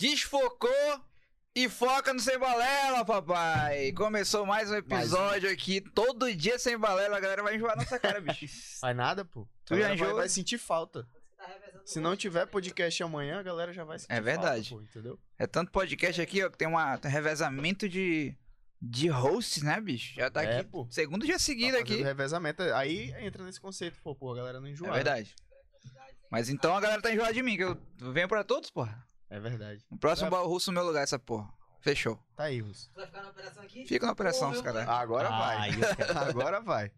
Desfocou e foca no Sem Balela, papai. Começou mais um episódio aqui. Todo dia sem balela, a galera vai enjoar nossa cara, bicho. Faz nada, pô. Tu já galera vai, enjoou? vai sentir falta. Se não tiver podcast amanhã, a galera já vai sentir É verdade. falta, pô, entendeu? É tanto podcast aqui, ó, que tem, uma, tem um revezamento de, de hosts, né, bicho? Já tá É, aqui. pô. Segundo dia seguido Tá aqui. revezamento. Aí entra nesse conceito, pô, pô, a galera não É enjoar. verdade. Mas então a galera tá enjoada de mim, que eu venho pra todos, porra. É verdade. No próximo baú russo no meu lugar, essa porra. Fechou. Tá aí, Russo. Vai ficar na operação aqui? Fica na operação, os caras. Agora Ah, vai. aí eu quero. Agora vai.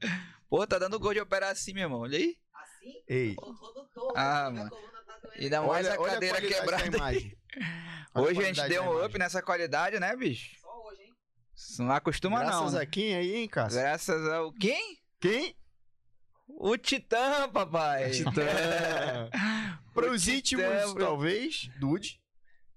Pô, tá dando gol de operar assim, meu irmão. Olha aí. Assim? Ei. Tô todo torto. Ah, minha mano. coluna tá doendo. Ainda mais Olha, a olha a cadeira qualidade da quebrada. imagem. Olha a Hoje a gente qualidade deu da um imagem. up nessa qualidade, né, bicho? Só hoje, hein? Isso não acostuma Graças não. a né? quem aí, hein, Cássio? Graças ao quem? Quem? O Titã, papai. Titã. Para os Titã, íntimos, talvez, Dude.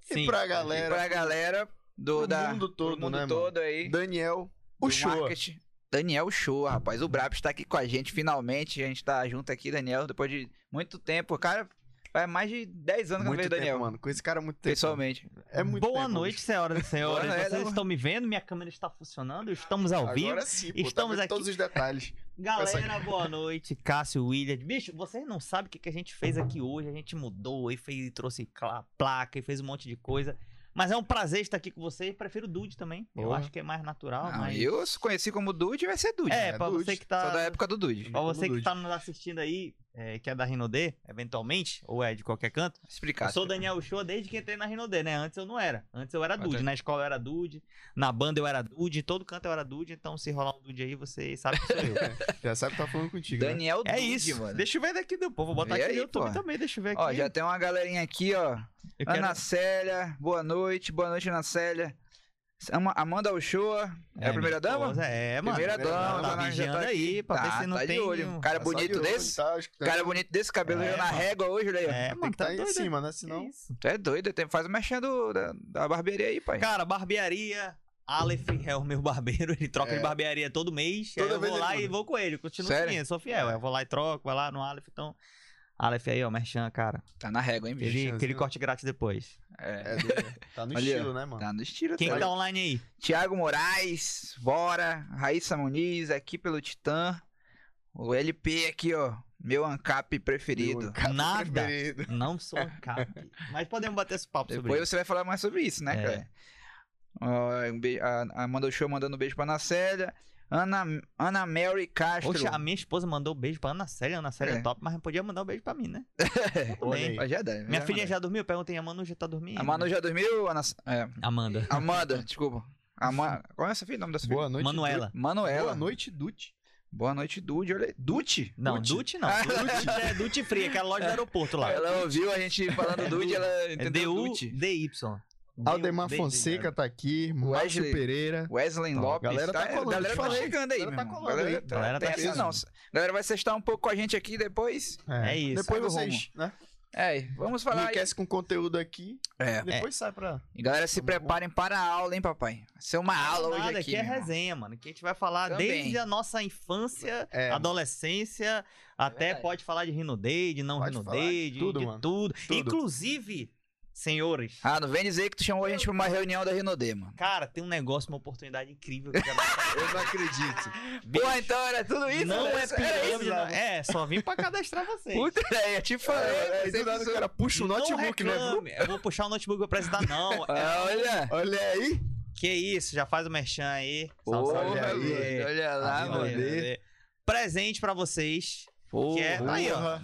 Sim. E pra E galera, pra galera do da, mundo todo, mundo né, todo aí. Daniel, o do show. marketing. Daniel Show, rapaz. O Brabo está aqui com a gente finalmente. A gente tá junto aqui, Daniel, depois de muito tempo. Cara, faz mais de 10 anos que eu não Muito vejo o tempo, Daniel. mano. Com esse cara há muito tempo. Pessoalmente. É muito Boa tempo, noite, senhoras e senhores. Vocês estão me vendo? Minha câmera está funcionando? Estamos ao vivo. Agora sim, pô. Estamos tá aqui. todos os detalhes. Galera, boa noite. Cássio, William. Bicho, vocês não sabem o que, que a gente fez aqui hoje. A gente mudou e fez, trouxe cla- placa e fez um monte de coisa. Mas é um prazer estar aqui com vocês. Prefiro o Dude também. Eu Boa. acho que é mais natural. Ah, mas... Eu conheci como Dude vai ser Dude. É, É, pra Dude. você que Sou tá. da época do Dude. Pra você que Dude. tá nos assistindo aí, é, que é da Rinodê, eventualmente, ou é de qualquer canto. Explicar. Eu sou o Daniel Show desde que entrei na Rinodê, né? Antes eu não era. Antes eu era Dude. tá. Na escola eu era Dude. Na banda eu era Dude. Em todo canto eu era Dude. Então se rolar um Dude aí, você sabe que sou eu. Já sabe que tá falando contigo. né? Daniel é Dude, isso. mano. Deixa eu ver daqui depois. Vou botar Vê aqui aí, no YouTube pô. também. Deixa eu ver aqui. Ó, já tem uma galerinha aqui, ó. Eu quero- Ana Célia, boa noite. Boa noite, Ana Célia. Ama- Amanda Uchoa, é, a primeira dama? É, mano. primeira primeira dama, dama, tá, Tá vigiando tá aí, pra ver Tá, se não tá tem... de olho. um- Cara Tá só de bonito olho, desse. tá? Tá- Cara bonito desse, cabelo É, na régua hoje, olha aí. ó. É, Tem mano, que tá tá em doido. cima, né? Senão... Tu é doido, tem, faz o mexendo do- da, da barbearia aí, pai. Cara, barbearia. Aleph é o meu barbeiro, ele troca É. de barbearia todo mês. Toda aí eu vez vou lá e vou com ele. Continuo Sério? seguindo, sou fiel. Eu vou lá e troco, vai lá no Aleph, então. Aleph aí, ó, merchan, cara. Tá na régua, hein, bicho? Aquele, aquele corte grátis depois. É. É, né? tá no Ali, estilo, né, mano? Tá no estilo. Quem tá tá online aí? Tiago Moraes, bora. Raíssa Muniz, aqui pelo Titã. O LP aqui, ó. Meu ANCAP preferido. Meu cara Nada. preferido. Não sou cap. Mas podemos bater esse papo sobre Depois isso. você vai falar mais sobre isso, né, É. cara? Ó, um be- a a Amanda Show mandando um beijo pra Ana Célia. Ana, Ana Mary Castro. Poxa, a minha esposa mandou um beijo pra Ana Célia. Ana Célia é É. top, mas não podia mandar um beijo pra mim, né? Mas já dá, Minha já filha já dormiu? Perguntei, a Manu já tá dormindo? A Manu já dormiu? Ana... É, Amanda. Amanda, desculpa. Ama... Qual é essa filha? O nome dessa filha? Boa noite, Manuela. Dude. Manuela. Boa noite, Dute. Boa noite, Dude. Olha. Dude? Não, Dute. Dute não. Dute é Dute Free, aquela loja do aeroporto lá. Ela ouviu a gente falando Dude, ela É entendeu Dude. Aldemar Fonseca tá aqui. Márcio Wesley. Pereira. Wesley Tá, Lopes. galera tá colando, galera tá chegando aí, Galera meu tá colando galera aí. tá, Galera tem tá essa chegando. não. galera vai sextar um pouco com a gente aqui depois. É isso. Depois vocês, né? É, vamos falar aí. Enriquece com conteúdo aqui. É. Depois sai pra... E galera, se Vamos- preparem para a aula, hein, papai? Vai ser uma aula hoje Nada, aqui. aqui é meu irmão. resenha, mano. Que a gente vai falar Também. desde a nossa infância, É, adolescência, até verdade. pode falar de Rino Day, de não Pode Rino Day, de tudo, de tudo. Tudo. Inclusive, senhores, Ah, não vem dizer que tu chamou a gente pra uma reunião da Rinodê, mano. cara, tem um negócio, uma oportunidade incrível que eu não acredito. Pô, então era tudo isso? Não Era é pirâmide, não. né? É, só vim pra cadastrar vocês. Puta, é, eu te falei. É, você do nada o cara puxa o notebook, né? reclame. Eu vou puxar o notebook pra apresentar, não. É, Ah, olha. Olha aí. que isso, já faz o merchan aí. Salve, salve, olha aí. olha lá, mano. Presente pra vocês. Porra. Que é- tá aí, ó.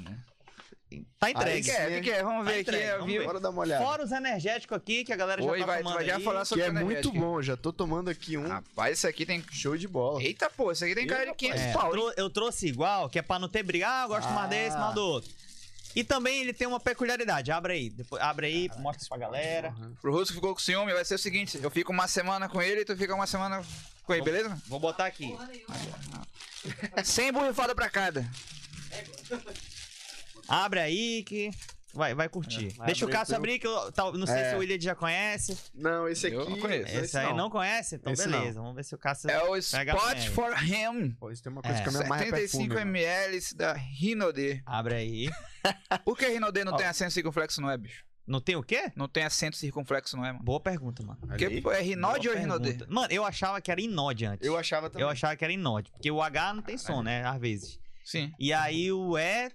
Tá entregue. que, que é? Que, que é? Vamos Tá ver entregue, aqui. Vamos ver. Bora dar uma olhada. Fora os energéticos aqui, que a galera já Oi, tá vai, tomando vai já aí. falar Que sobre é o muito bom. Já tô tomando aqui um. Rapaz, isso aqui tem. Show de bola. Eita, pô, isso aqui tem cara de rapaz. 500 É, pau. eu trouxe igual, que é pra não ter briga. Ah, eu gosto mais Ah. desse, mais do outro. E também ele tem uma peculiaridade. Abre aí. Depois, abre aí, mostra pra galera. Pro Russo que ficou com ciúme, vai ser o seguinte: eu fico uma semana com ele e tu fica uma semana com ele, beleza? Vou botar aqui. Porra nenhuma. Sem borrifada pra cada. Abre aí que vai, vai curtir. É, vai Deixa o Cássio abrir, que eu tal- não sei É. se o William já conhece. Não, esse aqui. Eu não conheço. Esse aí não conhece? Então Esse beleza. Vamos ver se o Cássio. É o Pega Spot bem. for Him. Pô, isso tem uma coisa É, que a minha é perfume. 75 mano. ml da Rinode. Abre aí. Por que Rinode não Ó. tem acento circunflexo, não é, bicho? Não tem o quê? Não tem acento circunflexo, não é, mano? Boa pergunta, mano. Porque é rinode ou rinode? Mano, eu achava que era inode antes. Eu achava também. Eu achava que era inode, porque o H não tem som, né? Às vezes. Sim. E aí o E,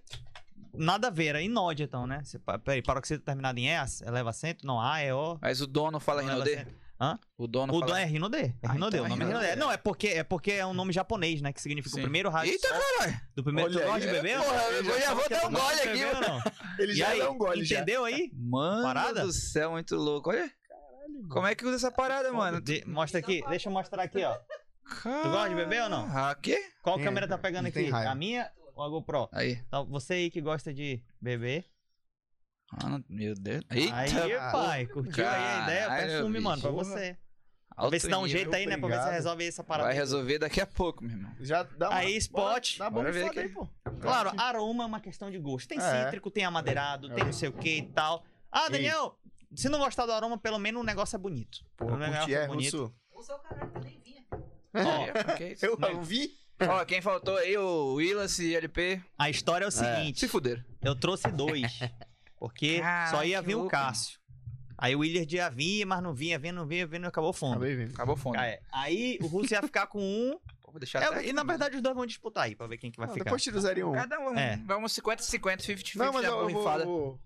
nada a ver, era inode então, né? Você, peraí, paroxítono terminado em E, eleva acento? Não, A, E, O. Mas o dono fala não rinode? acento. Hã? O dono O fala... dom é Rinode. É Ah, Rinode, então o é nome é Rinode. Rinode. Não, é porque, é porque é um nome japonês, né? Que significa Sim. o primeiro raio Eita, sol caralho! do primeiro. Tu Olha gosta de beber? Porra, eu já vou dar um Gosta gole aqui, beber não? Ele já aí, deu um gole já. entendeu aí? Mano Parada? do céu, muito louco. Olha, como é que usa essa parada, mano? De- mostra aqui, deixa eu mostrar aqui, ó. Tu gosta de beber ou não? Ah, quê? Qual Tem- câmera tá pegando aqui? A minha ou a GoPro? Aí. Então, você aí que gosta de beber. Ah, não- meu Deus. Eita, Aí, pai, curtiu aí a ideia? Caralho, Perfume, mano, pra você. alto Ver se dá um jeito aí, né? Pra ver se resolve essa parada. Vai resolver daqui a pouco, meu irmão. Já dá uma... Aí, spot. Dá bom ver aqui. aí, pô. Claro, aroma é uma questão de gosto. Tem É. cítrico, tem amadeirado, É. tem não sei o que e tal. Ah, E- Daniel, se não gostar do aroma, pelo menos o negócio é bonito. Pô, o negócio curti, é, bonito. Russo. O seu caralho também vinha. Ó, que isso? Eu vi. Ó, quem faltou aí, o Willis e LP. a história é o Se seguinte: fuderam. eu trouxe dois. Porque Cara, só ia vir o Cássio. Aí o Willard ia vir, mas não vinha, vinha, não vinha, vinha, não acabou fundo. Acabei vendo. Acabou fome. Ah, é. Aí o Russo ia ficar com um. Pô, Vou deixar É, e na verdade os dois vão disputar aí pra ver quem que vai Não, ficar. depois tira o 0 e 1. Cada um. É. Vamos 50-50, 50-50 Não, mas eu, eu vou, vou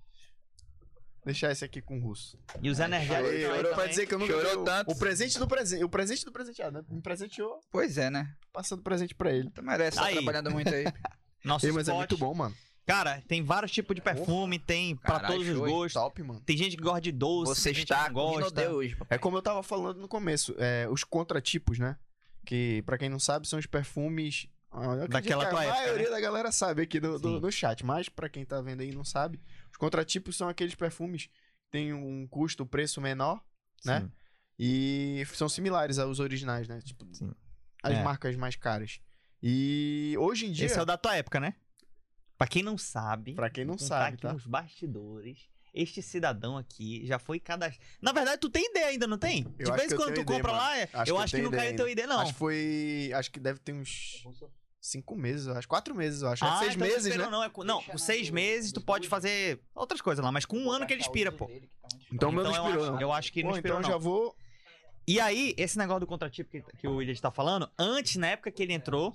deixar esse aqui com o Russo. E os energéticos Aí, aí chorou pra dizer que eu não Chorou tanto. O presente do presente. O presente do presenteado, né? Me presenteou Pois é, né? passando presente pra ele. Tu merece, tá Aí. trabalhando muito aí. Nosso Ei, mas é muito bom, mano. Cara, tem vários tipos de perfume, tem pra Caralho, todos os gostos. Top, mano. Tem gente que gosta de doce, Você está que gosta. Hoje. É como eu tava falando no começo, é, os contratipos, né? Que, pra quem não sabe, são os perfumes. ah, Daquela que tua A época, maioria né? da galera sabe aqui do, do- no chat, mas pra quem tá vendo aí e não sabe, contratipos são aqueles perfumes que têm um custo, preço menor, né? Sim. E são similares aos originais, né? Tipo, Sim. as É. marcas mais caras. E hoje em dia, Esse é o da tua época, né? Pra quem não sabe, pra quem não sabe, aqui tá? nos bastidores, este cidadão aqui já foi cadastrado. Na verdade, tu tem ideia ainda, não tem? Eu De vez que em quando tu compra mano. lá, é- Acho eu que acho que tenho não caiu ideia teu ID, não. Acho que foi. Acho que deve ter uns. Cinco meses, eu acho. Quatro meses, eu acho. Ah, Seis então não meses, né? Não, é com, não, com seis meses tu pode fazer outras coisas lá, mas com um ano que ele expira, pô. Então o meu não eu expirou, acho, não. eu acho que não expirou, então já vou. E aí, esse negócio do contratipo que, que o William tá falando, antes, na época que ele entrou.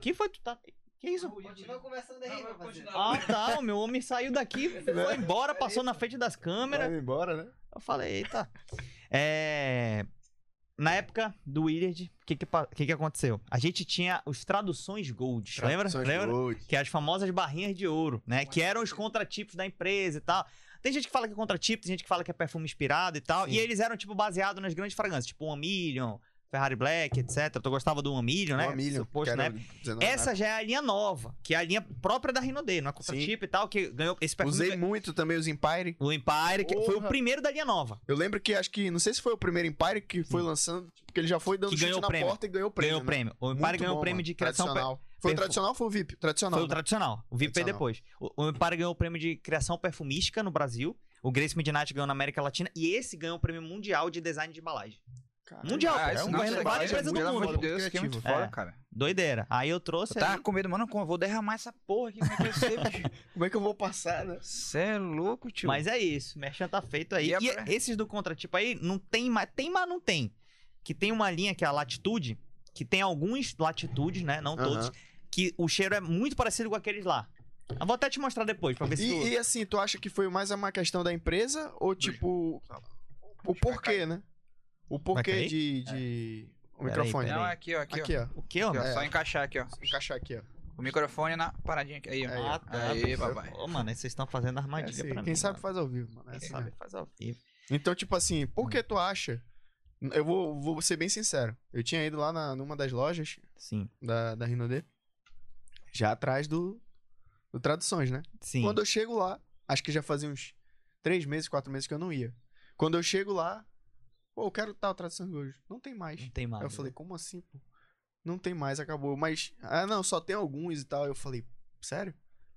Que foi tu tá. Que isso? Continua conversando aí. Ah, tá. O meu homem saiu daqui, foi embora, passou na frente das câmeras. Vai embora, né? Eu falei, eita. É. Na época do Willard, o que que, que que aconteceu? A gente tinha os traduções Gold, lembra? Traduções Lembra? Gold. Que é as famosas barrinhas de ouro, né? Que eram os contratipos da empresa e tal. Tem gente que fala que é contratipo, tem gente que fala que é perfume inspirado e tal. Sim. E eles eram, tipo, baseados nas grandes fragrâncias, tipo One Million, Ferrari Black, etc. Tu gostava do Million, né? Suposto, que né? era 19, Essa já é a linha nova, que é a linha própria da Rinode, não é contratipo e tal, que ganhou esse perfume. Usei muito também os Empire. O Empire, que foi o Porra. primeiro da linha nova. Eu lembro que acho que. Não sei se foi o primeiro Empire que foi lançando. Porque ele já foi dando Que chute na o prêmio. porta e ganhou o prêmio. ganhou o né? prêmio. O Empire Muito ganhou o bom, prêmio mano. de criação. Tradicional. Foi o tradicional ou foi o VIP? Tradicional. Foi o né? tradicional. O VIP Tradicional. depois. O, o Empire ganhou o prêmio de criação perfumística no Brasil. O Grace Midnight ganhou na América Latina. E esse ganhou o prêmio mundial de design de embalagem. Mundial, Ah, isso É um não, é do mundo. De Deus, que é muito criativo. foda, É. cara. Doideira. Aí eu Eu trouxe. tava aí- com medo, mano, como eu vou derramar essa porra aqui, como é que ser, bicho? Como é que eu vou passar, né? Cê é louco, tio. Mas é isso. Merchan tá feito aí. E E, a pra- esses do contratipo aí, não tem mais. Tem, mas não tem. Que tem uma linha que é a Latitude, que tem alguns latitudes, né? Não todos. Aham. Que o cheiro é muito parecido com aqueles lá. Eu vou até te mostrar depois, pra ver se tu... E, e assim, tu acha que foi mais uma questão da empresa ou tipo. O porquê, né? O porquê de. de... O Peraí, microfone. peraí. Não, é aqui, ó. Aqui, Aqui, ó. ó. O que, ó? Aqui, ó, É. Só encaixar aqui, ó. Encaixar aqui, ó. O microfone na paradinha aqui. Aí, ó. Aí, ó. Ah, tá. Aí, papai. Ô, mano, aí vocês estão fazendo É armadilha assim, pra mim. quem sabe mano. faz ao vivo, mano. É Quem assim, sabe mesmo. faz ao vivo. Então, tipo assim, por que tu acha? Eu vou, vou ser bem sincero. Eu tinha ido lá na, numa das lojas Sim, da, da Rinode, já atrás do, do Traduções, né? sim. Quando eu chego lá, acho que já fazia uns três meses, quatro meses que eu não ia. Quando eu chego lá, pô, eu quero tal tradução hoje. Não tem mais. Não tem mais. Aí eu né? falei, como assim, pô? Não tem mais, acabou. Mas, ah, não, só tem alguns e tal. Eu falei, sério?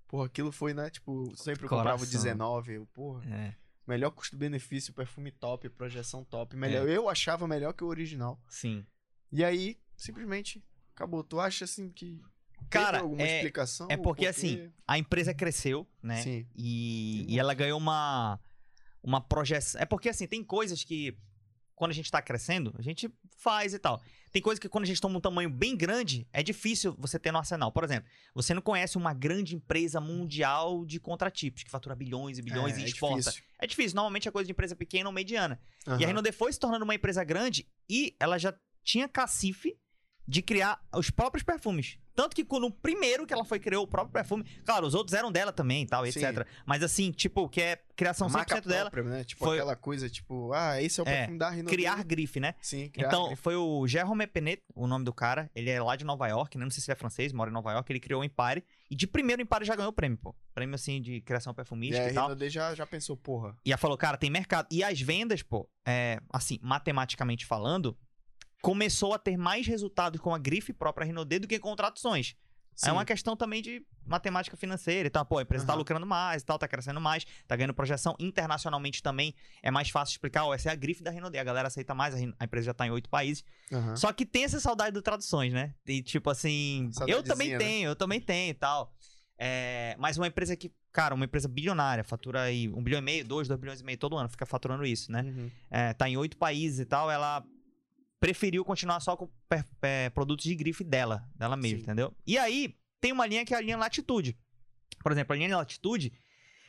Porra, aquilo foi, né? Tipo, sempre eu comprava o Coração. 19. Eu, porra, É, melhor custo-benefício, perfume top, projeção top. Melhor, Eu achava melhor que o original. sim. E aí, simplesmente, acabou. Tu acha assim que. Cara, alguma é- explicação? é porque, assim, A empresa cresceu, né? Sim. E, e ela ganhou uma, uma projeção. É porque, assim, tem coisas que, quando a gente tá crescendo, a gente faz e tal. Tem coisas que, quando a gente toma um tamanho bem grande, é difícil você ter no arsenal. Por exemplo, você não conhece uma grande empresa mundial de contratipos, que fatura bilhões e bilhões e é exporta. difícil. É difícil. Normalmente é coisa de empresa pequena ou mediana. E a. Renaudet foi se tornando uma empresa grande e ela já tinha cacife de criar os próprios perfumes. Tanto que no primeiro que ela foi criou o próprio perfume, claro, os outros eram dela também e tal, Sim. etc. Mas assim, tipo, que é criação A 100% marca dela, própria, né? Tipo foi- aquela coisa, tipo, ah, esse é o É, perfume da Renaudet. criar grife, né? Sim, criar Então, grife. foi o Jérôme Penet, o nome do cara. Ele é lá de Nova York, né? Não sei se ele é francês, mora em Nova York. Ele criou o Empire. E de primeiro o Empire já ganhou o prêmio, pô. Prêmio, assim, de criação E perfumística a e tal. Renaudet já, já pensou, porra. E ela falou, cara, tem mercado. E as vendas, pô, é, assim, matematicamente falando, começou a ter mais resultados com a grife própria Renaudet do que com traduções. É Sim. uma questão também de matemática financeira e tal. Pô, a empresa tá Aham. lucrando mais e tal, tá crescendo mais, tá ganhando projeção. Internacionalmente também é mais fácil explicar, ó, essa é a grife da Renaudet. A galera aceita mais, a empresa já tá em oito países. Aham. Só que tem essa saudade do traduções, né? E tipo assim, eu também né? tenho, eu também tenho e tal. É, mas uma empresa que, cara, uma empresa bilionária, fatura aí um bilhão e meio, dois, dois bilhões e meio todo ano, fica faturando isso, né? Uhum. É, tá em oito países e tal, ela preferiu continuar só com é, produtos de grife dela, dela mesma, Sim. entendeu? E aí, tem uma linha que é a linha Latitude. Por exemplo, a linha Latitude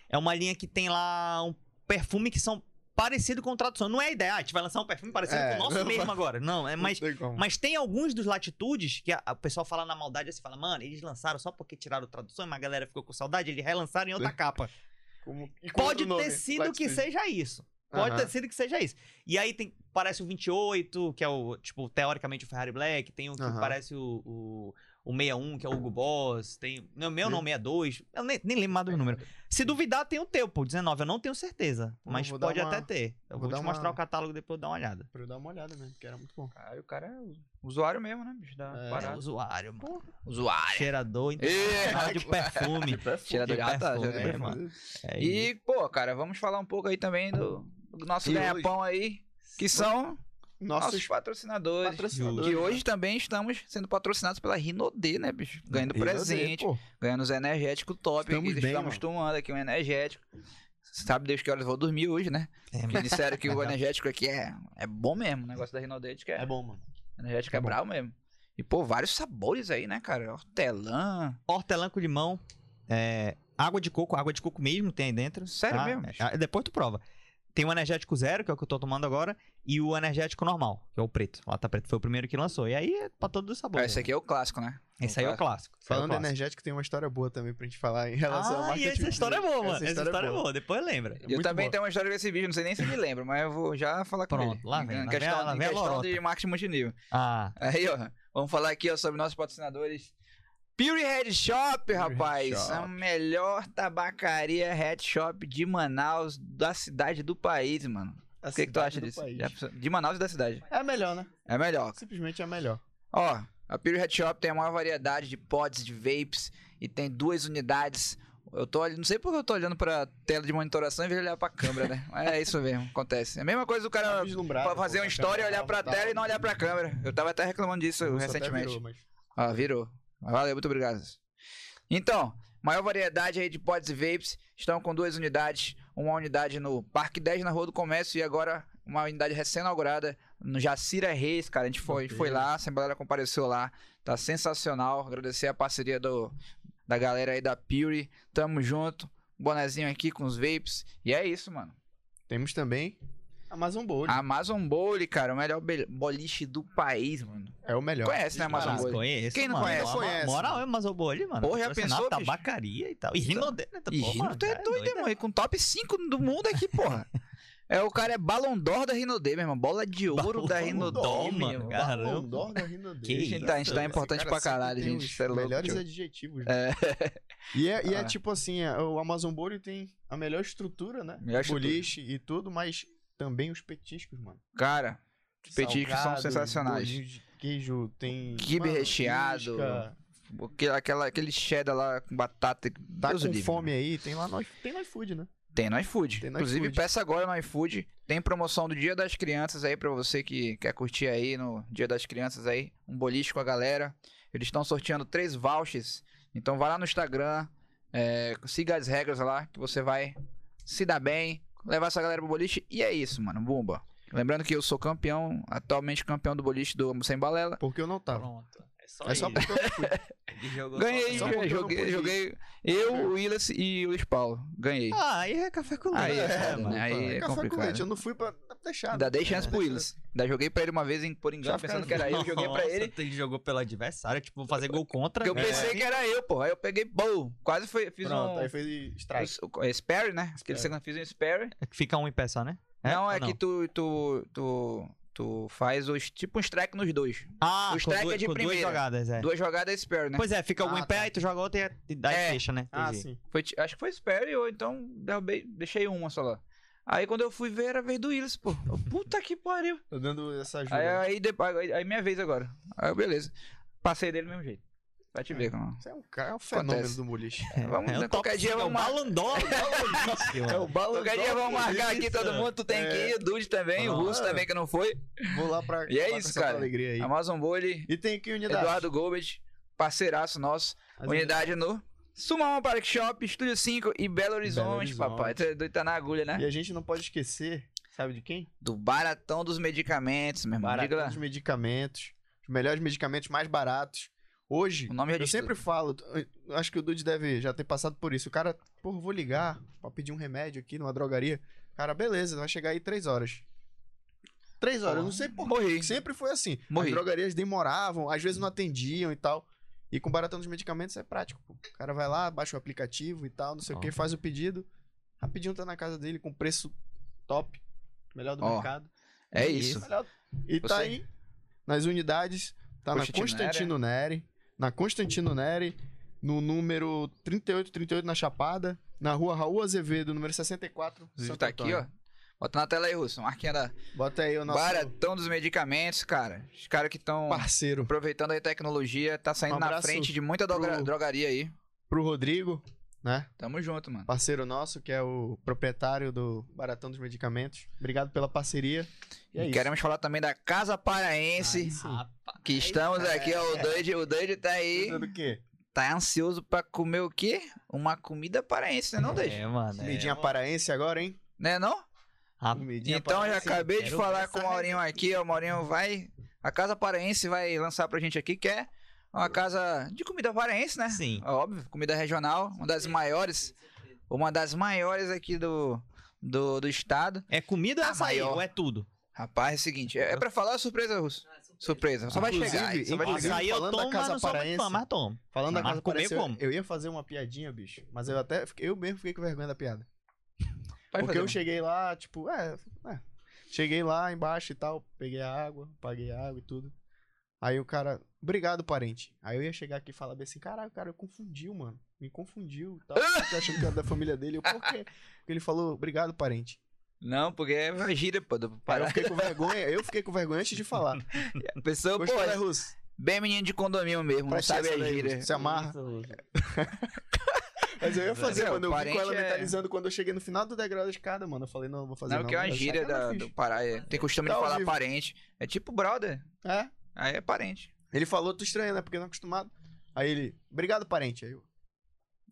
é uma linha que tem lá um perfume que são parecido com tradução. Não é a ideia, ah, a gente vai lançar um perfume parecido É, com o nosso mesmo agora. Não, é mais mas tem alguns dos latitudes que a- o pessoal fala na maldade assim, fala, mano, eles lançaram só porque tiraram tradução, mas a galera ficou com saudade, eles relançaram em outra capa. Como- com Pode ter sido que Latitude. seja isso. Pode Aham. ter sido que seja isso. E aí tem, parece o 28, que é o, tipo, teoricamente o Ferrari Black, tem o que Aham. parece o, o, o 61, que é o Hugo Boss, tem, não, meu não, 62, eu nem, nem lembro mais do número. Se duvidar, tem o teu, pô, 19, eu não tenho certeza, mas pode uma- até ter. Eu vou vou, te uma- mostrar o catálogo depois dar uma olhada. Pra eu dar uma olhada mesmo, que era muito bom. Cara, o cara é usuário mesmo, né, bicho? Da É. É, parada. usuário, mano. Usuário. Cheirador internacional de perfume. Cheirador de perfume, é, mano. É. E, pô, cara, vamos falar um pouco aí também do, do nosso ganha-pão aí, que são nossos Nossos patrocinadores. patrocinadores. Que hoje também estamos sendo patrocinados pela Rinodê, né, bicho? Ganhando presente, pô. ganhando os energéticos top. Estamos aqui, bem, estamos mano. tomando aqui um energético. Sabe Deus que horas eu vou dormir hoje, né? É, Porque disseram que o energético aqui é, é bom mesmo. O negócio da Rinodê que é, É bom, mano. energético é, é bom. bravo mesmo. E, pô, vários sabores aí, né, cara? Hortelã. Hortelã com limão, é, água de coco, água de coco mesmo tem aí dentro. Sério tá? mesmo? É, depois tu prova. Tem o energético zero, que é o que eu tô tomando agora, e o energético normal, que é o preto. Lá tá preto, foi o primeiro que lançou. E aí é pra todos os Ah, sabores. esse aqui é o clássico, né? Esse aí é o clássico. aí é o Falando clássico. energético, tem uma história boa também pra gente falar em relação ao Ah, e marketing. essa história é boa, mano. Essa, Essa história, é boa. Depois lembra. Eu Muito também boa. tenho uma história desse vídeo, não sei nem se me lembra, mas eu vou já falar com Pronto, ele. lá vem, Em lá questão, vem a- lá em vem a questão de marketing multinível. Ah, Aí, ó, vamos falar aqui, ó, sobre nossos patrocinadores. Pure Head Shop, rapaz. Head A Shop. melhor tabacaria head shop de Manaus, da cidade do país, mano. A O que, que tu acha disso? país. De Manaus e da cidade. É melhor, né? É melhor. Simplesmente é melhor. Ó, a Pure Head Shop tem a maior variedade de pods, de vapes e tem duas unidades. Eu tô olhando, não sei porque eu tô olhando pra tela de monitoração em vez de olhar pra câmera, né? Mas é isso mesmo, acontece. É a mesma coisa do cara Tá fazer uma a história, câmera olhar tá- pra tá- tela e não olhar pra câmera. Eu tava até reclamando disso recentemente. virou, mas- Ah, virou. Valeu, muito obrigado. Então, maior variedade aí de pods e vapes. Estão com duas unidades. Uma unidade no Parque 10, na Rua do Comércio. E agora uma unidade recém-inaugurada no Jacira Reis, cara. A gente foi, foi lá, a Assembleia compareceu lá. Tá sensacional. Agradecer a parceria do, da galera aí da Pure. Tamo junto. Bonezinho aqui com os vapes. E é isso, mano. Temos também Amazon Bowl. Amazon Bowl, cara. O melhor boliche do país, mano. É o melhor. Conhece, né, Amazon Bowl? conheço, Quem não mano. conhece? Conhece, Moral mano. é Amazon Bowl, mano. Porra, já pensou, tabacaria e tal. E Rinodê, né? E Pô, Rino, mano, tu é doido. E com top 5 do mundo aqui, porra. É, o cara é Ballon d'Or da Rinodê, meu irmão. Bola de ouro da Ballon Rinodê, mano, irmão. cara. Caramba. Ballon d'Or da Rinodê. Que A gente tá, a gente tá isso, importante Esse pra cara caralho, gente. os Isso é louco, melhores tio. adjetivos. É. E é, e é Ah. tipo assim, é, o Amazon Bowl tem a melhor estrutura, né? Melhor estrutura. Boliche e tudo, mas também os petiscos, mano. Cara, os petiscos são sensacionais. de queijo, tem... Quibe mano, recheado. aquela, aquele cheddar lá com batata. Tá Deus com livre, fome mano. aí, tem lá no, tem no iFood, né? Tem no iFood. Tem no Inclusive, iFood. peça agora no iFood. Tem promoção do Dia das Crianças aí pra você que quer curtir aí no Dia das Crianças aí. Um boliche com a galera. Eles estão sorteando três vouchers. Então vai lá no Instagram. é, siga as regras lá que você vai se dar bem. Levar essa galera pro boliche. E é isso, mano. Bumba. Lembrando que eu sou campeão, atualmente campeão do boliche do Sem Balela. Porque eu não tava. Pronto. É só, É só porque eu fui. Ganhei, só porque eu joguei, joguei. Eu, o Willis e o Luiz Paulo. Ganhei. Ah, aí é café com leite. Aí é foda, mano. né? Aí é Café com complicado. leite, eu não fui pra deixar. Ainda dei chance É, pro Willis. Ainda joguei pra ele uma vez em- por engano, Já pensando que era eu. Joguei pra Nossa, ele. Ele jogou pelo adversário, tipo, vou fazer gol contra. Eu É. pensei que era eu, pô. Aí eu peguei, pô, quase foi, fiz Pronto, um. aí fez strike. Sperry, né? Aquele Sperry. segundo fiz um Sperry. Fica um em pé só, né? não, é que tu, tu, tu, tu faz os, tipo um strike nos dois. Ah, o com strike duas, é de com duas jogadas, é. Duas jogadas Sperry, né? Pois é, fica um Ah, em pé, tá. aí tu joga outra e dá É. e fecha, né? Ah, Entendi. sim. Foi, acho que foi Sperry ou então derrubei, deixei uma só lá. Aí quando eu fui ver, era a vez do Willis, pô. Puta que pariu. Tô dando essa ajuda. Aí, aí, depois, aí, aí minha vez agora. Aí beleza. Passei dele do mesmo jeito. Pra te É. ver como. Você é um cara, é um fenômeno Acontece. do boliche. Vamos, É o qualquer dia cinco, é o vamos mar- balandó. É o bala. Qualquer dia vamos marcar aqui, todo mundo. Tu tem que É. ir, o Dude também, o Ah. Russo também que não foi. Vou lá pra. E é isso, cara. Alegria aí. Amazon Bully, E tem aqui unidade. Eduardo Gomes, parceiraço nosso. As Unidade no Sumama Park Shop, Estúdio 5 e Belo Horizonte, Horizonte. papai. Tu é doido, tá na agulha, né? E a gente não pode esquecer, sabe de quem? Do baratão dos medicamentos, meu irmão. Baratão dos medicamentos. Os melhores medicamentos mais baratos. Hoje, O nome já eu sempre falo, acho que o Dude deve já ter passado por isso. O cara, porra, vou ligar pra pedir um remédio aqui numa drogaria. Cara, beleza, vai chegar aí três horas. Três horas, eu não sei por quê. Sempre foi assim. Morri. As drogarias demoravam, às vezes não atendiam e tal. E com baratão dos medicamentos é prático, pô. O cara vai lá, baixa o aplicativo e tal, não sei o que, faz o pedido. Rapidinho tá na casa dele com preço top. Melhor do Ó, mercado. É isso. Melhor- E tá Você- aí nas unidades, tá na Constantino Constantino Neri, na Constantino Neri, no número 3838 na Chapada, na rua Raul Azevedo, número 64. Inclusive Santo tá aqui, ó. Bota na tela aí, Russo. Marquinha da Bota aí o nosso Baratão dos medicamentos, cara. Os caras que estão parceiro aproveitando aí a tecnologia, tá saindo Um na frente de muita droga- pro- drogaria aí. pro Rodrigo, né? Tamo junto, mano. Parceiro nosso, que é o proprietário do Baratão dos Medicamentos. Obrigado pela parceria. E é E queremos falar também da Casa Paraense. Rapaz. Que estamos aqui, ó, o Doide, o Doide tá aí, Pensando o quê? tá ansioso pra comer o quê? Uma comida paraense, né não, Doide? É, mano. é. Comidinha paraense agora, hein? Né não? Comidinha Então, já acabei de quero falar com o Maurinho aqui, ó, o Maurinho vai... A Casa Paraense vai lançar pra gente aqui, que é uma casa de comida paraense, né? Sim. Óbvio, comida regional, uma das maiores, uma das maiores aqui do, do, do estado. É comida ou A é açaí? maior. Ou é tudo? Rapaz, é o seguinte, é, é pra falar surpresa, Russo? Surpresa, só vai Inclusive, chegar. Só vai inclusive, chegar. Açaí eu falando da tomo, mas Casa não sou muito Paraense. fã, mas tomo. Falando da Mas casa comer paraense, eu, como? eu ia fazer uma piadinha, bicho. Mas eu até. fiquei- Eu mesmo fiquei com vergonha da piada. Pode Porque fazer, eu cheguei lá, tipo, é, é. Cheguei lá embaixo e tal, peguei a água, paguei a água e tudo. Aí o cara, obrigado, parente. Aí eu ia chegar aqui e falar bem assim, caralho, o cara confundiu, mano. Me confundiu e tal. Eu achando que era da família dele. Eu, por quê? Porque ele falou, obrigado, parente. Não, porque é uma gíria, pô. Do Aí eu Pará. fiquei com vergonha, eu fiquei com vergonha antes de falar. A pessoa, pô, é Russo? bem menino de condomínio mesmo, não sabe a gíria. Se amarra. Mas eu ia fazer, É, o mano. Eu vi com ela é- mentalizando quando eu cheguei no final do degrau da escada, mano. Eu falei, não, eu vou fazer Não, não. que é uma gíria da, não do. Pará. é- Tem costume Tá de falar vivo. parente. É tipo brother. É. Aí é parente. Ele falou, tu estranha, né? Porque não é acostumado. Aí ele, obrigado, parente. Aí eu,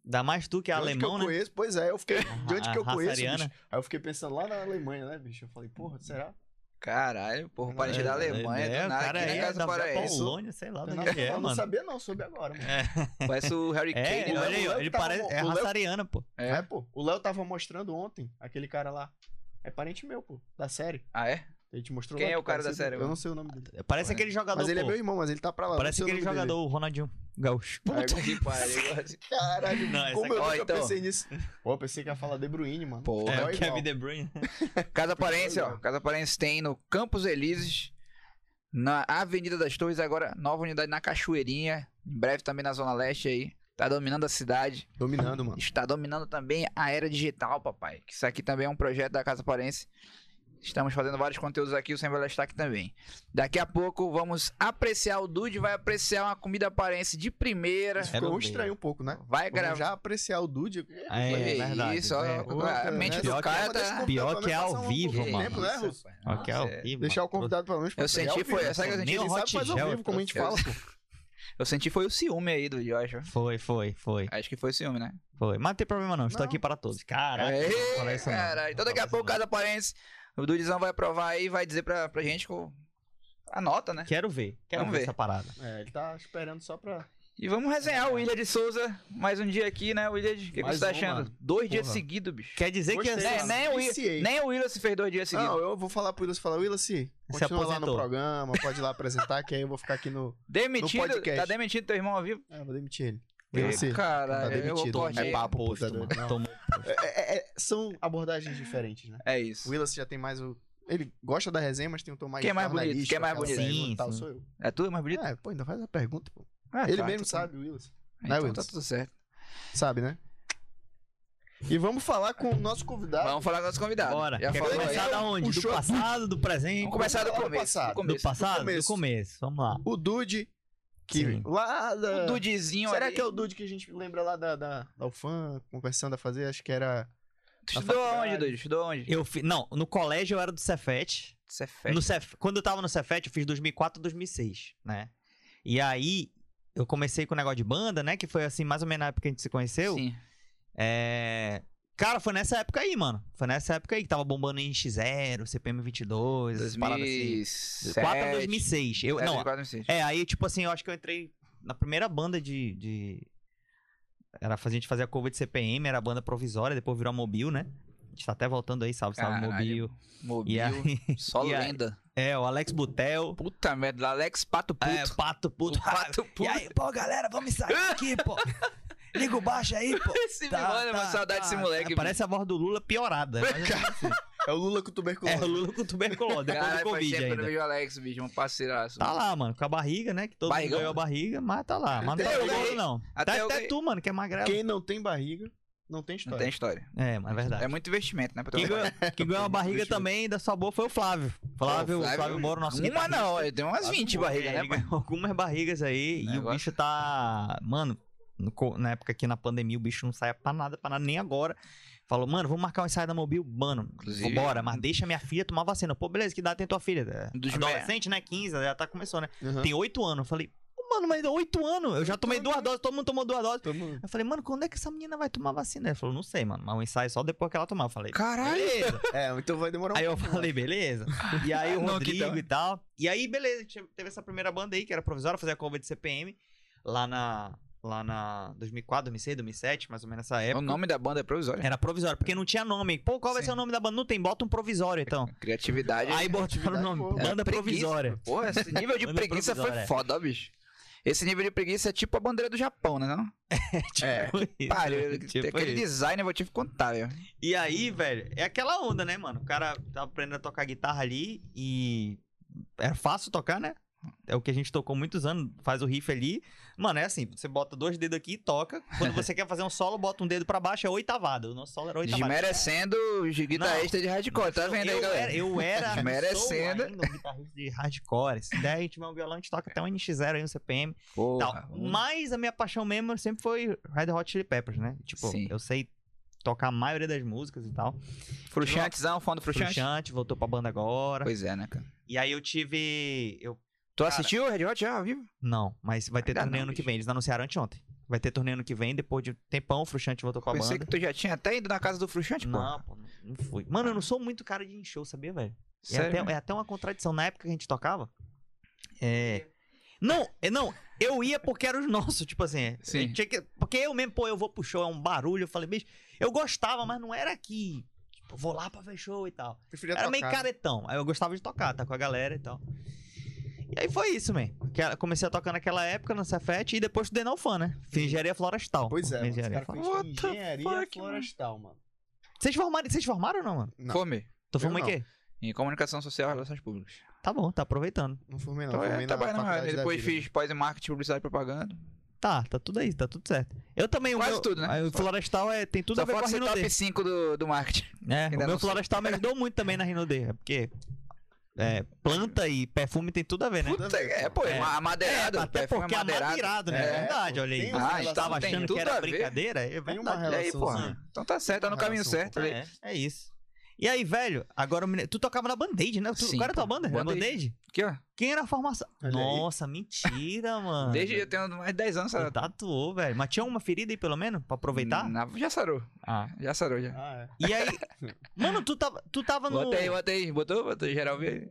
Dá mais tu que é de onde alemão, que eu né? conheço? Pois é, eu fiquei, de onde A que eu conheço, bicho? Aí eu fiquei pensando lá na Alemanha, né, bicho? Eu falei, porra, será? Caralho, porra, parente É, da Alemanha, é, do nada, cara aqui na é casa da paraense. Polônia, sei lá onde é, eu não mano. sabia não, soube agora, mano. É, Parece o Harry Kane, é, né? o olha aí, ele tava- parece, é o Léo- raça ariana, pô. É. É. pô. O Léo tava mostrando ontem, aquele cara lá. É parente meu, pô, da série. Ah, é? A gente mostrou Quem lá, é o cara da série, Eu não sei o nome dele. Parece aquele jogador, Mas ele é pô. meu irmão, mas ele tá pra lá. Parece aquele jogador, o Ronaldinho Gaúcho. Puta que pariu. Caralho, Não, essa como eu aqui- Ó, nunca então. pensei nisso. Pô, eu pensei que ia falar De Bruyne, mano. Porra. É, Igual, o. Kevin De Bruyne. Casa Parense, ó. Casa Parense tem no Campos Elíseos, na Avenida das Torres, agora nova unidade na Cachoeirinha, em breve também na Zona Leste aí. Tá dominando a cidade. Dominando, mano. Está dominando também a era digital, papai. Que Isso aqui também é um projeto da Casa Parense. Estamos fazendo vários conteúdos aqui, o Sem Velha está aqui também. Daqui a pouco vamos apreciar, o Dude vai apreciar uma comida parense de primeira. Quero ficou estranho um pouco, né? Vai gravar. já apreciar o Dude. É, Que verdade. Isso, ó, é. Porra, a mente né? do Pior que- cara o tá... convidado Pior pelo que é ao um vivo, mano. tempo, né, Russo? Ó, que é ao é. vivo, Deixar o convidado pelo menos Eu. É senti, foi, sabe o que Nem o sabe fazer ao vivo, como a gente fala, pô. Eu senti foi o ciúme aí do Joshua. Foi, foi, foi, Acho que foi o ciúme, né? foi. Mas não tem problema não, estou Não. aqui para todos. Caraca, Ei, não isso não. caralho. Então daqui a pouco o isso Casa Parense, o Dudizão vai provar aí e vai dizer pra, pra gente com a nota, né? Quero ver, quero Vamos ver ver. essa parada. É, ele tá esperando só pra. E vamos resenhar o William de Souza mais um dia aqui, né, William? O que, que você tá um, achando? mano. Dois dias Porra. seguidos, bicho. Quer dizer Gostei, que Nem, mano. nem, o William, nem o William se fez dois dias seguidos. Não, eu vou falar pro Willis, falar, Willis, Se continua lá no programa, pode ir lá apresentar, que aí eu vou ficar aqui no. Demitido, podcast. tá demitido teu irmão ao vivo? É, eu vou demitir ele. Tá eu É papo, pô, Posto, tá doido? mano. Não. Tomou. É, é, é, são abordagens diferentes, né? É isso. O Willis já tem mais o. Ele gosta da resenha, mas tem um tom mais Quem é mais bonito? Quem é mais bonito? Sim, e tal, sou eu. É tu mais bonito? É, pô, ainda faz a pergunta, pô. Ah, ele tá, mesmo então- sabe, o Willis. Então Willis? tá tudo certo. Sabe, né? E vamos falar com o nosso convidado. Vamos falar com os convidados. Bora. Já Quer aí. começar da onde? Do passado, do presente? Vamos começar do começo. passado. Do Do começo. passado? Do começo. Vamos lá. O Dude, que Sim. lá da... O Dudizinho Será ali. que é o Dude que a gente lembra lá da, da, da UFAM, conversando a fazer? Acho que era... Tu estudou onde, Dudu? Estudou onde? Eu fi... Não, no colégio eu era do Cefet. Festa. No Cef... Quando eu tava no Cefet, eu fiz 2004, 2006, né? E aí, eu comecei com o negócio de banda, né? Que foi assim, mais ou menos na época que a gente se conheceu. Sim. É... Cara, foi nessa época aí, mano. Foi nessa época aí que tava bombando em X0, CPM 22, essas paradas assim. 2007. 4 a 2006. Eu, É, não, 2004, 2006. é, aí, tipo assim, eu acho que eu entrei na primeira banda de. de... Era, a gente fazia cover de CPM, era a banda provisória, depois virou a Mobil, né? A gente tá até voltando aí, salve, salve, Caralho. Mobil. Mobil. E aí, Só e aí- lenda. é, o Alex Butel. Puta merda, Alex Pato Puto. É, Pato Puto. O Pato Puto. E aí, pô, galera, vamos sair aqui, pô. Liga o baixo aí, pô. Esse mano, mano, saudade desse moleque. Parece a voz do Lula piorada. mas é assim. É o Lula com tuberculose. É o Lula com tuberculose, depois Cara, do Covid não ainda. vejo o Alex, bicho, um parceiraço. Tá lá, mano, com a barriga, né? Que todo Barrigão? mundo ganhou a barriga, mas tá lá. Mas não Até tá gordo, não. Até Até, eu até tu, mano, que é magrelo. Quem não tem barriga, não tem Não história. tem história. É, mas é verdade. É muito investimento, né? Quem uma ganhou, quem ganhou a barriga também da sua boa foi o Flávio. Flávio, Flávio- Flávio Moro, nosso Uma não, ele tem umas Flávio 20 Moro, barrigas, é, né? algumas barrigas aí. E o bicho tá. Mano, no na época aqui na pandemia, o bicho não saia pra nada, pra nada, nem agora. Falou, mano, vamos marcar um ensaio da Mobil. Mano, Inclusive- bora, mas deixa minha filha tomar vacina. Pô, beleza, que idade tem tua filha? É, dos Adolescente, né? 15, já tá começando, né? Uhum. Tem 8 anos. Eu falei, "Pô, mano, mas 8 anos. Eu já tomei duas doses, todo mundo tomou duas doses. Mundo- Eu falei, mano, quando é que essa menina vai tomar vacina? Ele falou, não sei, mano, mas o ensaio é só depois que ela tomar. Eu falei, Caralho! beleza. É, então vai demorar um Aí eu falei, beleza. E aí o Não, Rodrigo tal? e tal. E aí, beleza, teve essa primeira banda aí, que era provisória, fazia cover de CPM, lá na. Lá na 2004, 2006, 2007, mais ou menos nessa O época. nome da banda é provisória. Era provisório, porque não tinha nome. Pô, qual vai Sim. ser o nome da banda? Não tem, bota um provisório, então. Criatividade. Aí botaram o nome, boa. banda É provisória. Porra, esse nível de preguiça foi foda, bicho. Esse nível de preguiça é tipo a bandeira do Japão, né? Não? Tipo isso, Pariu, tipo aquele isso. design eu vou te contar, velho. E aí, velho, é aquela onda, né, mano? O cara tava aprendendo a tocar guitarra ali e é fácil tocar, né? É o que a gente tocou muitos anos, faz o riff ali. Mano, é assim, você bota dois dedos aqui e toca. Quando você quer fazer um solo, bota um dedo pra baixo, é oitavado. O nosso solo era oitavado. Desmerecendo os guitarristas de hardcore, tá vendo aí, eu galera? Era, eu era, Desmerecendo. ainda um guitarrista de hardcore. Se der, a gente tiver um violão, a gente toca até um NX0 aí, um CPM Porra, tal. Mas a minha paixão mesmo sempre foi Red Hot Chili Peppers, né? Tipo, Sim. eu sei tocar a maioria das músicas e tal. Fruxantezão, fã do Fruxante. Fruxante, voltou pra banda agora. Pois é, né, cara? E aí eu tive. Eu... Tu Cara- assistiu o Red Hot já ao vivo? Não, mas vai ter torneio ano que vem. Eles anunciaram anteontem. Vai ter torneio ano que vem, depois de um tempão, o Fruxante voltou com a Pensei banda. que tu já tinha até ido na casa do Fruxante, pô. Não, pô, não- fui. Mano, eu não sou muito cara de show, sabia, velho? É até, é até uma contradição. Na época que a gente tocava. É. Não, é, não, eu ia porque era os nossos, tipo assim. Sim. eu tinha que- porque eu mesmo, pô, eu vou pro show, é um barulho. Eu falei, bicho, eu gostava, mas não era aqui. Tipo, vou lá pra ver show e tal. Preferia Era meio tocar, né? caretão. Aí eu gostava de tocar, tá com a galera e tal. E aí foi isso, man. Que ela- Comecei a tocar naquela época no Cefet e depois estudei na UFAM, né? Fiz engenharia florestal. Pois é, engenharia florestal. fez engenharia fuck, florestal, mano. Vocês formaram, vocês formaram ou não, mano? Não, Fome. Tu formou em quê? Em comunicação social e relações públicas. Tá bom, tá aproveitando. não formei não. Então, formei é, na na da Depois fiz pós em marketing, publicidade e propaganda. Tá, tá tudo aí, tá tudo certo. Eu também, Quase o meu, tudo, né? O florestal é, tem tudo Só a ver com a falta ser Rinode. top 5 do, do marketing. É, Ainda o meu florestal me ajudou muito também na Rinode. É porque é, planta e perfume tem tudo a ver, né? Puta, é, pô. É. é, amadeirado. É, até porque é madeirado, né? É, É, verdade, olha aí. Ah, relação, estava achando que era brincadeira? É Tem uma. E aí, porra. Então tá certo, tá no caminho relação. certo. É, é isso. E aí, velho, agora tu tocava na Band-Aid, né? Tu, Sim, qual era a tua pô, banda? Band-Aid. Band-Aid? Aqui, ó. Quem era a formação? Olha aí. Nossa, mentira, mano. Desde eu tenho mais de 10 anos, sabe? tatuou, velho. Mas tinha uma ferida aí, pelo menos, pra aproveitar? Na- já sarou. Ah. Já sarou, já. Ah, é. E aí, mano, tu tava, tu tava no... Bota aí, bota aí. Botou? Botou geral ver.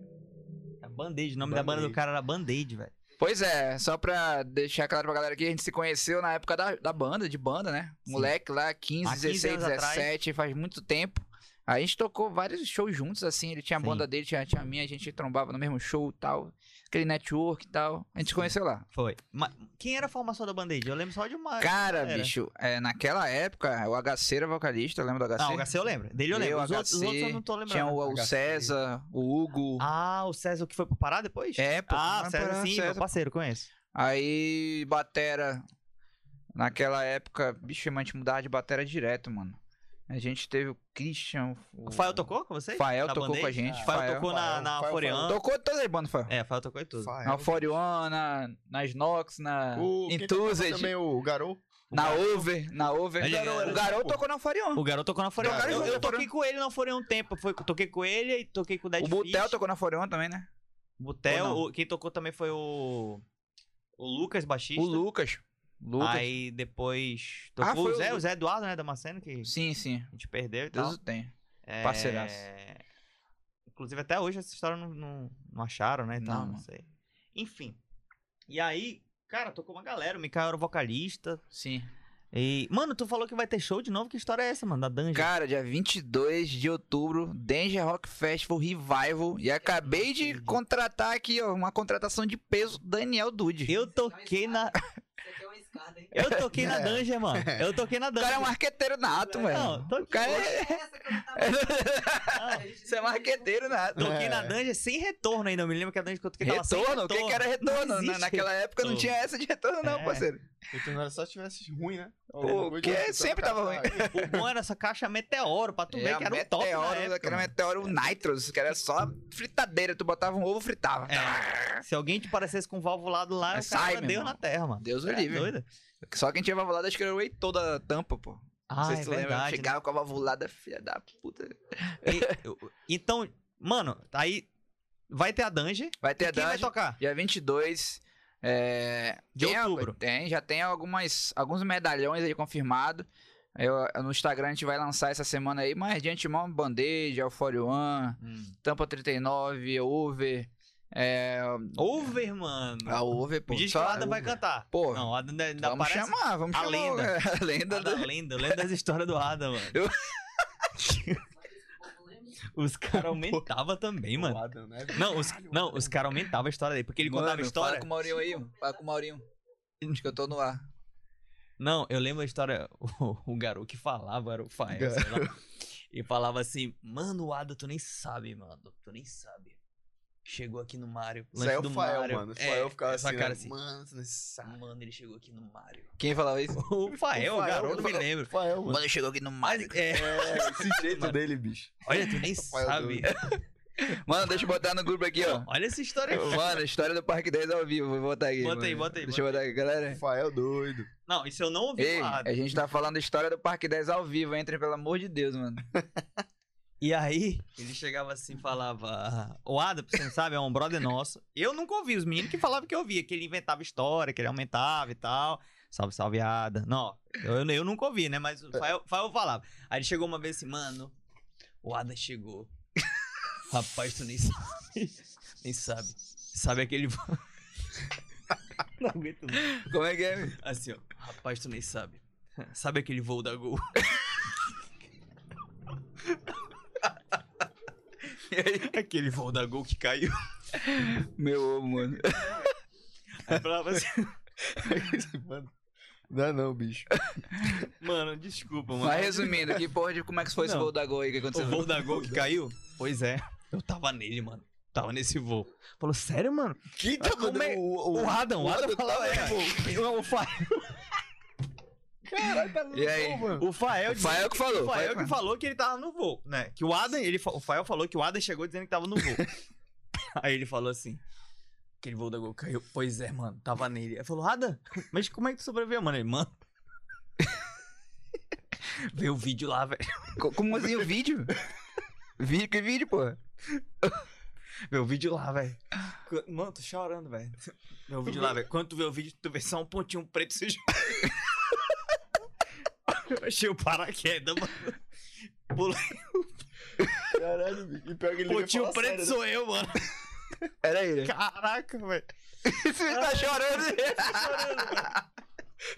É Band-Aid, o nome da banda do Band-Aid. cara era Band-Aid, velho. Pois é, só pra deixar claro pra galera aqui, a gente se conheceu na época da, da banda, de banda, né? Sim. Moleque lá, 15, Há 15 16, anos atrás. 17, faz muito tempo. A gente tocou vários shows juntos, assim. Ele tinha a Sim. banda dele, tinha, tinha a minha, a gente trombava no mesmo show e tal. Aquele network e tal. A gente se conheceu lá. Foi. Mas quem era a formação da Band-Aid? Eu lembro só de uma... Cara, era. bicho, é, naquela época, o HC era vocalista, lembra do HC? Ah, o HC eu lembro. Dele eu lembro. Eu, Os outros, os outros eu HC, não tô lembrando. Tinha o, o HC. César, o Hugo. Ah, o César que foi pra parar depois? É, pô. Ah, César pra sim, meu César. parceiro, conheço. Aí, Batera. Naquela época, bicho, a gente mudava de Batera direto, mano. A gente teve o Christian. O Fael tocou com vocês? Fael Na tocou com a Band-Aid? gente. O Fael Fael. tocou na, Fael, na Forean. Tocou todas as bandas, Fael. É, Fael tocou em tudo. Fael. Na Forion, na, nas Nox, na O, também o Garou. na Over, na Over. Ele era- o Garou tocou na Forion. O garoto tocou na. Tocaram Eu, eu na toquei com ele na Forean um tempo. Foi, toquei com ele e toquei com o Dead O Butel Fish. tocou na Forion também, né? Butel, o- quem tocou também foi o. O Lucas, baixista. O Lucas. Lucas. Aí depois. Ah, Tocou foi o Zé, o- o Zé Eduardo, né? Damasceno, que Sim, sim. a gente perdeu e Deus tal. o tenha. É... parceiraço. Inclusive, até hoje essa história não, não, não acharam, né? e tal, Não, não sei. Enfim. E aí, cara, tocou uma galera. O Mikael era o vocalista. Sim. E. Mano, tu falou que vai ter show de novo. Que história é essa, mano? Da Dungeon? Cara, dia 22 de outubro, Danger Rock Festival Revival. E acabei de contratar aqui, ó, uma contratação de peso, Daniel Dude. Eu toquei na. Escada, hein? Eu toquei na É. Dungeon, mano. Eu toquei na O Dungeon. cara é um marqueteiro nato, velho. Não, tô O cara é... Você é marqueteiro nato. Toquei É. na Dungeon sem retorno ainda. Eu me lembro que a Dungeon que eu toquei tava sem Retorno? O que, que era retorno? Na- Naquela época não retorno. tinha essa de retorno, não, É. parceiro. Então não era só se tivesse ruim, né? Ou- que ou- sempre tava ruim. O bom era essa caixa meteoro, pra tu ver que era um top na meteoro, época, aquele mano. meteoro Nitros, que era só fritadeira. Tu botava um ovo, fritava. É. Se alguém te parecesse com valvulado lá, É, o cara sai, deu irmão. na terra, mano. Deus o É livre. Só quem tinha valvulada, acho que era o toda a tampa, pô. Não Ah, sei é se tu lembra. verdade. Chegava com a valvulada, filha da puta. né? E- eu- então, mano, aí vai ter a Dungeon. Vai ter E a quem vai Dungeon, tocar? dia 22 é, De tem a- outubro. tem, já tem algumas, alguns medalhões aí confirmados. Eu, no Instagram a gente vai lançar essa semana aí, mas de antemão, Band-Aid, Alfore One, Hum. Tampa 39, Over. É, Over, mano. a Over, pô. Diz que o Adam vai cantar. Pô, Não, o Adam ainda, ainda vamos parece chamar, vamos a chamar. lenda. A lenda Adam, do... lenda, lenda das histórias do Adam, mano. Os caras aumentavam também, O mano. Adam, né? Não, os, Caralho, não, os caras aumentavam a história dele, porque ele contava Mano, história. Fala com o Maurinho aí, fala com o Maurinho. Acho que eu tô no ar. Não, eu lembro a história, o, o garoto que falava, era o Fael, sei lá. E falava assim, mano, o Ada, tu nem sabe, mano. Tu nem sabe. Chegou aqui no Mario. Isso lanche aí é o do Fael, Mario. mano. O É, Fael ficava essa assim, cara né? assim. Mano, sabe. Mano, ele chegou aqui no Mario. Quem falava isso? O Fael, o, Fael, garoto, me lembro. Fael, mano. Quando chegou aqui no Mas, Mario. é, É, esse jeito Mano. dele, bicho. olha, tu nem Fael sabe. Mano, deixa eu botar no grupo aqui, ó. Olha essa história aí. Mano, história do Parque 10 ao vivo, vou botar aqui. Bota aí, mano. bota aí, Deixa eu bota botar aqui, galera. Fael doido. Não, isso eu não ouvi Ei, a gente tá falando história do Parque 10 ao vivo, entrem, pelo amor de Deus, mano. E aí, ele chegava assim e falava: O Ada, você não sabe, é um brother nosso. Eu nunca ouvi, os meninos que falavam que eu ouvia, que ele inventava história, que ele aumentava e tal. Salve, salve, Ada. Não, eu, eu nunca ouvi, né? Mas o Fael, falava. Aí ele chegou uma vez assim, mano, o Ada chegou. Rapaz, tu nem sabe. Nem sabe. Sabe aquele. Não aguento não. Como é que é? Assim, ó. Rapaz, tu nem sabe. Sabe aquele voo da Gol? aquele voo da Gol que caiu. Meu mano. Aí falava assim, mano, não, não, bicho. mano, desculpa, mano. Mas resumindo, que porra de como é que foi esse Não. voo da Gol aí que O aconteceu? voo da Gol que caiu? Pois é. Eu tava nele, mano. Tava nesse voo. Falou, sério, mano? Que Mas como é- o, O Adam, o Adam falava, tava é, o, o, Caralho, tá E aí? bom, mano. o Fael... O Fael que falou. O Fael Fael que falou que ele tava no voo, né? Que o Adam, ele, o Fael falou que o Adam chegou dizendo que tava no voo. Aí ele falou assim, aquele voo da Gol caiu. Pois é, mano, tava nele. Aí falou, Adam, mas como é que tu sobreviveu, mano? Ele, mano... Vê o vídeo lá, velho. Co- Como assim o vídeo? Vídeo que vídeo, porra. Meu vídeo lá, velho. Mano, tô chorando, velho. Meu vídeo lá, velho. Quando tu vê o vídeo, tu vê só um pontinho preto se Eu achei o paraquedas, mano. Pulei. Caralho, bicho. E pior que ele Pontinho fala preto sério, sou eu, mano. Era ele. Caraca, velho. Você tá chorando.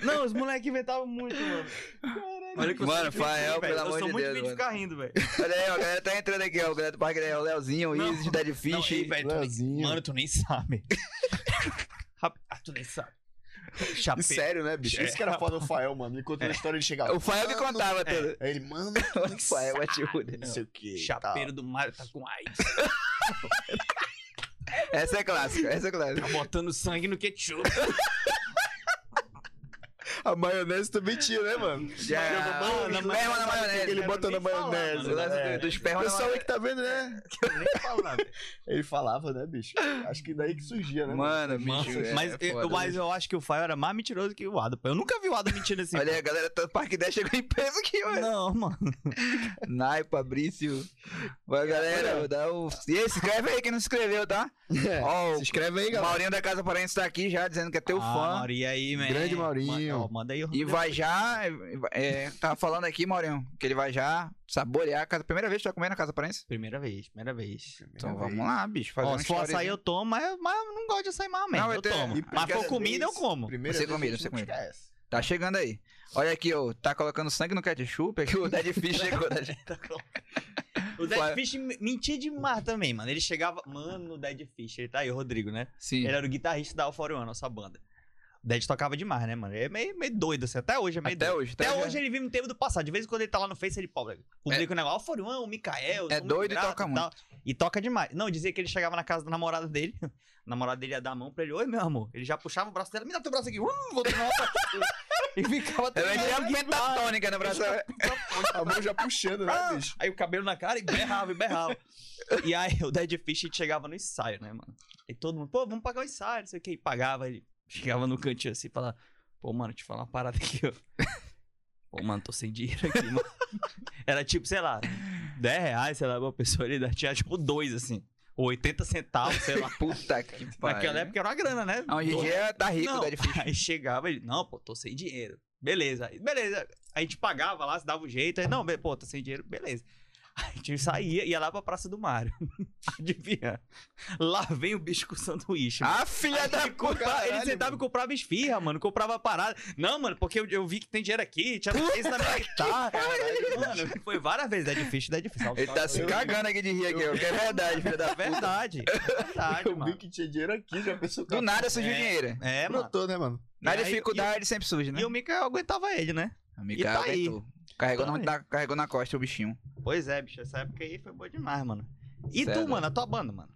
Não, os moleques inventavam muito, mano. Olha que eu Mano, sou muito Fael, vídeo, pelo Eu amor sou de muito Deus, vídeo de mano. ficar rindo, velho. Olha aí, ó, a galera tá entrando aqui, ó. O galera do Parque né? O Leozinho, o Não, Isis, Dead Não, Fish. velho, tu nem- Leozinho. Mano, tu nem sabe. Rap- ah, tu nem sabe. Chapeiro. sério, né, bicho? É. Isso que era foda do Fael, mano. Me contando a história, ele chegava. o Fael que "Mano, contava tudo. Aí ele, mano, O Fael é tio não sei o que. Chapeiro do Mário tá com AIDS. Essa é clássica, essa é clássica. Tá botando sangue no ketchup. A maionese também tinha, né, mano? Já, Mano, na na esperma na maionese, maionese. que ele bota na maionese. Né? do, do esperma O na pessoal aí que tá vendo, né? Eu nem falo nada. Ele falava, né, bicho? Acho que daí que surgia, né? Mano, Mano, bicho. é mas, eu, foda, mas eu acho que o Fael era mais mentiroso que o Adam. Eu nunca vi o Adam mentindo assim. Olha aí, a galera do Parque 10 chegou em peso aqui, mano. Não, mano. Nai, Fabrício. Vai, galera, dá o. E aí, se inscreve aí quem não se inscreveu, tá? Ó, Se inscreve aí, o galera. Maurinho da Casa Paraense tá aqui já dizendo que é teu ah, fã. Maurinho aí, man. Grande Maurinho. Manda, aí o E vai já. É, tava falando aqui, Maurinho, que ele vai já saborear a casa. Primeira vez que tu vai comer na Casa Paraense? Primeira vez, primeira vez. Então vamos lá, bicho. Fazer Ó, se for açaí eu tomo, mas, mas eu não gosto de açaí mais, Não, mesmo. vai Eu ter- tomo. e Mas for comida, eu como. Primeira Você vez, comida, a você não comida. esquece. Tá chegando aí. Olha aqui, ó. Tá colocando sangue no ketchup. Aqui o Dead Fish chegou. né? O Dead. Fish mentia demais também, mano. Ele chegava. Mano, o Dead Fish, ele tá aí, o Rodrigo, né? Sim. Ele era o guitarrista da Alfa One, nossa banda. O Dead tocava demais, né, mano? Ele é meio, meio doido, assim. Até hoje é meio Até doido. hoje. Até hoje. hoje ele vive no tempo do passado. De vez em quando ele tá lá no Face, ele publica o negócio. Alfa One, o Mikael. É muito doido e toca tal. E toca demais. Não, dizia que ele chegava na casa da namorada dele. A namorada dele ia dar a mão pra ele. Oi, meu amor. Ele já puxava o braço dela. Me dá teu braço aqui. Uh, vou dar uma. E ficava Eu tinha tremendo pentatônica no braço. A mão já puxando, né, Ah, bicho? Aí o cabelo na cara e berrava, e berrava. e aí o Dead Fish chegava no ensaio, né, mano? E todo mundo, pô, vamos pagar o ensaio, não sei o que. E pagava, ele chegava no cantinho assim e falava, pô, mano, te falar uma parada aqui, ó. Pô, mano, tô sem dinheiro aqui, mano. Era tipo, sei lá, 10 reais, sei lá, uma pessoa ele tinha tipo dois, assim. Ou 80 centavos, sei lá. Puta que pariu. Naquela época era uma grana, né? Ah, Hoje em dia tá rico não, Dead Fish. aí chegava ele, não, pô, tô sem dinheiro. Beleza, beleza. A gente pagava lá, se dava o jeito. Aí, não, pô, tô sem dinheiro, beleza. A gente saía, ia lá pra Praça do Mário. Adivinha? Lá vem o bicho com sanduíche. mano. Ah, filha da Ele, compra- caralho, ele sentava mano. e comprava esfirra, mano. Comprava parada. Não, mano, porque eu, eu vi que tem dinheiro aqui. Tinha isso na minha guitarra. Mano, foi várias vezes. É difícil, é difícil. Ele tá se Eu- cagando aqui de rir aqui. Que é verdade, filha da É puta. verdade. É verdade, Eu vi que tinha dinheiro aqui, já pensou Do nada surgiu É. dinheiro. É, mano. Brotou, né, mano? Na dificuldade sempre surge, né? E o Mikael aguentava ele, né? A e Mica tá aí. aguentou. Carregou, na, carregou na costa o bichinho. Pois é, bicho. Essa época aí foi boa demais, mano. E tu, mano, a tua banda, mano?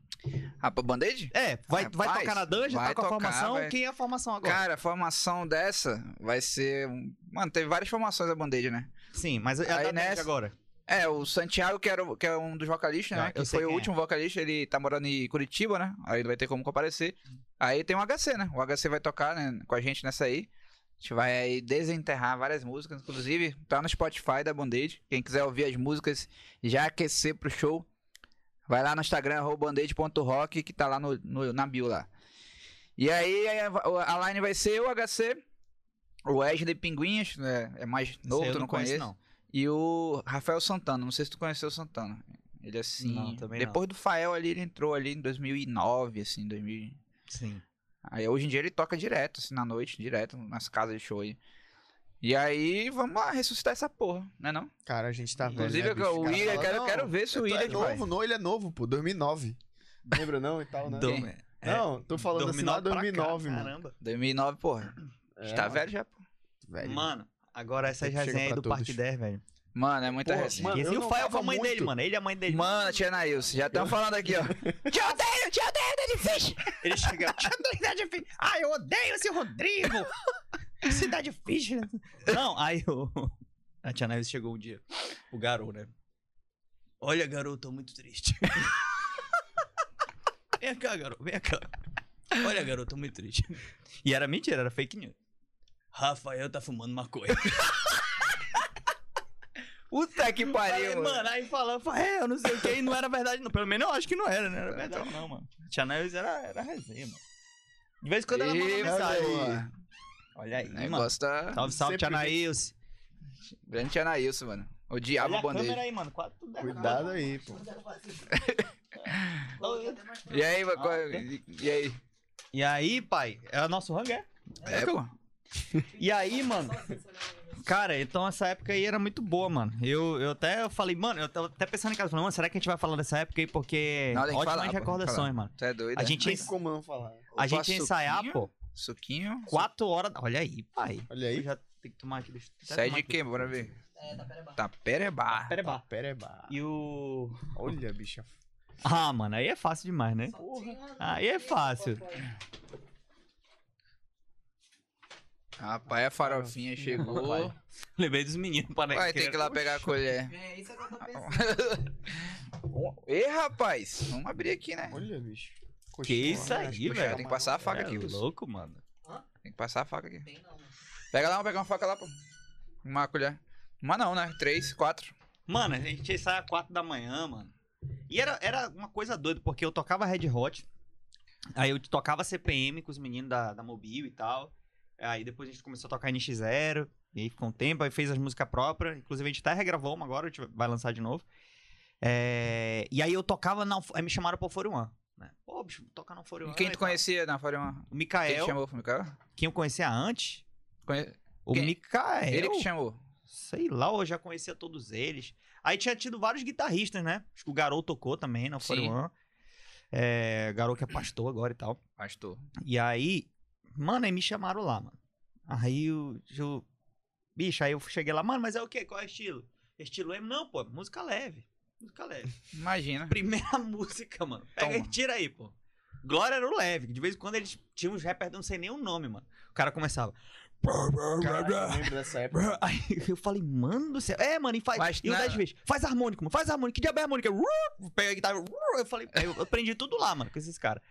Ah, pra band-aid? É, vai, vai tocar na dungeon, vai tá com a tocar, formação? vai. Quem é a formação agora? Cara, a formação dessa vai ser. Mano, teve várias formações a band-aid, né? Sim, mas é a Aí da nessa- agora. É, o Santiago, que, era, que é um dos vocalistas, Ah, né? eu Que foi o é. último vocalista, ele tá morando em Curitiba, né? Aí ele vai ter como comparecer. Aí tem o HC, né? O HC vai tocar né, com a gente nessa aí. A gente vai aí desenterrar várias músicas, inclusive tá no Spotify da Band-Aid. Quem quiser ouvir as músicas e já aquecer pro show, vai lá no Instagram, arroba bandage.rock, que tá lá no, no- na bio lá. E aí a, line vai ser o HC, o Wesley Pinguinhas, né? é mais novo, eu tu não conheço, conhece. não. E o Rafael Santana, não sei se tu conheceu o Santana. Ele assim, Não, também não. depois do Fael ali, ele entrou ali em 2009, assim, 2000. Sim. Aí hoje em dia ele toca direto, assim, na noite, direto, nas casas de show aí. E aí, vamos lá ressuscitar essa porra, né não? Cara, a gente tá velho, Inclusive, né, bicho? o cara William, quero, "Não, quero ver se o tu William é novo, não, ele é novo, pô, 2009. Lembra não e tal, né? Dom- é, Não, tô falando assim lá 2009 pra cá, 2009, mano. Caramba. 2009, porra. É, tá mano, velho já, pô. velho. Mano, agora essas Chega resenhas aí do todos. Parque 10, velho. Mano, é muita Porra, resenha. mano, E assim, eu o Fael com a mãe dele, mano. Ele é a mãe dele. Mano, tia Nailson, já estão falando aqui, ó. Te odeio, te odeio, Dead Fish! Ele chega. Cidade Fish. Ai, eu odeio esse Rodrigo! Cidade Fish. Não, aí o. A Tia Neves chegou um dia. O garoto, né? Olha, garoto, tô muito triste. vem cá, garoto, vem cá. Olha, garoto, tô muito triste. E era mentira, era fake news. Rafael tá fumando maconha. Puta que Aí, pariu, mano. mano, aí falando, fala, é, eu não sei o que, e não era verdade, não. Pelo menos eu acho que não era, né? Era verdade, não, mano. Tia Neves era, era resenha, mano. De vez em quando ela manda Ih, mensagem. mano. Olha aí, O mano. negócio tá... Salve, salve, Tia Nailce. Grande Tia Nailson, mano. Odiava Olha o a câmera aí, mano. Quase tudo errado. Cuidado aí, pô. E aí, mano, qual- Ah, e e aí? E aí, pai, é o nosso rango, é? É, pô. E aí, mano, cara, então essa época aí era muito boa, mano. Eu, eu até falei, mano, eu tava até pensando em casa, falando, mano, será que a gente vai falar dessa época aí? Porque tem que ótimas falar, tem recordações, mano. Você é doido, A né? gente, Tem ia- como não falar. a gente ia ensaiar, pô, Suquinho? quatro horas. Olha aí, pai. Olha Eu aí. já tenho que tomar aqui. Deixa eu Sai tomar de quem? Bora ver. É, tá pera Tá perebá. Pera aí, bah. Pereba. E o. Olha, bicha. Ah, mano, aí é fácil demais, né? Aí é fácil. Rapaz, a farofinha chegou. Lembrei dos meninos para Vai ter que ir lá pegar a colher. É isso que eu tô pensando. Ei, rapaz. Vamos abrir aqui, né? Olha, bicho. Que isso aí, velho? Tem que passar a faca É aqui, Wilson. louco, mano. Tem que passar a faca aqui. Não. Pega lá, vamos pegar uma faca lá, pô. Uma colher. Uma não, né? Três, quatro. Mano, a gente ia sair às 4 da manhã, mano. E era, era uma coisa doida, porque eu tocava Red Hot, aí eu tocava CPM com os meninos da, da Mobil e tal. Aí depois a gente começou a tocar NX0, e aí ficou um tempo, aí fez as músicas próprias. Inclusive a gente até regravou uma agora, a gente vai lançar de novo. É, E aí eu tocava na. Aí me chamaram pro Foro One. Né? Pô, bicho, tocar no Foro E quem tu conhecia na Fórum? O Quem Mikael. chamou pro Mikael? Quem eu conhecia antes? Conhe- O Quem? Mikael. Ele que chamou. Sei lá, eu já conhecia todos eles. Aí tinha tido vários guitarristas, né? Acho que o Garou tocou também na One. É, Garou que é pastor agora e tal. Pastor. E aí, mano, aí me chamaram lá, mano. Aí eu, eu- Bicho, aí eu cheguei lá, mano, mas é o quê? Qual é o estilo? Estilo emo? Não, pô, música leve. Música leve. Imagina. Primeira música, mano. Pega Toma. e tira aí, pô. Glória era o leve. De vez em quando eles tinham uns rappers, não sei nem o nome, mano. O cara começava. Lembro dessa época. Aí eu falei, mano do céu. É, mano, e faz. Mas e na- 10 vezes. Faz harmônico, mano. Faz harmônico. Que diabo é harmônica? Uh, Pega a guitarra. Eu falei, aí eu aprendi tudo lá, mano, com esses caras.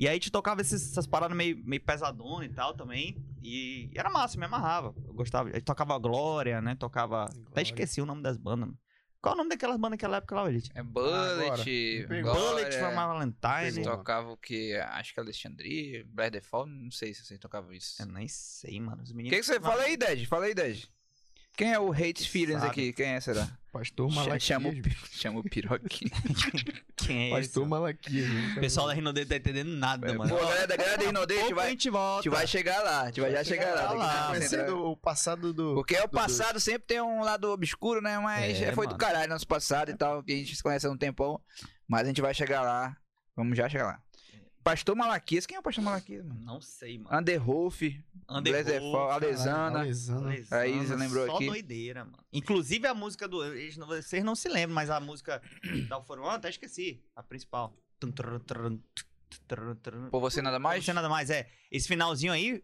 E aí a gente tocava esses- essas paradas meio, meio pesadona e tal também. E, e era massa, me amarrava. Eu gostava. A gente tocava Glória, né? Tocava. Até Glória. esqueci o nome das bandas, mano. Qual é o nome daquelas bandas daquela época lá, Elite? É. Bullet, pegou. Bullet from Glória. Valentine. Pegou. tocavam o que? Acho que Alexandria, Black Default, não sei se vocês tocavam isso. Eu nem sei, mano. Os O meninos. que, que você fala aí, Ded? Fala aí, Ded. Quem é o Hate Feelings Sabe. aqui? Quem é, será? Pastor Malaquias. chama, o, chama o piroquinho. Quem é? Pastor Malaquias. gente. O pessoal da Rinode tá entendendo nada, mano. Pô, galera da galera da Inodê, a gente Pouco a vai, gente a volta. gente vai chegar lá. A gente vai já chegar lá. lá. Conhecendo entendeu? o passado do. Porque o do- passado sempre tem um lado obscuro, né? Mas É, foi do mano. caralho nosso passado e tal, que a gente se conhece há um tempão. Mas a gente vai chegar lá. Vamos já chegar lá. Pastor Malaquias. Quem é o Pastor Malaquias, mano? Não sei, mano. Underworld, Blazerfall, Alesana. Alesana. Aí você lembrou só aqui? doideira, mano. Inclusive a música do. eles não- Vocês não se lembram, mas a música da Alforo One, até esqueci. A principal. Por você nada Não mais? tinha nada mais, é. Esse finalzinho aí,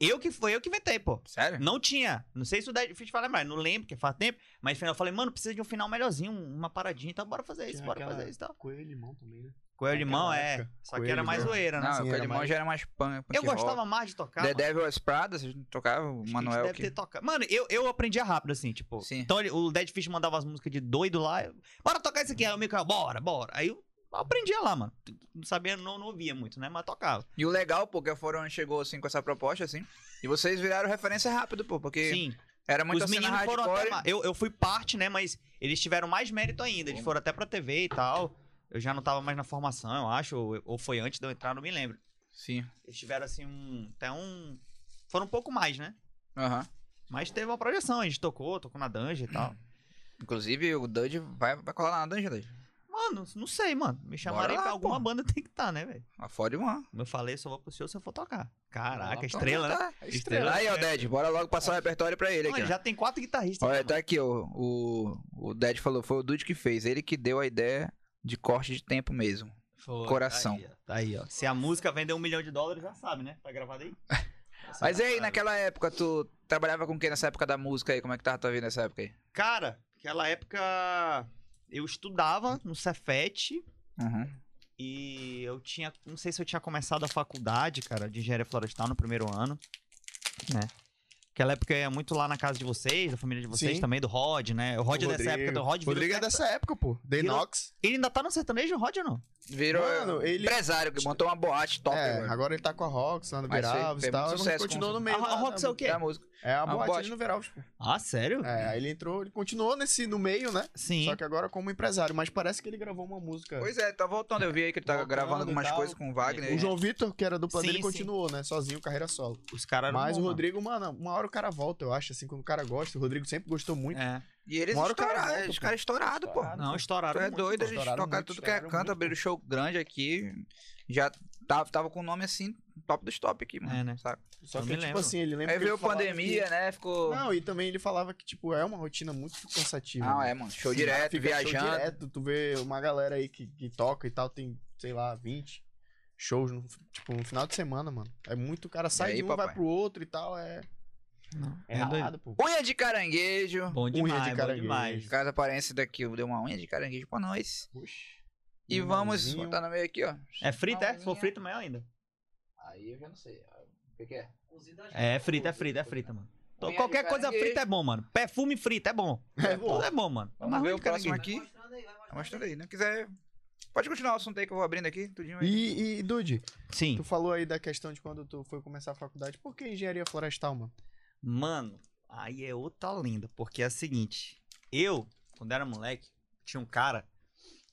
eu que foi eu que inventei, pô. Sério? Não tinha. Não sei se o Dead Fish vai lembrar, não lembro, porque faz tempo. Mas no final eu falei, mano, precisa de um final melhorzinho, uma paradinha e tal. Bora fazer isso, Tinha bora fazer isso e tal. Coelho e limão também, né? Coelho Limão, é. Só que Coelho era mais Limão. zoeira, né? Não, Sim, o era Coelho mais- já era mais punk, punk eu gostava rock. mais de tocar. The mano. Devil Wears Prada, vocês não tocavam? O Acho que a Manuel deve que... ter tocado. Mano, eu, eu aprendia rápido, assim, tipo. Sim. Então ele- o Dead Fish mandava as músicas de doido lá. eu, bora tocar isso aqui. Aí o Mikael, bora, bora. Aí eu aprendia lá, mano. Não sabia, não, não ouvia muito, né? Mas tocava. E o legal, pô, que a Forum chegou assim com essa proposta, assim. E vocês viraram referência rápido, pô, porque Sim. era muita Os cena meninos foram até. ma- Eu, eu fui parte, né? Mas eles tiveram mais mérito ainda. Eles foram até pra TV e tal. Eu já não tava mais na formação, eu acho. Ou, ou foi antes de eu entrar, não me lembro. Sim. Eles tiveram, assim, um. Até um. Foram um pouco mais, né? Aham. Mas teve uma projeção. A gente tocou, tocou na dungeon e tal. Inclusive, o Dudge vai, vai colar lá na Dungeon, Dudge. Mano, não sei, mano. Me chamarem lá, pra alguma pô. banda tem que estar, né, velho? A Ford One. Como eu falei, só vou pro show se eu for tocar. Caraca, estrela, né? Tá, Estrela. estrela. Aí, ó, Ded, bora logo passar o repertório pra ele aqui. ó. já tem quatro guitarristas. Olha, né, tá aqui, ó. O, o Ded falou, foi o Dude que fez. Ele que deu a ideia de corte de tempo mesmo. Foi, coração. Tá aí, ó. Tá aí, ó. Se a música vender um milhão de dólares, já sabe, né? Tá gravado aí. Mas Já aí, sabe. naquela época, tu trabalhava com quem nessa época da música aí? Como é que tava tua vida nessa época aí? Cara, aquela época eu estudava no Cefet Uhum. e eu tinha. Não sei se eu tinha começado a faculdade, cara, de engenharia florestal no primeiro ano, né? Aquela época eu ia muito lá na casa de vocês, da família de vocês Sim. também, do Rod, né? O Rod é O dessa época, do Rod virou Rodrigo é dessa época, pô. The Virou- Nox. Ele ainda tá no sertanejo, o Rod ou não? Virou Mano, ele- empresário, que montou uma boate top. é, agora. ele tá com a Rox lá no fez e tal. sucesso continuou no meio. A- a Rox é o quê? É a música. É a Uma boate boate. ali no Veralves, pô. Ah, sério? É, aí ele entrou, ele continuou nesse, no meio, né? Sim. Só que agora como empresário. Mas parece que ele gravou uma música. Pois é, tá voltando. Eu vi aí que ele tá Voltando gravando algumas coisas com o Wagner. O João Vitor, que era a dupla Sim, dele, sim. continuou, né? Sozinho, carreira solo. Os caras Mas bons, o. Rodrigo, mano, uma hora o cara volta, eu acho, assim, quando o cara gosta. O Rodrigo sempre gostou muito. É. E eles Uma hora o cara estouraram, volta, os pô. caras estourados, pô. Estourado. Não, estouraram Tu é muito. doido, eles estouraram tocaram tudo que é estouraram canto, abriram show grande aqui. Já tava, tava com o nome assim, top dos top aqui, mano. É, né? sabe? Só que, me tipo lembro. assim, ele lembra Aí veio pandemia, que- né? Ficou. Não, e também ele falava que, tipo, é uma rotina muito cansativa. Né? é, mano. Show Sim, direto, fica show viajando. direto, tu vê uma galera aí que, que toca e tal, tem, sei lá, 20 shows, no, tipo, no final de semana, mano. É muito, o cara sai aí, de um, papai? vai pro outro e tal, é... Não, É é doido. ralado, pô. Unha de caranguejo. Bom demais, de bom caranguejo. demais. Casa aparência daqui, deu uma unha de caranguejo pra nós. Oxi. E vamos botar no meio aqui, ó. É frito, é? Se for Unha. frito, maior ainda. Aí eu já não sei. O que, que é? Acho É que frito, é frito, é frita, mano. Então, Qualquer coisa frita é bom, mano. Perfume frito é bom. É bom. Tudo é bom, mano. Vamos Mas ver o próximo aqui. Vai mostrando aí, vai mostrando Vai mostrando aí. Não quiser. Pode continuar o assunto aí que eu vou abrindo aqui, tudinho aí. E, e Dude, Sim. tu falou aí da questão de quando tu foi começar a faculdade. Por que engenharia florestal, mano? Mano, aí é outra lenda, porque é a seguinte. Eu, quando era moleque, tinha um cara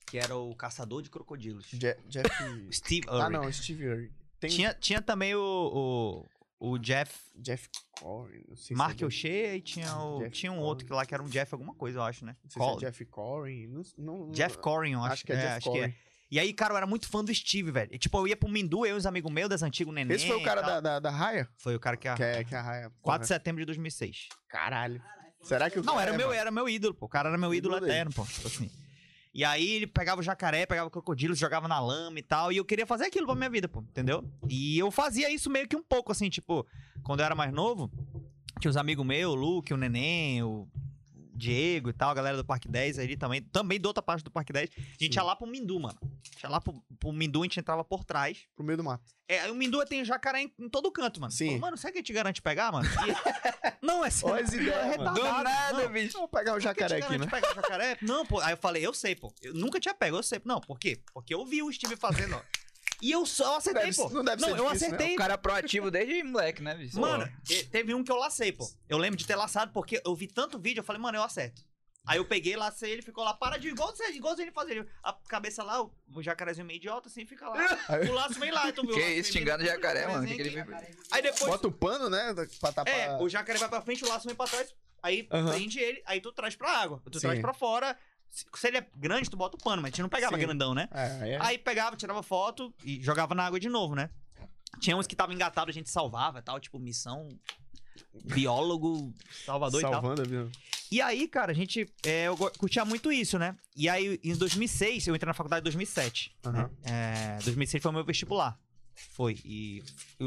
que era o caçador de crocodilos. Je- Jeff... Steve ah, não, Steve Urey. Tem Tinha, tinha também o, o, o Jeff Jeff Corey, não sei Mark se é O'Shea e tinha, o, Jeff tinha um Corey. outro que lá que era um Jeff alguma coisa, eu acho, né? Não sei Col- se é Jeff Corey. Não, não, Jeff Corey, eu acho, Acho que é, Jeff acho que Corey. é. E aí, cara, eu era muito fã do Steve, velho. E, tipo, eu ia pro Mindu, eu e os amigos meus, das antigas neném. Esse foi o cara da, da, da Raia? Foi o cara que... Que é, que é a Raia. 4 de setembro de 2006. Caralho. Será que o Não, era é, meu, mano? era meu ídolo, pô. O cara era meu ídolo, Ídolo dele. eterno, pô. Tipo assim. E aí ele pegava o jacaré, pegava o crocodilo, jogava na lama e tal. E eu queria fazer aquilo pra minha vida, pô. Entendeu? E eu fazia isso meio que um pouco, assim, tipo, quando eu era mais novo, tinha os amigos meus, o Luke, o Neném, o Diego e tal, a galera do Parque 10 ali também, também da outra parte do Parque 10. A gente Sim. ia lá pro Mindu, mano. A gente ia lá pro, pro Mindu, a gente entrava por trás. Pro meio do mato. É, o Mindu tem jacaré em, em todo canto, mano. Sim. Pô, Mano, será que a gente garante pegar, mano? E- Não, é sério. Olha as ideias, é mano. Do nada, Não, bicho. Vamos pegar o jacaré aqui, né? pegar jacaré? Não, pô. Aí eu falei, eu sei, pô. Eu nunca tinha pego, eu sei. Não, por quê? Porque eu vi o Steve fazendo, ó. E eu só acertei, Deve- pô. não deve ser eu difícil, né? acertei. O cara é proativo desde moleque, né, bicho? Mano, teve um que eu lacei, pô. Eu lembro de ter laçado porque eu vi tanto vídeo, eu falei, mano, eu acerto. Aí eu peguei, lacei ele, ficou lá, para de igual você, igual ele fazia. A cabeça lá, o, o jacarezinho meio idiota, assim, fica lá. Aí- O laço vem lá, tu viu? Que o laço isso, xingando vindo, jacaré, o mano. Que que ele aqui. Aí depois Bota o pano, né? Pra tapar. É, o jacaré vai pra frente, o laço vem pra trás, aí Aham. prende ele, aí tu traz pra água. Tu Sim. traz pra fora. Se, ele é grande, tu bota o pano, mas a gente não pegava Sim. grandão, né? É, aí é. Aí pegava, tirava foto e jogava na água de novo, né? Tinha uns que estavam engatados, a gente salvava e tal, tipo, missão biólogo Salvador e tal. Salvando. E aí, cara, a gente. é, eu curtia muito isso, né? E aí, em 2006, eu entrei na faculdade em 2007. Aham. É, 2006 foi o meu vestibular. Foi. E,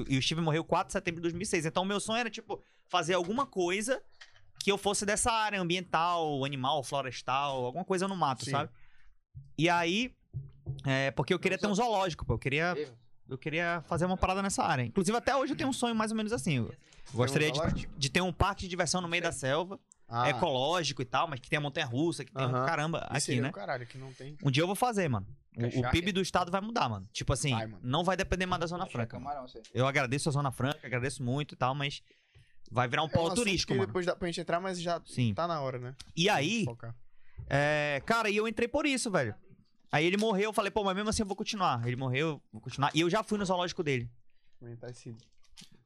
e o Steve morreu 4 de setembro de 2006. Então, o meu sonho era, tipo, fazer alguma coisa que eu fosse dessa área ambiental, animal, florestal, alguma coisa no mato, Sim. sabe? E aí. É, porque eu queria ter um zoológico, pô. Eu queria, eu queria fazer uma parada nessa área. Inclusive, até hoje eu tenho um sonho mais ou menos assim. Eu gostaria de, de ter um parque de diversão no meio da selva, Ah, ecológico e tal, mas que tenha montanha russa, que tenha um caramba aqui, é né? o caralho, que não tem. Um dia eu vou fazer, mano. O- O. PIB do estado vai mudar, mano. Tipo assim, Vai, mano. não vai depender mais da Zona Franca. Camarão. Eu agradeço a Zona Franca, agradeço muito e tal, mas vai virar um É um polo assunto turístico, que mano. depois dá pra gente entrar, mas já Sim. tá na hora, né? E aí, é, cara, e eu entrei por isso, velho. Aí ele morreu, eu falei, pô, mas mesmo assim eu vou continuar. Ele morreu, eu vou continuar. E eu já fui no zoológico dele. Aumentar esse.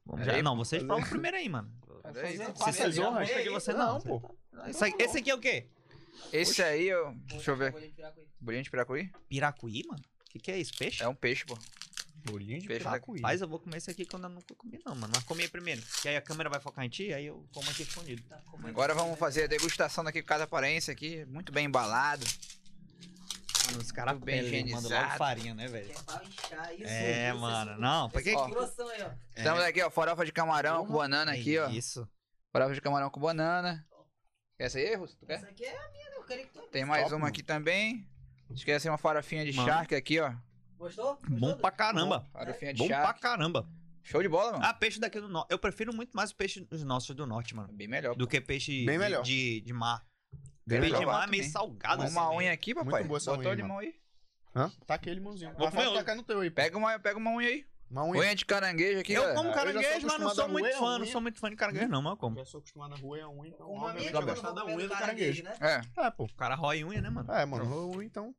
Vamos já- não, pô. vocês falam primeiro aí, mano. Peraí. Você fez honra? Não é de você, não. Não, pô. Esse aqui, esse aqui é o quê? Esse aí, eu... deixa eu ver. Bolinho de piracuí? Piracuí, mano? O que, que é isso? Peixe? É um peixe, pô. Bolinho de Peixe piracuí. Rapaz, eu vou comer esse aqui quando eu nunca comi, não, mano. Mas comi primeiro. Que aí a câmera vai focar em ti, aí eu como aqui escondido. Tá comendo. Agora vamos fazer a degustação daqui com Casa Aparência aqui. Muito bem embalado. Mano, os caras bem bem mandam logo farinha, né, velho? Que é pra isso. É, isso, mano. isso. Não, porque... Esse Ó. grossão aí, ó. Estamos aqui, ó. Farofa de camarão com Porra. banana aqui, ó. Isso. Farofa de camarão com banana. Quer essa aí, Russo? Tu quer? Essa aqui é a minha, eu queria que tu Tem mais Top, uma mano. aqui também. Esquece uma farofinha de Mano. charque aqui, ó. Gostou? Bom pra caramba. Farofinha de Bom pra caramba. Show de bola, mano. Ah, peixe daqui do norte. Eu prefiro muito mais o peixe dos nossos do norte, mano. Bem melhor. Do que peixe Bem de- melhor. De, de mar. Bem peixe de mar é meio salgado. Uma, assim, uma meio- unha aqui, papai. Muito boa essa Botou unha, limão aí. Hã? Tá aqui limãozinho. Vou comer tacar no teu aí. Pega uma, pega uma unha aí. Uma unha. Unha de caranguejo aqui, Eu galera. como eu caranguejo, mas não sou muito fã. Não sou muito fã de caranguejo, não, mas eu como. Já sou acostumado a roer a unha, então uma amiga, eu eu gosto da unha do caranguejo, né? É. É, pô. O cara rói unha, né, mano? É, mano, roer unha então.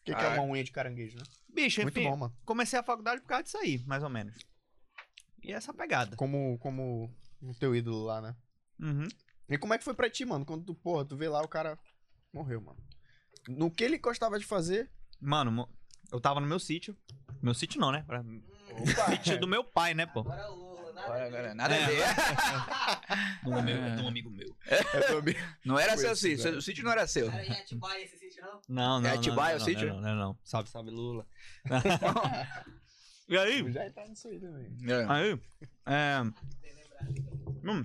O que, que é Ah. uma unha de caranguejo, né? Bicho, Muito enfim, bom, mano. comecei a faculdade por causa disso aí, mais ou menos. E essa pegada. Como, como o teu ídolo lá, né? Uhum. E como é que foi pra ti, mano? Quando tu, porra, tu vê lá o cara morreu, mano. No que ele gostava de fazer. Mano, eu tava no meu sítio. Meu sítio não, né? Pra- Opa, Sítio do meu pai, né, pô? Agora nada Agora, a agora, ver. nada a É. ver. Do meu, de um amigo meu. é do amigo. Não era seu sítio. O sítio não era seu. Era em Atibaia esse sítio, não? Não, não. É não, Atibaia não, o não, sítio? Não, não, não. Salve, salve, Lula. e aí? Já tá nisso aí também. É. Aí, é. Hum,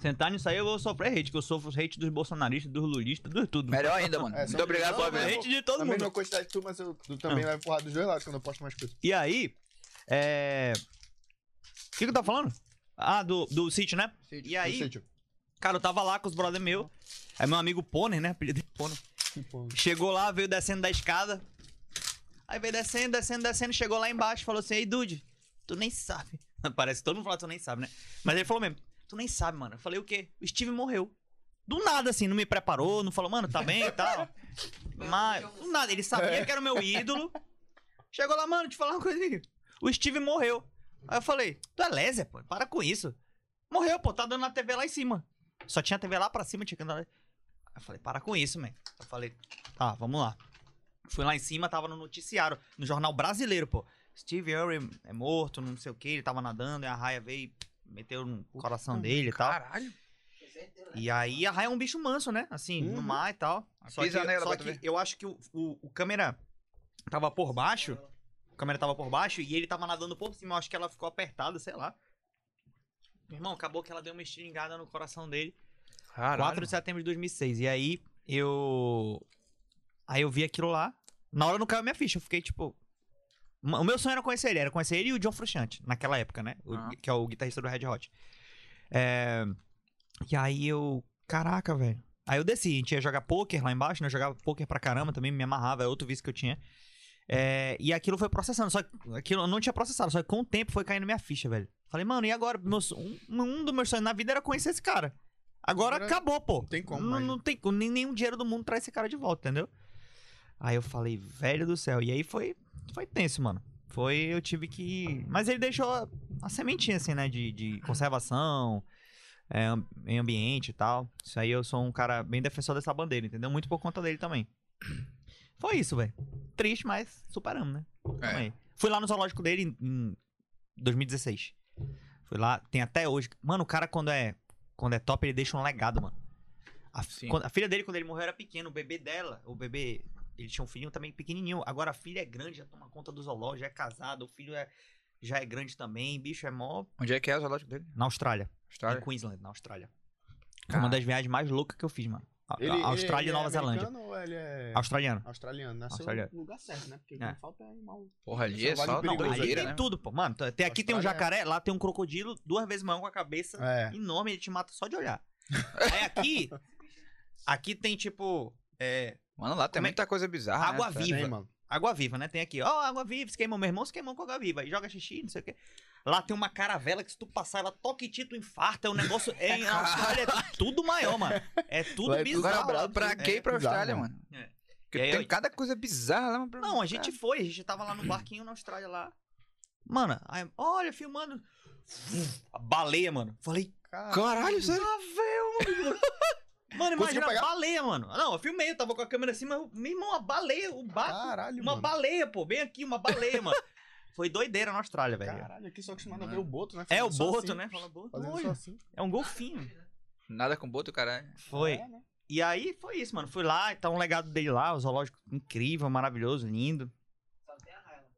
sentar nisso aí eu vou sofrer hate, que eu sofro hate dos bolsonaristas, dos lulistas, dos tudo. Melhor ainda, mano. É, Muito obrigado Não, pela ver. Hate de todo mundo. mesma quantidade que tu, mas eu, tu também Ah. vai empurrar dos dois lados quando eu posto mais coisas. E aí, é. O que, que eu tava falando? Ah, do, do sítio, né? E aí, sítio. cara, eu tava lá com os brother meu. Aí meu amigo Pôner, né? Apelido de Pôner. Pô, Chegou lá, veio descendo da escada. Aí veio descendo, descendo, descendo, chegou lá embaixo, falou assim: Ei, Dude, tu nem sabe. Parece que todo mundo fala que tu nem sabe, né? Mas ele falou mesmo: Tu nem sabe, mano. Eu falei: O quê? O Steve morreu. Do nada, assim, não me preparou, não falou, mano, tá bem e tal. Mas, do nada, ele sabia que era o meu ídolo. Chegou lá, mano, te falar uma coisa. O Steve morreu. Aí eu falei: Tu é lésia, pô, para com isso. Morreu, pô, tá dando na TV lá em cima. Só tinha TV lá pra cima, tinha que andar. Aí eu falei: Para com isso, man. Eu falei: Tá, vamos lá. Fui lá em cima, tava no noticiário, no jornal brasileiro, pô. Steve Irwin é morto, não sei o que, ele tava nadando, e a raia veio e meteu no coração dele e tal. Caralho. E aí a raia é um bicho manso, né? Assim, no Uhum. mar e tal. Só Pisa que, nela só que eu acho que o, o, o câmera tava por baixo. Câmera tava por baixo e ele tava nadando por cima. Eu acho que ela ficou apertada, sei lá. Meu irmão, acabou que ela deu uma estilingada no coração dele. 4 de setembro de 2006. E aí eu. Aí eu vi aquilo lá. Na hora não caiu minha ficha. Eu fiquei tipo. O meu sonho era conhecer ele. Era conhecer ele e o John Frusciante. Naquela época, né? O- Ah. Que é o guitarrista do Red Hot. É, E aí eu. Caraca, velho. Aí eu desci. A gente ia jogar poker lá embaixo, né? Eu jogava poker pra caramba também. Me amarrava. É outro vício que eu tinha. É, E aquilo foi processando. Só que aquilo eu não tinha processado. Só que com o tempo foi caindo minha ficha, velho. Falei, mano, e agora? Meu so- um, um dos meus sonhos na vida era conhecer esse cara. Agora Agora acabou, pô. não tem como Não, não né? tem como. Nem, nenhum dinheiro do mundo traz esse cara de volta, entendeu? Aí eu falei, velho do céu. E aí foi, foi tenso, mano. Foi, eu tive que. Mas ele deixou a, sementinha, assim, né? De, de conservação, é, em ambiente e tal. Isso aí eu sou um cara bem defensor dessa bandeira, entendeu? Muito por conta dele também. Foi isso, velho. Triste, mas superamos, né? É. Fui lá no zoológico dele em, em 2016. Fui lá, tem até hoje. Mano, o cara quando é quando é top, ele deixa um legado, mano. A, quando- a filha dele, quando ele morreu, era pequeno. O bebê dela, o bebê, ele tinha um filhinho também pequenininho. Agora a filha é grande, já toma conta do zoológico, já é casado. O filho é, já é grande também. Bicho, é mó... Onde é que é o zoológico dele? Na Austrália. Austrália? Em Queensland, na Austrália. Foi uma das viagens mais loucas que eu fiz, mano. Ele, Austrália ele e Nova é Zelândia. ou ele é Australiano. australiano? Nasceu Australiano. no lugar certo, né? Porque É. não falta é animal. Porra, ali é Só Não, aí doideira, tem né? tudo, pô. Mano, tem- aqui tem um Austrália é- jacaré, lá tem um crocodilo duas vezes maior com a cabeça É. enorme, ele te mata só de olhar. Aí aqui, aqui tem tipo, é, Mano, lá tem Como é- muita coisa bizarra. Água né? viva. Tem, mano. água viva, né? Tem aqui, ó, água viva, se queimou. Meu irmão se queimou com água viva. Aí joga xixi, não sei o quê. Lá tem uma caravela que se tu passar, ela toca e ti, tu infarta. É um negócio. É, na Austrália é tudo maior, mano. É tudo é tudo bizarro. Agora, brabo, pra né? que ir pra É bizarro, Austrália, mano. mano? É. Porque aí tem eu- cada coisa bizarra lá. pra- Não, a gente foi, a gente tava lá no barquinho na Austrália lá. Mano, aí, olha, filmando. A baleia, mano. Falei, Caralho, sério? Ah, velho, mano. Mano, imagina a baleia, mano. Não, eu filmei, eu tava com a câmera assim, mas, meu irmão, a baleia, o barco. Caralho, uma mano. baleia, pô, bem aqui, uma baleia, mano. Foi doideira na Austrália, velho. Caralho, aqui só acostumado a ver o boto, né? É o Fazendo boto, assim, né? Fala boto. Fazendo só assim. É um golfinho. Nada com boto, caralho. Foi. É, né? E aí foi isso, mano. Fui lá, tá um legado dele lá, o zoológico incrível, maravilhoso, lindo. Só tem a raiva.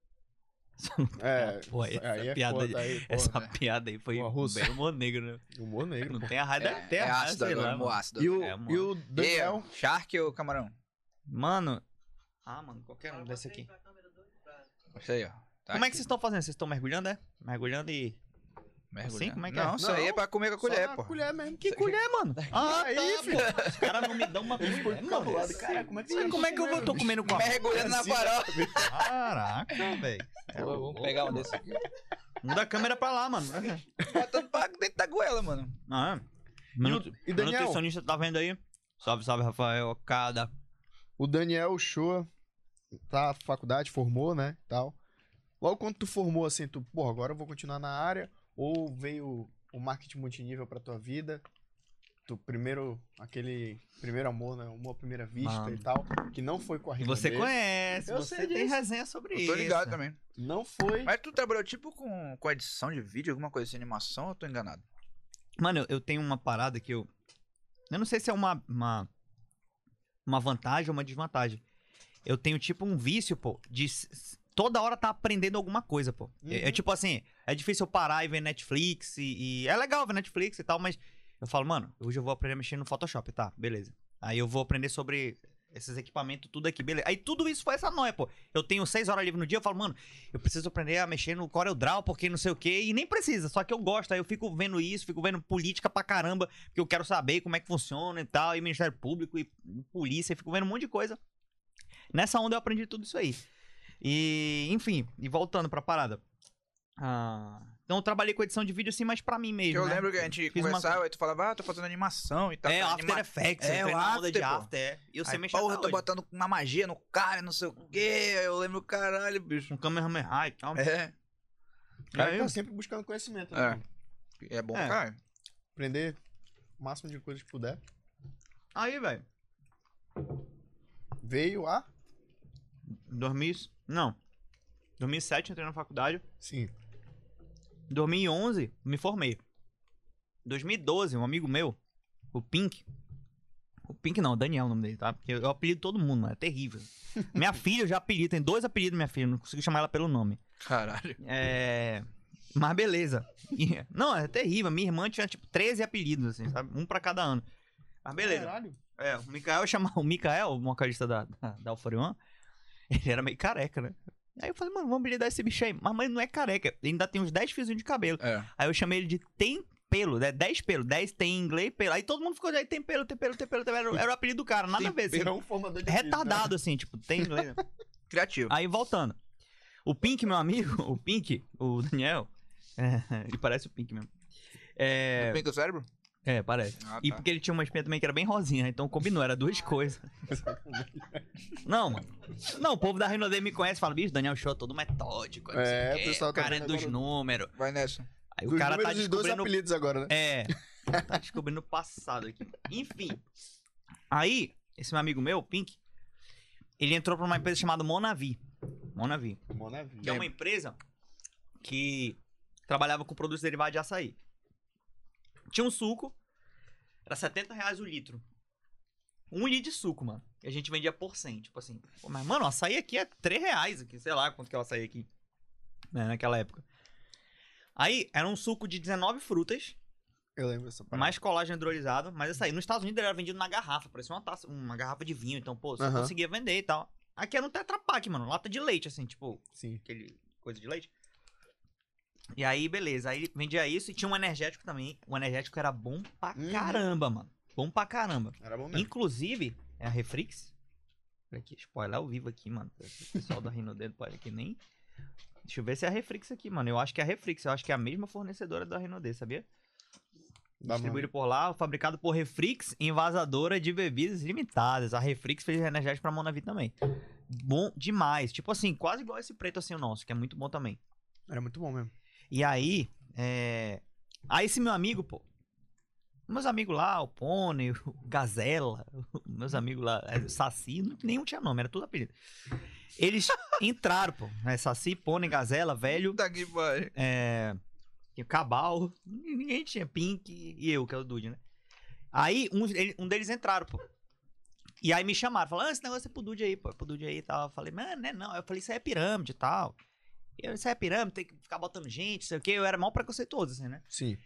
É, Pô, essa aí é piada foda, aí, Essa porra, piada aí foi Pô, russo. bem humor negro, né? Humor negro, Não pô. tem a raia, deve ter é a raia, ácido sei lá, humor mano. ácido. E o, É, e o E Daniel... eu, Shark ou camarão? Mano. Ah, mano, qualquer um desse aqui. Gostei aí, ó. Tá Como é que aqui. vocês estão fazendo? Vocês estão mergulhando, é? Mergulhando e. Mergulhando. Assim? Como é que é? Não, isso aí é pra comer com a colher, pô. colher mesmo. Que colher, mano? Ah, Aí, tá, filho. pô. Os caras não me dão uma colher, mano. Cara, como é que Como é que eu vou- tô comendo com a Mergulhando na farofa. Caraca, velho. É Vamos louco. pegar um desse aqui. Muda a câmera pra lá, mano. Botando pra dentro da goela, mano. Ah, Minuto, e Daniel? nutricionista tá vendo aí? Salve, salve, Rafael Cada. O Daniel Shoa tá na faculdade, formou, né, tal. Logo quando tu formou, assim, tu, pô, agora eu vou continuar na área, ou veio o marketing multinível pra tua vida, tu primeiro, aquele primeiro amor, né, amor à primeira vista Mano. e tal, que não foi com a rima você dele. conhece, Eu você sei tem disso. resenha sobre Eu isso. tô ligado também. Não foi. Mas tu trabalhou tipo com, com edição de vídeo, alguma coisa assim, animação, ou eu tô enganado? Mano, eu, eu tenho uma parada que eu. Eu não sei se é uma, uma. Uma vantagem ou uma desvantagem. Eu tenho tipo um vício, pô, de toda hora tá aprendendo alguma coisa, pô. É, é Uhum. tipo assim, é difícil eu parar e ver Netflix e, e É legal ver Netflix e tal, mas eu falo, mano, hoje eu vou aprender a mexer no Photoshop, tá? Beleza. Aí eu vou aprender sobre esses equipamentos, tudo aqui, beleza. Aí tudo isso foi essa noia, pô. Eu tenho seis horas livre no dia, eu falo, mano, eu preciso aprender a mexer no CorelDRAW, porque não sei o quê, e nem precisa, só que eu gosto, aí eu fico vendo isso, fico vendo política pra caramba, porque eu quero saber como é que funciona e tal, e Ministério Público e polícia, fico vendo um monte de coisa. Nessa onda eu aprendi tudo isso aí. E, enfim, e voltando pra parada. Ah, então eu trabalhei com edição de vídeo assim, mas pra mim Que mesmo. eu né? lembro que a gente Fiz uma- conversava, aí tu falava, ah, tô fazendo animação e tal. É, o fazendo After anima- Effects, É, eu o onda de After. After, é. E Aí, mexer porra, eu tô hoje. botando uma magia no cara, não sei o quê. Eu lembro, caralho, bicho. Um Kamehameha e tal. É, O cara Aí tá sempre buscando conhecimento, É. né? mano? é bom, É. cara. Aprender o máximo de coisas que puder. Aí, velho. Veio a... 2000, não. 2007 eu entrei na faculdade. Sim. 2011 me formei. 2012, um amigo meu, o Pink. O Pink não, o Daniel é o nome dele, tá? Porque eu apelido todo mundo, mano. É terrível. minha filha eu já apelido, tem dois apelidos minha filha, não consigo chamar ela pelo nome. Caralho. É. Mas beleza. E- Não, é terrível. Minha irmã tinha tipo 13 apelidos, assim, sabe? Um pra cada ano. Mas beleza. Caralho. É, o Mikael chamava. O Mikael, o vocalista da, da, da ele era meio careca, né? Aí eu falei, mano, vamos apelidar esse bicho aí. Mas, mas não é careca, ele ainda tem uns 10 fiozinhos de cabelo. É. Aí eu chamei ele de tem pelo, né? 10 pelo, 10 tem em inglês pelo. Aí todo mundo ficou aí, tem pelo, tem pelo, tem pelo, tem pelo. Era, era o apelido do cara, nada a ver. Assim, É um formador de retardado, assim, tipo, tem inglês. Criativo. Aí voltando. O Pink, meu amigo, o Pink, o Daniel, é, ele parece o Pink mesmo. É, Bem com o cérebro? É, parece. Ah, E tá. porque ele tinha uma espinha também que era bem rosinha, então combinou, era duas coisas. Não, mano. Não, o povo da Renaudet me conhece e fala, bicho, Daniel Show é todo metódico. É, o o pessoal o tá cara é dos números. Vai nessa. Aí o Dos cara tá e descobrindo apelidos agora, né? é. Tá descobrindo o passado aqui. Enfim. Aí, esse meu amigo meu, o Pink, ele entrou pra uma empresa chamada Monavi. Monavi. Monavi. Que é uma empresa que trabalhava com produtos derivados de açaí. Tinha um suco, era 70 reais o litro. Um litro de suco, mano. E a gente vendia por 100. Tipo assim, pô, mas mano, o açaí aqui é 3 reais aqui, sei lá quanto que é o açaí aqui. Né, naquela época. Aí, era um suco de 19 frutas, Eu lembro dessa parada. mais colágeno hidrolisado, mas açaí. Nos Estados Unidos ele era vendido na garrafa, parecia uma taça, uma garrafa de vinho, então, pô, você Aham. conseguia vender e tal. Aqui era um Tetra Pak, mano, lata de leite, assim, tipo, Sim. aquele coisa de leite. E aí, beleza. Aí vendia isso e tinha um energético também. O energético era bom pra Uhum. caramba, mano. Bom pra caramba. Era bom mesmo. Inclusive, é a Refrix. Olha aqui, spoiler ao vivo aqui, mano. O pessoal da Rino Dedo pode aqui nem. Deixa eu ver se é a Refrix aqui, mano. Eu acho que é a Refrix. Eu acho que é a mesma fornecedora da Renaudet, sabia? Dá Distribuído por lá, fabricado por Refrix, envasadora de bebidas limitadas. A Refrix fez energético pra Monavi também. Bom demais. Tipo assim, quase igual esse preto assim o nosso, que é muito bom também. Era muito bom mesmo. E aí, é... Aí esse meu amigo, pô. Meus amigos lá, o Pônei, o Gazela, meus amigos lá, é, Saci, nenhum tinha nome, era tudo apelido. Eles entraram, pô. Né, Saci, Pônei, Gazela, velho, Puta que é... Cabal, ninguém tinha, Pink e eu, que é o Dude, né? Aí, um, ele- um deles entraram, pô. E aí me chamaram, falaram, ah, esse negócio é pro Dude aí, pô, é pro Dude aí e tal. Eu falei, mano, não é não. Eu falei, isso aí é pirâmide e tal. Eu, isso é pirâmide, tem que ficar botando gente, sei o quê. Eu era mal preconceituoso, assim, né? Sim.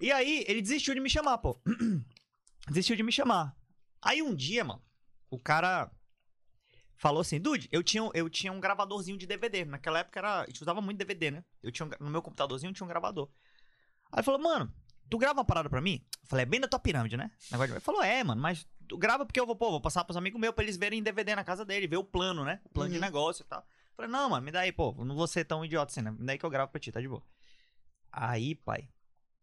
E aí, ele desistiu de me chamar, pô. desistiu de me chamar. Aí um dia, mano, o cara falou assim, Dude, eu tinha, eu tinha um gravadorzinho de DVD. Naquela época era, a gente usava muito DVD, né? Eu tinha um- no meu computadorzinho tinha um gravador. Aí ele falou, mano, tu grava uma parada pra mim? Eu falei, é bem da tua pirâmide, né? Negócio de- Ele falou, é, mano, mas tu grava porque eu vou, pô, vou passar pros amigos meus pra eles verem DVD na casa dele, ver o plano, né? O plano de Uhum. negócio e tal. Falei, não, mano, me dá aí, pô, não vou ser tão idiota assim, né? Me dá aí que eu gravo pra ti, tá de boa. Aí, pai,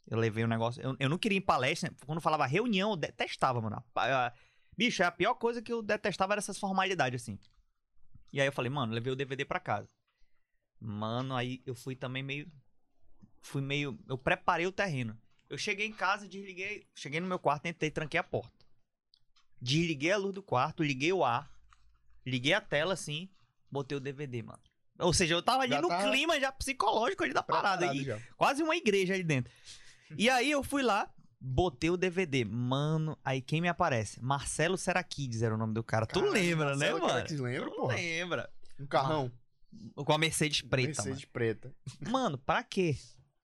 eu levei o negócio. Eu, eu não queria ir em palestra. Quando falava reunião, eu detestava, mano. Bicho, a pior coisa que eu detestava era essas formalidades, assim. E aí eu falei, mano, levei o DVD pra casa. Mano, aí eu fui também meio. Fui meio. Eu preparei o terreno. Eu cheguei em casa, desliguei. Cheguei no meu quarto, entrei, tranquei a porta. Desliguei a luz do quarto, liguei o ar. Liguei a tela assim, botei o DVD, mano. Ou seja, eu tava ali Já no tava clima já psicológico ali da parada. Preparado E já. quase uma igreja ali dentro. E aí eu fui lá, botei o DVD. Mano, aí quem me aparece? Marcelo Seraquides era o nome do cara. tu lembra, né, Marcelo mano? Caraques, lembra, porra? lembra. Um carrão. Com a Mercedes preta, Mercedes preta. mano. Mano, pra quê?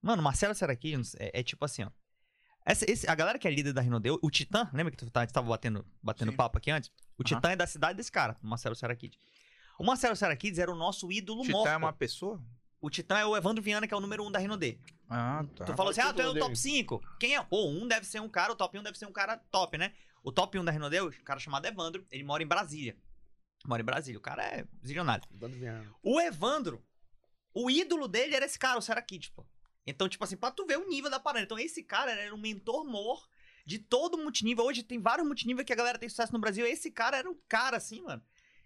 Mano, Marcelo Seraquides é, é tipo assim, ó. Essa, esse- a galera que é líder da Rinodeu, o Titã, lembra que tu tá, a gente tava batendo, batendo Sim. papo aqui antes? O Aham. Titã é da cidade desse cara, Marcelo Seraquides. O Marcelo Seraquides era o nosso ídolo Titã morto. é uma pessoa? O Titã é o Evandro Viana, que é o número um da Rinodê. Ah, tá. Tu falou assim, ah, tu é o top dele? 5. Quem é? Pô, um deve ser um cara, o top 1 deve ser um cara top, né? O top 1 da Renodeu, um cara chamado Evandro, ele mora em Brasília. Mora em Brasília, o cara é zilionário. O Evandro, o ídolo dele era esse cara, o Serakid, pô. Então, tipo assim, pra tu ver o nível da parada. Então, esse cara era um mentor mor de todo multinível. Hoje tem vários multinível que a galera tem sucesso no Brasil. Esse cara era um cara, assim, mano.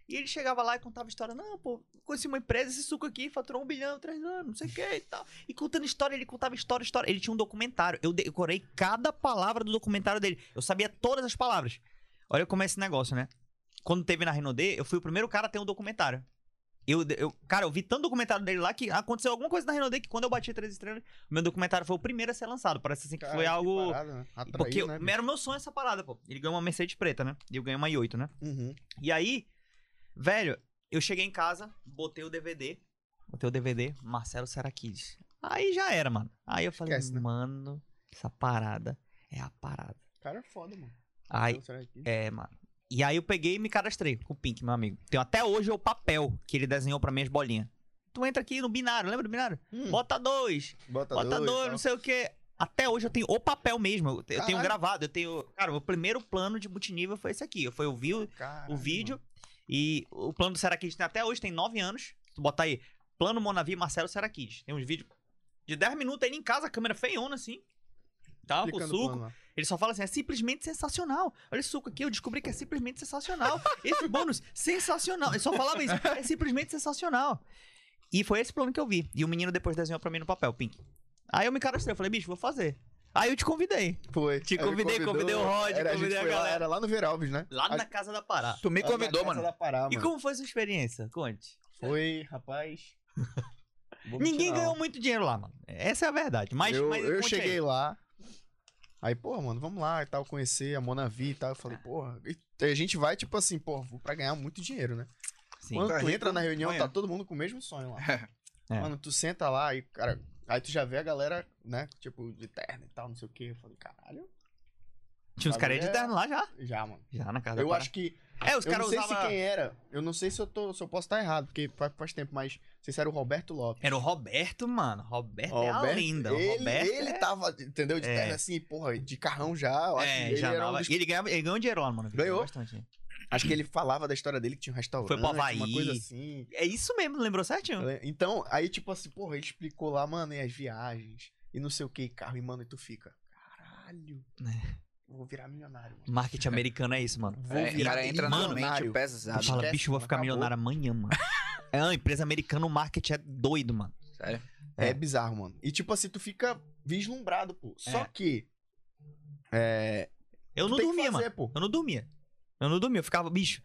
E ele chegava lá e contava história. Não, pô, conheci uma empresa, esse suco aqui faturou um bilhão, três anos, não sei o que e tal. E contando história, ele contava história, história. Ele tinha um documentário. Eu decorei cada palavra do documentário dele. Eu sabia todas as palavras. Olha como é esse negócio, né? Quando teve na Renaudet, eu fui o primeiro cara a ter um documentário. Eu, eu, cara, eu vi tanto documentário dele lá que aconteceu alguma coisa na Renaudet que quando eu bati três estrelas, meu documentário foi o primeiro a ser lançado. Parece assim que foi Caralho, que algo. parada, né? Porque né, era o meu sonho essa parada, pô. Ele ganhou uma Mercedes preta, né? E eu ganhei uma i8, né? Uhum. E aí, velho, eu cheguei em casa, botei o DVD. Botei o DVD, Marcelo Seraquides. Aí já era, mano. Aí eu falei, Esquece, né? mano, essa parada é a parada. O cara é foda, mano. Aí, é, mano. E aí eu peguei e me cadastrei com o Pink, meu amigo. Tenho até hoje o papel que ele desenhou pra minhas bolinhas. Tu entra aqui no binário, lembra do binário? Hum, Bota dois, bota bota dois, dois, não sei o quê. Até hoje eu tenho o papel mesmo. Eu, eu tenho Caralho. gravado, eu tenho. Cara, o primeiro plano de multinível foi esse aqui. Foi ouvir o, Caralho, o vídeo. E o plano do Seraquides tem até hoje, tem nove anos. Tu botar aí, plano Monavi Marcelo Seraquides. Tem uns vídeos de 10 minutos aí em casa, a câmera feiona assim. Tá, com o suco. plano. Ele só fala assim, é simplesmente sensacional. Olha esse suco aqui, eu descobri que é simplesmente sensacional. Esse bônus, sensacional. Ele só falava isso, é simplesmente sensacional. E foi esse plano que eu vi. E o menino depois desenhou pra mim no papel, Pink. Aí eu me cadastrei, eu falei, bicho, vou fazer. Aí eu te convidei. Foi. Te convidei, convidou, convidei o Rod, era, convidei gente a foi lá, galera. Era lá no Veralves, né? Lá A- na casa da Pará. Tu me convidou, casa mano. da Pará, E como foi sua experiência? Conte. Foi, rapaz. Ninguém ganhou muito dinheiro lá, mano. Essa é a verdade. Mas, eu, mas eu cheguei aí. lá. Aí, porra, mano, vamos lá e tal, conhecer a Monavi e tal. Eu falei, porra. E a gente vai, tipo assim, porra, vou pra ganhar muito dinheiro, né? Sim. Quando tu entra na reunião, tá todo mundo com o mesmo sonho lá. É. Mano, tu senta lá e, cara, aí tu já vê a galera, né, tipo, de terno e tal, não sei o quê. Eu falei, caralho, Tinha uns caras de É. terno lá já. já, mano. Já na casa Eu acho que. É, os eu caras não sei usavam... se quem era. Eu não sei se eu, tô, se eu posso estar errado, porque faz, faz tempo, mas não sei se era o Roberto Lopes. Era o Roberto, mano. Roberto, é a lenda. O ele, Roberto ele é... tava, entendeu? De É. terno assim, porra, de carrão já. Eu acho que É, ele já era um dos E ele, ganhava, ele ganhou dinheiro lá, mano. Ganhou? Bastante. Acho que ele falava da história dele que tinha um restaurante, Foi pro Havaí. uma coisa assim. É isso mesmo, lembrou certinho? Então, aí, tipo assim, porra, ele explicou lá, mano, e as viagens, e não sei o que, carro, e, mano, e tu fica, caralho, É. vou virar milionário, mano. Marketing americano é isso, mano. Vou É, virar cara entra na mente pesado. Tu fala, esquece, bicho, eu vou mano, ficar acabou. milionário amanhã, mano. É uma empresa americana, o marketing é doido, mano. Sério. É. É. bizarro, mano. E, tipo assim, tu fica vislumbrado, pô. Só É. que, é, Eu não dormia, fazer, mano. pô. Eu não dormia. Eu não dormia, eu ficava, bicho.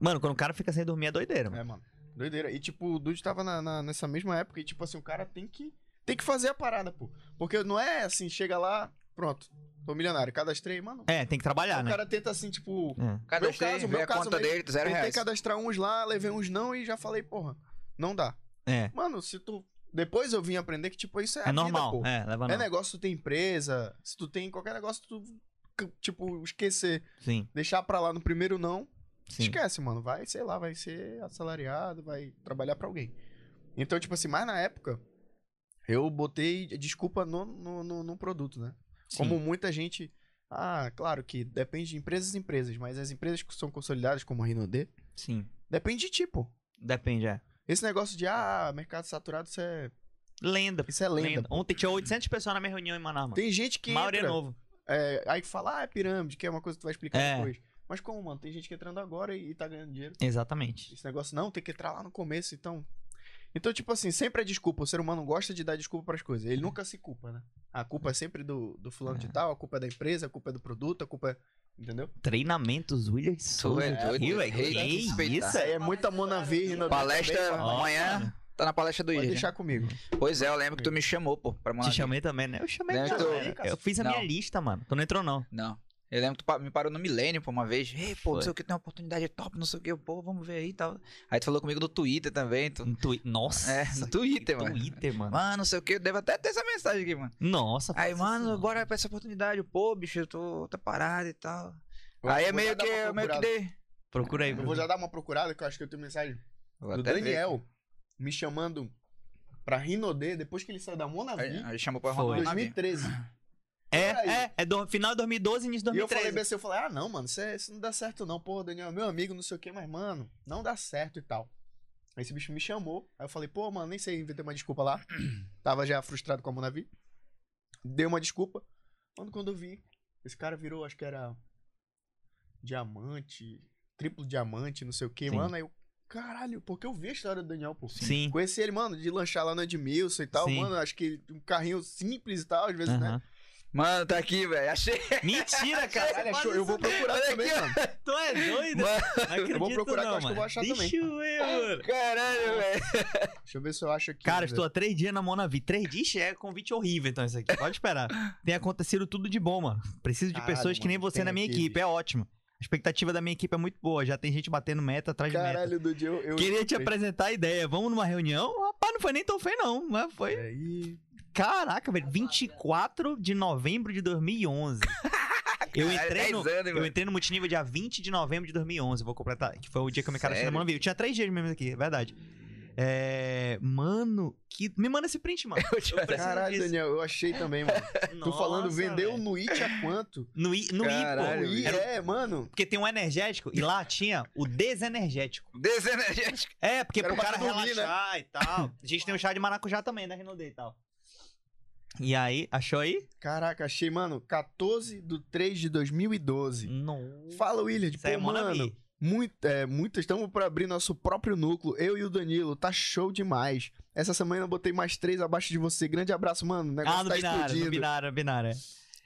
Mano, quando o cara fica sem dormir é doideira, mano. É, mano. Doideira. E, tipo, o Dude tava na, na- nessa mesma época e, tipo assim, o cara tem que, tem que fazer a parada, pô. Porque não é assim, chega lá, pronto, tô milionário, cadastrei, mano. É, tem que trabalhar, o né? cara tenta assim, tipo, É. Cadastrei, caso, vê meu a caso conta mesmo, dele, zero tentei reais. cadastrar uns lá, levei uns não e já falei, porra, não dá. É. Mano, se tu. Depois eu vim aprender que, tipo, isso é, É a vida, normal. pô. É, leva É não. negócio tu tem empresa, se tu tem qualquer negócio, tu, tipo, esquecer, Sim. deixar pra lá no primeiro não Sim. Esquece, mano. Vai, sei lá, vai ser assalariado, vai trabalhar pra alguém. Então, tipo assim, mas na época, eu botei desculpa no, no, no, no produto, né? Sim. Como muita gente. Ah, claro que depende de empresas e empresas, mas as empresas que são consolidadas, como a Rinode, Sim. depende de tipo. Depende, é. Esse negócio de, ah, mercado saturado, isso é, Lenda. isso é lenda. Lenda. Ontem tinha 800 pessoas na minha reunião em Manaus, mano. Tem gente que A maioria é entra, novo. É, aí fala, ah, é pirâmide, que é uma coisa que tu vai explicar É. depois. Mas como, mano? Tem gente que entrando agora e, e tá ganhando dinheiro. Exatamente. Esse negócio não, tem que entrar lá no começo, então. Então, tipo assim, sempre é desculpa. O ser humano gosta de dar desculpa pras coisas. Ele nunca se culpa, né? A culpa é sempre do, do fulano de É. tal, a culpa é da empresa, a culpa é do produto, a culpa é. Entendeu? Treinamentos William Souza. é doido, tem que respeitar. Isso aí é muita mão na virgem. Palestra amanhã. Tá na palestra do Pode deixar comigo. Pois é, eu lembro que tu me chamou, pô, pra Te Manaus. chamei também, né? Eu chamei também. tu- Eu fiz a minha Não. lista, mano. Tu não entrou, não. Não. Eu lembro que tu me parou no Milênio, pô, uma vez. Ei, pô, não sei o que, tem uma oportunidade top, não sei o que, pô, vamos ver aí e tal. Aí tu falou comigo no Twitter também. Tu... No Twi- Nossa. É, no Twitter, mano. Twitter, mano. Mano, não sei o que, eu devo até ter essa mensagem aqui, mano. Nossa. Aí, mano, isso, não. agora pra essa oportunidade, pô, bicho, eu tô, tô parado e tal. Eu aí é meio que, meio que dei. Procura aí, Eu vou já dar uma procurada, que eu acho que eu tenho mensagem Vou do até ver. Me chamando pra Rinodê depois que ele saiu da Monavi Aí, aí chamou pra navio. 2013. É, é, é do, final de 2012 início de E eu falei 2013. bem assim, eu falei, ah, não, mano, isso, é- isso não dá certo não. Pô, Daniel, meu amigo, não sei o que, mas, mano, não dá certo e tal. Aí esse bicho me chamou, aí eu falei, pô, mano, nem sei, inventei uma desculpa lá. Tava já frustrado com a Monavi. Dei uma desculpa. Mano, quando eu vi, esse cara virou, acho que era diamante, triplo diamante, não sei o que, Sim. mano. Aí eu, caralho, porque eu vi a história do Daniel, pô. Sim. Conheci ele, mano, de lanchar lá no Edmilson e tal, Sim. mano, acho que um carrinho simples e tal, às vezes, né? Mano, tá aqui, velho. Achei. Mentira, cara. Caralho, Faz achou- eu vou não. procurar também, aqui, mano. Tu é doido? Mano, Não eu vou procurar que eu não, acho que eu vou mano. achar Deixa também. eu ver, mano. caralho, velho. Deixa eu ver se eu acho aqui. Cara, estou há três dias na Monavi. Três dias é convite horrível, então, isso aqui. Pode esperar. Tem acontecido tudo de bom, mano. Preciso de Caralho, pessoas que nem mano, você na minha aqui, equipe. É ótimo. A expectativa da minha equipe é muito boa. Já tem gente batendo meta atrás ver. de meta. Caralho, do dia eu. eu Queria te apresentar a ideia. Vamos numa reunião? Rapaz, não foi nem tão feio, não. Mas foi. Aí. Caraca, velho. 24 de novembro de 2011. Eu Caralho, entrei, 10 no, anos, eu entrei no multinível dia 20 de novembro de 2011. Vou completar. Que foi o dia que eu me cadastrei na? Monavi. Eu tinha três dias mesmo aqui, é verdade. É. Mano, que. Me manda esse print, mano. Caralho, disso. Daniel, eu achei também, mano. Tô Nossa, falando, vendeu velho. no It a quanto? No, I, no I, Caralho, pô. No I, Era- é, mano. Porque tem um energético e lá tinha o desenergético. Desenergético. É, porque Era pro cara dormir, né? relaxar e tal. A gente tem o chá de maracujá também, da Renaudet e tal. E aí, achou aí? Caraca, achei, mano, 14 de 3 de 2012. Não. Fala, William, Isso aí é pô, mano, Monavi. Muito, é, muito, estamos pra abrir nosso próprio núcleo, eu e o Danilo, tá show demais. Essa semana eu botei mais três abaixo de você, grande abraço, mano, o negócio Ah, no tá binário, explodindo. binário, no binário. é.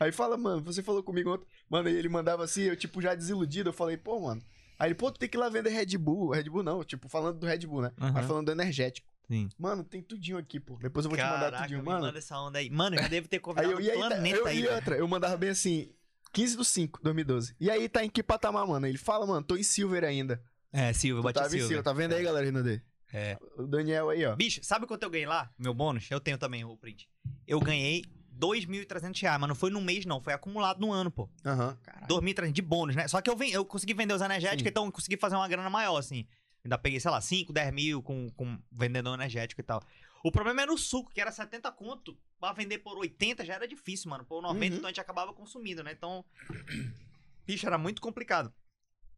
Aí fala, mano, você falou comigo ontem. Mano, aí ele mandava assim, eu, tipo, já desiludido. Eu falei, pô, mano. Aí ele, pô, tu tem que ir lá vender Red Bull. Red Bull não, tipo, falando do Red Bull, né? Aham. Mas falando do energético. Sim. Mano, tem tudinho aqui, pô. Depois eu vou te mandar Caraca, tudinho, mano. manda essa onda aí. Mano, eu devo ter Aí convidado eu, o e aí, tá, planeta eu, aí, e velho. outra, eu mandava bem assim, 15 do 5, 2012. E aí tá em que patamar, mano? Ele fala, mano, tô em Silver ainda. É, Silvio, Tu bati em Silvio. Silver, tá vendo aí, galera, Rinode? É. O Daniel aí, ó. Bicho, sabe quanto eu ganhei lá? Meu bônus? Eu tenho também o print. Eu ganhei 2.300 reais, mas não foi no mês, não. Foi acumulado no ano, pô. Aham. Caralho. 2.300 de bônus, né? Só que eu, ven- eu consegui vender os energéticos, Sim. então eu consegui fazer uma grana maior, assim. Ainda peguei, sei lá, 5, 10 mil com, com vendedor energético e tal. O problema era o suco, que era 70 conto. Pra vender por 80 já era difícil, mano. Por 90, Uhum. então a gente acabava consumindo, né? Então, bicho, era muito complicado.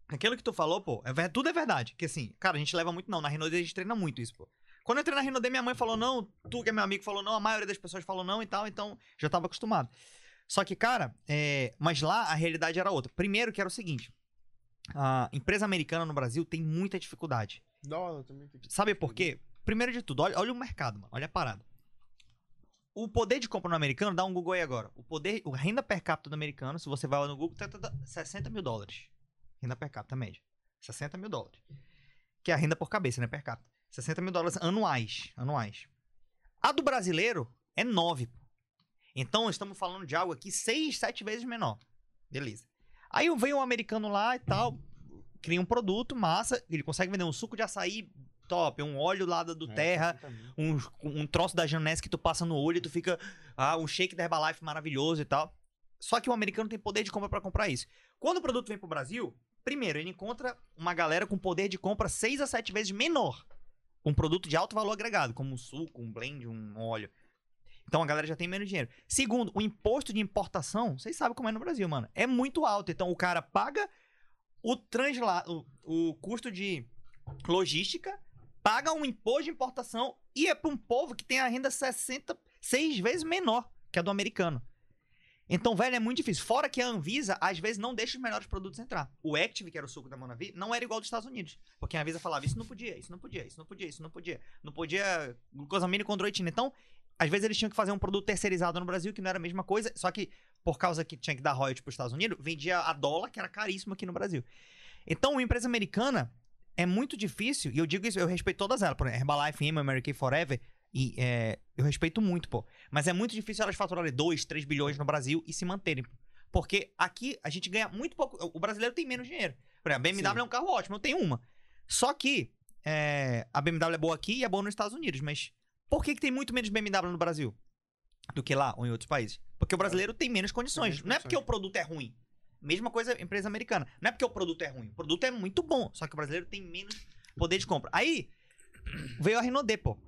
Aquilo que tu falou, pô, é, ver- tudo é verdade. Que assim, cara, a gente leva muito não. Na Renault a gente treina muito isso, pô. Quando eu entrei na Renault, minha mãe falou não, tu que é meu amigo falou não, a maioria das pessoas falou não e tal, então já tava acostumado. Só que, cara, é, mas lá a realidade era outra. Primeiro que era o seguinte, a empresa americana no Brasil tem muita dificuldade. Dólar também tem Sabe por quê? Primeiro de tudo, olha, olha o mercado, mano, olha a parada. O poder de compra no americano, dá um Google aí agora. O poder, a renda per capita do americano, se você vai lá no Google, tá, tá, tá, 60 mil dólares. Renda per capita média. 60 mil dólares. Que é a renda por cabeça, né? Per capita. 60 mil dólares anuais. Anuais. A do brasileiro é 9. pô. Então, estamos falando de algo aqui 6, 7 vezes menor. Beleza. Aí vem um americano lá e tal, cria um produto, massa, ele consegue vender um suco de açaí top, um óleo lá do É, terra, 60 mil. um, um troço da Janesse que tu passa no olho e tu fica. Ah, um shake da Herbalife maravilhoso e tal. Só que o americano tem poder de compra pra comprar isso. Quando o produto vem pro Brasil, Primeiro, ele encontra uma galera com poder de compra 6 a 7 vezes menor. Um produto de alto valor agregado, como um suco, um blend, um óleo. Então a galera já tem menos dinheiro. Segundo, o imposto de importação, vocês sabem como é no Brasil, mano. É muito alto. Então o cara paga o transla o, o custo de logística, paga um imposto de importação e é para um povo que tem a renda 66 vezes menor que a do americano. Então, velho, é muito difícil. Fora que a Anvisa, às vezes, não deixa os melhores produtos entrar. O Active, que era o suco da Monavi, não era igual dos Estados Unidos. Porque a Anvisa falava, isso não podia, isso não podia, isso não podia, isso não podia. Não podia glucosamina e condroitina. Então, às vezes eles tinham que fazer um produto terceirizado no Brasil, que não era a mesma coisa. Só que, por causa que tinha que dar royalties para os Estados Unidos, vendia a dólar, que era caríssimo aqui no Brasil. Então, uma empresa americana é muito difícil, e eu digo isso, eu respeito todas elas. Por exemplo, Herbalife, Emma, Mary Kay Forever, e é, eu respeito muito, pô. Mas é muito difícil elas faturarem 2, 3 bilhões no Brasil e se manterem. Porque aqui a gente ganha muito pouco. O brasileiro tem menos dinheiro. Por exemplo, a BMW Sim. é um carro ótimo, eu tenho uma. Só que é, a BMW é boa aqui e é boa nos Estados Unidos. Mas por que, que tem muito menos BMW no Brasil do que lá ou em outros países? Porque o brasileiro tem menos condições. menos Não é porque o condições. produto é ruim. Mesma coisa empresa americana. Não é porque o produto é ruim. O produto é muito bom. Só que o brasileiro tem menos poder de compra. Aí veio a Renault, pô.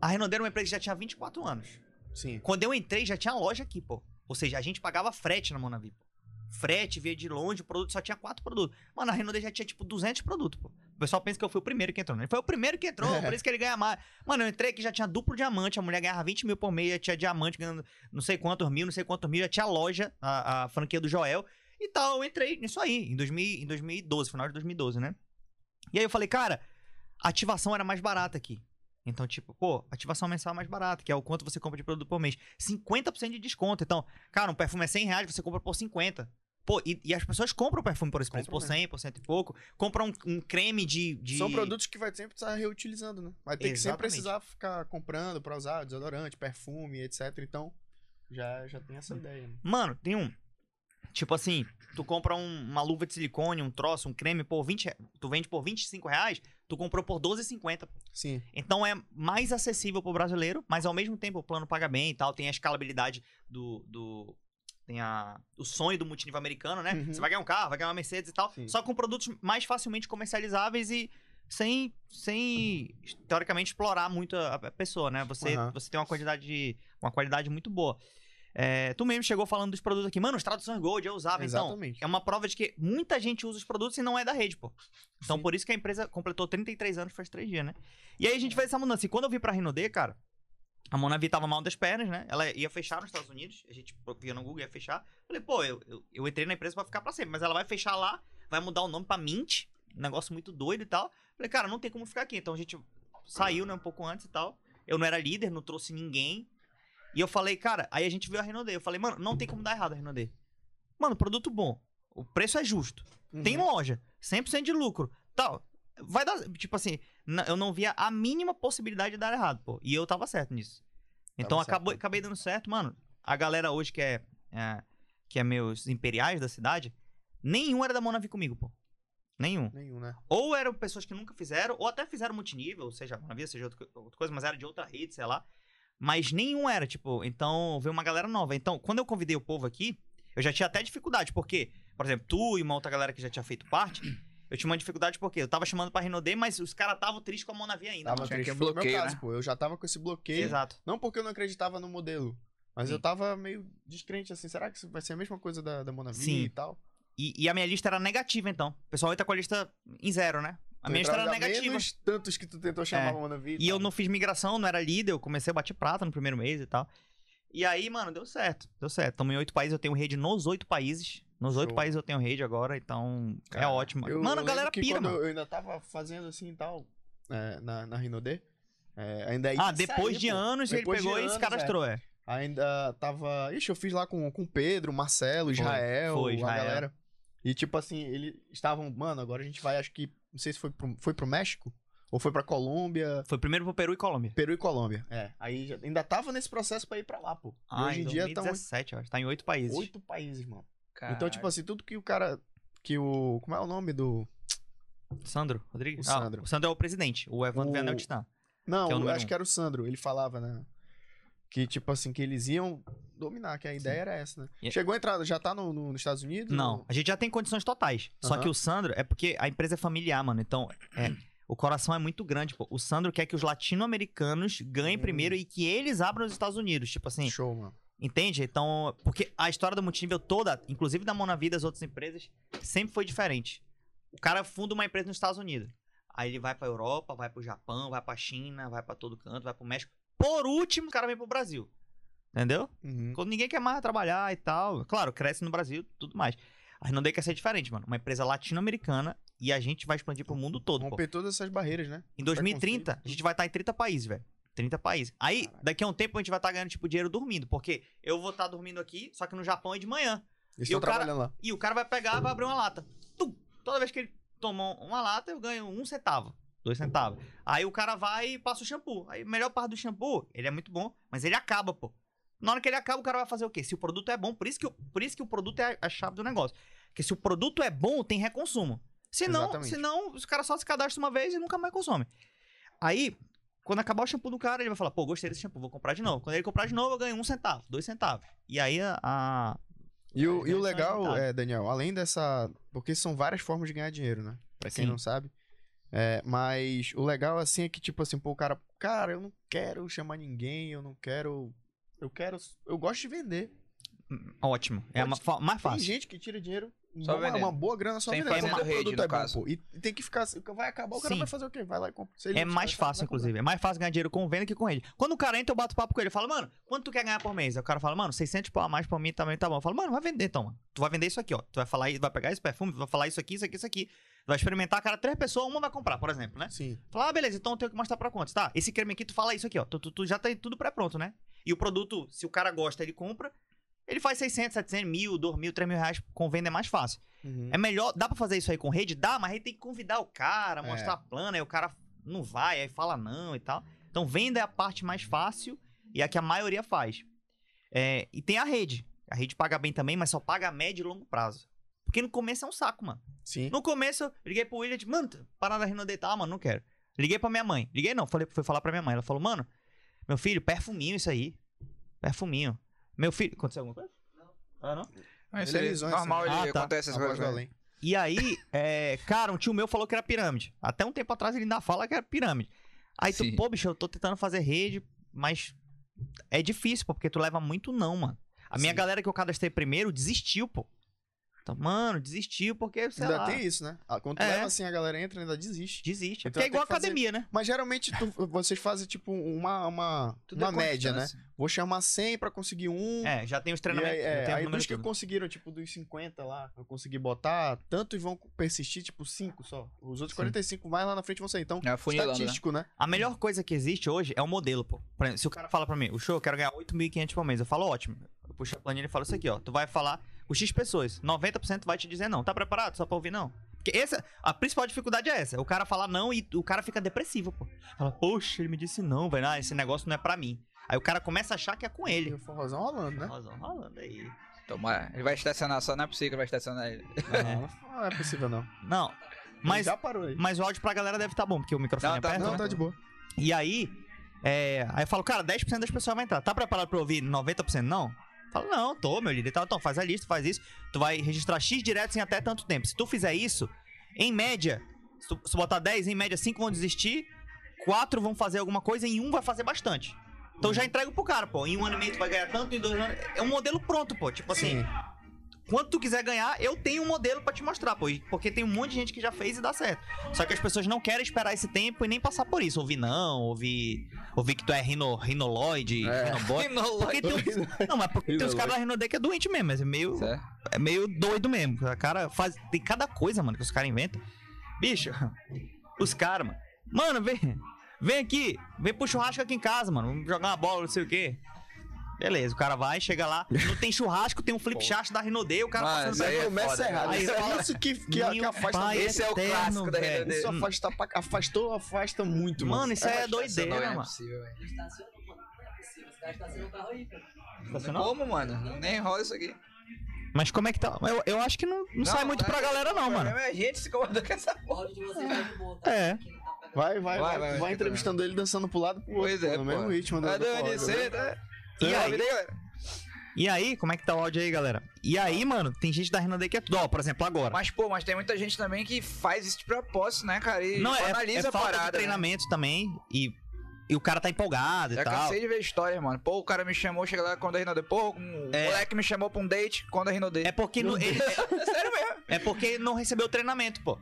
A Renault era uma empresa que já tinha 24 anos. Sim. Quando eu entrei, já tinha loja aqui, pô. Ou seja, a gente pagava frete na Monavi, pô. Frete, via de longe, o produto só tinha quatro produtos. Mano, a Renault já tinha, tipo, 200 produtos, pô. O pessoal pensa que eu fui o primeiro que entrou. né? Ele foi o primeiro que entrou, por isso que ele ganha mais. Mano, eu entrei aqui, já tinha duplo diamante, a mulher ganhava 20 mil por mês, já tinha diamante ganhando não sei quantos mil, não sei quantos mil, já tinha loja, a, a franquia do Joel. E tal, eu entrei nisso aí, em, 2000, em 2012, final de 2012, né? E aí eu falei, cara, a ativação era mais barata aqui. Então, tipo, pô, ativação mensal é mais barata, que é o quanto você compra de produto por mês. 50% de desconto. Então, cara, um perfume é 100 reais, você compra por 50. Pô, e, e as pessoas compram o perfume por esse preço, por Compram 100, por cento e pouco. Compram um, um creme de, de... São produtos que vai sempre estar reutilizando, né? Vai ter que sempre precisar ficar comprando pra usar desodorante, perfume, etc. Então, já, já tem essa ideia. Né? Mano, tem um... Tipo assim, tu compra um- uma luva de silicone, um troço, um creme por 20... re- Tu vende por 25 reais, tu comprou por 12,50. Sim. Então é mais acessível pro brasileiro, mas ao mesmo tempo o plano paga bem e tal, tem a escalabilidade do. do tem a, o sonho do multinível americano, né? Uhum. Você vai ganhar um carro, vai ganhar uma Mercedes e tal, Sim. só com produtos mais facilmente comercializáveis e sem, sem teoricamente, explorar muito a, a pessoa, né? Você, Aham. você tem uma quantidade de, uma qualidade muito boa. É, tu mesmo chegou falando dos produtos aqui. Mano, os traduções Gold eu usava, então. Exatamente. É uma prova de que muita gente usa os produtos e não é da rede, pô. Então, Sim. por isso que a empresa completou 33 anos faz três dias, né? E aí a gente fez essa mudança. E quando eu vim pra Rinode, cara, a Monavi tava mal das pernas, né? Ela ia fechar nos Estados Unidos. A gente via no Google, ia fechar. Falei, pô, eu, eu, eu entrei na empresa pra ficar pra sempre. Mas ela vai fechar lá, vai mudar o nome pra Mint. Um negócio muito doido e tal. Falei, cara, não tem como ficar aqui. Então a gente saiu, né, um pouco antes e tal. Eu não era líder, não trouxe ninguém. E eu falei, cara, aí a gente viu a Renault. Eu falei, mano, não tem como dar errado a Renault. Mano, produto bom. O preço é justo. Tem Uhum. loja, 100% de lucro. Tal. Vai dar, tipo assim, eu não via a mínima possibilidade de dar errado, pô. E eu tava certo nisso. Então Tava certo, acabou, né? acabei dando certo, mano. A galera hoje que é, é, que é meus imperiais da cidade, nenhum era da Monavi comigo, pô. Nenhum. Nenhum, né? Ou eram pessoas que nunca fizeram, ou até fizeram multinível, seja Monavi, seja outra coisa, mas era de outra rede, sei lá. Mas nenhum era, tipo, então veio uma galera nova. Então, quando eu convidei o povo aqui, eu já tinha até dificuldade, porque, por exemplo, tu e uma outra galera que já tinha feito parte, eu tinha uma dificuldade porque eu tava chamando pra Renaudet, mas os caras estavam tristes com a Monavi ainda. Tava triste. que Foi o meu bloqueio, caso, né? pô. Eu já tava com esse bloqueio. Exato. Não porque eu não acreditava no modelo. Mas Sim. eu tava meio descrente, assim. Será que isso vai ser a mesma coisa da, da Monavi Sim. e tal? E, e a minha lista era negativa, então. O pessoal entra com a lista em zero, né? A minha era entrava já negativa. Menos tantos que tu tentou chamar É. a Monavi. E eu não fiz migração, não era líder, eu comecei a bater prata no primeiro mês e tal. E aí, mano, deu certo. Deu certo. Estamos em oito países, eu tenho rede nos oito países. Nos oito países eu tenho rede agora, então é Cara, ótimo. Eu- mano, eu a galera pira, mano. eu ainda tava fazendo assim e tal, é, na, na Rinode, é, ainda ia Ah, depois de pô. anos Depois ele pegou e se anos, cadastrou, é. Ainda tava. Ixi, eu fiz lá com o Pedro, Marcelo, Israel, foi, a Israel. galera. E tipo assim, eles estavam, mano, agora a gente vai, acho que. Não sei se foi pro, foi pro México ou foi pra Colômbia. Foi primeiro pro Peru e Colômbia. Peru e Colômbia. É. Aí já- ainda tava nesse processo pra ir pra lá, pô. E Ah, hoje em em dia estão 2017, eu acho. Tá em oito países. oito países, mano. Então, tipo assim, tudo que o cara. Que o. Como é o nome do. Sandro Rodrigues? O Ah, Sandro. o Sandro é o presidente. O Evandro O- Vianel está. Não, Que é acho um. que era o Sandro. Ele falava, né? Que, tipo assim, que eles iam dominar, que a ideia era essa, né? E- Chegou a entrar, já tá no, no- nos Estados Unidos? Não, Ou- a gente já tem condições totais. Só Aham. que o Sandro é porque a empresa é familiar, mano. Então, é, o coração é muito grande, pô. O Sandro quer que os latino-americanos ganhem Hum. primeiro e que eles abram os Estados Unidos. Tipo assim, Show, mano. entende? Então, porque a história do multinível toda, inclusive da Mão na Vida e das outras empresas, sempre foi diferente. O cara funda uma empresa nos Estados Unidos. Aí ele vai pra Europa, vai pro Japão, vai pra China, vai pra todo canto, vai pro México. Por último, o cara vem pro Brasil. Entendeu? Uhum. Quando ninguém quer mais trabalhar e tal. Claro, cresce no Brasil tudo mais. A Renaudet quer ser diferente, mano. Uma empresa latino-americana e a gente vai expandir pro mundo todo. pô. Romper todas essas barreiras, né? Em 2030, preconceito. a gente vai estar em 30 países, velho. 30 países. Aí, Caralho. daqui a um tempo, a gente vai estar ganhando, tipo, dinheiro dormindo. Porque eu vou estar dormindo aqui, só que no Japão é de manhã. Eles E o cara- lá. E o cara vai pegar vai abrir uma lata. Tum! Toda vez que ele toma uma lata, eu ganho um centavo. Dois centavos. Aí o cara vai e passa o shampoo. Aí a melhor parte do shampoo, ele é muito bom, mas ele acaba, pô. Na hora que ele acaba, o cara vai fazer o quê? Se o produto é bom, por isso que, o- por isso que o produto é a, a chave do negócio. Porque se o produto é bom, tem reconsumo. Se não, Exatamente. se não, os caras só se cadastram uma vez e nunca mais consomem. Aí, quando acabar o shampoo do cara, ele vai falar, pô, gostei desse shampoo, vou comprar de novo. Quando ele comprar de novo, eu ganho um centavo, dois centavos. E aí a- a, E o, e o é a legal, é, Daniel, além dessa. Porque são várias formas de ganhar dinheiro, né? Pra quem Sim. não sabe. É, mas o legal, assim, é que, tipo assim, pô, o cara. Cara, eu não quero chamar ninguém, eu não quero. Eu quero. Eu gosto de vender. Ótimo. É a ma- fa- mais Tem fácil. gente que tira dinheiro. Só uma, uma boa grana só Sem vendendo. Mas o rede, produto no é bom, caso. pô. E tem que ficar. Vai acabar, o cara Sim. vai fazer o quê? Vai lá e compra. Se ele É mais fácil, inclusive. É mais fácil ganhar dinheiro com venda que com rede. Quando o cara entra, eu bato papo com ele. Eu falo, mano, quanto tu quer ganhar por mês? Aí o cara fala, mano, 600 pau a mais pra mim também tá bom. Eu falo, mano, vai vender então, mano. Tu vai vender isso aqui, ó. Tu vai falar, vai pegar esse perfume, tu vai falar isso aqui, isso aqui, isso aqui. Vai experimentar, cara, três pessoas, uma vai comprar, por exemplo, né? Sim. Fala, ah, beleza, então eu tenho que mostrar pra quantos, tá? Esse creme aqui, tu fala isso aqui, ó. Tu, tu- tu já tem tudo pré-pronto, né? E o produto, se o cara gosta, ele compra. Ele faz 600, 700, mil, 2 mil, 3 mil reais com venda é mais fácil. Uhum. É melhor, dá pra fazer isso aí com rede? Dá, mas aí tem que convidar o cara, É. mostrar plano, aí o cara não vai, aí fala não e tal. Então venda é a parte mais fácil e a que a maioria faz. É, e tem a rede. A rede paga bem também, mas só paga a médio e longo prazo. Porque no começo é um saco, mano. Sim. No começo, eu liguei pro William e disse, mano, parada da Renaudet, tá, mano, não quero. Liguei pra minha mãe. Liguei não, falei, fui falar pra minha mãe. Ela falou, mano, meu filho, perfuminho isso aí. Perfuminho. Meu filho, aconteceu alguma coisa? Ah, não? Ah, isso Ele é normal, ele Ah, tá. acontece essas voz coisas. né? além. E aí, é, cara, um tio meu falou que era pirâmide. Até um tempo atrás ele ainda fala que era pirâmide. Aí tu, Sim. pô, bicho, eu tô tentando fazer rede, mas é difícil, pô, porque tu leva muito não, mano. A minha Sim. galera que eu cadastrei primeiro desistiu, pô. Então, mano, desistiu porque, sei Ainda lá, tem isso, né? Ah, Quando tu É. leva assim, a galera entra e ainda desiste. desiste. Então porque é igual que fazer- academia, né? Mas geralmente tu- vocês fazem tipo uma, uma, Tudo uma é média, né? constância. Vou chamar 100 pra conseguir um. É, já tem os E treinamentos, aí, já é, aí dos que tudo. conseguiram, tipo, dos 50 lá, eu consegui botar tanto e vão persistir, tipo, 5 só. Os outros Sim. 45 mais lá na frente vão sair. Então, É né? estatístico, né? A melhor coisa que existe hoje é o modelo, pô. Exemplo, se o cara fala pra mim, o show, eu quero ganhar 8.500 por mês, eu falo, ótimo. Eu puxo a planilha e falo isso aqui, ó. Tu vai falar com X pessoas, 90% vai te dizer não. Tá preparado só pra ouvir não? Porque essa, a principal dificuldade é essa. O cara falar não e o cara fica depressivo, pô. Fala, poxa, ele me disse não, velho. Ah, esse negócio não é pra mim. Aí o cara começa a achar que é com E ele. o forrozão rolando, né? Nossa, rolando aí. Tomara. Ele vai estacionar só, não é possível que ele vai estacionar ele. Não, não é possível, não. Não, mas, Já parou aí. mas o áudio pra galera deve estar bom, porque o microfone Não, é tá- perto, Não, né? tá de boa. E aí, é, aí eu falo, cara, 10% das pessoas vai entrar. Tá preparado pra ouvir 90% não? Fala, não, tô, meu líder. Então, faz a lista, faz isso. Tu vai registrar X diretos em até tanto tempo. Se tu fizer isso, em média, se tu, se botar 10, em média 5 vão desistir, 4 vão fazer alguma coisa e um vai fazer bastante. Então já entrego pro cara, pô. Em um ano e meio tu vai ganhar tanto, em dois anos. É um modelo pronto, pô. Tipo assim, Sim. Quanto tu quiser ganhar, eu tenho um modelo pra te mostrar, pô. Porque tem um monte de gente que já fez e dá certo. Só que as pessoas não querem esperar esse tempo e nem passar por isso. Ouvir não, ouvir, ouvir que tu é rino, rinoloide, É. rinobot. Porque tem, um- não, mas porque tem os caras da Rinodê que é doente mesmo, é meio, Certo? é meio doido mesmo. O cara faz. Tem cada coisa, mano, que os caras inventam. Bicho, os caras, mano. Mano, vem. Vem aqui. Vem pro churrasco aqui em casa, mano. Vamos jogar uma bola, não sei o quê. Beleza, o cara vai, chega lá. Não tem churrasco, tem um flip chart da Rinodê, o cara passando aí é Começa foda, errado. Aí Isso fala- é isso que, que, que afasta. Esse é o eterno, clássico da. Rinodê. Isso afasta, afastou, afasta muito, mano. Mano, isso aí é doideira, Não é mano. possível, velho. Estaciona, mano. Não é possível. Os caras estacionam o carro aí, cara. Estacionou? Como, mano? Nem rola isso aqui. Mas como é que tá? Eu, eu acho que não, não, sai muito pra galera, não, mano. É a gente se incomodando com essa porra. áudio de vocês tá? É. Não. Vai, vai, vai. Vai, vai, entrevistando ele dançando pro lado pro outro. Pois é, no mesmo ritmo. né? aí, tá? E aí? E aí, como é que tá o áudio aí, galera? E aí, mano, tem gente da Renaudet que é tudo. Ó, por exemplo, agora. Mas, pô, mas tem muita gente também que faz isso de propósito, né, cara? E não, é, analisa é a falta parada. de treinamento também. E, e o cara tá empolgado Né? e tal. cansei de ver história, mano. Pô, o cara me chamou, chega lá quando a Rinode. Pô, um É. moleque me chamou pra um date quando a Rinode. É porque, no, ele- É sério mesmo. é porque não recebeu o treinamento, pô.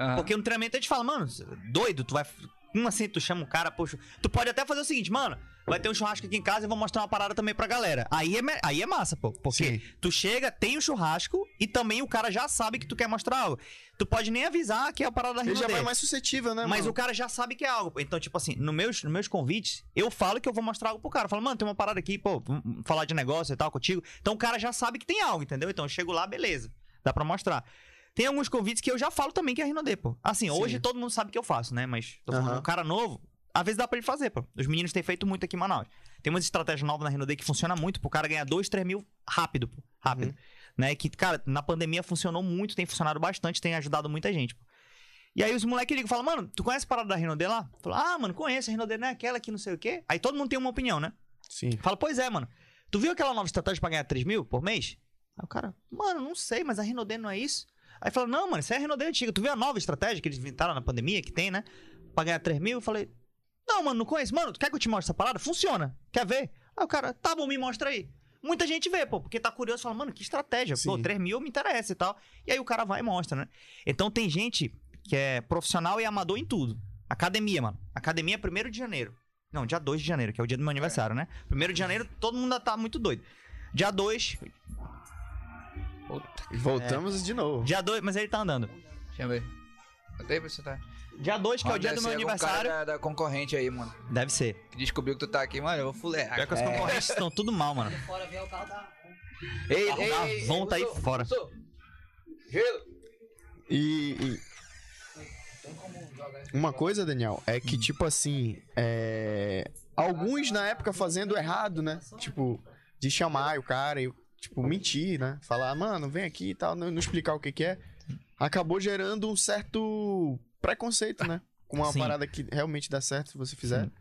Aham. Porque no treinamento a gente fala, mano, doido, tu vai. Como assim tu chama um cara, poxa. Tu pode até fazer o seguinte, mano, vai ter um churrasco aqui em casa e vou mostrar uma parada também pra galera. Aí é, aí é massa, pô. Porque Sim. tu chega, tem o churrasco e também o cara já sabe que tu quer mostrar algo. Tu pode nem avisar que é a parada da Ele já Rinode. vai mais suscetível, né, Mas mano? o cara já sabe que é algo. Então, tipo assim, no meus, nos meus convites, eu falo que eu vou mostrar algo pro cara. Eu falo, mano, tem uma parada aqui, pô, falar de negócio e tal contigo. Então o cara já sabe que tem algo, entendeu? Então eu chego lá, beleza. Dá pra mostrar. Tem alguns convites que eu já falo também que é Rinodê, pô. Assim, hoje todo mundo sabe que eu faço, né? Mas tô falando, Aham. um cara novo, às vezes dá pra ele fazer, pô. Os meninos têm feito muito aqui em Manaus. Tem umas estratégias novas na Rinodê que funciona muito pro cara ganhar 2, 3 mil rápido, pô. Rápido. Uhum. Né? Que, cara, na pandemia funcionou muito, tem funcionado bastante, tem ajudado muita gente, pô. E aí os moleques ligam e falam, mano, tu conhece a parada da Rinodê lá? Fala, ah, mano, conheço, a Rinodê não é aquela que não sei o quê. Aí todo mundo tem uma opinião, né? Sim. Fala, pois é, mano. Tu viu aquela nova estratégia pra ganhar 3 mil por mês? Aí o cara, mano, não sei, mas a Rinodê não é isso? Aí fala, não, mano, isso é a Rinodê antiga. Tu viu a nova estratégia que eles inventaram na pandemia, que tem, né? Pra ganhar 3 mil? Eu falei, não, mano, não conheço. Mano, tu quer que eu te mostre essa parada? Funciona. Quer ver? Aí o cara, tá bom, me mostra aí. Muita gente vê, pô, porque tá curioso, fala, mano, que estratégia. Pô, Sim. 3 mil me interessa e tal. E aí o cara vai e mostra, né? Então tem gente que é profissional e amador em tudo. Academia, mano. Academia é 1 de janeiro. Não, dia 2 de janeiro, que é o dia do meu aniversário, né? 1 de janeiro, todo mundo tá muito doido. Dia 2, Voltamos de novo. dia 2, mas ele tá andando. Deixa eu ver. Até aí você tá. Dia 2, que é o dia deve do meu ser algum aniversário. cara Da, da concorrente aí, mano. Deve ser. Que descobriu que tu tá aqui, mano. Eu vou fulear. Pior que os cara. concorrentes estão tudo mal, mano. Fora o carro da. Ei, Carro da Avon tá aí fora. Gelo. E, e uma coisa, Daniel, é que, tipo assim, é... alguns na época fazendo errado, né? Tipo, de chamar o cara e, tipo, mentir, né? Falar, mano, vem aqui e tal, não, não explicar o que que é. Acabou gerando um certo preconceito, né? Com uma Sim. parada que realmente dá certo se você fizer. Sim.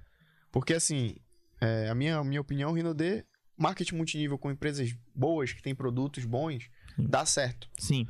Porque, assim, é, a minha, a minha opinião, Rinode, marketing multinível com empresas boas, que têm produtos bons, Sim. dá certo. Sim.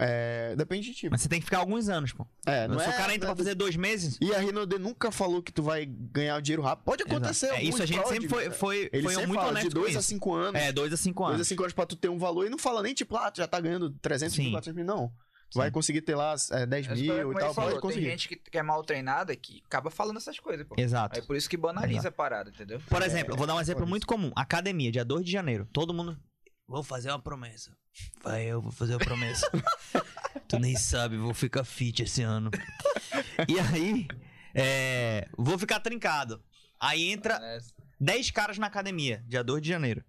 É, depende de ti. Mas você tem que ficar alguns anos, pô. É, não Se é, o cara entra não é pra fazer dois meses. e a Rinode nunca falou que tu vai ganhar o dinheiro rápido. Pode acontecer. É, isso a gente sempre foi, foi, Ele foi sempre muito fala honesto de com 2 a isso. 5 anos. É, dois a cinco 2 a anos. 5 anos pra tu ter um valor. E não fala nem tipo, ah, tu já tá ganhando 300 mil, Sim. 400 mil. Não. Tu Sim. vai conseguir ter lá é, 10 Mas mil e ele tal. falou, Pode Tem conseguir. gente que, que é mal treinada que acaba falando essas coisas, pô. Exato. É por isso que banaliza a parada, entendeu? Por exemplo, eu vou dar um exemplo muito comum. Academia, dia 2 de janeiro. Todo mundo. Vou fazer uma promessa. Vai, eu vou fazer uma promessa. tu nem sabe, vou ficar fit esse ano. e aí, é, vou ficar trincado. Aí entra É, 10 caras na academia, dia 2 de janeiro.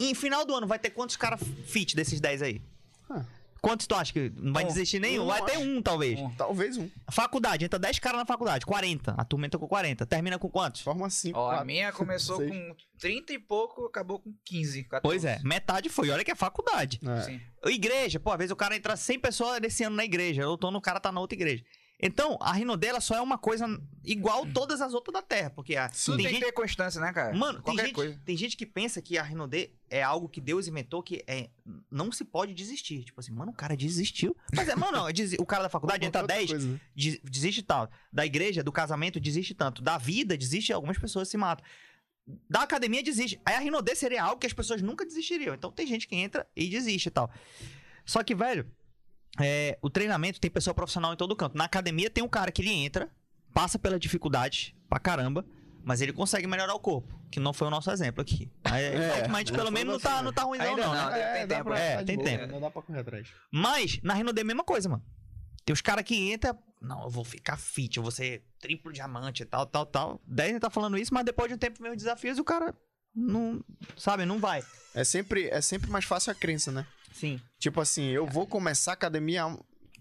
Em final do ano, vai ter quantos caras fit desses 10 aí? Ah. Quantos tu acha que não vai Um. desistir nenhum? Um, vai ter um, talvez. Um. Talvez um. Faculdade, entra 10 caras na faculdade, 40. A turma entra com 40. Termina com quantos? Forma 5. Ó, a minha começou seis. com 30 e pouco, acabou com 15, 14. Pois é, metade foi. Olha que é faculdade. É. Sim. Igreja, pô, às vezes o cara entra 100 pessoas nesse ano na igreja, outono o cara tá na outra igreja. Então, a Rinodela só é uma coisa igual todas as outras da Terra, porque a, Tudo tem tem, gente, que ter constância, né, cara? mano, tem gente, coisa. tem gente que pensa que a Rinodê é algo que Deus inventou que é não se pode desistir. Tipo assim, mano, o cara desistiu. Mas é, mano, não, o cara da faculdade entra Outra 10, coisa, né? des- desiste tal. Da igreja, do casamento, desiste tanto. Da vida, desiste, algumas pessoas se matam. Da academia, desiste. Aí a Rinodê seria algo que as pessoas nunca desistiriam. Então tem gente que entra e desiste e tal. Só que, velho, é, o treinamento tem pessoa profissional em todo canto. Na academia tem um cara que ele entra, passa pela dificuldade pra caramba, mas ele consegue melhorar o corpo. Que não foi o nosso exemplo aqui. Mas, É, mas não pelo menos não tá, né? não tá ruimzão, Ainda não, não, né? né? tem É, dá tempo, é, tem boa, tempo. Não dá pra correr atrás. Mas na Rinodê é a mesma coisa, mano. Tem os caras que entram, não, eu vou ficar fit, eu vou ser triplo diamante e tal, tal, tal. Daí tá falando isso, mas depois de um tempo vem os desafios e o cara não, sabe, não vai. É sempre, é sempre mais fácil a crença, né? Sim, Tipo assim, eu vou começar a academia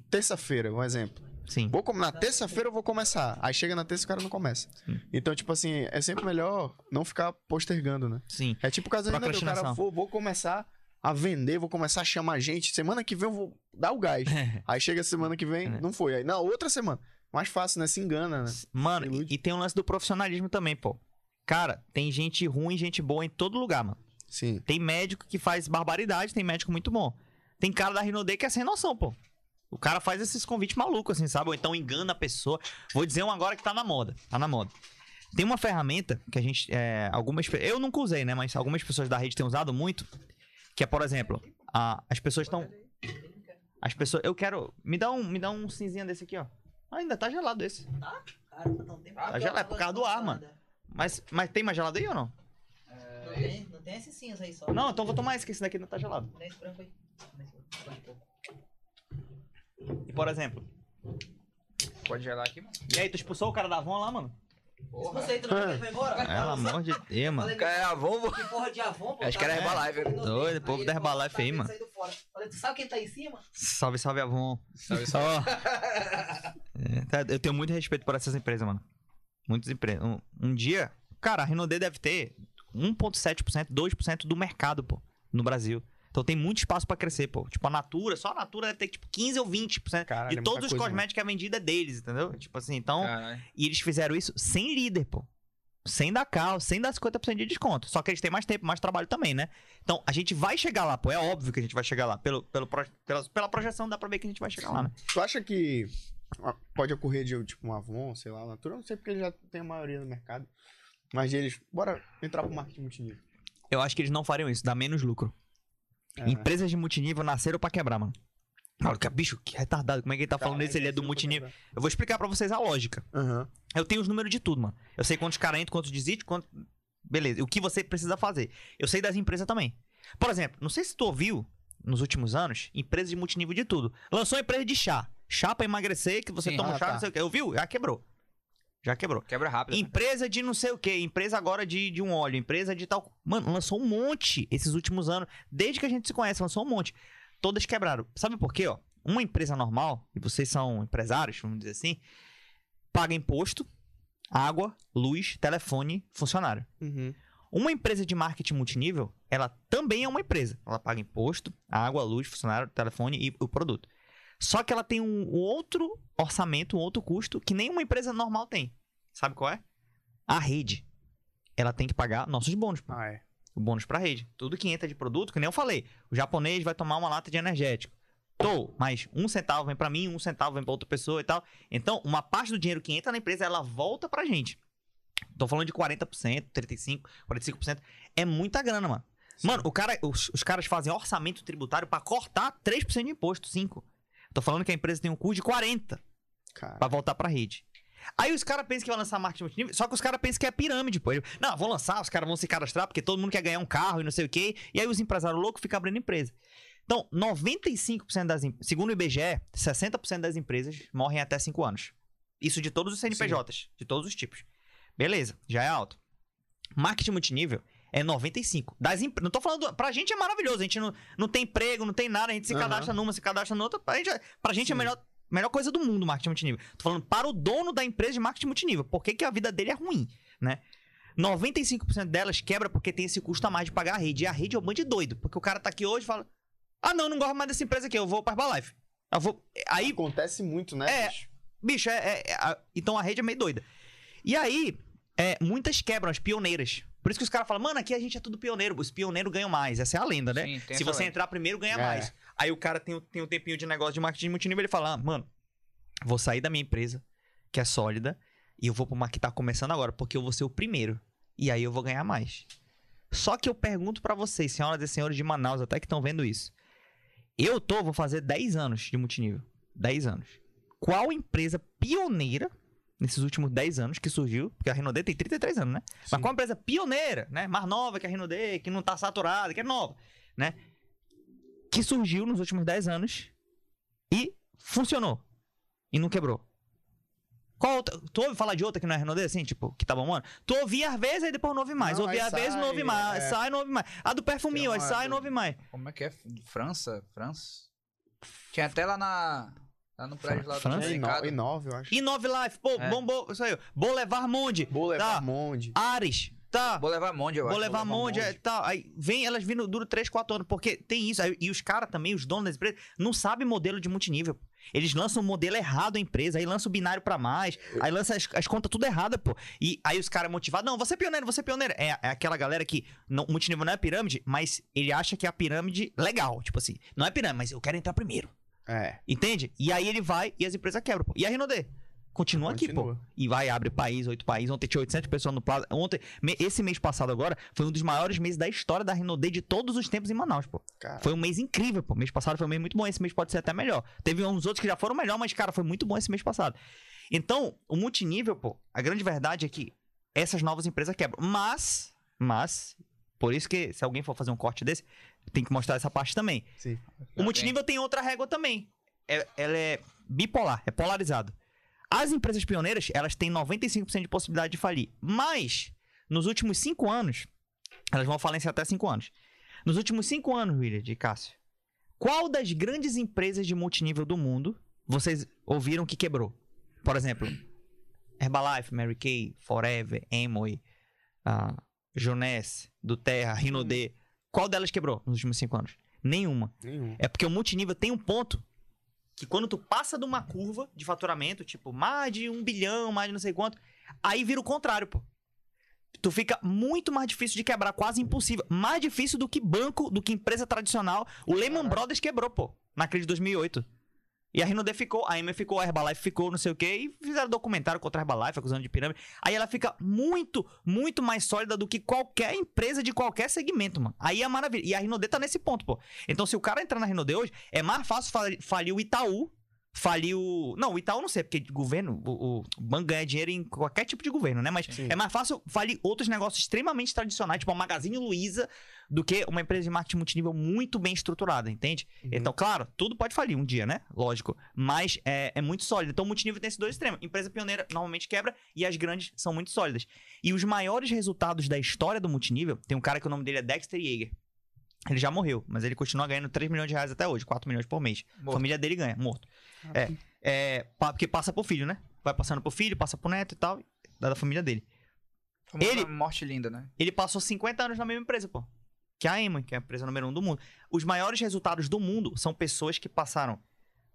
terça-feira, um exemplo. sim. Vou na terça-feira eu vou começar. Aí chega na terça e o cara não começa. Sim. Então, tipo assim, é sempre melhor não ficar postergando, né? Sim. É tipo o caso da Renata, o cara vou, vou começar a vender, vou começar a chamar gente. Semana que vem eu vou dar o gás. Aí chega semana que vem, É. não foi. Aí na outra semana, mais fácil, né? Se engana, né? Mano, e, e tem um lance do profissionalismo também, pô. Cara, tem gente ruim e gente boa em todo lugar, mano. Sim. Tem médico que faz barbaridade, tem médico muito bom. Tem cara da Rinode que é sem noção, pô. O cara faz esses convites malucos, assim, sabe? Ou então engana a pessoa. Vou dizer um agora que tá na moda. Tá na moda. Tem uma ferramenta que a gente. É, algumas. Eu nunca usei, né? Mas algumas pessoas da rede têm usado muito. Que é, por exemplo, a- as pessoas estão. As pessoas. Eu quero. Me dá um, me dá um cinzinho desse aqui, ó. Ah, ainda tá gelado esse. Caramba, não tem Tá gelado, é por causa do ar, mano. Mas, mas tem mais gelado aí ou não? Não tem, não tem esses cinhas aí só. Não, então vou tomar esse, que esse daqui não tá gelado. Tem esse branco aí. E por exemplo. Pode gelar aqui, mano. E aí, tu expulsou o cara da Avon lá, mano? Expulsei, tu não quer que ele foi embora? Pelo amor de Deus, mano. Falei, Cara, é a Volvo. Que porra de Avon, pô. Acho que era tá- Herbalife. Aí Doido, povo da Herbalife tá aí, mano. Falei, tu sabe quem tá aí em cima? Salve, salve, Avon. Salve. É, tá, eu tenho muito respeito por essas empresas, mano. Muitas empresas. Um, um dia, cara, a Renault deve ter 1,7%, 2% do mercado, pô, no Brasil. Então tem muito espaço pra crescer, pô. Tipo, a Natura, só a Natura deve ter tipo 15 ou 20%. Caralho, de é todos os coisa, cosméticos que é vendido é deles, entendeu? Tipo assim, então. Caralho. E eles fizeram isso sem líder, pô. Sem dar carro, sem dar 50% de desconto. Só que eles têm mais tempo, mais trabalho também, né? Então, a gente vai chegar lá, pô. É óbvio que a gente vai chegar lá. Pelo, pelo, pela, pela projeção dá pra ver que a gente vai chegar lá, né? Tu acha que pode ocorrer de tipo um Avon, sei lá, Natura? Não sei porque ele já tem a maioria no mercado. Mas eles, bora entrar pro marketing multinível. Eu acho que eles não fariam isso, dá menos lucro. É. Empresas de multinível nasceram pra quebrar, mano. Que bicho, que retardado. Como é que ele tá falando Caralho, isso? Ele é do multinível. Eu vou explicar pra vocês a lógica. Aham. Eu tenho os números de tudo, mano. Eu sei quantos caras entram, quantos desistem, quantos. Beleza. O que você precisa fazer. Eu sei das empresas também. Por exemplo, não sei se tu ouviu nos últimos anos, empresas de multinível de tudo. Lançou uma empresa de chá. Chá pra emagrecer, que você Sim. toma Ah, chá, tá. não sei o quê. Ouviu? Já quebrou. Já quebrou. Quebra rápido. Empresa de não sei o quê, empresa agora de, de um óleo, empresa de tal. Mano, lançou um monte esses últimos anos. Desde que a gente se conhece, lançou um monte. Todas quebraram. Sabe por quê, ó? Uma empresa normal, e vocês são empresários, vamos dizer assim, paga imposto, água, luz, telefone, funcionário. Uhum. Uma empresa de marketing multinível, ela também é uma empresa. Ela paga imposto, água, luz, funcionário, telefone e o produto. Só que ela tem um, outro orçamento, um outro custo que nenhuma empresa normal tem. Sabe qual é? A rede. Ela tem que pagar nossos bônus. pô. Ah, é. O bônus pra rede. Tudo que entra de produto, que nem eu falei. O japonês vai tomar uma lata de energético. Tô, mas um centavo vem pra mim, um centavo vem pra outra pessoa e tal. Então, uma parte do dinheiro que entra na empresa, ela volta pra gente. Tô falando de 40%, 35%, 45%. É muita grana, mano. Mano, o cara, os, os caras fazem orçamento tributário pra cortar 3% de imposto, 5%. Tô falando que a empresa tem um custo de 40% Cara. pra voltar pra rede. Aí os caras pensam que vai lançar marketing multinível, só que os caras pensam que é pirâmide, pô. Não, vou lançar, os caras vão se cadastrar porque todo mundo quer ganhar um carro e não sei o quê. E aí os empresários loucos ficam abrindo empresa. Então, 95% das empresas, segundo o IBGE, 60% das empresas morrem até 5 anos. Isso de todos os CNPJs, de todos os tipos. Beleza, já é alto. Marketing multinível é 95. Das empre- Não tô falando. Pra gente é maravilhoso. A gente não, não tem emprego, não tem nada. A gente se Aham. cadastra numa, se cadastra na outra. Pra gente, é- pra gente é a melhor, melhor coisa do mundo, marketing multinível. Tô falando para o dono da empresa de marketing multinível. Por que, que a vida dele é ruim, né? 95% delas quebra porque tem esse custo a mais de pagar a rede. E a rede é um bando de doido. Porque o cara tá aqui hoje e fala: Ah, não, não gosto mais dessa empresa aqui, eu vou pra Herbalife. Eu vou. Aí Acontece muito, né? É. bicho? Bicho, é, é- é- a- então a rede é meio doida. E aí, é, muitas quebram, as pioneiras. Por isso que os caras falam, mano, aqui a gente é tudo pioneiro. Os pioneiros ganham mais. Essa é a lenda, né? Sim, Se você lenda. entrar primeiro, ganha É. mais. Aí o cara tem, o- tem um tempinho de negócio de marketing multinível, ele fala, ah, mano, vou sair da minha empresa, que é sólida, e eu vou pra uma que tá começando agora, porque eu vou ser o primeiro. E aí eu vou ganhar mais. Só que eu pergunto pra vocês, senhoras e senhores de Manaus, até que estão vendo isso. Eu tô, vou fazer 10 anos de multinível. 10 anos. Qual empresa pioneira nesses últimos 10 anos que surgiu? Porque a Renaudet tem 33 anos, né? Mas qual empresa pioneira, né? Mais nova que a Renaudet, que não tá saturada, que é nova, né? Que surgiu nos últimos 10 anos e funcionou. E não quebrou. Qual outra? Tu ouve falar de outra que não é Renaudet, assim, tipo, que tá bombando? Tu ouvia às vezes, aí depois não ouve mais. Não, ouvia aí às vezes, não ouve mais. é. Sai, não ouve mais. A do perfuminho, aí uma sai, do- não ouve mais. Como é que é? França? França? Tinha até lá na. Lá no prédio lá do França? É mercado. Ino- Inove, eu acho. E Nove Life, pô, É. bombou, isso aí. Boulevard Monde, Boulevard tá. Monde. Ares, tá. Vou levar Monde, eu acho. Boulevard Boulevard Monde, é, Monde. tal. Aí vem, elas vindo, dura 3, 4 anos, porque tem isso. Aí- e os caras também, os donos das empresas, não sabem modelo de multinível. Eles lançam o modelo errado a empresa, aí lança o binário pra mais, aí lança as, as contas tudo errada, pô. E aí os caras motivados, não, você é pioneiro, você é pioneiro. É, é aquela galera que não, o multinível não é pirâmide, mas ele acha que é a pirâmide legal. Tipo assim, não é pirâmide, mas eu quero entrar primeiro. É. Entende? E aí ele vai e as empresas quebram. Pô. E a Rinode? Continua, aqui, Continua. pô. E vai, abre país, oito países. Ontem tinha 800 pessoas no Plaza. Ontem, esse mês passado agora, foi um dos maiores meses da história da Rinode de todos os tempos em Manaus, pô. Cara. Foi um mês incrível, pô. Mês passado foi um mês muito bom. Esse mês pode ser até melhor. Teve uns outros que já foram melhor, mas, cara, foi muito bom esse mês passado. Então, o multinível, pô, a grande verdade é que essas novas empresas quebram. Mas, mas, por isso que se alguém for fazer um corte desse, tem que mostrar essa parte também. Sim. O multinível tem outra régua também. É- ela é bipolar, é polarizado. As empresas pioneiras, elas têm 95% de possibilidade de falir. Mas, nos últimos cinco anos, elas vão falência até cinco anos. Nos últimos cinco anos, William de Cássio, qual das grandes empresas de multinível do mundo vocês ouviram que quebrou? Por exemplo, Herbalife, Mary Kay, Forever, Amway, uh, Jones, do Terra, Rinode. Qual delas quebrou nos últimos cinco anos? Nenhuma. Nenhum. É porque o multinível tem um ponto que quando tu passa de uma curva de faturamento, tipo, mais de um bilhão, mais de não sei quanto, aí vira o contrário, pô. Tu fica muito mais difícil de quebrar, quase impossível. Mais difícil do que banco, do que empresa tradicional. O Lehman Brothers quebrou, pô, na crise de 2008. E a Rinode ficou, a EMA ficou, a Herbalife ficou, não sei o quê, e fizeram documentário contra a Herbalife, acusando de pirâmide. Aí ela fica muito, muito mais sólida do que qualquer empresa de qualquer segmento, mano. Aí é maravilha. E a Rinode tá nesse ponto, pô. Então, se o cara entrar na Rinode hoje, é mais fácil fali- falir o Itaú, falir o. Não, o Itaú não sei, porque governo, o, o banco ganha dinheiro em qualquer tipo de governo, né? Mas Sim. é mais fácil falir outros negócios extremamente tradicionais, tipo a Magazine Luiza, do que uma empresa de marketing multinível muito bem estruturada, entende? Uhum. Então, claro, tudo pode falir um dia, né? Lógico. Mas é, é muito sólido. Então, o multinível tem esses dois extremos. Empresa pioneira normalmente quebra e as grandes são muito sólidas. E os maiores resultados da história do multinível, tem um cara que o nome dele é Dexter Yeager. Ele já morreu, mas ele continua ganhando 3 milhões de reais até hoje, 4 milhões por mês. A Morto. família dele ganha, morto. É, é, pa- porque passa pro filho, né? Vai passando pro filho, passa pro neto e tal, da da família dele. Famosa Ele- Morte linda, né? Ele passou 50 anos na mesma empresa, pô. Que é a Eman, que é a empresa número um do mundo. Os maiores resultados do mundo são pessoas que passaram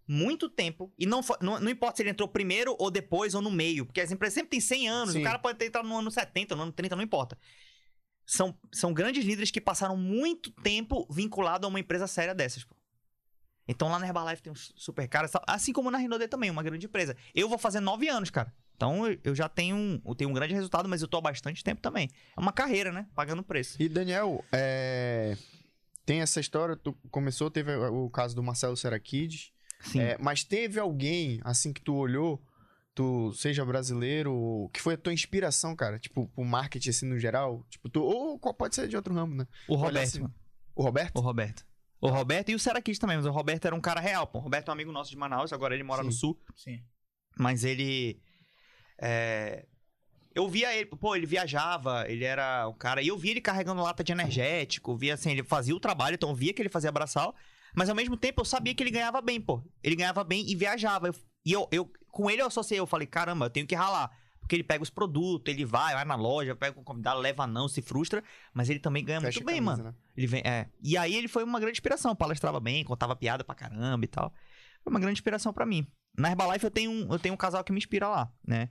muito tempo. E não, não, não importa se ele entrou primeiro ou depois ou no meio. Porque as empresas sempre têm 100 anos. Sim. O cara pode ter entrado no ano 70, no ano 30, não importa. São, são grandes líderes que passaram muito tempo vinculado a uma empresa séria dessas, pô. Então lá na Herbalife tem uns super caras, assim como na Rinode também, uma grande empresa. Eu vou fazer nove anos, cara. Então eu- eu já tenho um, eu tenho um grande resultado, mas eu tô há bastante tempo também. É uma carreira, né? Pagando preço. E Daniel, é, tem essa história, tu começou, teve o caso do Marcelo Serakides, Sim. é, mas teve alguém, assim que tu olhou, tu seja brasileiro, que foi a tua inspiração, cara, tipo, pro marketing, assim, no geral, tipo, tu, ou qual pode ser de outro ramo, né? o olha Roberto, assim. O Roberto? O Roberto. O Roberto e o Seraquis também, mas o Roberto era um cara real, pô. O Roberto é um amigo nosso de Manaus, agora ele mora no Sim. sul, Sim. mas ele. é, Eu via ele, pô, ele viajava, ele era um cara. E eu via ele carregando lata de energético, via assim, ele fazia o trabalho, então eu via que ele fazia braçal, mas ao mesmo tempo eu sabia que ele ganhava bem, pô. Ele ganhava bem e viajava. Eu- e eu, eu, com ele eu associei, eu falei, caramba, eu tenho que ralar. Porque ele pega os produtos, ele vai, vai na loja, pega o convidado, leva não, se frustra, mas ele também ganha Fecha muito bem, camisa, mano. né? Ele vem, é. E aí ele foi uma grande inspiração, palestrava bem, contava piada pra caramba e tal. Foi uma grande inspiração pra mim. Na Herbalife eu tenho, um, eu tenho um casal que me inspira lá, né?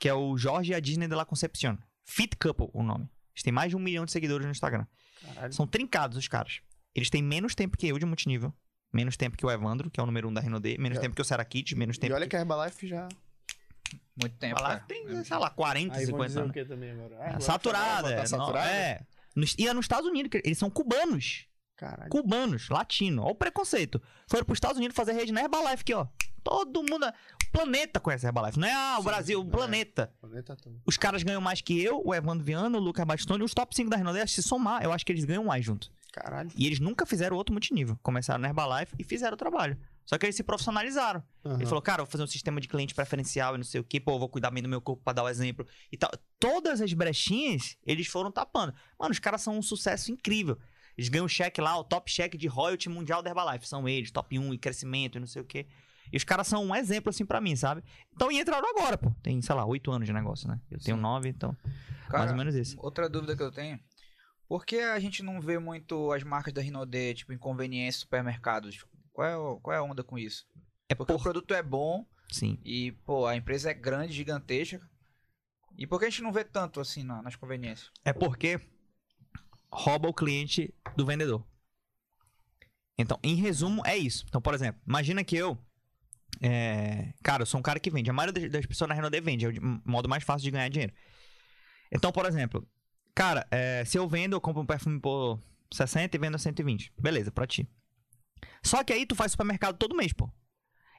Que é o Jorge e a Disney de la Concepción. Fit Couple, o nome. Eles têm mais de um milhão de seguidores no Instagram. Caralho. São trincados os caras. Eles têm menos tempo que eu de multinível. Menos tempo que o Evandro, que é o número um da Rinode. Menos É. tempo que o Serakids, menos E tempo olha que... que a Herbalife já... Muito tempo, Herbalife cara. tem, sei lá, 40, Aí vão 50 dizer o anos. que também agora? Ah, É, agora saturada. Tá é, não- saturada? é. Nos- e é nos Estados Unidos, eles são cubanos. Caralho. cubanos, latino. Olha o preconceito. Foram pros Estados Unidos fazer rede na Herbalife aqui, ó. Todo mundo. O planeta conhece a Herbalife. Não é ah, o Sim, Brasil, o é. planeta. Os caras ganham mais que eu, o Evandro Viana, o Lucas Bastoni, os top 5 da Renault. Se somar, eu acho que eles ganham mais junto. Caralho. E eles nunca fizeram outro multinível. Começaram na Herbalife e fizeram o trabalho. Só que eles se profissionalizaram. Aham. Ele falou, cara, eu vou fazer um sistema de cliente preferencial e não sei o quê, pô, eu vou cuidar bem do meu corpo pra dar o exemplo e tal. Todas as brechinhas, eles foram tapando. Mano, os caras são um sucesso incrível. Eles ganham o cheque lá, o top cheque de royalty mundial da Herbalife. São eles, top 1 e crescimento e não sei o quê. E os caras são um exemplo, assim, pra mim, sabe? Então, e entraram agora, pô. Tem, sei lá, oito anos de negócio, né? Eu tenho nove, então, mais Cara, ou menos isso. outra dúvida que eu tenho. Por que a gente não vê muito as marcas da Rinode, tipo, em conveniência, supermercados? Qual é, o- qual é a onda com isso? É Porque o por... produto é bom Sim. e, pô, a empresa é grande, gigantesca. E por que a gente não vê tanto assim na- nas conveniências? É porque rouba o cliente do vendedor. Então, em resumo, é isso. Então, por exemplo, imagina que eu. é, Cara, eu sou um cara que vende. A maioria das- pessoas na Renault vende. É o modo mais fácil de ganhar dinheiro. Então, por exemplo, cara, é, se eu vendo, eu compro um perfume por 60 e vendo a 120. Beleza, pra ti. Só que aí tu faz supermercado todo mês, pô.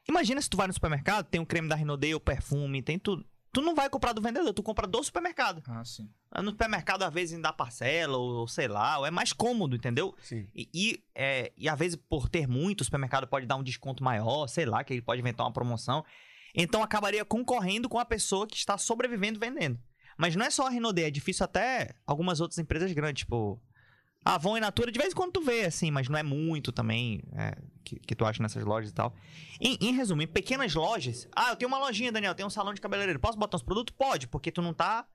Imagina se tu vai no supermercado, tem o creme da Renault, o perfume, tem tudo. Tu não vai comprar do vendedor, tu compra do supermercado. Ah, sim. No supermercado, às vezes, dá parcela, ou, ou sei lá, ou é mais cômodo, entendeu? Sim. E, e, é, e às vezes, por ter muito, o supermercado pode dar um desconto maior, sei lá, que ele pode inventar uma promoção. Então acabaria concorrendo com a pessoa que está sobrevivendo vendendo. Mas não é só a Renault, é difícil até algumas outras empresas grandes, tipo. A Avon e Natura, de vez em quando tu vê, assim, mas não é muito também é, que, que tu acha nessas lojas e tal. Em, em resumo, em pequenas lojas. Ah, eu tenho uma lojinha, Daniel, tenho um salão de cabeleireiro. Posso botar uns produtos? Pode, porque tu não tá.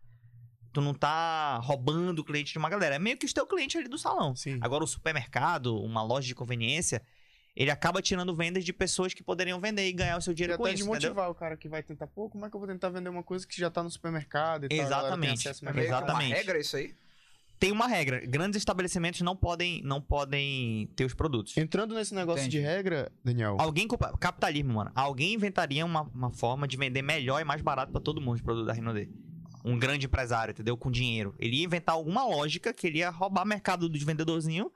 Tu não tá roubando o cliente de uma galera. É meio que o teu cliente ali do salão. Sim. Agora, o supermercado, uma loja de conveniência, ele acaba tirando vendas de pessoas que poderiam vender e ganhar o seu E dinheiro com até isso, de entendeu? motivar o cara que vai tentar, pô, como é que eu vou tentar vender uma coisa que já tá no supermercado e tal, galera tem Exatamente. acesso É uma Exatamente. regra isso aí? Tem uma regra. Grandes estabelecimentos não podem, não podem ter os produtos. Entrando nesse negócio Entendi. de regra, Daniel, Alguém... Capitalismo, mano. Alguém inventaria uma, uma forma de vender melhor e mais barato pra todo mundo os produtos da Renault. Um grande empresário, entendeu? Com dinheiro. Ele ia inventar alguma lógica que ele ia roubar mercado dos vendedorzinhos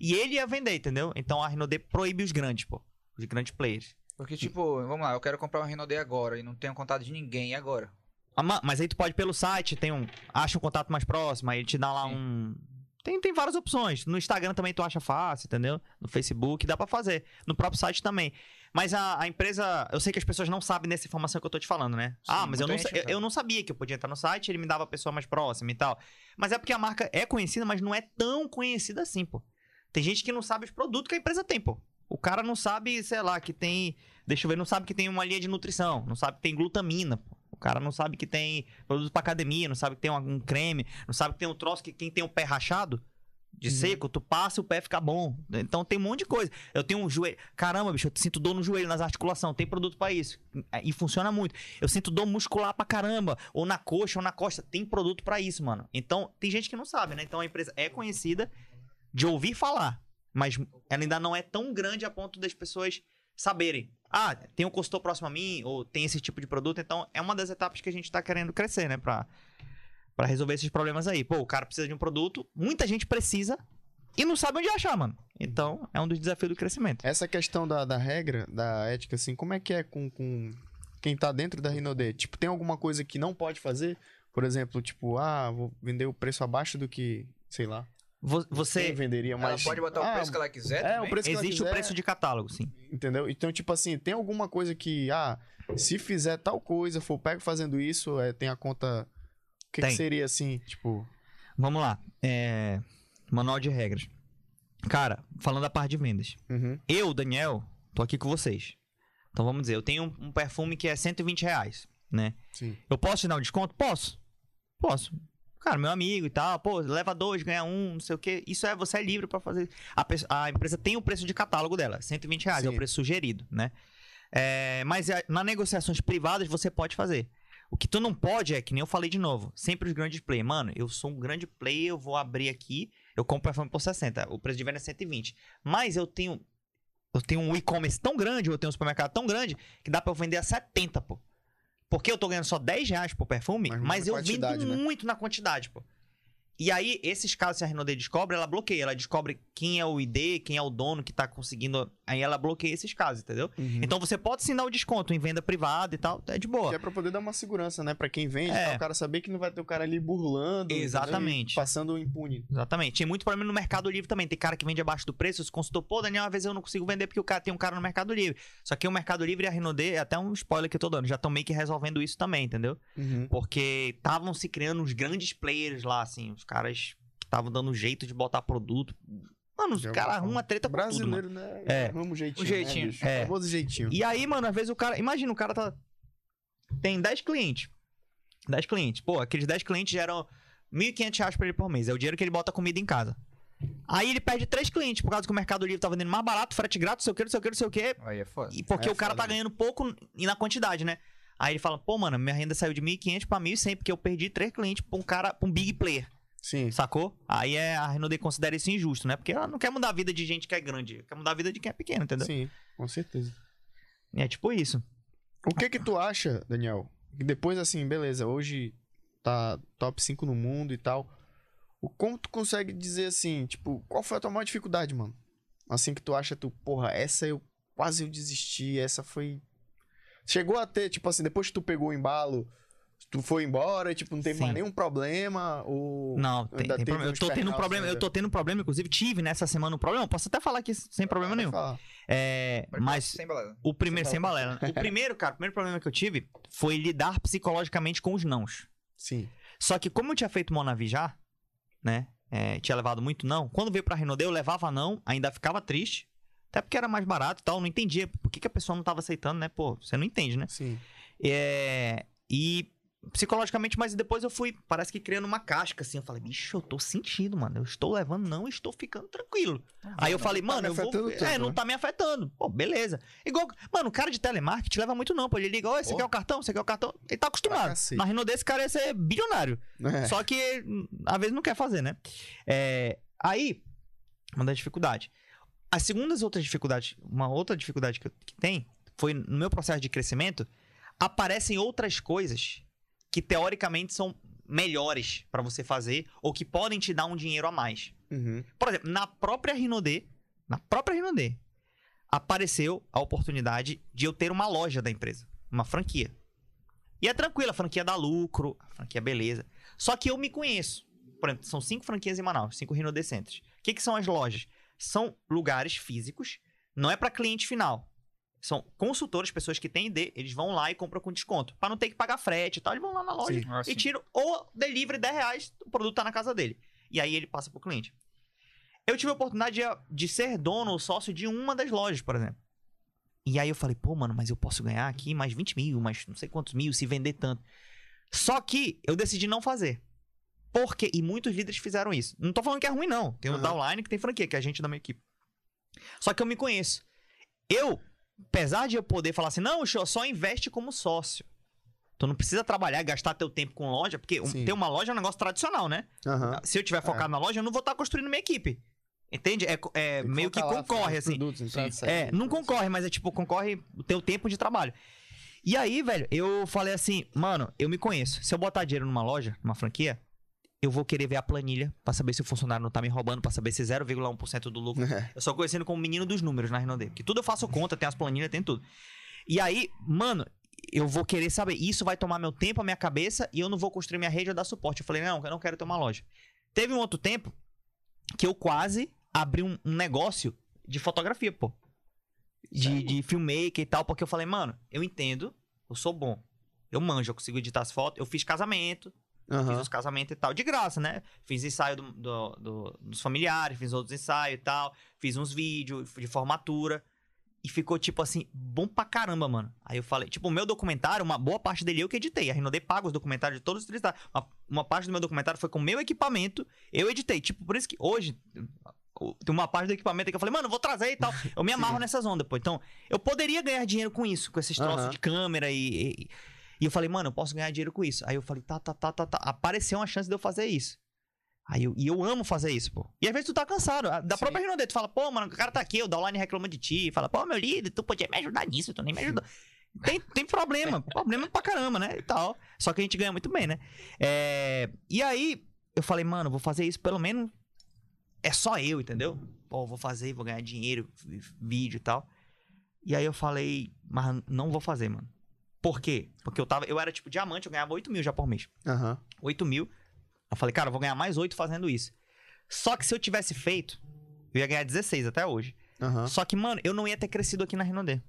e ele ia vender, entendeu? Então a Renault proíbe os grandes, pô. Os grandes players. Porque, tipo, vamos lá, eu quero comprar uma Renault D agora e não tenho contato de ninguém agora. Ah, ma- Mas aí tu pode ir pelo site, tem um. Acha um contato mais próximo, aí ele te dá lá Sim. um. Tem, tem várias opções. No Instagram também tu acha fácil, entendeu? No Facebook dá pra fazer. No próprio site também. Mas a, a empresa. Eu sei que as pessoas não sabem dessa informação que eu tô te falando, né? Sim, ah, mas eu não, eu, eu não sabia que eu podia entrar no site, ele me dava a pessoa mais próxima e tal. Mas é porque a marca é conhecida, mas não é tão conhecida assim, pô. Tem gente que não sabe os produtos que a empresa tem, pô. O cara não sabe, sei lá, que tem. Deixa eu ver, não sabe que tem uma linha de nutrição, não sabe que tem glutamina, pô. O cara não sabe que tem produto pra academia, não sabe que tem um, um creme, não sabe que tem um troço que quem tem o pé rachado de Uhum. seco, tu passa e o pé fica bom. Então tem um monte de coisa. Eu tenho um joelho. Caramba, bicho, eu sinto dor no joelho, nas articulações. Tem produto pra isso. E funciona muito. Eu sinto dor muscular pra caramba. Ou na coxa, ou na costa. Tem produto pra isso, mano. Então, tem gente que não sabe, né? Então a empresa é conhecida de ouvir falar. Mas ela ainda não é tão grande a ponto das pessoas saberem. Ah, tem um consultor próximo a mim, ou tem esse tipo de produto. Então, é uma das etapas que a gente tá querendo crescer, né? Pra, resolver esses problemas aí. Pô, o cara precisa de um produto, muita gente precisa e não sabe onde achar, mano. Então, é um dos desafios do crescimento. essa questão da, da regra, da ética, assim, como é que é com, com quem tá dentro da Rinode? Tipo, tem alguma coisa que não pode fazer? Por exemplo, tipo, ah, vou vender o preço abaixo do que, sei lá, Vo- quem Você. venderia Ela mais. pode botar o Ah, preço que ela quiser É, também? o preço que ela Existe o quiser, preço de catálogo, sim. Entendeu? Então, tipo assim, tem alguma coisa que, ah, se fizer tal coisa, for pego fazendo isso, é, tem a conta. O que, que seria assim, tipo. Vamos lá. É... Manual de regras. Cara, falando da parte de vendas. Uhum. Eu, Daniel, tô aqui com vocês. Então vamos dizer, eu tenho um, um perfume que é 120 reais, né? Sim. Eu posso te dar um desconto? Posso. Posso. Cara, meu amigo e tal, pô, leva dois, ganha um, não sei o quê. Isso é, você é livre pra fazer. A, a empresa tem o preço de catálogo dela, 120 reais, é o Sim. preço sugerido, né? É, mas é, na negociações privadas você pode fazer. O que tu não pode é, que nem eu falei de novo, sempre os grandes players. Mano, eu sou um grande player, eu vou abrir aqui, eu compro perfume por 60, o preço de venda é 120. Mas eu tenho eu tenho um e-commerce tão grande, ou eu tenho um supermercado tão grande, que dá pra eu vender a 70, pô. Porque eu tô ganhando só 10 reais por perfume, Mas mas, eu vendo né? muito na quantidade, pô. E aí, esses casos, se a Renault descobre, ela bloqueia. Ela descobre quem é o ID, quem é o dono que tá conseguindo. Aí ela bloqueia esses casos, entendeu? Uhum. Então você pode sim dar o desconto em venda privada e tal, é de boa. Que é pra poder dar uma segurança, né? Pra quem vende, É. o cara saber que não vai ter o cara ali burlando. Exatamente. E Passando impune. Exatamente. Tem muito problema no Mercado Livre também. Tem cara que vende abaixo do preço. Os consultor, pô, Daniel, às vezes eu não consigo vender porque o cara tem um cara no Mercado Livre. Só que o Mercado Livre e a Renault, é até um spoiler que eu tô dando, já estão meio que resolvendo isso também, entendeu? Uhum. Porque estavam se criando uns grandes players lá, assim, os caras que estavam dando jeito de botar produto. Mano, os Já caras arrumam treta com tudo, mano. Brasileiro, né? É. Arruma um jeitinho. Um jeitinho. Né, bicho? É. Famoso jeitinho. E aí, mano, às vezes o cara. Imagina, o cara tá. Tem 10 clientes. 10 clientes. Pô, aqueles 10 clientes geram 1.500 reais pra ele por mês. É o dinheiro que ele bota comida em casa. Aí ele perde três clientes por causa que o Mercado Livre tá vendendo mais barato, frete grátis, não sei o que, não sei o que, não sei o que. Aí é foda. E porque É o cara foda, tá né? ganhando pouco e na quantidade, né? Aí ele fala, pô, mano, minha renda saiu de 1.500 pra 1.100 porque eu perdi três clientes pra um cara, pra um big player, Sim. sacou? Aí é, a Renault considera isso injusto, né? Porque ela não quer mudar a vida de gente que é grande, quer mudar a vida de quem é pequeno, entendeu? Sim, com certeza. É tipo isso. O que que tu acha, Daniel? que Depois, assim, beleza, hoje tá top 5 no mundo e tal. O como tu consegue dizer assim, tipo, qual foi a tua maior dificuldade, mano? Assim que tu acha, tu, porra, essa eu quase eu desisti, essa foi. Chegou a ter, tipo assim, depois que tu pegou o embalo, tu foi embora e, tipo, não teve Sim. mais nenhum problema? Ou. Não, tem, tem problema. Eu tô tendo um problema, eu tô tendo um problema, inclusive tive nessa semana um problema. Posso até falar aqui sem problema nenhum. falar. É, Pode mas Sem balela. o primeiro, Sem sem balela. né? O primeiro, cara, o primeiro problema que eu tive foi lidar psicologicamente com os nãos. Sim. Só que como eu tinha feito Monavi já, né? é, tinha levado muito não. Quando veio pra Renault, eu levava não, ainda ficava triste. Até porque era mais barato e tal, não entendia por que, que a pessoa não tava aceitando, né? Pô, você não entende, né? Sim. É, e psicologicamente, mas depois eu fui, parece que criando uma casca, assim. Eu falei, bicho, eu tô sentindo, mano. Eu estou levando não estou ficando tranquilo. Aí eu falei, tá mano, eu vou. afetando é, tanto, não né? tá me afetando. Pô, beleza. Igual, mano, o cara de telemarketing leva muito não, pô. Ele liga, oi, você quer o cartão? Você quer o cartão? Ele tá acostumado. cacete. Na Renault desse cara ia ser bilionário. É. Só que às vezes não quer fazer, né? É, aí, uma das dificuldades. As segundas outras dificuldades, uma outra dificuldade que, eu- que tem, foi no meu processo de crescimento, aparecem outras coisas que teoricamente são melhores pra você fazer ou que podem te dar um dinheiro a mais. Uhum. Por exemplo, na própria Rinodê, na própria Rinodê, apareceu a oportunidade de eu ter uma loja da empresa, uma franquia. E é tranquilo, a franquia dá lucro, a franquia é beleza. Só que eu me conheço. Por exemplo, são cinco franquias em Manaus, cinco Rinodê Centers. O que, que são as lojas? São lugares físicos, não é para cliente final. São consultores, pessoas que têm ID, eles vão lá e compram com desconto. Pra não ter que pagar frete e tal, eles vão lá na loja Sim. Ah, e tiram o delivery 10 reais, o produto tá na casa dele. E aí ele passa pro cliente. Eu tive a oportunidade de, de ser dono ou sócio de uma das lojas, por exemplo. E aí eu falei, pô, mano, mas eu posso ganhar aqui mais 20 mil, mais não sei quantos mil, se vender tanto. Só que eu decidi não fazer. Por quê? E muitos líderes fizeram isso. Não tô falando que é ruim, não. Tem o Aham. Downline que tem franquia, que é a gente da minha equipe. Só que eu me conheço. Eu, apesar de eu poder falar assim, não, só investe como sócio. Tu não precisa trabalhar e gastar teu tempo com loja, porque Sim. ter uma loja é um negócio tradicional, né? Aham. Se eu tiver focado na loja, eu não vou estar construindo minha equipe. Entende? É, é meio que concorre, assim. produtos, sair, É, não concorre, mas é tipo, concorre o teu tempo de trabalho. E aí, velho, eu falei assim, mano, eu me conheço. Se eu botar dinheiro numa loja, numa franquia, eu vou querer ver a planilha pra saber se o funcionário não tá me roubando, pra saber se 0,1% do lucro. É. Eu sou conhecido como o menino dos números na Renault. Porque tudo eu faço conta, tem as planilhas, tem tudo. E aí, mano, eu vou querer saber. Isso vai tomar meu tempo, a minha cabeça, e eu não vou construir minha rede ou dar suporte. Eu falei, não, eu não quero ter uma loja. Teve um outro tempo que eu quase abri um, um negócio de fotografia, pô. De, de filmmaker e tal, porque eu falei, mano, eu entendo, eu sou bom. Eu manjo, eu consigo editar as fotos. Eu fiz casamento, Fiz Aham. os casamentos e tal, de graça, né? Fiz ensaio do- do- do- dos familiares, fiz outros ensaios e tal. Fiz uns vídeos de formatura. E ficou, tipo assim, bom pra caramba, mano. Aí eu falei, tipo, o meu documentário, uma boa parte dele eu que editei. A Renaudet paga os documentários de todos os utilitários. Uma, uma parte do meu documentário foi com o meu equipamento, eu editei. Tipo, por isso que hoje. Tem uma parte do equipamento que eu falei, mano, eu vou trazer e tal. Eu me amarro nessas ondas, pô. Então, eu poderia ganhar dinheiro com isso, com esses troços Aham. de câmera e, e, e eu falei, mano, eu posso ganhar dinheiro com isso. Aí eu falei, tá, tá, tá, tá, tá. Apareceu uma chance de eu fazer isso. Aí eu, e eu amo fazer isso, pô. E às vezes tu tá cansado. a- Da Sim. própria Rinode, tu fala, pô, mano, o cara tá aqui, o Downline reclama de ti. Fala, pô, meu líder, tu podia me ajudar nisso, tu nem me ajudou. Tem, tem problema, problema pra caramba, né? E tal. Só que a gente ganha muito bem, né? É, E aí, eu falei, mano, vou fazer isso pelo menos. É só eu, entendeu? Pô, vou fazer, vou ganhar dinheiro, vídeo e tal. E aí eu falei, mas não vou fazer, mano. Por quê? Porque eu tava. Eu era tipo diamante, eu ganhava 8 mil já por mês. Aham. 8 mil. Eu falei, cara, eu vou ganhar mais 8 fazendo isso. Só que se eu tivesse feito, eu ia ganhar 16 até hoje. Aham. Só que, mano, eu não ia ter crescido aqui na Renaudê.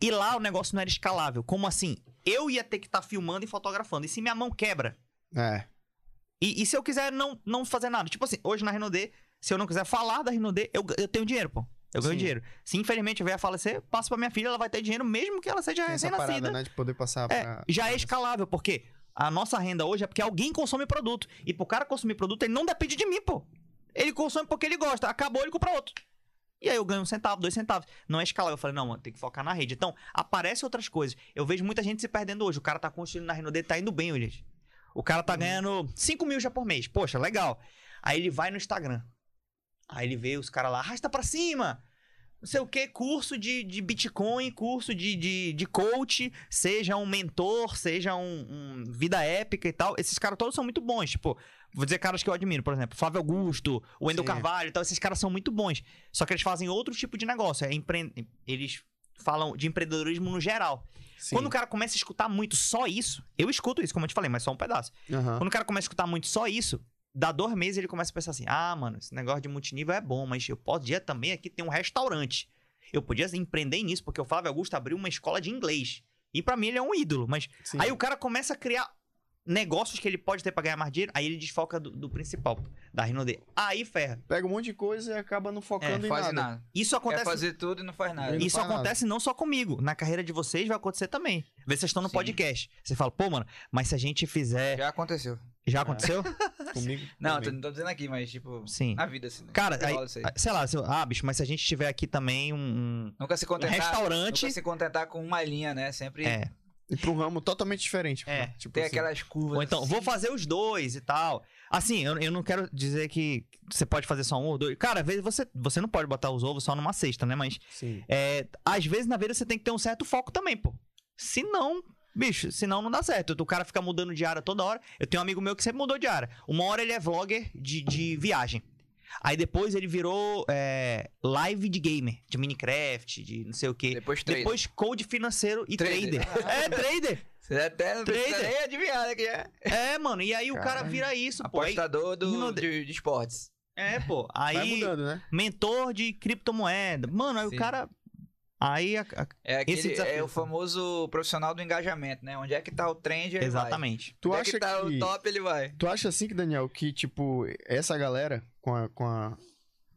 E lá o negócio não era escalável. Como assim? Eu ia ter que estar filmando e fotografando. E se minha mão quebra? É. E, e se eu quiser não, não fazer nada? Tipo assim, hoje na Renaudê, se eu não quiser falar da Renaudê, eu, eu tenho dinheiro, pô. Eu ganho Sim. dinheiro. Se infelizmente eu vier a falecer, passo pra minha filha, ela vai ter dinheiro mesmo que ela seja recém-nascida. né? De poder passar É, pra... já é escalável, porque a nossa renda hoje é porque alguém consome produto. E pro cara consumir produto, ele não depende de mim, pô. Ele consome porque ele gosta. Acabou, ele compra outro. E aí eu ganho um centavo, dois centavos. Não é escalar. Eu falei, não, mano, tem que focar na rede. Então, aparecem outras coisas. Eu vejo muita gente se perdendo hoje. O cara tá construindo na renda dele, tá indo bem, Williams. O cara tá ganhando 5 mil já por mês. Poxa, legal. Aí ele vai no Instagram. Aí ele vê os caras lá, arrasta pra cima. Não sei o que, curso de, de Bitcoin, curso de, de, de coach, seja um mentor, seja um, um vida épica e tal. Esses caras todos são muito bons. Tipo, vou dizer caras que eu admiro, por exemplo, Flávio Augusto, o Wendel Sim. Carvalho e tal. Esses caras são muito bons. Só que eles fazem outro tipo de negócio. É empre... Eles falam de empreendedorismo no geral. Sim. Quando o cara começa a escutar muito só isso, eu escuto isso, como eu te falei, mas só um pedaço. Aham. Quando o cara começa a escutar muito só isso, dá dois meses ele começa a pensar assim: ah, mano, esse negócio de multinível é bom, mas eu podia também aqui ter um restaurante. Eu podia empreender nisso, porque o Flávio Augusto abriu uma escola de inglês. E pra mim ele é um ídolo, mas Sim. aí o cara começa a criar negócios que ele pode ter pra ganhar mais dinheiro, aí ele desfoca do, do principal, da renda dele. Aí ferra. Pega um monte de coisa e acaba não focando Não em faz nada. nada. Isso Quer acontece. fazer tudo e não faz nada. Não Isso faz nada. acontece não só comigo. Na carreira de vocês vai acontecer também. Vê se vocês estão no Sim. podcast. Você fala, pô, mano, mas se a gente fizer. Já aconteceu. Já aconteceu? Comigo. Não, também. tô- não tô dizendo aqui, mas tipo, Sim. na vida assim. né? Cara, aí, aí. sei lá, ah, bicho, mas se a gente tiver aqui também um, um Nunca se contentar. restaurante. Nunca se contentar com uma linha, né? Sempre É. E pra um ramo totalmente diferente. É. Tipo tem assim. aquelas curvas. Ou então, assim. vou fazer os dois e tal. Assim, eu, eu não quero dizer que você pode fazer só um ou dois. Cara, às vezes você, você não pode botar os ovos só numa cesta, né? Mas, Sim. é, às vezes na vida você tem que ter um certo foco também, pô. Se não, bicho, senão não dá certo. O cara fica mudando de área toda hora. Eu tenho um amigo meu que sempre mudou de área. Uma hora ele é vlogger de, de viagem. Aí depois ele virou é, live de gamer, de Minecraft, de não sei o quê. Depois trader. Depois code financeiro e trader. Trader. É, trader. Você até não Trader. nem adivinhar, né? Que é É, mano. E aí o cara vira isso, pô. Aí, apostador do, no- de, de esportes. é, pô. Vai Aí, mudando, né? mentor de criptomoeda. Mano, aí Sim. o cara. Aí. a- a- É, aquele, Esse desafio. é o famoso profissional do engajamento, né? Onde é que tá o trend, ele exatamente. Tu vai. acha Onde é que tá que... o top, ele vai. Tu acha assim que, Daniel, que, tipo, essa galera, com a, com a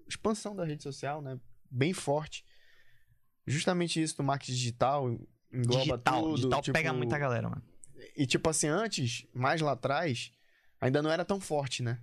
expansão da rede social, né, bem forte, justamente isso do marketing digital engloba Digital. tudo. digital tipo, pega muita galera, mano. E, tipo assim, antes, mais lá atrás, ainda não era tão forte, né?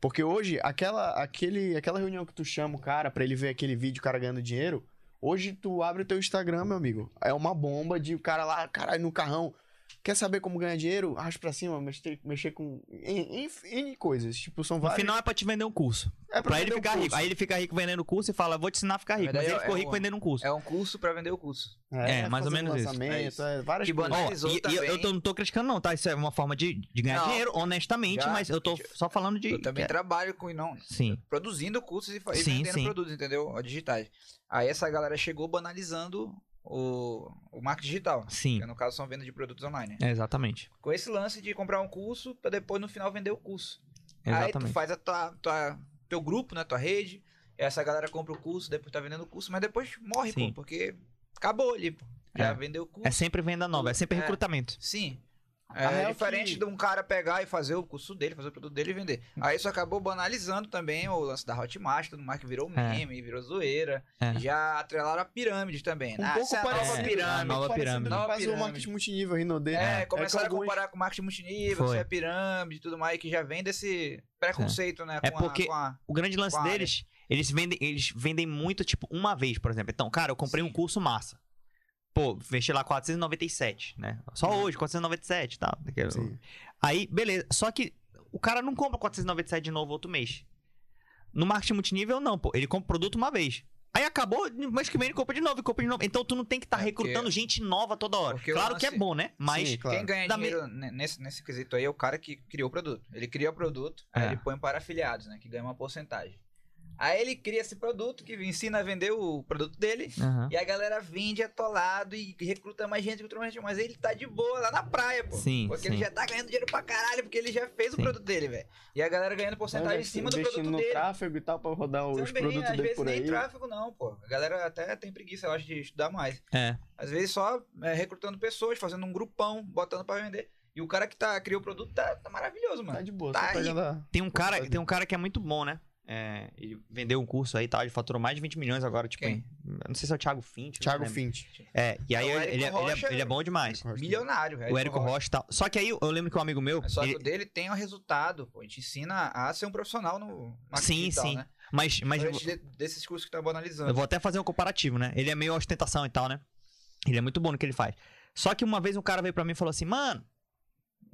Porque hoje, aquela, aquele, aquela reunião que tu chama o cara pra ele ver aquele vídeo, o cara ganhando dinheiro, hoje tu abre o teu Instagram, meu amigo, é uma bomba de o cara lá, caralho, no carrão, quer saber como ganhar dinheiro? Arrasta pra cima, mexer, mexer com N, N- N coisas, tipo, são No vários... final é pra te vender um curso. é Pra ele vender um ficar rico. Aí ele fica rico vendendo o curso e fala, vou te ensinar a ficar rico. Mas ele ficou é rico um- vendendo um curso. É um curso pra vender o curso. É, mais ou menos isso. lançamento, É isso. é várias Que coisas. Banalizou e, e eu, também. eu tô- não tô criticando, não, tá? Isso é uma forma de, de ganhar Não, dinheiro, honestamente, já- mas eu tô só falando de. Eu também que- trabalho com não, Sim. produzindo cursos e, e Sim, vendendo sim. produtos, entendeu? Digitais. Aí essa galera chegou banalizando o, o marketing digital. Sim. Que no caso são venda de produtos online. É, exatamente. Com esse lance de comprar um curso pra depois no final vender o curso. Aí tu Exatamente. faz a tua, tua teu grupo, né, tua rede. Essa galera compra o curso, depois tá vendendo o curso, mas depois morre, pô, porque acabou ali, pô. Já É. vendeu o curso. É sempre venda nova, é sempre É. recrutamento. Sim. A É real diferente que- de um cara pegar e fazer o curso dele, fazer o produto dele e vender. Aí isso acabou banalizando também o lance da Hotmart, tudo mais que virou É. meme, virou zoeira. É. Já atrelaram a pirâmide também. Um né? pouco é a parecido, nova É, pirâmide. a nova pirâmide. com Nova quase o pirâmide. marketing multinível aí no D. É, começaram que a alguns- comparar com marketing multinível, Foi. você é pirâmide e tudo mais, que já vem desse preconceito, né? É com a- porque- com a- O grande lance Com a deles, eles vendem, eles vendem muito, tipo, uma vez, por exemplo. Então, cara, eu comprei Sim. um curso massa. Pô, fechei lá 497, né? Só Uhum. hoje, 497 e tal. daquele- Sim. Aí, beleza. Só que o cara não compra 497 de novo outro mês. No marketing multinível, não, pô. Ele compra o produto uma vez. Aí acabou, mês que vem ele compra de novo compra de novo. Então tu não tem que estar É, porque- recrutando gente nova toda hora. porque Claro que é lance- bom, né? Mas Sim, claro. Quem ganha me- dinheiro ne- nesse, nesse quesito aí é o cara que criou o produto. Ele cria o produto, aí É. ele põe para afiliados, né? Que ganha uma porcentagem. Aí ele cria esse produto que ensina a vender o produto dele. Aham. E a galera vende atolado e recruta mais gente, recruta mais gente. Mas ele tá de boa lá na praia, pô. Sim, Porque sim. ele já tá ganhando dinheiro pra caralho, porque ele já fez o Sim. produto dele, velho. E a galera ganhando porcentagem em cima do investindo produto no dele. tráfego e tal pra rodar os Também, produtos às dele vezes por nem aí. tráfego não, pô. A galera até tem preguiça, eu acho, de estudar mais. É. Às vezes só é, recrutando pessoas, fazendo um grupão, botando pra vender. E o cara que tá, criou o produto tá, tá maravilhoso, mano. Tá de boa, Tá a... Tem um cara, tem um cara que é muito bom, né? É, ele vendeu um curso aí e tal, ele faturou mais de 20 milhões agora, tipo, em- eu não sei se é o Thiago Fint. eu Thiago. Fint. É, e aí É, o ele, ele é- ele é, Rocha- ele é bom demais. Milionário, velho. O Érico Rocha e tal. Só que aí eu lembro que um amigo meu. É Só que o dele tem um resultado, pô. A gente ensina a ser um profissional no marketing Sim, digital, sim. né? mas mas Mas de, desses cursos que tu tava analisando. eu vou até fazer um comparativo, né? Ele é meio ostentação e tal, né? Ele é muito bom no que ele faz. Só que uma vez um cara veio pra mim e falou assim, mano,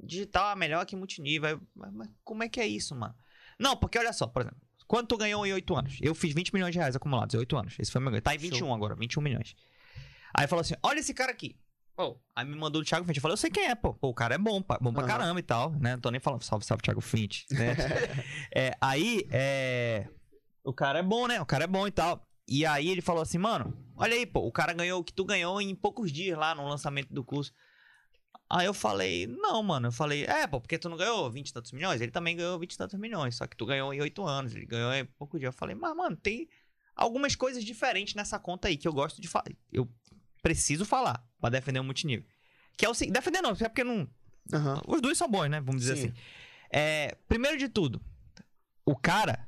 digital é melhor que multinível. Eu, Mas, mas como é que é isso, mano? Não, porque olha só, por exemplo, quanto tu ganhou em 8 anos? Eu fiz 20 milhões de reais acumulados em 8 anos. Esse foi meu ganho. Tá em 21 agora, 21 milhões. Aí falou assim: olha esse cara aqui. Pô, aí me mandou o Thiago Fint. Eu falei, eu sei quem é, pô. Pô, o cara é bom, pá, bom pra Aham. caramba e tal, né? Não tô nem falando, salve, salve, Thiago Fint, né? É, aí, é. O cara é bom, né? O cara é bom e tal. E aí ele falou assim, mano, olha aí, pô, o cara ganhou o que tu ganhou em poucos dias lá no lançamento do curso. Aí eu falei, não, mano. Eu falei, é, pô, porque tu não ganhou 20 e tantos milhões? Ele também ganhou 20 e tantos milhões, só que tu ganhou em 8 anos, ele ganhou em poucos dias. Eu falei, mas, mano, tem algumas coisas diferentes nessa conta aí que eu gosto de falar. Eu preciso falar pra defender o multinível. Que é o seguinte, defender não, é porque não, Aham. os dois são bons, né? Vamos dizer Sim. assim. É, primeiro de tudo, o cara,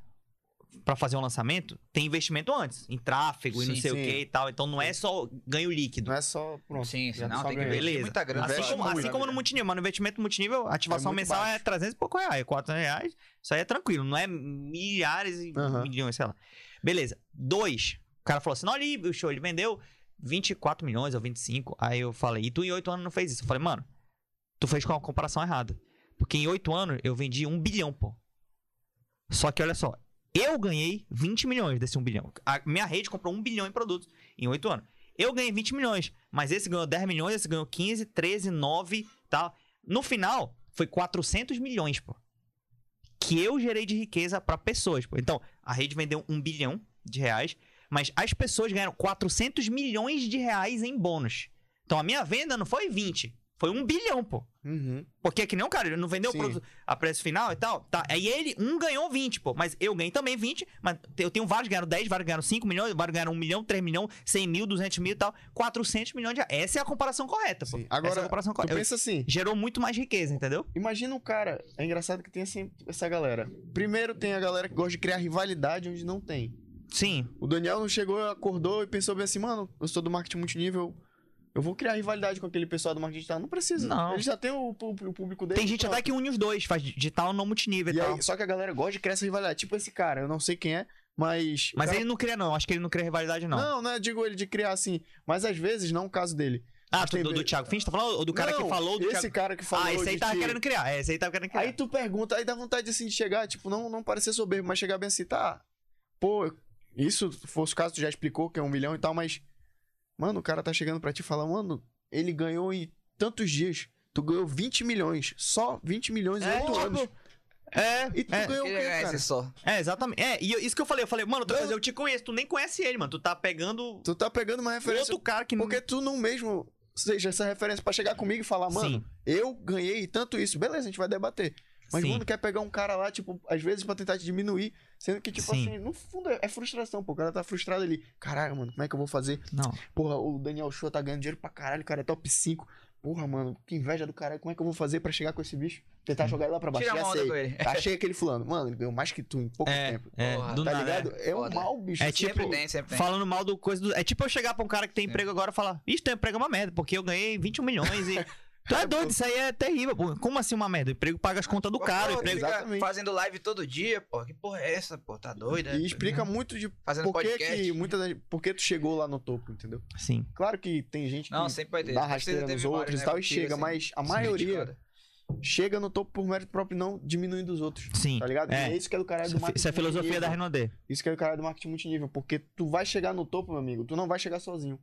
pra fazer um lançamento, tem investimento antes, em tráfego e não Sim, sei o sim. que e tal. Então não é só ganho líquido. Não é só. Pronto. Sim, senão só tem que Beleza. muita grana. Assim, como, assim como no multinível, mas no investimento multinível, a ativação muito mensal é baixo. 300 e pouco reais, 400 reais. Isso aí é tranquilo, não é milhares e Aham. milhões, sei lá. Beleza. Dois. O cara falou assim: olha aí, o show, ele vendeu 24 milhões ou 25. Aí eu falei, e tu em 8 anos não fez isso? Eu falei, mano, tu fez com a comparação errada. Porque em 8 anos eu vendi 1 bilhão, pô. Só que olha só, eu ganhei 20 milhões desse 1 bilhão. A minha rede comprou 1 bilhão em produtos em 8 anos. Eu ganhei 20 milhões, mas esse ganhou 10 milhões, esse ganhou 15, 13, 9 tal. No final, foi 400 milhões, pô. Que eu gerei de riqueza pra pessoas, pô. Então, a rede vendeu 1 bilhão de reais, mas as pessoas ganharam 400 milhões de reais em bônus. Então, a minha venda não foi 20, foi 1 bilhão, pô. Uhum. Porque é que nem cara, ele não vendeu o produto a preço final e tal. Tá. Aí ele, um ganhou 20, pô. Mas eu ganhei também 20. Mas eu tenho vários que ganharam 10, vários ganharam 5 milhões, vários ganharam 1 milhão, 3 milhões, 100 mil, 200 mil e tal. 400 milhões de reais. Essa é a comparação correta, pô. Sim. Essa é Agora, a comparação correta. pensa assim. Gerou muito mais riqueza, entendeu? Imagina um cara. É engraçado que tem assim, essa galera. Primeiro tem a galera que gosta de criar rivalidade onde não tem. Sim. O Daniel não chegou, acordou e pensou bem assim, mano, eu sou do marketing multinível. Eu vou criar rivalidade com aquele pessoal do marketing digital. Não precisa. Não. Ele já tem o, pu- o público dele. Tem gente pronto. até que une os dois, faz digital no multinível e, E tal. aí, só que a galera gosta de criar essa rivalidade. Tipo esse cara, eu não sei quem é, mas. o Mas cara- ele não cria, não. Acho que ele não cria rivalidade, não. Não, não é, digo ele de criar assim. Mas às vezes não é o caso dele. ah, tu- do, do Thiago Finch, tá falando? Ou do cara Não, que falou do Esse Thiago... cara que falou. Ah, esse aí tava que- querendo criar. É, esse aí tava querendo criar. Aí tu pergunta, aí dá vontade assim de chegar, tipo, não, não parecer soberbo, mas chegar bem assim, tá. Pô, isso fosse o caso, tu já explicou que é um milhão e tal, mas. Mano, o cara tá chegando pra ti e fala, mano, ele ganhou em tantos dias. Tu ganhou 20 milhões. Só 20 milhões em É, 8 tipo, anos. É, E tu é. ganhou o quê, ganhar cara? só. É, exatamente. É, e eu- isso que eu falei, eu falei, mano, Não. eu te conheço, tu nem conhece ele, mano. Tu tá pegando Tu tá pegando uma referência. outro cara que não. Porque tu não mesmo seja essa referência pra chegar comigo e falar, mano, Sim. eu ganhei tanto isso. Beleza, a gente vai debater. Mas Sim. quando quer pegar um cara lá, tipo, às vezes pra tentar te diminuir, sendo que, tipo Sim. assim, no fundo é é frustração, pô. O cara tá frustrado ali. Caralho, mano, como é que eu vou fazer? Não. Porra, o Daniel Show tá ganhando dinheiro pra caralho, o cara é top 5. Porra, mano, que inveja do caralho. Como é que eu vou fazer pra chegar com esse bicho? Tentar jogar ele lá pra baixo. Tira a Já sei. com ele. Achei aquele fulano. Mano, ele ganhou mais que tu em pouco É, tempo. é, Porra, do tá nada, ligado? É, um Foda. mal, bicho. É Tipo, Sempre tem, sempre tem. Falando mal do coisa do. É tipo eu chegar pra um cara que tem emprego agora e falar: Ixi, teu emprego é uma merda, porque eu ganhei 21 milhões e. Tu é doido, isso aí é terrível. pô. Como assim uma merda? O emprego paga as contas do cara. O Pô, emprego... Exatamente. fazendo live todo dia, pô. Que porra é essa, pô? Tá doida? E explica muito de Fazendo por que, podcast. que muitas das- por que tu chegou lá no topo, entendeu? Sim. Claro que tem gente que Não, sempre vai ter. dá rasteira nos outros né, e tal e contigo, chega, assim, mas a maioria chega no topo por mérito próprio, não diminuindo os outros. Sim. Tá ligado? É. E é isso que é do Isso, do é marketing. isso é a filosofia da. Renaudet. Isso que é do caralho do marketing multinível, porque tu vai chegar no topo, meu amigo, tu não vai chegar sozinho.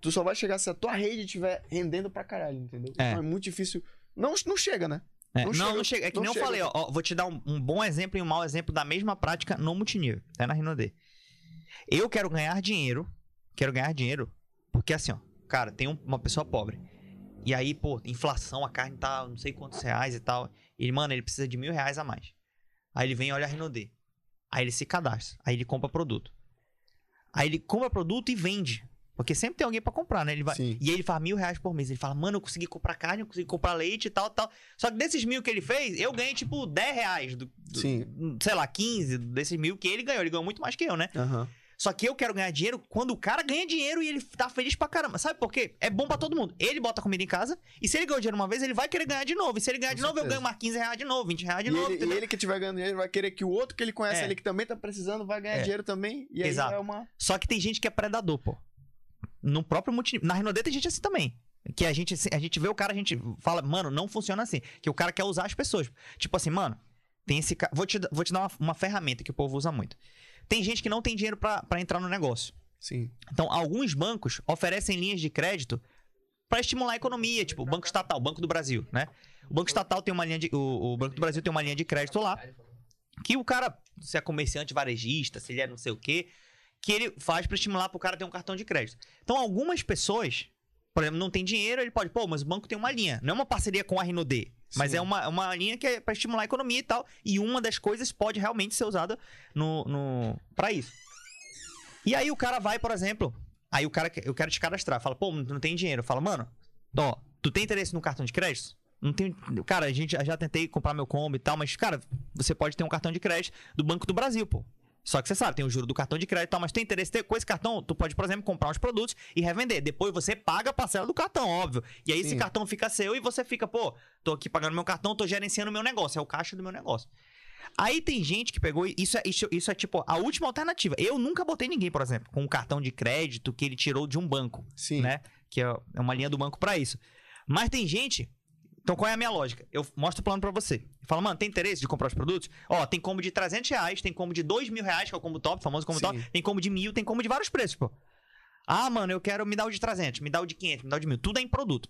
Tu só vai chegar se a tua rede estiver rendendo pra caralho, entendeu? É. Então é muito difícil. Não, não chega, né? É, Não não, chega- não chega. É que não nem eu chega. falei, ó, ó, Vou te dar um, um bom exemplo e um mau exemplo da mesma prática no multinível. É na Renaudet. Eu quero ganhar dinheiro. Quero ganhar dinheiro. Porque assim, ó, cara, tem um- uma pessoa pobre. E aí, pô, inflação, a carne tá não sei quantos reais e tal. E, ele, mano, ele precisa de mil reais a mais. Aí ele vem e olha a Renaudet. Aí ele se cadastra. Aí ele compra produto. Aí ele compra produto e vende. Porque sempre tem alguém pra comprar, né? Ele vai... Sim. E ele faz mil reais por mês. Ele fala, mano, eu consegui comprar carne, eu consegui comprar leite e tal, tal. Só que desses mil que ele fez, eu ganhei, tipo, 10 reais. Do, do- Sim. Sei lá, 15 desses mil que ele ganhou. Ele ganhou muito mais que eu, né? Aham. Só que eu quero ganhar dinheiro quando o cara ganha dinheiro e ele tá feliz pra caramba. Sabe por quê? É bom pra todo mundo. Ele bota comida em casa e se ele ganhou dinheiro uma vez, ele vai querer ganhar de novo. E se ele ganhar Com de novo, eu certeza. ganho mais 15 reais de novo, 20 reais de E novo. ele, e ele que tiver ganhando dinheiro vai querer que o outro que ele conhece É. ali que também tá precisando vai ganhar É. dinheiro também. E aí Exato. é uma. Só que tem gente que é predador, pô. No próprio multinível. Na Renaudet tem gente assim também. Que a gente, a gente vê o cara, a gente fala, mano, não funciona assim. Que o cara quer usar as pessoas. Tipo assim, mano, tem esse cara. Vou te, vou te dar uma, uma ferramenta que o povo usa muito. Tem gente que não tem dinheiro pra pra entrar no negócio. Sim. Então, alguns bancos oferecem linhas de crédito para estimular a economia, tipo o Banco Estatal, Banco do Brasil, né? O Banco Estatal tem uma linha de o, o Banco do Brasil tem uma linha de crédito lá que o cara, se é comerciante varejista, se ele é não sei o quê, que ele faz para estimular pro cara ter um cartão de crédito. Então, algumas pessoas, por exemplo, não tem dinheiro, ele pode, pô, mas o banco tem uma linha, não é uma parceria com a RNOD, mas é uma, uma linha que é para estimular a economia e tal, e uma das coisas pode realmente ser usada no, no para isso. E aí o cara vai, por exemplo, aí o cara, eu quero te cadastrar, fala, pô, não tem dinheiro. Fala, mano, ó, tu tem interesse no cartão de crédito? Não tem. Cara, a gente já tentei comprar meu combo e tal, mas, cara, você pode ter um cartão de crédito do Banco do Brasil, pô. Só que você sabe, tem o juro do cartão de crédito e tal, mas tem interesse ter, com esse cartão, tu pode, por exemplo, comprar uns produtos e revender. Depois você paga a parcela do cartão, óbvio. E aí esse Sim. cartão fica seu e você fica, pô, tô aqui pagando meu cartão, tô gerenciando meu negócio, é o caixa do meu negócio. Aí tem gente que pegou. Isso é, isso, isso é tipo a última alternativa. Eu nunca botei ninguém, por exemplo, com um cartão de crédito que ele tirou de um banco, Sim. né? Que é é uma linha do banco pra isso. Mas tem gente. Então qual é a minha lógica? Eu mostro o plano pra você. Eu falo, mano, tem interesse de comprar os produtos? Ó, tem combo de 300 reais, tem combo de 2 mil reais, que é o combo top, famoso combo Sim. top. Tem combo de mil, tem combo de vários preços, pô. Ah, mano, eu quero me dar o de 300, me dá o de 500, me dá o de mil. Tudo é em produto.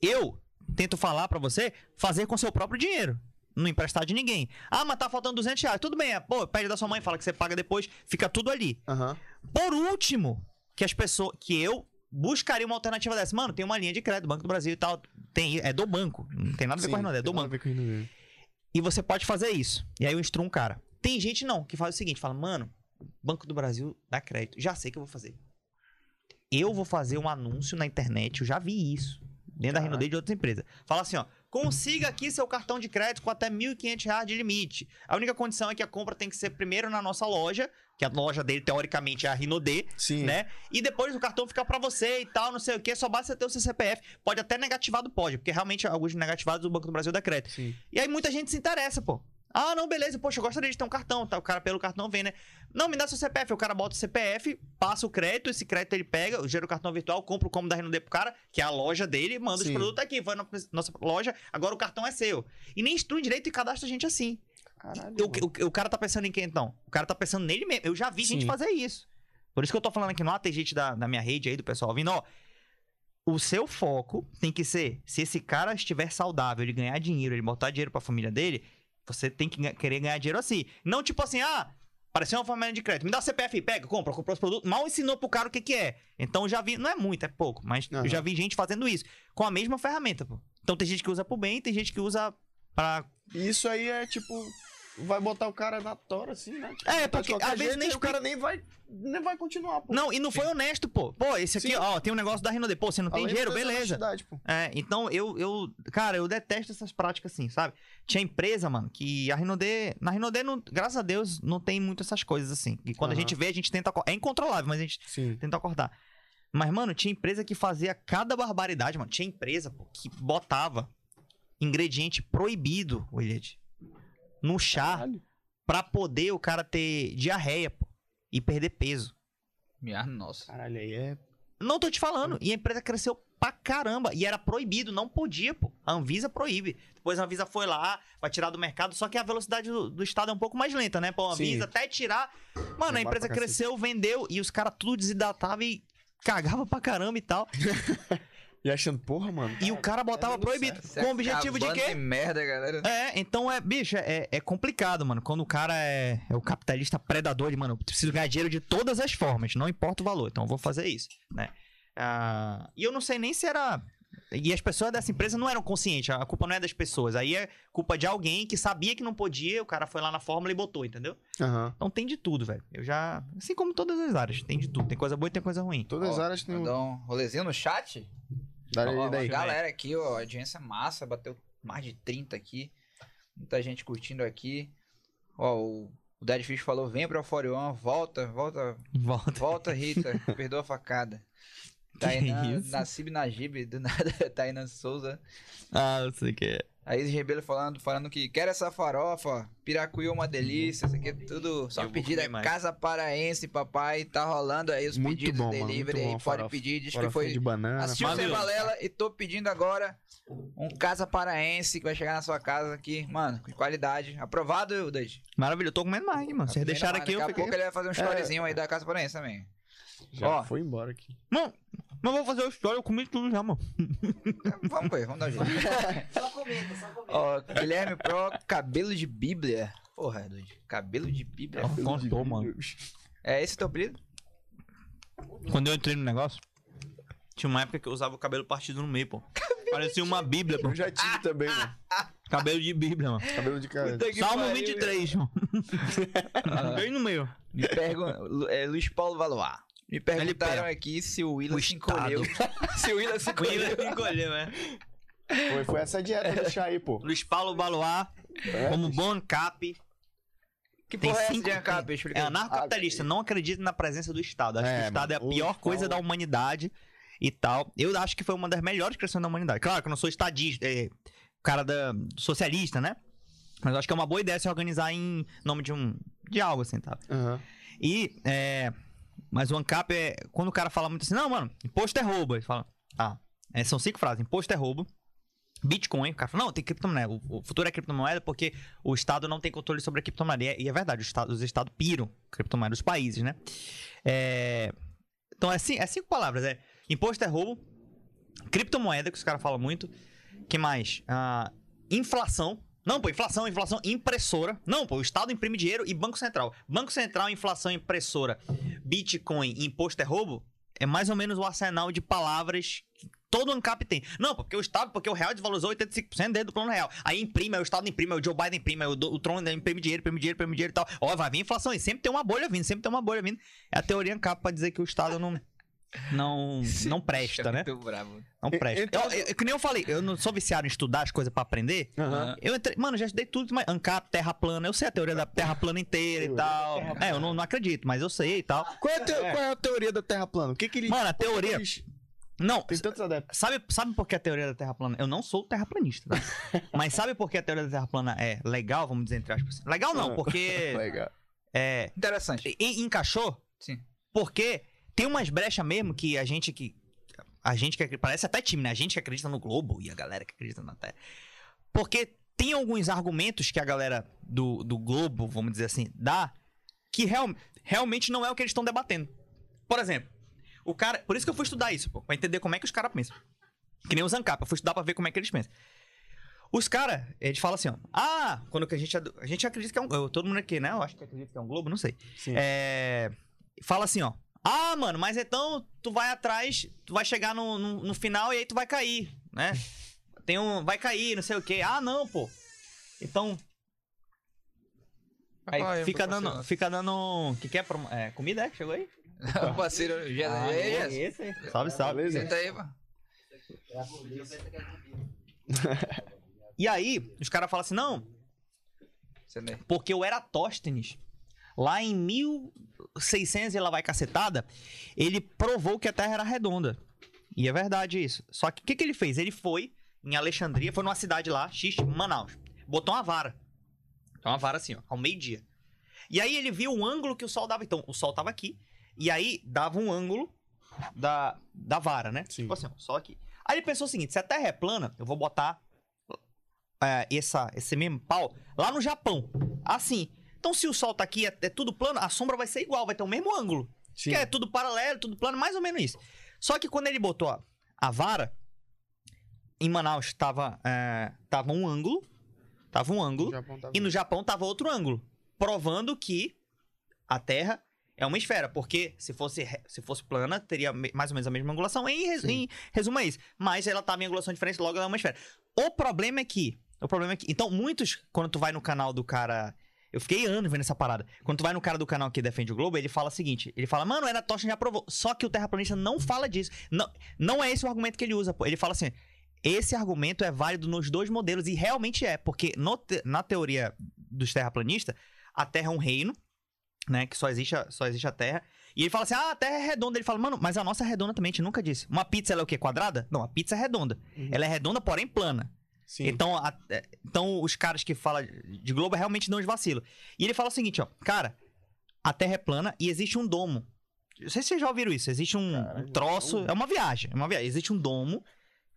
Eu tento falar pra você fazer com seu próprio dinheiro. Não emprestar de ninguém. Ah, mas tá faltando 200 reais. Tudo bem, é, pô, pede da sua mãe, fala que você paga depois, fica tudo ali. Aham. Por último, que as pessoas. Que eu buscaria uma alternativa dessa. Mano, tem uma linha de crédito do Banco do Brasil e tal. Tem, é do banco. Não tem nada a ver Sim, com a Renaudet, é do tem nada a banco. ver com Renaudet. E você pode fazer isso. E aí eu instruo um cara. Tem gente não, que faz o seguinte: fala, mano, Banco do Brasil dá crédito. Já sei o que eu vou fazer. Eu vou fazer um anúncio na internet, eu já vi isso. Dentro da Caraca. Renaudet de outras empresas. Fala assim, ó. Consiga aqui seu cartão de crédito com até 1.500 reais de limite. A única condição é que a compra tem que ser primeiro na nossa loja, que a loja dele, teoricamente, é a Rinode, Sim. né? E depois o cartão fica pra você e tal, não sei o que, só basta você ter o seu CPF. Pode até negativado, pode, porque realmente alguns negativados o Banco do Brasil dá crédito. Sim. E aí muita gente se interessa, pô. Ah, não, beleza, poxa, eu gostaria de ter um cartão, tá? O cara pelo cartão vem, né? Não, me dá seu CPF. O cara bota o CPF, passa o crédito, esse crédito ele pega, gera o cartão virtual, compra o combo da Renaudet pro cara, que é a loja dele, manda os Sim. produtos aqui, vai na nossa loja, agora o cartão é seu. E nem instrui direito e cadastra a gente assim. Caralho. O, mano. o- o cara tá pensando em quem então? O cara tá pensando nele mesmo. Eu já vi gente Sim. fazer isso. Por isso que eu tô falando aqui no ar, tem gente da, da minha rede aí, do pessoal vindo, ó. O seu foco tem que ser, se esse cara estiver saudável, ele ganhar dinheiro, ele botar dinheiro pra família dele, você tem que querer ganhar dinheiro assim. Não tipo assim, ah, apareceu uma família de crédito, me dá o CPF, aí, pega, compra, comprou os produtos. Mal ensinou pro cara o que que é. Então eu já vi, não é muito, é pouco, mas Aham. eu já vi gente fazendo isso. Com a mesma ferramenta, pô. Então tem gente que usa pro bem, tem gente que usa pra Isso aí é tipo. Vai botar o cara na tora, assim, né? É, porque às vezes nem o cara nem vai, nem vai continuar, pô. Não, e não foi honesto, pô. Pô, esse aqui, Sim. ó, tem um negócio da Renaudet. Pô, você não tem Além dinheiro? Beleza. É, então eu, eu, cara, eu detesto essas práticas assim, sabe? Tinha empresa, mano, que a Renaudet, na Renaudet, não, graças a Deus, não tem muito essas coisas assim. E quando a Aham. gente vê, a gente tenta, é incontrolável, mas a gente Sim. tenta cortar. Mas, mano, tinha empresa que fazia cada barbaridade, mano. Tinha empresa, pô, que botava ingrediente proibido, Willard, no chá Caralho. pra poder o cara ter diarreia, pô, e perder peso. Minha nossa. Caralho, aí é. Não tô te falando. E a empresa cresceu pra caramba. E era proibido, não podia, pô. A Anvisa proíbe. Depois a Anvisa foi lá pra tirar do mercado, só que a velocidade do, do Estado é um pouco mais lenta, né? Pô, a Sim. Anvisa até tirar. Mano, a empresa cresceu, vendeu, e os caras tudo desidratava e cagava pra caramba e tal. E achando, porra, mano. E o cara botava proibido. Você Com o objetivo de quê? merda, galera. É, então é, bicho, é, é complicado, mano. Quando o cara é, é o capitalista predador de, mano, eu preciso ganhar dinheiro de todas as formas, não importa o valor, então eu vou fazer isso, né? Ah, e eu não sei nem se era. E as pessoas dessa empresa não eram conscientes. A culpa não é das pessoas. Aí é culpa de alguém que sabia que não podia, o cara foi lá na fórmula e botou, entendeu? Aham. Então tem de tudo, velho. Eu já. Assim como todas as áreas, tem de tudo. Tem coisa boa e tem coisa ruim. Todas as áreas têm um. Mandar um rolezinho no chat. Daí, Ó, daí. galera aqui, ó, audiência massa, bateu mais de 30 aqui. Muita gente curtindo aqui. Ó, o, o Dead Fish falou: vem pra Forion, volta, volta, Volta. volta, Rita, perdoa a facada. Tainan? Nassib Najib, do nada, Tainan Souza. Ah, eu sei que é. A Isis Rebelo falando, falando que quer essa farofa, piracuí é uma delícia, isso aqui é tudo só comer mais. Casa Paraense, papai, tá rolando aí os Muito pedidos, bom, mano, delivery muito aí, pode farofa. pedir, diz que foi de banana. Assistiu Mas, sem balela e tô pedindo agora um Casa Paraense que vai chegar na sua casa aqui, mano, com qualidade. Aprovado, Dade? Maravilha, eu tô comendo mais mano. Vocês deixaram aqui, eu Daqui a fiquei. pouco ele vai fazer um É. storyzinho aí da Casa Paraense também. Já Ó. foi embora aqui. Não, mas vou fazer o história, eu comi tudo já, mano. Vamos ver, vamos dar um jeito. Só comenta, só comenta. Ó, Guilherme Pro, cabelo de Bíblia. Porra, Dade, cabelo de Bíblia. Contou, mano. É esse teu apelido? Quando eu entrei no negócio, tinha uma época que eu usava o cabelo partido no meio, pô. Parecia uma bíblia, pô. Eu já tive também, mano. Cabelo de bíblia, mano. Cabelo de cara. Salmo pariu, 23, mano. Bem no meio. Me pergun é, Luiz Paulo Valois. Me perguntaram aqui se o Willa O se Estado. encolheu. se o Willa se O encolheu. William encolheu, né? Foi, foi essa dieta do chá aí, pô. Luiz Paulo Balois, É, como bom ANCAP, Que Tem porra é essa cinco- de ANCAP? Explica é anarcocapitalista, não acredita na presença do Estado. Acho É, que o Estado é a mano, o pior coisa da humanidade e tal. Eu acho que foi uma das melhores criações da humanidade. Claro que eu não sou estadista, é, cara da socialista, né? Mas eu acho que é uma boa ideia se organizar em nome de um de algo assim, tá? Aham. E, é, mas o ANCAP é. Quando o cara fala muito assim, não, mano, imposto é roubo. Ele fala, ah, é, são cinco frases: imposto é roubo. Bitcoin, o cara fala, não, tem criptomoeda. O, o futuro é criptomoeda porque o Estado não tem controle sobre a criptomoeda. E é, e é verdade, os Estados, os Estados piram criptomoeda, os países, né? É, então, é, é cinco palavras: é imposto é roubo, criptomoeda, que os caras falam muito. que mais? Ah, inflação. Não, pô, inflação, inflação, impressora. Não, pô, o Estado imprime dinheiro e Banco Central. Banco Central, inflação, impressora, Bitcoin imposto é roubo é mais ou menos o arsenal de palavras que todo ANCAP tem. Não, porque o Estado, porque o real desvalorizou 85% dentro do plano real. Aí imprime, aí o Estado imprime, aí o Joe Biden imprime, aí o, o Trump imprime dinheiro, imprime dinheiro, imprime dinheiro e tal. Ó, vai vir inflação e sempre tem uma bolha vindo, sempre tem uma bolha vindo. É a teoria ANCAP pra dizer que o Estado não... Não, não presta, né? Muito bravo. Não presta. então- Eu, eu- que nem eu falei, eu não sou viciado em estudar as coisas pra aprender. Aham. Eu entrei, mano, já estudei tudo, mas ANCAP, terra plana, eu sei a teoria da terra plana inteira e tal. É, eu não, não acredito, mas eu sei e tal. Qual, é a teo- qual é a teoria da Terra plana? O que que ele... Mano, a teoria. Eles- Não, Tem tantos adeptos. sabe, sabe por que a teoria da terra plana? Eu não sou terraplanista, tá? mas sabe por que a teoria da terra plana é legal, vamos dizer entre aspas? Legal não, Ah. porque Legal. é, Interessante. e- encaixou Sim. Porque tem umas brechas mesmo que a gente que. A gente que parece até time, né? A gente que acredita no Globo e a galera que acredita na Terra. Porque tem alguns argumentos que a galera do, do Globo, vamos dizer assim, dá, que real, realmente não é o que eles estão debatendo. Por exemplo, o cara. Por isso que eu fui estudar isso, pô, pra entender como é que os caras pensam. Que nem os ANCAP, eu fui estudar pra ver como é que eles pensam. Os caras, eles falam assim, ó. Ah, quando que a gente. A gente acredita que é um. Todo mundo aqui, né? Eu acho que acredita que é um Globo, não sei. Sim. É, fala assim, ó. Ah, mano, mas então tu vai atrás, tu vai chegar no, no, no final e aí tu vai cair, né? Tem um. Vai cair, não sei o quê. Ah, não, pô. Então. Aí Vai, fica dando. Fica dando. O que, que é? é? Comida, é? que Chegou aí? o parceiro já. Ah, é, é é, esse aí. Salve, salve. Senta aí, pô. E aí, os caras falam assim: não. Porque o Eratóstenes, lá em 1600 e lá vai cacetada, ele provou que a Terra era redonda. E é verdade isso. Só que o que, que ele fez? Ele foi em Alexandria, foi numa cidade lá, X, Manaus. Botou uma vara. Então, uma vara assim, ó, ao meio-dia. E aí ele viu o ângulo que o sol dava. Então, o sol tava aqui. E aí dava um ângulo da, da vara, né? Sim. Tipo assim, ó, só aqui. Aí ele pensou o seguinte: se a Terra é plana, eu vou botar é, essa, esse mesmo pau lá no Japão. Assim. Então, se o sol tá aqui, é, é tudo plano, a sombra vai ser igual, vai ter o mesmo ângulo. Sim. Que é tudo paralelo, tudo plano, mais ou menos isso. Só que quando ele botou a, a vara, em Manaus tava, é, tava um ângulo. Tava um ângulo. O Japão tava- E no Japão tava outro ângulo. Provando que a Terra é uma esfera, porque se fosse, se fosse plana, teria mais ou menos a mesma angulação. Em, res- em resumo é isso. Mas ela tá em angulação diferente, logo ela é uma esfera. O problema é que. O problema é que. Então, muitos, quando tu vai no canal do cara. Eu fiquei anos vendo essa parada. Quando tu vai no cara do canal que defende o Globo, ele fala o seguinte: ele fala, mano, era Tocha já provou. Só que o terraplanista não fala disso. Não, não é esse o argumento que ele usa, pô. Ele fala assim: esse argumento é válido nos dois modelos, e realmente é, porque te- na teoria dos terraplanistas, a Terra é um reino, né? Que só existe, a, só existe a Terra. E ele fala assim: ah, a Terra é redonda. Ele fala, mano, mas a nossa é redonda também, a gente nunca disse. Uma pizza ela é o quê? Quadrada? Não, a pizza é redonda. Uhum. Ela é redonda, porém plana. Sim. Então, a- é, então, os caras que falam de Globo realmente não os vacilo. E ele fala o seguinte, ó. Cara, a Terra é plana e existe um domo. Não sei se vocês já ouviram isso. Existe um, um troço. É uma viagem. É uma viagem. Existe um domo,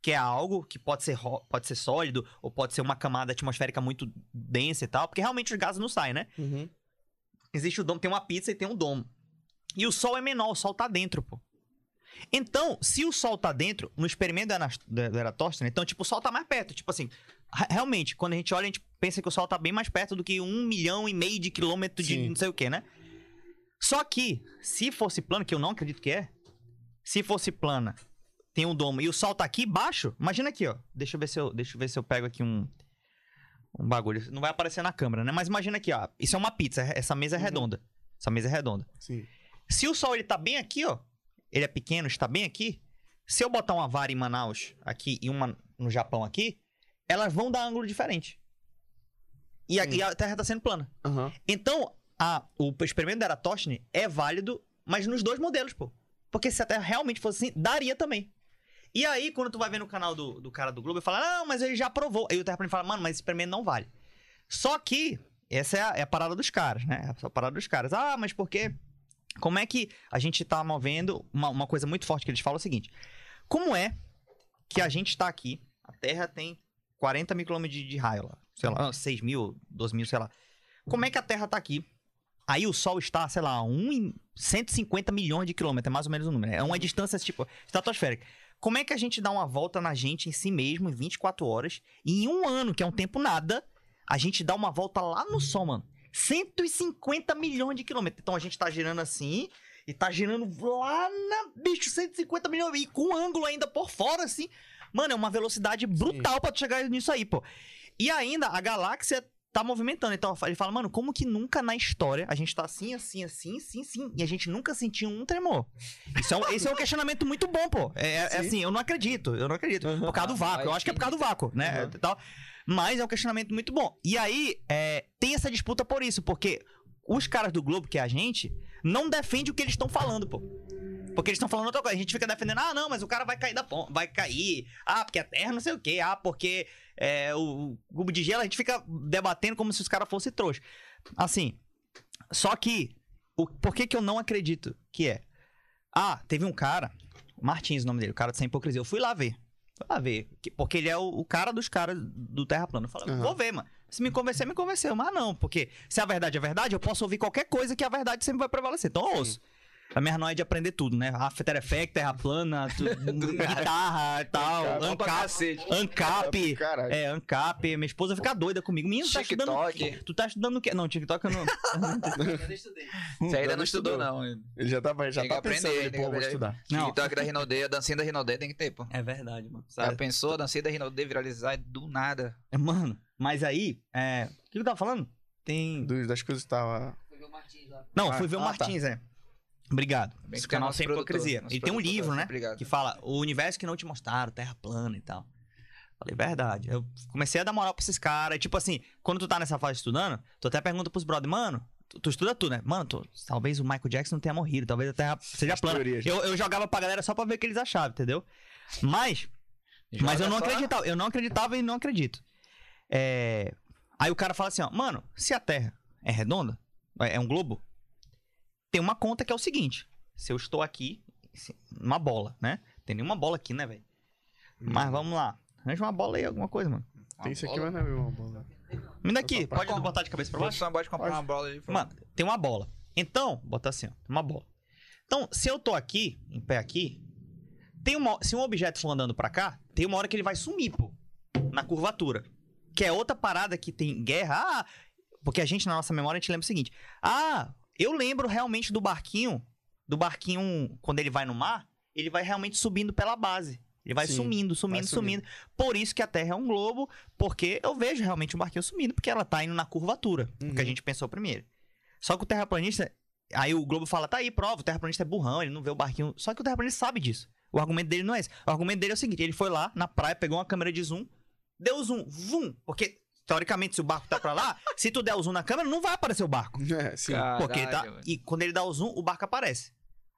que é algo que pode ser, pode ser sólido, ou pode ser uma camada atmosférica muito densa e tal. Porque realmente os gases não saem, né? Uhum. Existe o domo, tem uma pizza e tem um domo. E o sol é menor, o sol tá dentro, pô. Então, se o sol tá dentro, no experimento do do Eratóstenes, então, tipo, o sol tá mais perto. Tipo assim, realmente, quando a gente olha, a gente pensa que o sol tá bem mais perto do que um milhão e meio de quilômetros de não sei o que, né? Só que, se fosse plano, que eu não acredito que é, se fosse plana, tem um domo e o sol tá aqui baixo, imagina aqui, ó. Deixa eu ver se eu, deixa eu, ver se eu pego aqui um, um bagulho. Não vai aparecer na câmera, né? Mas imagina aqui, ó. Isso é uma pizza, essa mesa é Uhum. redonda. Essa mesa é redonda. Sim. Se o sol ele tá bem aqui, ó, ele é pequeno, está bem aqui. Se eu botar uma vara em Manaus aqui e uma no Japão aqui, elas vão dar ângulo diferente. E a, e a Terra tá sendo plana. Aham. Então, a, o experimento da Eratosthenes é válido, mas nos dois modelos, pô. Porque se a Terra realmente fosse assim, daria também. E aí, quando tu vai ver no canal do, do cara do Globo, ele fala, não, mas ele já provou. Aí o Terraplanista fala, mano, mas esse experimento não vale. Só que, essa é a, é a parada dos caras, né? É a parada dos caras. Ah, mas por quê? Como é que a gente tá movendo... Uma, uma coisa muito forte que eles falam é o seguinte. Como é que a gente tá aqui, a Terra tem 40 mil quilômetros de, de raio lá. Sei lá, 6 mil, 12 mil, sei lá. Como é que a Terra tá aqui? Aí o Sol está, sei lá, um em 150 milhões de quilômetros, é mais ou menos o número. né? É uma distância, tipo, estratosférica. Como é que a gente dá uma volta na gente em si mesmo em 24 horas? E em um ano, que é um tempo nada, a gente dá uma volta lá no Sol, mano. 150 milhões de quilômetros. Então a gente tá girando assim e tá girando lá na. Bicho, 150 milhões. E com ângulo ainda por fora, assim. Mano, é uma velocidade brutal pra tu chegar nisso aí, pô. E ainda a galáxia tá movimentando. Então ele fala, mano, como que nunca na história a gente tá assim, assim, assim, assim, assim, e a gente nunca sentiu um tremor? Isso é um, esse é um questionamento muito bom, pô. É, é Sim. assim, eu não acredito, eu não acredito. Aham. Por causa do vácuo, eu acho que é por causa do vácuo, né? E Tal. Mas é um questionamento muito bom. E aí, é, tem essa disputa por isso, porque os caras do Globo, que é a gente, não defende o que eles estão falando, pô. Porque eles estão falando outra coisa. A gente fica defendendo, ah, não, mas o cara vai cair da ponte, vai cair. Ah, porque a terra não sei o quê. Ah, porque é, o, cubo de gelo, a gente fica debatendo como se os caras fossem trouxa. Assim, só que, o, por que que eu não acredito que é? Ah, teve um cara, Martins o nome dele, o cara de sem hipocrisia. Eu fui lá ver. Fui lá ver. que- Porque ele é o, o cara dos caras do Terra Plana. Eu falei, Aham. vou ver, mano. Se me convencer, me convenceu. Mas não, porque se a verdade é verdade, eu posso ouvir qualquer coisa que a verdade sempre vai prevalecer. Então eu ouço. A minha noia é de aprender tudo, né? After Effects, Terra Plana, tu- guitarra e tal, Ancap. Ancap. É, Ancap. Minha esposa fica doida comigo. Menino, tu tá estudando. TikTok. Tu tá estudando o quê? Não, TikTok eu não. Eu não estudei. Você ainda não estudou, não. Ele já, tava, já Tem tá aprender, que pô, vou estudar. Não. TikTok da Rinaldê, a dancinha da Rinaldê tem que ter, pô. É verdade, mano. Já pensou a dancinha da Rinaldê viralizar do nada? É, Mano, mas aí, é. O que eu tava falando? Tem. Do- das coisas que tava... Foi ver o Martins lá. Não, fui ver o ah, Martins, é. Obrigado. Bem Esse que é canal nosso sem produtor, hipocrisia. Ele tem um livro, né? Obrigado. Que fala o universo que não te mostraram, terra plana e tal. Falei, verdade. Eu comecei a dar moral pra esses caras. E, Tipo assim, quando tu tá nessa fase estudando, tu até pergunta pros brothers, mano, tu, tu estuda tudo, né? Mano, tu- talvez o Michael Jackson não tenha morrido, talvez a terra seja plana. teorias. Eu, eu jogava pra galera só pra ver o que eles achavam, entendeu? Mas mas eu não só- acreditava, eu não acreditava e não acredito. É, Aí o cara fala assim, ó, mano, se a Terra é redonda, é é um globo, tem uma conta que é o seguinte: se eu estou aqui, uma bola, né? Tem nenhuma bola aqui, né, velho? Mas vamos lá. Arranja uma bola aí, alguma coisa, mano. Tem isso aqui, mas não é uma bola. Me dá aqui, pode botar de cabeça pra baixo? Produção pode comprar uma bola ali. Mano, tem uma bola. Então, bota assim, ó, tem uma bola. Então, se eu tô aqui, em pé aqui, tem uma, se um objeto for andando pra cá, tem uma hora que ele vai sumir, pô, na curvatura. Que é outra parada que tem guerra. Ah, porque a gente, na nossa memória, a gente lembra o seguinte: ah, Eu lembro realmente do barquinho, do barquinho, quando ele vai no mar, ele vai realmente subindo pela base. Ele vai Sim, sumindo, sumindo, sumindo. sumindo. Por isso que a Terra é um globo, porque eu vejo realmente um barquinho sumindo, porque ela tá indo na curvatura, que a Uhum. gente pensou primeiro. Só que o terraplanista, aí o globo fala, tá aí, prova, o terraplanista é burrão, ele não vê o barquinho. Só que o terraplanista sabe disso. O argumento dele não é esse. O argumento dele é o seguinte, ele foi lá na praia, pegou uma câmera de zoom, deu zoom, vum, porque teoricamente se o barco tá pra lá, se tu der o zoom na câmera, não vai aparecer o barco. É, sim. Porque tá, Caralho, e quando ele dá o zoom, o barco aparece.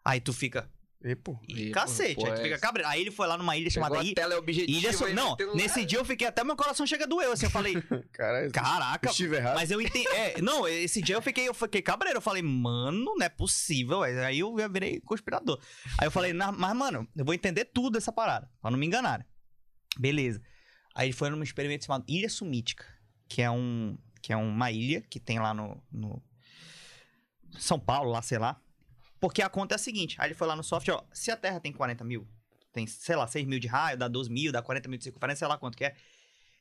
Aí tu fica, E, pô. e cacete, pô, aí tu é. fica cabreiro. Aí ele foi lá numa ilha chamada Ilha, tela objetiva Ilha So- e Não, nesse dia eu fiquei até meu coração chega a doer, assim, eu falei, Cara, caraca, estive errado. mas eu entendi. É, não, esse dia eu fiquei, eu fiquei cabreiro. Eu falei, mano, não é possível. Aí eu virei conspirador. Aí eu falei, "Na- mas, mano, eu vou entender tudo dessa parada. Pra não me enganarem. Beleza. Aí foi num experimento chamado Ilha Sumítica, que é um. Que é uma ilha que tem lá no. no São Paulo, lá, sei lá. Porque a conta é a seguinte: aí ele foi lá no software, ó. Se a Terra tem 40 mil, tem, sei lá, 6 mil de raio, dá 12 mil, dá 40 mil de circunferência, sei lá quanto que é.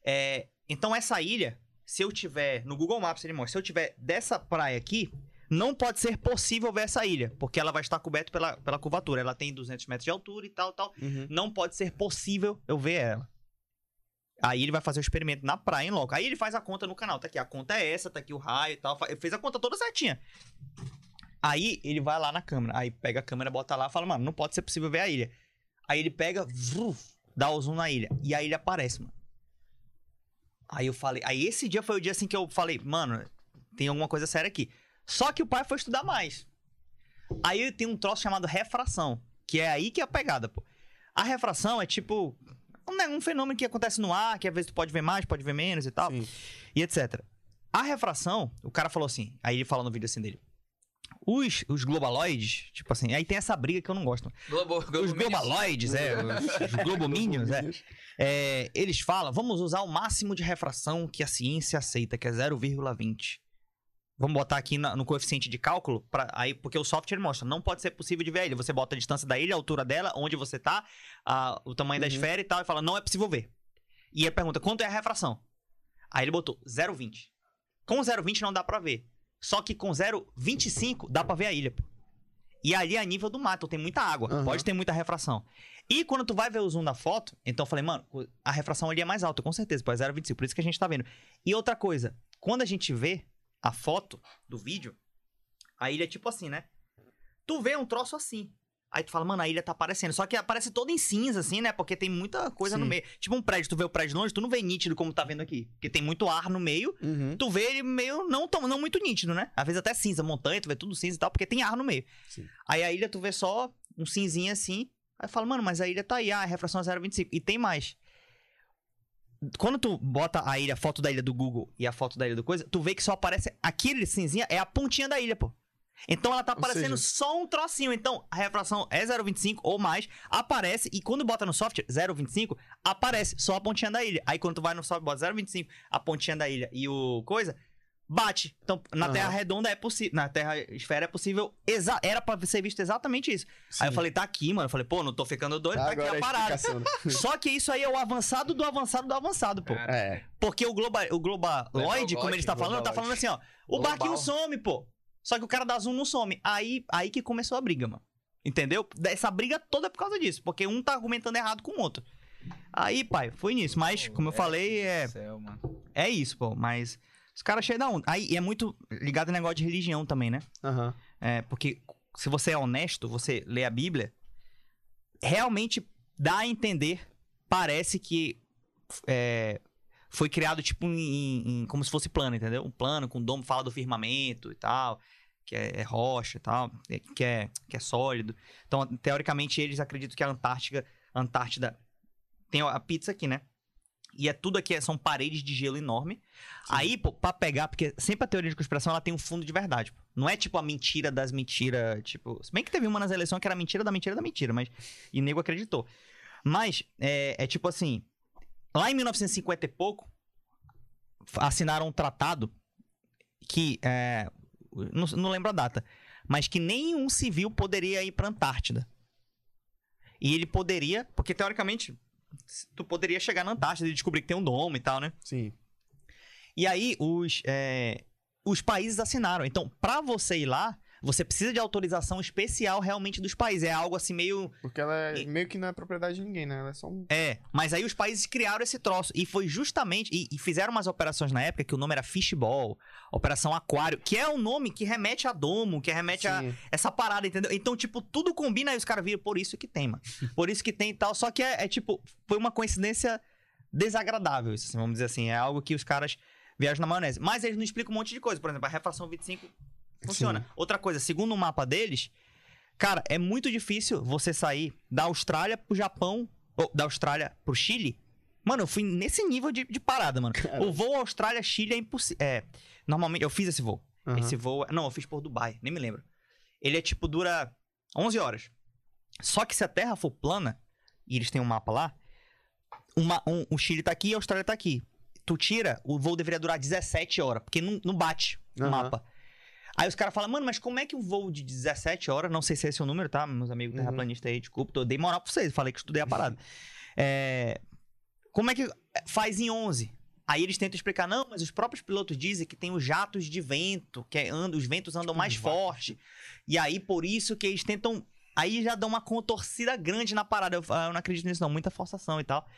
É, então essa ilha, se eu tiver no Google Maps ele mostra, se eu tiver dessa praia aqui, não pode ser possível ver essa ilha, porque ela vai estar coberta pela, pela curvatura. Ela tem 200 metros de altura e tal, tal. Uhum. Não pode ser possível eu ver ela. Aí ele vai fazer o experimento na praia, em loco. Aí ele faz a conta no canal. Tá aqui, a conta é essa, tá aqui o raio e tal. Fez a conta toda certinha. Aí ele vai lá na câmera. Aí pega a câmera, bota lá e fala, mano, não pode ser possível ver a ilha. Aí ele pega, vruf, dá o zoom na ilha. E a ilha aparece, mano. Aí eu falei. Aí esse dia foi o dia assim que eu falei, mano, tem alguma coisa séria aqui. Só que o pai foi estudar mais. Aí tem um troço chamado refração, que é aí que é a pegada, pô. A refração é tipo um, né, um fenômeno que acontece no ar, que às vezes tu pode ver mais, pode ver menos e tal, Sim. e etc. A refração, o cara falou assim, aí ele fala no vídeo assim dele. Os, os globaloides, tipo assim, aí tem essa briga que eu não gosto. Globo, Globo Os globaloides, é, os, os globominions, é, é, eles falam, vamos usar o máximo de refração que a ciência aceita, que é 0,20. Vamos botar aqui na- no coeficiente de cálculo, pra, aí, porque o software mostra, não pode ser possível de ver a ilha. Você bota a distância da ilha, a altura dela, onde você tá, a- o tamanho da Uhum. esfera e tal, e fala, não é possível ver. E aí pergunta, quanto é a refração? Aí ele botou 0,20. Com 0,20 não dá pra ver. Só que com 0,25 dá pra ver a ilha, pô. E ali é a nível do mato, tem muita água, Aham. pode ter muita refração. E quando tu vai ver o zoom da foto, então eu falei, mano, a refração ali é mais alta, com certeza, pô, é 0,25, por isso que a gente tá vendo. E outra coisa, quando a gente vê a foto do vídeo, a ilha é tipo assim, né? Tu vê um troço assim. Aí tu fala, mano, a ilha tá aparecendo. Só que aparece toda em cinza, assim, né? Porque tem muita coisa no Sim. meio. Tipo um prédio, tu vê o prédio longe, tu não vê nítido como tá vendo aqui. Porque tem muito ar no meio. Uhum. Tu vê ele meio não, tão, não muito nítido, né? Às vezes até cinza, montanha, tu vê tudo cinza e tal, porque tem ar no meio. Sim. Aí a ilha tu vê só um cinzinho assim. Aí fala, mano, mas a ilha tá aí, ah, a refração é 0,25. E tem mais. Quando tu bota a ilha, a foto da ilha do Google e a foto da ilha do coisa, tu vê que só aparece aquele cinzinha, é a pontinha da ilha, pô. Então ela tá Ou aparecendo seja- só um trocinho. Então a refração é 0,25 ou mais, aparece. E quando bota no software 0,25, aparece só a pontinha da ilha. Aí quando tu vai no software, bota 0,25, a pontinha da ilha e o coisa, bate. Então na Aham. Terra redonda é possível. Na Terra esfera é possível. Exa era pra ser visto exatamente isso. Aí eu falei, tá aqui, mano. Eu falei, pô, não tô ficando doido, tá aqui Agora a a parada. explicação. Só que isso aí é o avançado do avançado do avançado, pô. É. Porque o, globa, o globaloid, como ele está falando, tá falando assim, ó. O Global. barquinho some, pô. Só que o cara da Zoom não some. Aí, aí que começou a briga, mano. Entendeu? Essa briga toda é por causa disso. Porque um tá argumentando errado com o outro. Aí, pai, foi nisso. Mas, como eu Pô, falei, é, Céu, é isso, pô. Mas os caras da onda. Aí, e é muito ligado em negócio de religião também, né? Aham. É, porque se você é honesto, você lê a Bíblia, realmente dá a entender, parece que é, foi criado tipo em, em- como se fosse plano, entendeu? Um plano com domo, fala do firmamento e tal, que é, é rocha e tal, é- que é, que é sólido. Então, teoricamente, eles acreditam que a Antártica, Antártida tem a pizza aqui, né? E é tudo aqui, são paredes de gelo enorme. Aí, pô, pra pegar, porque sempre a teoria de conspiração ela tem um fundo de verdade. Pô. Não é tipo a mentira das mentiras, tipo. Se bem que teve uma nas eleições que era mentira da mentira da mentira, mas. E nego acreditou. Mas, é, é tipo assim. Lá em 1950 e pouco, assinaram um tratado que. é, não, não lembro a data. Mas que nenhum civil poderia ir pra Antártida. E ele poderia, porque teoricamente. Tu poderia chegar na Antártida e descobrir que tem um domo e tal, né? Sim. E aí, os, é, os países assinaram. Então, pra você ir lá, Você precisa de autorização especial realmente dos países. É algo assim meio. Porque ela é, E- meio que não é propriedade de ninguém, né? Ela é só um. É, mas aí os países criaram esse troço. E foi justamente. E, e fizeram umas operações na época que o nome era Fishball, Operação Aquário, que é um nome que remete a domo, que remete a Sim. essa parada, entendeu? Então, tipo, tudo combina aí os caras viram, por isso que tem, mano. Por isso que tem e tal. Só que é, é, tipo, foi uma coincidência desagradável, isso, assim, vamos dizer assim. É algo que os caras viajam na maionese. Mas eles não explicam um monte de coisa. Por exemplo, a refração 25 funciona. Sim. Outra coisa, segundo o mapa deles, cara, é muito difícil você sair da Austrália pro Japão, ou da Austrália pro Chile. Mano, eu fui nesse nível de, de parada, mano. Cara. O voo Austrália-Chile é impossível. É, normalmente, eu fiz esse voo. Aham. Esse voo. Não, eu fiz por Dubai, nem me lembro. Ele é tipo, dura 11 horas. Só que se a Terra for plana, e eles têm um mapa lá, uma, um- o Chile tá aqui e a Austrália tá aqui. Tu tira, o voo deveria durar 17 horas, porque não, não bate o Aham. mapa. Aí os caras falam, mano, mas como é que um voo de 17 horas, não sei se esse é o número, tá? Meus amigos Uhum. terraplanistas aí, desculpa, tô, dei moral pra vocês, falei que estudei a parada. É, como é que faz em 11? Aí eles tentam explicar, não, mas os próprios pilotos dizem que tem os jatos de vento, que é, anda, os ventos andam mais forte. E aí, por isso que eles tentam. Aí já dão uma contorcida grande na parada. Eu, ah, eu não acredito nisso, não. Muita forçação e tal.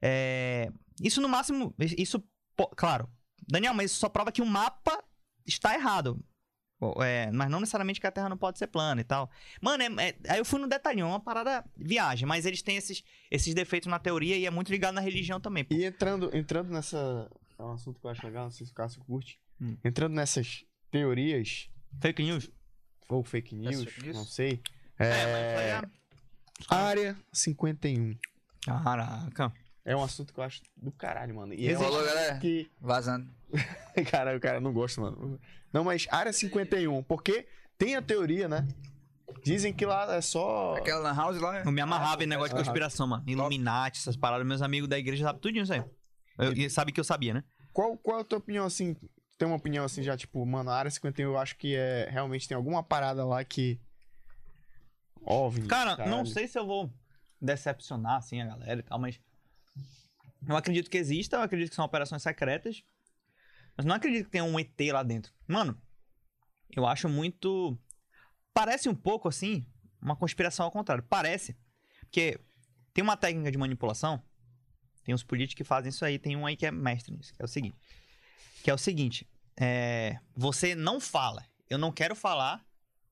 É, Isso no máximo. Isso. pô, Claro. Daniel, mas isso só prova que o mapa está errado. É, mas não necessariamente que a Terra não pode ser plana e tal. Mano, é- é- aí eu fui no detalhinho, é uma parada viagem, mas eles têm esses, esses defeitos na teoria e é muito ligado na religião também. pô. E entrando, entrando nessa. É um assunto que eu acho legal, não sei se o Cássio curte. Hum. Entrando nessas teorias, Fake news? ou fake news, fake news? não sei. É, É, mas foi a- Área 51. Caraca. É um assunto que eu acho do caralho, mano. E é Existe. um Falou, galera. que. Vazando. Cara, o cara não gosta, mano. Não, mas Área 51, porque tem a teoria, né? Dizem que lá é só. Aquela lan house lá. Eu me amarrava em negócio de Aham. conspiração, mano. Illuminati, essas paradas. Meus amigos da igreja sabem tudo isso aí. Eu, e sabe que eu sabia, né? Qual, qual é a tua opinião, assim? Tem uma opinião assim já, tipo, mano, a área 51 eu acho que é. Realmente tem alguma parada lá que. OVNI. Cara, caralho. não sei se eu vou decepcionar, assim, a galera e tal, mas. Eu acredito que exista, eu acredito que são operações secretas. Mas não acredito que tenha um ET lá dentro. Mano, eu acho muito. Parece um pouco, assim, uma conspiração ao contrário. Parece. Porque tem uma técnica de manipulação. Tem uns políticos que fazem isso aí. Tem um aí que é mestre nisso. Que é o seguinte. Que é o seguinte. é, você não fala. Eu não quero falar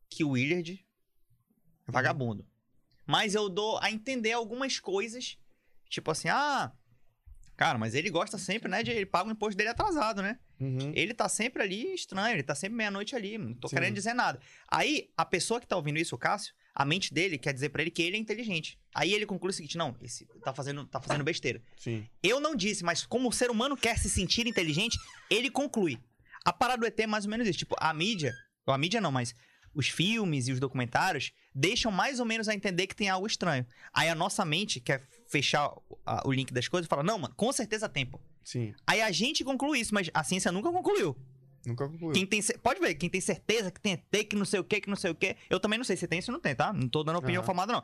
que o Willard é vagabundo. Mas eu dou a entender algumas coisas. Tipo assim, ah. Cara, mas ele gosta sempre, né? De, ele paga o imposto dele atrasado, né? Uhum. Ele tá sempre ali estranho, ele tá sempre meia-noite ali, não tô Sim. querendo dizer nada. Aí, a pessoa que tá ouvindo isso, o Cássio, a mente dele quer dizer pra ele que ele é inteligente. Aí ele conclui o seguinte: não, esse tá fazendo, tá fazendo besteira. Sim. Eu não disse, mas como o ser humano quer se sentir inteligente, ele conclui. A parada do ET é mais ou menos isso. Tipo, a mídia, ou a mídia não, mas os filmes e os documentários deixam mais ou menos a entender que tem algo estranho. Aí a nossa mente quer fechar o- a- o link das coisas e fala: não, mano, com certeza tem, pô. Sim. Aí a gente conclui isso, mas a ciência nunca concluiu. Nunca concluiu. Quem tem, pode ver, quem tem certeza que tem ET, que não sei o que, que não sei o que. Eu também não sei se tem ou não tem, tá? Não tô dando opinião Aham. formada, não.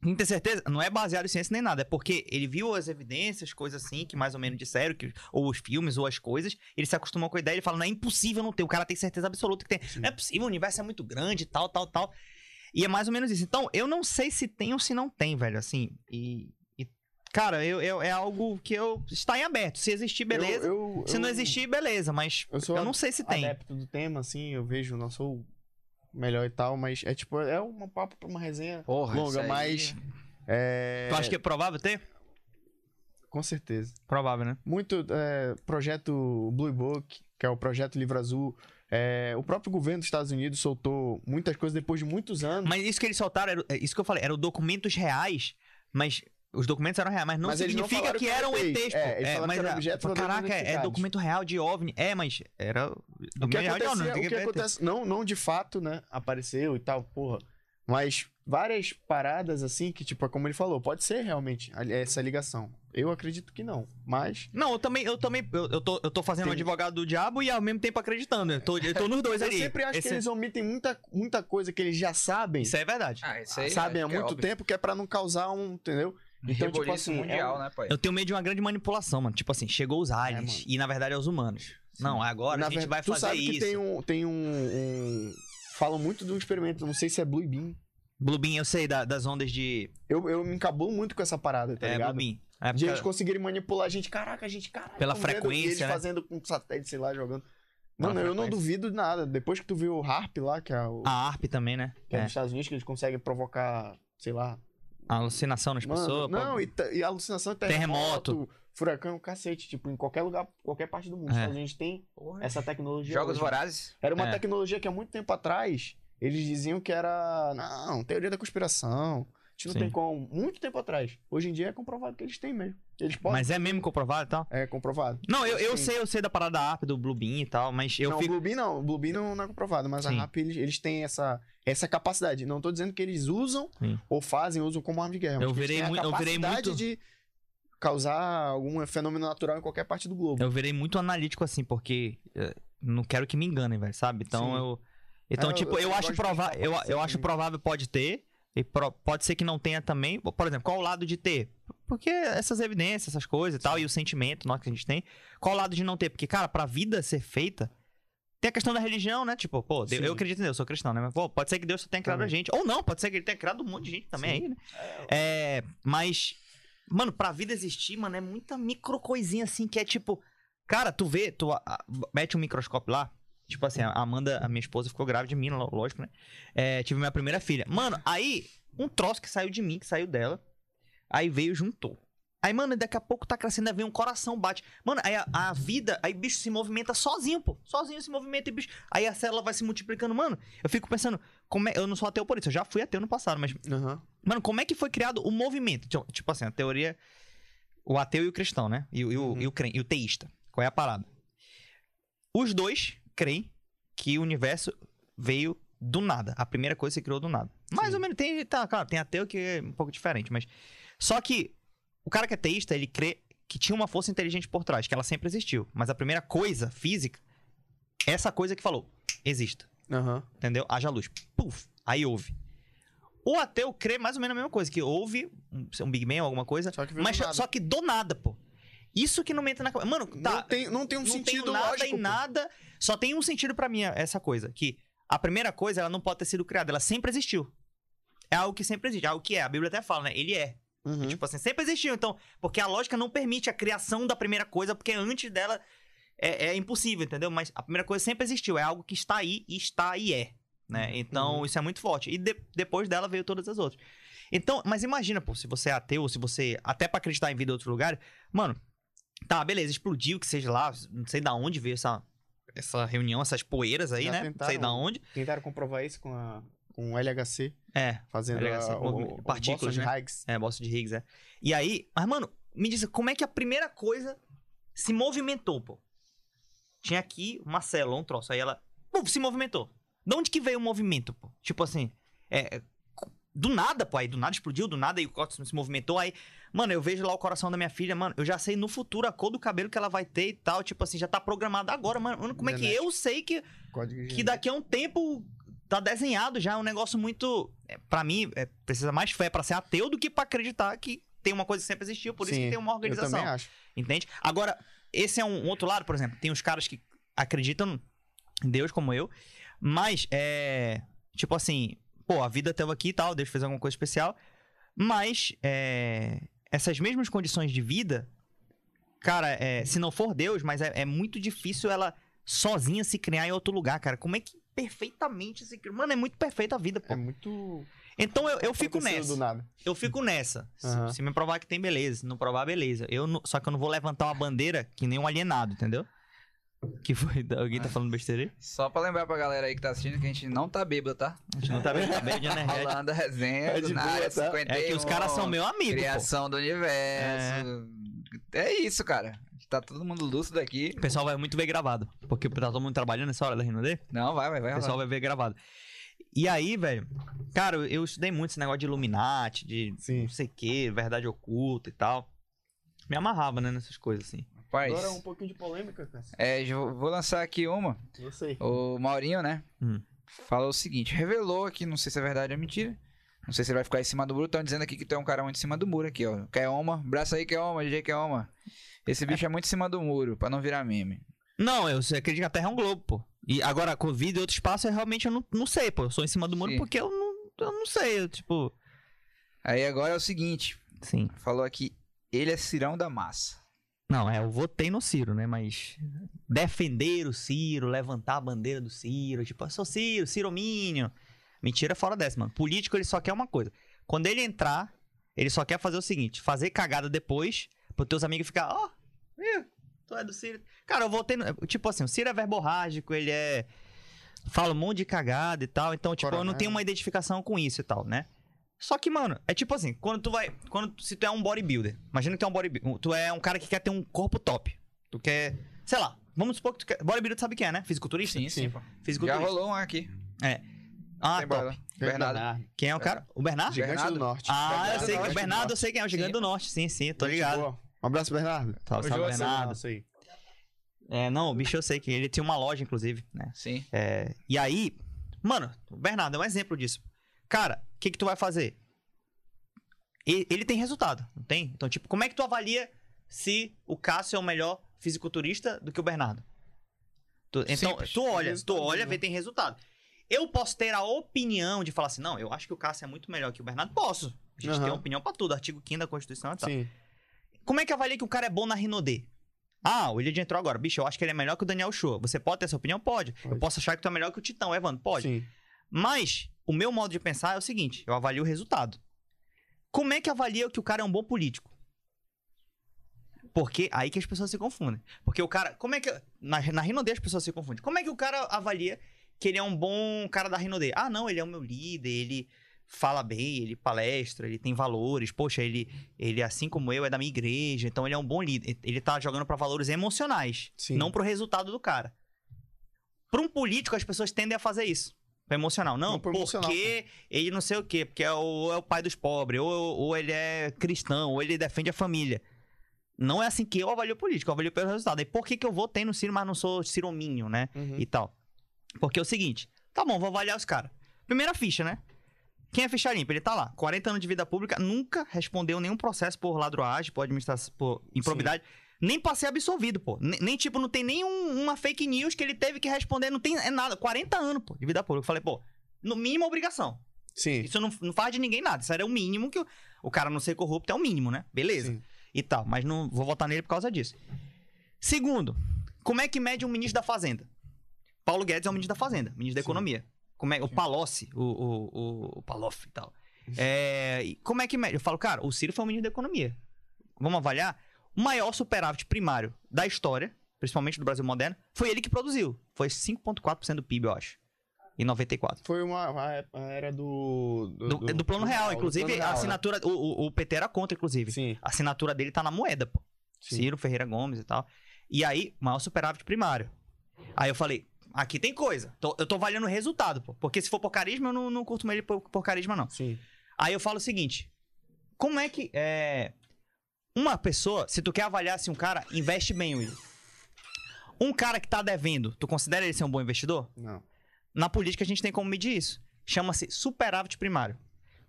Quem tem certeza, não é baseado em ciência nem nada, é porque ele viu as evidências, coisas assim, que mais ou menos disseram, que, ou os filmes, ou as coisas, ele se acostumou com a ideia, ele fala, não é impossível não ter, o cara tem certeza absoluta que tem. Sim. Não é possível, o universo é muito grande, tal, tal, tal. E é mais ou menos isso. Então, eu não sei se tem ou se não tem, velho, assim, e... e, cara, eu, eu- é algo que eu... está em aberto, se existir, beleza. Eu, eu, Se não existir, beleza, mas Eu eu, não sei se tem. adepto do tema, assim, eu vejo, não sou melhor e tal, mas é tipo, é um papo pra uma resenha Porra, longa, aí- mas. É. Tu acha que é provável ter? Com certeza. Provável, né? Muito é, projeto Blue Book, que é o projeto Livro Azul. é, o próprio governo dos Estados Unidos soltou muitas coisas depois de muitos anos. Mas isso que eles soltaram, era, é isso que eu falei, eram documentos reais, mas os documentos eram reais, mas não Mas não significa que que eram era ETs. É, eles falaram mas que era objetos não caraca, é, é documento real de OVNI. É, mas era O que real de OVNI, não o que acontece, não, não de fato, né, apareceu e tal, porra. Mas várias paradas assim que, tipo, é como ele falou, pode ser realmente essa ligação. Eu acredito que não, mas Não, eu também, eu também, eu, eu tô, eu tô fazendo Tem- o advogado do diabo e ao mesmo tempo acreditando. Eu tô, eu tô nos dois eu ali. sempre acho Esse- que eles omitem muita, muita coisa que eles já sabem, Isso é verdade. Ah, isso aí sabem há é muito óbvio. tempo, que é pra não causar um, entendeu? Então, tipo Reboliço assim, mundial, é um- né, pai? Eu tenho medo de uma grande manipulação, mano. Tipo assim, chegou os aliens mano. e na verdade é os humanos. Não, agora Na a gente ver- vai tu fazer sabe isso. que tem um, tem um, um falam muito de um experimento, não sei se é Blue Beam. Blue Beam, eu sei, da- das ondas de. Eu, eu me encabulo muito com essa parada, tá é, ligado? Blue Beam. É, De eles porque- conseguirem manipular a gente. Caraca, a gente, caraca. Pela frequência, eles né? fazendo com satélite, sei lá, jogando. Pela Mano, eu não duvido de nada. Depois que tu viu o HARP lá, que é, o, A ARP também, né? que é É. dos Estados Unidos, que eles conseguem provocar, sei lá. A alucinação nas Mano, pessoas. não, pô. e, e alucinação, Terremoto. terremoto, furacão, cacete. Tipo, em qualquer lugar, qualquer parte do mundo. É. Estados Unidos tem essa tecnologia. Jogos hoje. vorazes. Era uma É. tecnologia que há muito tempo atrás eles diziam que era. Não, teoria da conspiração. A gente não Sim. tem como. Muito tempo atrás. Hoje em dia é comprovado que eles têm mesmo. Eles podem. Mas é mesmo comprovado e tal? É comprovado. Não, eu, eu Sim. sei, eu sei da parada da ARP, do Blue Beam e tal, mas eu não, fico. o Blue Beam não. O Blue Beam não, não é comprovado. Mas Sim. a RAP, eles, eles têm essa, essa capacidade. Não tô dizendo que eles usam Sim. ou fazem, usam como arma de guerra. Eu virei têm a mui- eu virei capacidade muito- de causar algum fenômeno natural em qualquer parte do globo. Eu virei muito analítico assim, porque eh, não quero que me enganem, velho, sabe? Então eu. Então, É, eu- tipo, eu eu, gosto acho provável. Eu, ser eu acho provável pode ter. E pode ser que não tenha também. Por exemplo, qual o lado de ter? Porque essas evidências, essas coisas e tal, e o sentimento nosso que a gente tem. Qual o lado de não ter? Porque, cara, pra vida ser feita. Tem a questão da religião, né? Tipo, pô, Sim. eu acredito em Deus, sou cristão, né? Mas, pô, pode ser que Deus só tenha criado a Também. gente. Ou não, pode ser que ele tenha criado um monte de gente também Sim. aí, né? É, mas, mano, pra vida existir, mano, é muita micro coisinha assim que é tipo. Cara, tu vê, tu a- a- mete um microscópio lá. Tipo assim, a Amanda, a minha esposa, ficou grávida de mim, lógico, né? É, tive minha primeira filha. Mano, aí, um troço que saiu de mim, que saiu dela. Aí veio e juntou. Aí, mano, daqui a pouco tá crescendo, aí vem um coração, bate. Mano, aí a, a vida, aí bicho se movimenta sozinho, pô. Sozinho se movimenta e bicho. Aí a célula vai se multiplicando, mano. Eu fico pensando, como é, eu não sou ateu por isso, eu já fui ateu no passado, mas Aham. Mano, como é que foi criado o movimento? Tipo- Tipo assim, a teoria. O ateu e o cristão, né? E, o- e o, Uhum. e, o, cren- e o teísta. Qual é a parada? Os dois creem que o universo veio do nada. A primeira coisa se criou do nada. Mais Sim. ou menos. Tem, tá, claro, tem ateu que é um pouco diferente, mas. Só que o cara que é teísta, ele crê que tinha uma força inteligente por trás, que ela sempre existiu. Mas a primeira coisa física, essa coisa que falou, exista. Aham. Entendeu? Haja luz. Puf. Aí houve. O ateu crê mais ou menos a mesma coisa, que houve um, um Big Bang, alguma coisa, Só que mas só que do nada, pô. Isso que não me entra na cabeça. Mano, tá. Não tem, não tem um não sentido tem nada lógico. e pô. nada. Só tem um sentido pra mim, essa coisa. Que a primeira coisa, ela não pode ter sido criada, ela sempre existiu. É algo que sempre existe, é algo que é. A Bíblia até fala, né? Ele é. Uhum. Tipo assim, sempre existiu. Então, porque a lógica não permite a criação da primeira coisa, porque antes dela é, é impossível, entendeu? Mas a primeira coisa sempre existiu. É algo que está aí está e é. Né? Então, Uhum. isso é muito forte. E de- depois dela veio todas as outras. Então, mas imagina, pô, se você é ateu, se você. Até pra acreditar em vida em outro lugar. Mano, tá, beleza, explodiu, que seja lá. Não sei da onde veio essa, essa reunião, essas poeiras aí, Já né? Não sei da onde. Tentaram comprovar isso com, a, com o LHC, É, fazendo LHC, a, o, o partículas, Boston de né? Higgs. É, bosta de Higgs, é. E aí, mas mano, me diz, como é que a primeira coisa se movimentou, pô? Tinha aqui uma célula, um troço, aí ela puf, se movimentou. De onde que veio o movimento, pô? Tipo assim, é, do nada, pô, aí do nada explodiu, do nada aí o corte se movimentou, aí, mano, eu vejo lá o coração da minha filha, mano, eu já sei no futuro a cor do cabelo que ela vai ter e tal, tipo assim, já tá programado agora, mano, como é que eu sei que que daqui a um tempo tá desenhado já, é um negócio muito. É, para mim, é, precisa mais fé pra ser ateu do que pra acreditar que tem uma coisa que sempre existiu, por isso Sim, que tem uma Eu organização. também acho. Entende? Agora, esse é um, um outro lado, por exemplo, tem os caras que acreditam em Deus como eu, mas é. Tipo assim, pô, a vida teve aqui e tal, Deus fez alguma coisa especial, mas é, essas mesmas condições de vida, cara, é, se não for Deus, mas é, é muito difícil ela sozinha se criar em outro lugar, cara. Como é que perfeitamente se cria? Mano, é muito perfeita a vida, pô. É muito. Então eu, eu fico nessa. Eu fico nessa. Se- Aham. Se, me provar que tem, beleza. Se não provar, beleza. Eu não- só que eu não vou levantar uma bandeira que nem um alienado, entendeu? Que foi. Alguém tá falando besteira aí? Só pra lembrar pra galera aí que tá assistindo que a gente não tá bêbado, tá? A gente não tá bem, tá de energético. Rolando a resenha É do de na boa, área tá? 51. É que os caras são meu amigo, pô. Criação do universo. É. isso, cara. Tá todo mundo lúcido aqui. O pessoal vai muito ver gravado. Porque tá todo mundo trabalhando nessa hora da Rinode. Não, vai, vai, vai. O pessoal rolar. vai ver gravado. E aí, velho, cara, eu- eu estudei muito esse negócio de Illuminati, de Sim. não sei o que, verdade oculta e tal. Me amarrava, né, nessas coisas, assim. Rapaz, Agora um pouquinho de polêmica, cara. é, vou lançar aqui uma. Eu sei. O Maurinho, né? Hum. Falou o seguinte: revelou aqui, não sei se é verdade ou mentira. Não sei se ele vai ficar em cima do muro. Estão dizendo aqui que tem um cara muito em cima do muro aqui, ó. Keoma. Braço aí, Keoma, DJ Keoma. Esse bicho é muito em cima do muro, pra não virar meme. Não, eu acredito que a Terra é um globo, pô. E agora, com vida e outro espaço, eu realmente eu não, não sei, pô. Eu sou em cima do muro Sim. porque eu não, eu não sei, eu, tipo... Aí agora é o seguinte, Sim. falou aqui, ele é Cirão da Massa. Não, é, eu votei no Ciro, né? Mas defender o Ciro, levantar a bandeira do Ciro, tipo, eu sou Ciro, Ciromínio. Mentira fora dessa, mano. Político, ele só quer uma coisa. Quando ele entrar, ele só quer fazer o seguinte, fazer cagada depois, pros teus amigos ficar, ó, ih, tu é do Ciro. Cara, eu votei no... Tipo assim, o Ciro é verborrágico, ele é... Fala um monte de cagada e tal, então, tipo, eu não Coronel. tenho uma identificação com isso e tal, né? Só que, mano, é tipo assim, quando tu vai. Quando, se tu é um bodybuilder, imagina que tu é um bodybuilder. Tu é um cara que quer ter um corpo top. Tu quer. Sei lá, vamos supor que tu quer. Bodybuilder tu sabe o que é, né? Fisiculturista? Sim, sim, pô. Já Fisiculturista. rolou um aqui. Ah, Tem top. bola. Bernardo. Quem é o cara? O Bernardo? Gigante Bernardo? do Norte. Ah, Bernardo eu sei que o Bernardo, do eu sei quem é, o Gigante Sim. do Norte. Sim, sim, tô ligado. boa. Um abraço, Bernardo. Salve, salve, Bernardo. aí. É, não, o bicho eu sei que ele tinha uma loja, inclusive, né? Sim. É, e aí, mano, o Bernardo é um exemplo disso. Cara, o que que tu vai fazer? Ele tem resultado, não tem? Então, tipo, como é que tu avalia se o Cássio é o melhor fisiculturista do que o Bernardo? Tu- então, Simples. tu olha, tu olha, né? vê, tem resultado. Eu posso ter a opinião de falar assim, não, eu acho que o Cássio é muito melhor que o Bernardo. Posso. A gente Aham. tem uma opinião pra tudo, artigo 5 da Constituição e tal. Sim. Como é que avalia que o cara é bom na Rinodê? Ah, o William entrou agora. Bicho, eu acho que ele é melhor que o Daniel Show. Você pode ter essa opinião? Pode. Eu Pode. posso achar que tu é melhor que o Titão, Evandro? Pode. Sim. Mas o meu modo de pensar é o seguinte: eu avalio o resultado. Como é que avalia que o cara é um bom político? Porque aí que as pessoas se confundem. Porque o cara. Como é que. Na, na Rinodê as pessoas se confundem. Como é que o cara avalia que ele é um bom cara da Rinodê? Ah, não, ele é o meu líder, ele fala bem, ele palestra, ele tem valores. Poxa, ele, ele assim como eu, é da minha igreja, então ele é um bom líder. Ele tá jogando pra valores emocionais, Sim. não pro resultado do cara. Pra um político, as pessoas tendem a fazer isso. Pra emocional. Não, Não, emocional, porque ele não sei o quê, porque é o, é o pai dos pobres, ou, ou ele é cristão, ou ele defende a família. Não é assim que eu avalio político, eu avalio pelo resultado. Aí por que, que eu votei no Ciro, mas não sou cirominho, né? Uhum. E tal. Porque é o seguinte, tá bom, vou avaliar os caras. Primeira ficha, né? Quem é ficha limpa? Ele tá lá, 40 anos de vida pública, nunca respondeu nenhum processo por ladroagem, por administração, por improbidade. Nem pra ser absolvido, pô. Nem, nem, tipo, não tem nenhum uma fake news que ele teve que responder, não tem é nada. 40 anos, pô, de vida pública. Eu falei, pô, no mínimo obrigação. Sim. Isso não, não faz de ninguém nada. Isso era o mínimo que o, o cara não ser corrupto é o mínimo, né? Beleza. Sim. E tal, mas não vou votar nele por causa disso. Segundo, como é que mede um ministro da Fazenda? Paulo Guedes é o ministro da Fazenda, ministro da Sim. Economia. Como é, o Palocci, o, o, o, o Paloff e tal. É, como é que mede? Eu falo, cara, o Ciro foi o ministro da Economia. Vamos avaliar? O maior superávit primário da história, principalmente do Brasil moderno, foi ele que produziu. Foi 5,4% do PIB, eu acho. Em 94. Foi uma, era do. Do, do plano real, do inclusive, Plano a Real, né? assinatura. O, o, o PT era contra, inclusive. Sim. A assinatura dele tá na moeda, pô. Sim. Ciro Ferreira Gomes e tal. E aí, maior superávit primário. Aí eu falei, aqui tem coisa. Tô- eu tô avaliando o resultado, pô. Porque se for por carisma, eu não, não curto ele por, por carisma, não. Sim. Aí eu falo o seguinte: como é que. É, uma pessoa, se tu quer avaliar se um cara investe bem, Will. Um cara que tá devendo, tu considera ele ser um bom investidor? Não. Na política a gente tem como medir isso. Chama-se superávit primário.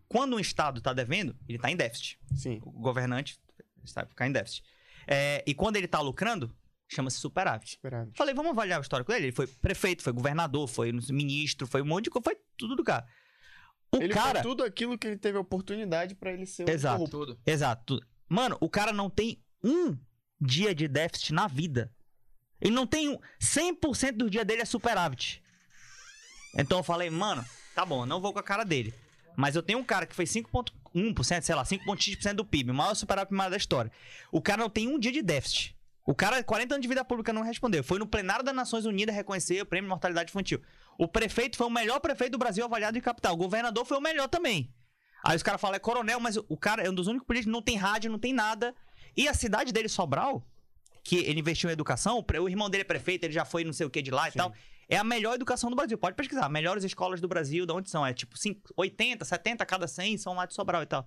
Quando um Estado tá devendo, ele tá em déficit Sim. o governante está ficar em déficit. É, e quando ele tá lucrando, chama-se superávit. Esperado. Falei, vamos avaliar o histórico dele. Ele foi prefeito, foi governador, foi ministro, foi um monte de coisa, foi tudo do cara. O ele cara. tudo aquilo que ele teve oportunidade pra ele ser Exato. corrupto. Tudo. Exato. Mano, o cara não tem um dia de déficit na vida. Ele não tem um. 100% do dia dele é superávit. Então eu falei, mano, tá bom, não vou com a cara dele. Mas eu tenho um cara que fez 5,1%, sei lá, 5,x% do PIB, o maior superávit primário da história. O cara não tem um dia de déficit. O cara, 40 anos de vida pública, não respondeu. Foi no plenário das Nações Unidas reconhecer o prêmio de mortalidade infantil. O prefeito foi o melhor prefeito do Brasil avaliado em capital. O governador foi o melhor também. Aí os caras falam, é coronel, mas o cara é um dos únicos políticos que não tem rádio, não tem nada. E a cidade dele, Sobral, que ele investiu em educação, o irmão dele é prefeito, ele já foi não sei o que de lá e Sim. tal. É a melhor educação do Brasil. Pode pesquisar. Melhores escolas do Brasil, de onde são? É tipo cinco- 80, 70 a cada 100 são lá de Sobral e tal.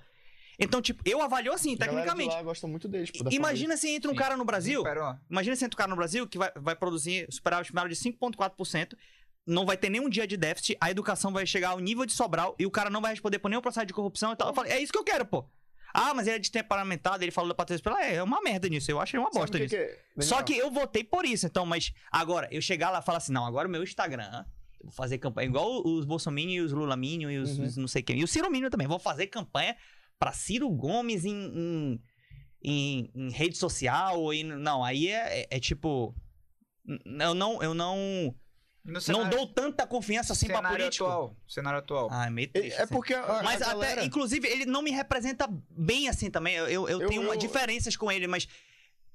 Então, tipo, eu avalio assim, tecnicamente. lá gosta muito dele, tipo, da Imagina se entra um Sim. cara no Brasil. Esperou. Imagina se entra um cara no Brasil que vai, vai produzir superávit primário de 5,4%, não vai ter nenhum dia de déficit, a educação vai chegar ao nível de Sobral e o cara não vai responder por nenhum processo de corrupção e tal. Eu falei, é isso que eu quero, pô. Ah, mas ele é destemperamentado, ele falou da Patrícia Pilar. É, é uma merda nisso. Eu acho ele uma bosta que nisso. que é? Só que eu votei por isso, então, mas agora, eu chegar lá e falar assim, não, agora o meu Instagram, eu vou fazer campanha, igual os Bolsonaro e os Lula Minion e os, Uhum. os não sei quem, e o Ciro Minion também, vou fazer campanha pra Ciro Gomes em, em, em- em rede social, em, não, aí é, é- é tipo, eu não, eu não, No não cenário- dou tanta confiança assim pra cenário político. atual. Cenário atual. Ah, é meio É, triste, é assim. porque a, a Mas galera... até, inclusive, ele não me representa bem assim também. Eu, eu, eu Eu- tenho uma- eu- diferenças com ele, mas.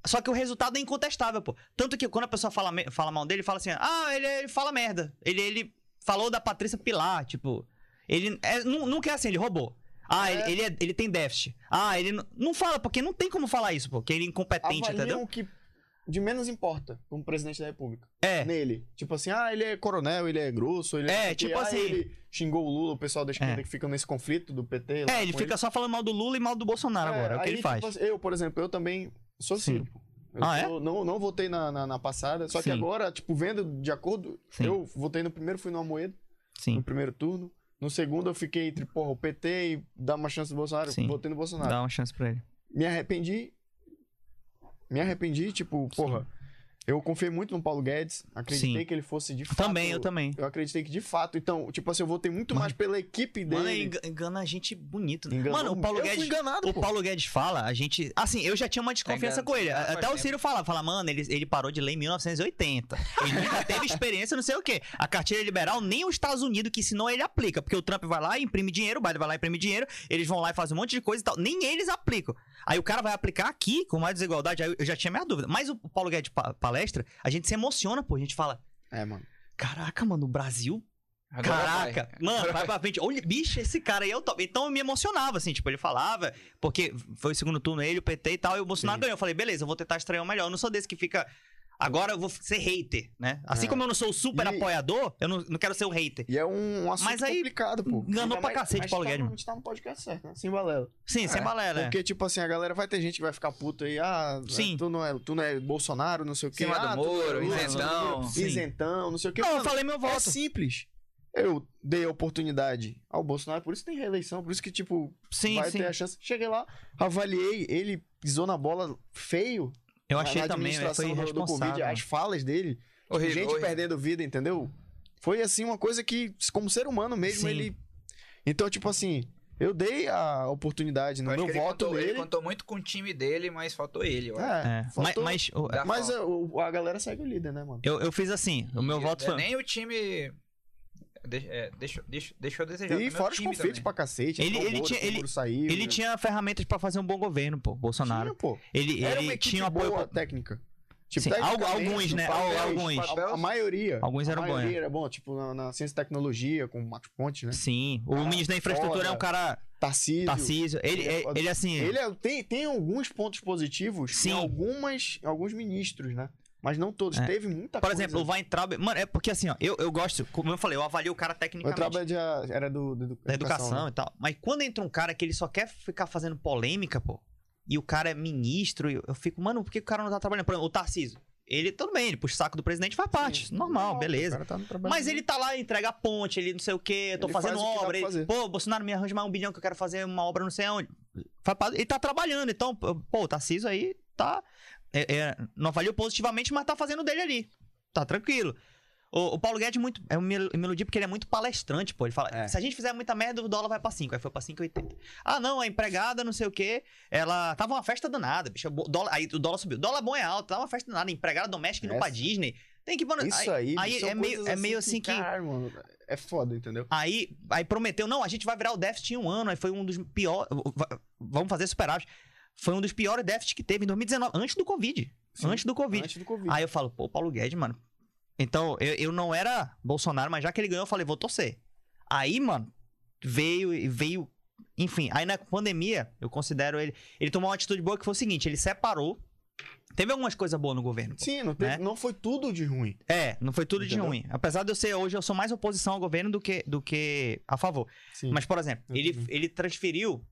Só que o resultado é incontestável, pô. Tanto que quando a pessoa fala, fala mal dele, fala assim: ah, ele, ele fala merda. Ele, ele falou da Patrícia Pilar, tipo. Ele. É, nu- nunca é assim, ele roubou. Ah, É. ele, ele, é- ele tem déficit. Ah, ele. Não, não fala, porque não tem como falar isso, pô. Que ele é incompetente, avaliam entendeu? que de menos importa como presidente da república. É. Nele. Tipo assim, ah, ele é coronel, ele é grosso, ele É, quê. tipo Ah, assim- ele xingou o Lula, o pessoal da esquerda É. que fica nesse conflito do PT. É, ele fica só falando mal do Lula e mal do Bolsonaro agora. É o que aí, ele faz. tipo eu, por exemplo, eu também sou. Ciro. Eu Ah, é? sou- não, não votei na, na, na passada, só que Sim. agora, tipo, vendo de acordo, Sim. eu votei no primeiro, fui no Amoedo, Sim. no primeiro turno. No segundo eu fiquei entre, porra, o PT e dar uma chance do Bolsonaro, Sim. votei no Bolsonaro. Dá uma chance pra ele. Me arrependi. Me arrependi, tipo, porra. Eu confiei muito no Paulo Guedes, acreditei Sim. que ele fosse de fato. Também, eu também. Eu acreditei que de fato. Então, tipo assim, eu votei muito Mano- mais pela equipe dele. Mano, enga- engana a gente bonito. né? Enganou- Mano, o Paulo eu Guedes. fui enganado, O pô. Paulo Guedes fala, a gente. Assim, eu já tinha uma desconfiança Tá com ele. faz Até o. Ciro fala, fala, mano, ele, ele parou de ler em 1980. Ele nunca teve experiência, não sei o quê. A cartilha liberal, nem os Estados Unidos que ensinou ele aplica. Porque o Trump vai lá e imprime dinheiro, o Biden vai lá e imprime dinheiro, eles vão lá e fazem um monte de coisa e tal. Nem eles aplicam. Aí o cara vai aplicar aqui com mais desigualdade. Aí eu já tinha minha dúvida. Mas o Paulo Guedes pa- palestra, a gente se emociona, pô. A gente fala, É, mano. caraca, mano, o Brasil Agora Caraca, vai. mano, vai pra frente. Olha, bicho, esse cara aí é o top. Então eu me emocionava, assim, tipo, ele falava, porque foi o segundo turno ele, o PT e tal, e o Bolsonaro Sim. ganhou. Eu falei, beleza, eu vou tentar estranhar o melhor. Eu não sou desse que fica. Agora eu vou ser hater, né? Assim É. como eu não sou o super E- apoiador, eu não, não quero ser o hater. E é um, um assunto Mas aí, complicado, pô. enganou pra cacete, mas Paulo tá Guedes. A gente tá no podcast certo, né? Sem balela. Sim, sem É, balela. Porque, tipo assim, a galera vai ter gente que vai ficar puta aí, ah, Sim. tu não é, tu não é Bolsonaro, não sei o quê. Cima do ah, tu não é Lula, isentão. Isentão, não sei o quê. Não, eu Mano, falei meu É voto. simples. Eu dei a oportunidade ao Bolsonaro, por isso tem reeleição, por isso que, tipo, sim, vai sim. ter a chance. Cheguei lá, avaliei, ele pisou na bola feio. Eu achei na também, né? foi do, do Covid, irresponsável. as falas dele, Horrível, gente horrível. perdendo vida, entendeu? Foi assim uma coisa que, como ser humano mesmo, Sim. ele. Então, tipo assim, eu dei a oportunidade no meu ele voto contou, Ele dele. contou muito com o time dele, mas faltou ele. acho. É, É, mas, faltou- mas o- mas é, o- a galera segue o líder, né, mano? eu, eu fiz assim, o meu E- voto é, foi. Nem o time. De- é, deixou, deixou, deixou a desejar. E fora os também. pra cacete. Ele- ele tinha- ele- saiu, Ele né? tinha ferramentas pra fazer um bom governo, pô, Bolsonaro. Tinha, pô. Ele, Era ele uma tinha um apoio. boa técnica. Tipo, Sim, alguns, né? papel, Alguns. A, a maioria. Alguns eram a bons, maioria né? era bom, tipo, na, na ciência e tecnologia, com o Marcos Pontes, né? Sim. O Ah, ministro da infraestrutura é um cara Tarcísio. Tarcísio. Ele, Ele é é- ele assim. Ele é- tem, tem alguns pontos positivos Sim. em algumas, alguns ministros, né? Mas não todos. É. Teve muita Por coisa. exemplo, o Weintraub. Mano, é porque assim, ó, eu, eu gosto, como eu falei, eu avalio o cara o tecnicamente. Weintraub é de- era do, do, da educação né? e tal. Mas quando entra um cara que ele só quer ficar fazendo polêmica, pô, e o cara é ministro, eu, eu fico, mano, por que o cara não tá trabalhando? Por exemplo, o Tarcísio. Ele, tudo bem, ele puxa o saco do presidente, faz parte. Sim. Normal, Não, beleza. o cara tá no trabalho Mas ele tá lá, entrega a ponte, ele não sei o quê, eu tô Ele fazendo o obra. Ele, pô, Bolsonaro me arranja mais um bilhão que eu quero fazer uma obra não sei parte- Ele tá trabalhando, então, pô, o Tarcísio aí tá. É- é, não avaliou positivamente, mas tá fazendo dele ali. Tá tranquilo. O, o Paulo Guedes muito, é um mel- melodia porque ele é muito palestrante, pô. Ele fala: É. se a gente fizer muita merda, o dólar vai pra 5. Aí foi pra 5,80. Ah, não, a empregada, não sei o quê, ela tava uma festa danada, bicho. O dólar, aí o dólar subiu. O dólar bom é alto, tava uma festa danada. Empregada doméstica indo Essa- pra Disney. Tem que. Isso aí, aí é meio, coisas é meio assim que. Caralho, mano, é foda, entendeu? Aí, aí prometeu, não, a gente vai virar o déficit em um ano. Aí foi um dos piores. Vamos fazer superávit. Foi um dos piores déficits que teve em 2019, antes do Covid. Sim, antes do Covid. Antes do Covid. Aí eu falo, pô, Paulo Guedes, mano. Então, eu, eu não era Bolsonaro, mas já que ele ganhou, eu falei, vou torcer. Aí, mano, veio e veio. Enfim, aí na pandemia, eu considero ele. Ele tomou uma atitude boa que foi o seguinte: ele separou. Teve algumas coisas boas no governo. Sim, não, teve- né? não foi tudo de ruim. É, não foi tudo de Entendeu? ruim. Apesar de eu ser hoje, eu sou mais oposição ao governo do que, do que a favor. Sim. Mas, por exemplo, ele, também. ele transferiu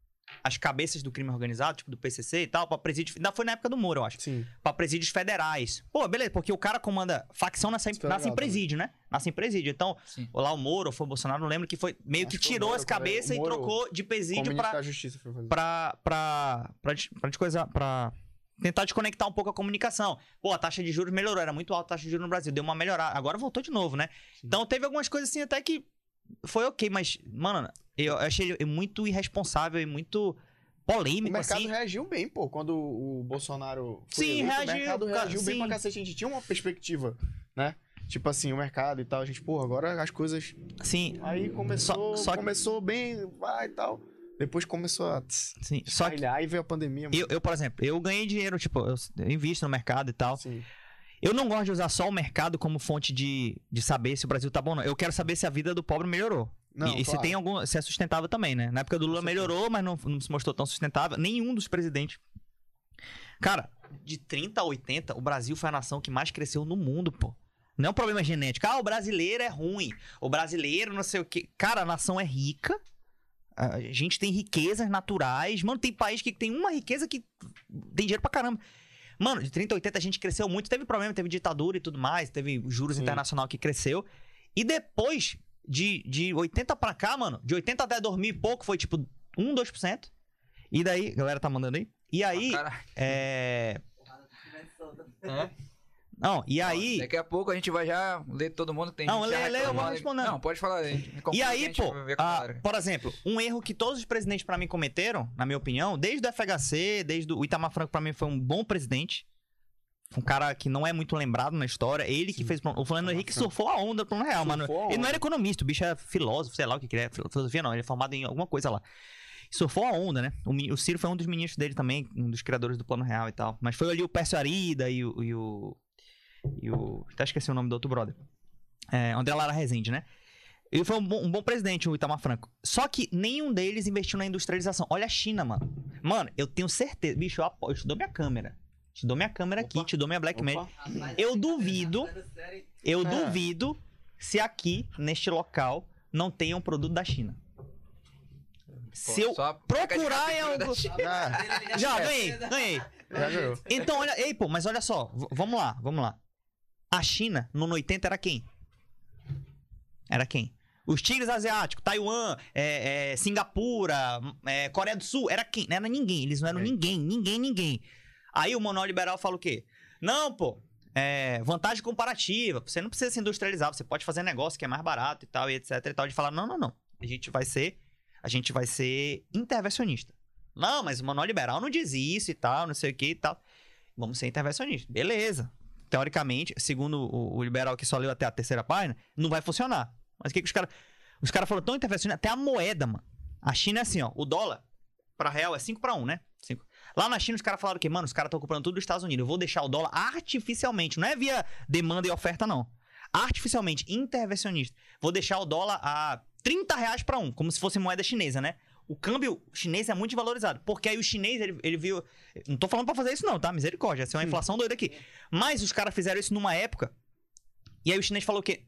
as cabeças do crime organizado, tipo do PCC e tal, pra presídio. Ainda foi na época do Moro, eu acho. Sim. Pra presídios federais. Pô, beleza, porque o cara comanda. Facção nasce, Isso nasce em presídio, né? Nasce em presídio. Então, Sim. lá o Moro, foi o Bolsonaro, não lembro, que foi meio Acho que tirou Moro, as cabeças e trocou de presídio pra, Justiça foi fazer. pra, pra, pra, pra descoisar, pra tentar desconectar um pouco a comunicação. Pô, a taxa de juros melhorou, era muito alta a taxa de juros no Brasil, deu uma melhorada. Agora voltou de novo, né? Então teve algumas coisas assim até que foi ok, mas, mano, eu achei muito irresponsável e muito O polêmico, mercado assim. reagiu bem, pô. Quando o Bolsonaro foi Sim, eleito, reagiu, o mercado reagiu bem sim. pra cacete. A gente tinha uma perspectiva, né? Tipo assim, o mercado e tal. A gente, pô, agora as coisas... Sim, Aí começou, Só- só que- começou bem, vai e tal. Depois começou a... sim. Só que Aí veio a pandemia, mano. eu, eu, por exemplo, eu ganhei dinheiro, tipo, eu invisto no mercado e tal. Sim. Eu não gosto de usar só o mercado como fonte de, de saber se o Brasil tá bom ou não. Eu quero saber se a vida do pobre melhorou. Não, e e se claro. tem algum. Se é sustentável também, né? Na época do Lula melhorou, mas não, não se mostrou tão sustentável. Nenhum dos presidentes. Cara, de 30 a 80, o Brasil foi a nação que mais cresceu no mundo, pô. Não é um problema genético. Ah, o brasileiro é ruim. O brasileiro não sei o quê. Cara, a nação é rica. A gente tem riquezas naturais. Mano, tem país que tem uma riqueza que tem dinheiro pra caramba. Mano, de 30 a 80 a gente cresceu muito. Teve problema, teve ditadura e tudo mais. Teve juros Sim. internacional que cresceu. E depois, de, de 80 pra cá, mano, de 80 até 2000 e pouco, foi tipo 1, 2%. E daí, a galera tá mandando aí? E aí, Ah, é. é. Não, e aí. Daqui a pouco a gente vai já ler todo mundo que tem. Não, lê, lê, eu vou respondendo. Não, pode falar E que a aí, gente pô, a ah, por exemplo, um erro que todos os presidentes pra mim cometeram, na minha opinião, desde o FHC, desde o Itamar Franco pra mim foi um bom presidente. Um cara que não é muito lembrado na história. Ele que Sim. fez. O Fernando Henrique surfou a onda do plano real, mano. Ele não era economista, o bicho é filósofo, sei lá o que que ele é. Filosofia não, ele é formado em alguma coisa lá. Surfou a onda, né? O, o Ciro foi um dos ministros dele também, um dos criadores do plano real e tal. Mas foi ali o Pércio Arida e o. E o, e o até esqueci o nome do outro brother. É, André Lara Rezende, né? Ele foi um bom, um bom presidente, o Itamar Franco. Só que nenhum deles investiu na industrialização. Olha a China, mano. Mano, eu tenho certeza. Bicho, eu, apo... eu te dou minha câmera. Te dou minha câmera aqui, Opa. te dou minha Blackmail. Opa. Eu duvido. Eu É. duvido se aqui, neste local, não tenha um produto da China. Se eu procurar em algum. Ah, Já, ganhei, ganhei. já ganhou. Então, olha, ei, pô, mas olha só, vamos lá, vamos lá. A China, no 80, era quem? Era quem? Os tigres asiáticos, Taiwan, é, é, Singapura, é, Coreia do Sul, era quem? Não era ninguém, eles não eram É. ninguém, ninguém, ninguém. Aí o manual liberal fala o quê? Não, pô, é, vantagem comparativa, você não precisa se industrializar, você pode fazer negócio que é mais barato e tal, e etc e tal. De falar, não, não, não, a gente vai ser, a gente vai ser intervencionista. Não, mas o manual liberal não diz isso e tal, não sei o que e tal. Vamos ser intervencionistas. Beleza. Teoricamente, segundo o, o liberal que só leu até a terceira página, não vai funcionar. Mas o que, que os caras. Os caras foram tão intervencionistas, até a moeda, mano. A China é assim, ó. O dólar pra real é 5 para 1, né? Cinco. Lá na China, os caras falaram que, mano, os caras estão comprando tudo dos Estados Unidos. Eu vou deixar o dólar artificialmente. Não é via demanda e oferta, não. Artificialmente, intervencionista. Vou deixar o dólar a 30 reais pra um, como se fosse moeda chinesa, né? O câmbio chinês é muito valorizado. Porque aí o chinês, ele, ele viu. Não tô falando pra fazer isso, não, tá? Misericórdia. Essa é uma inflação doida aqui. Mas os caras fizeram isso numa época. E aí o chinês falou que.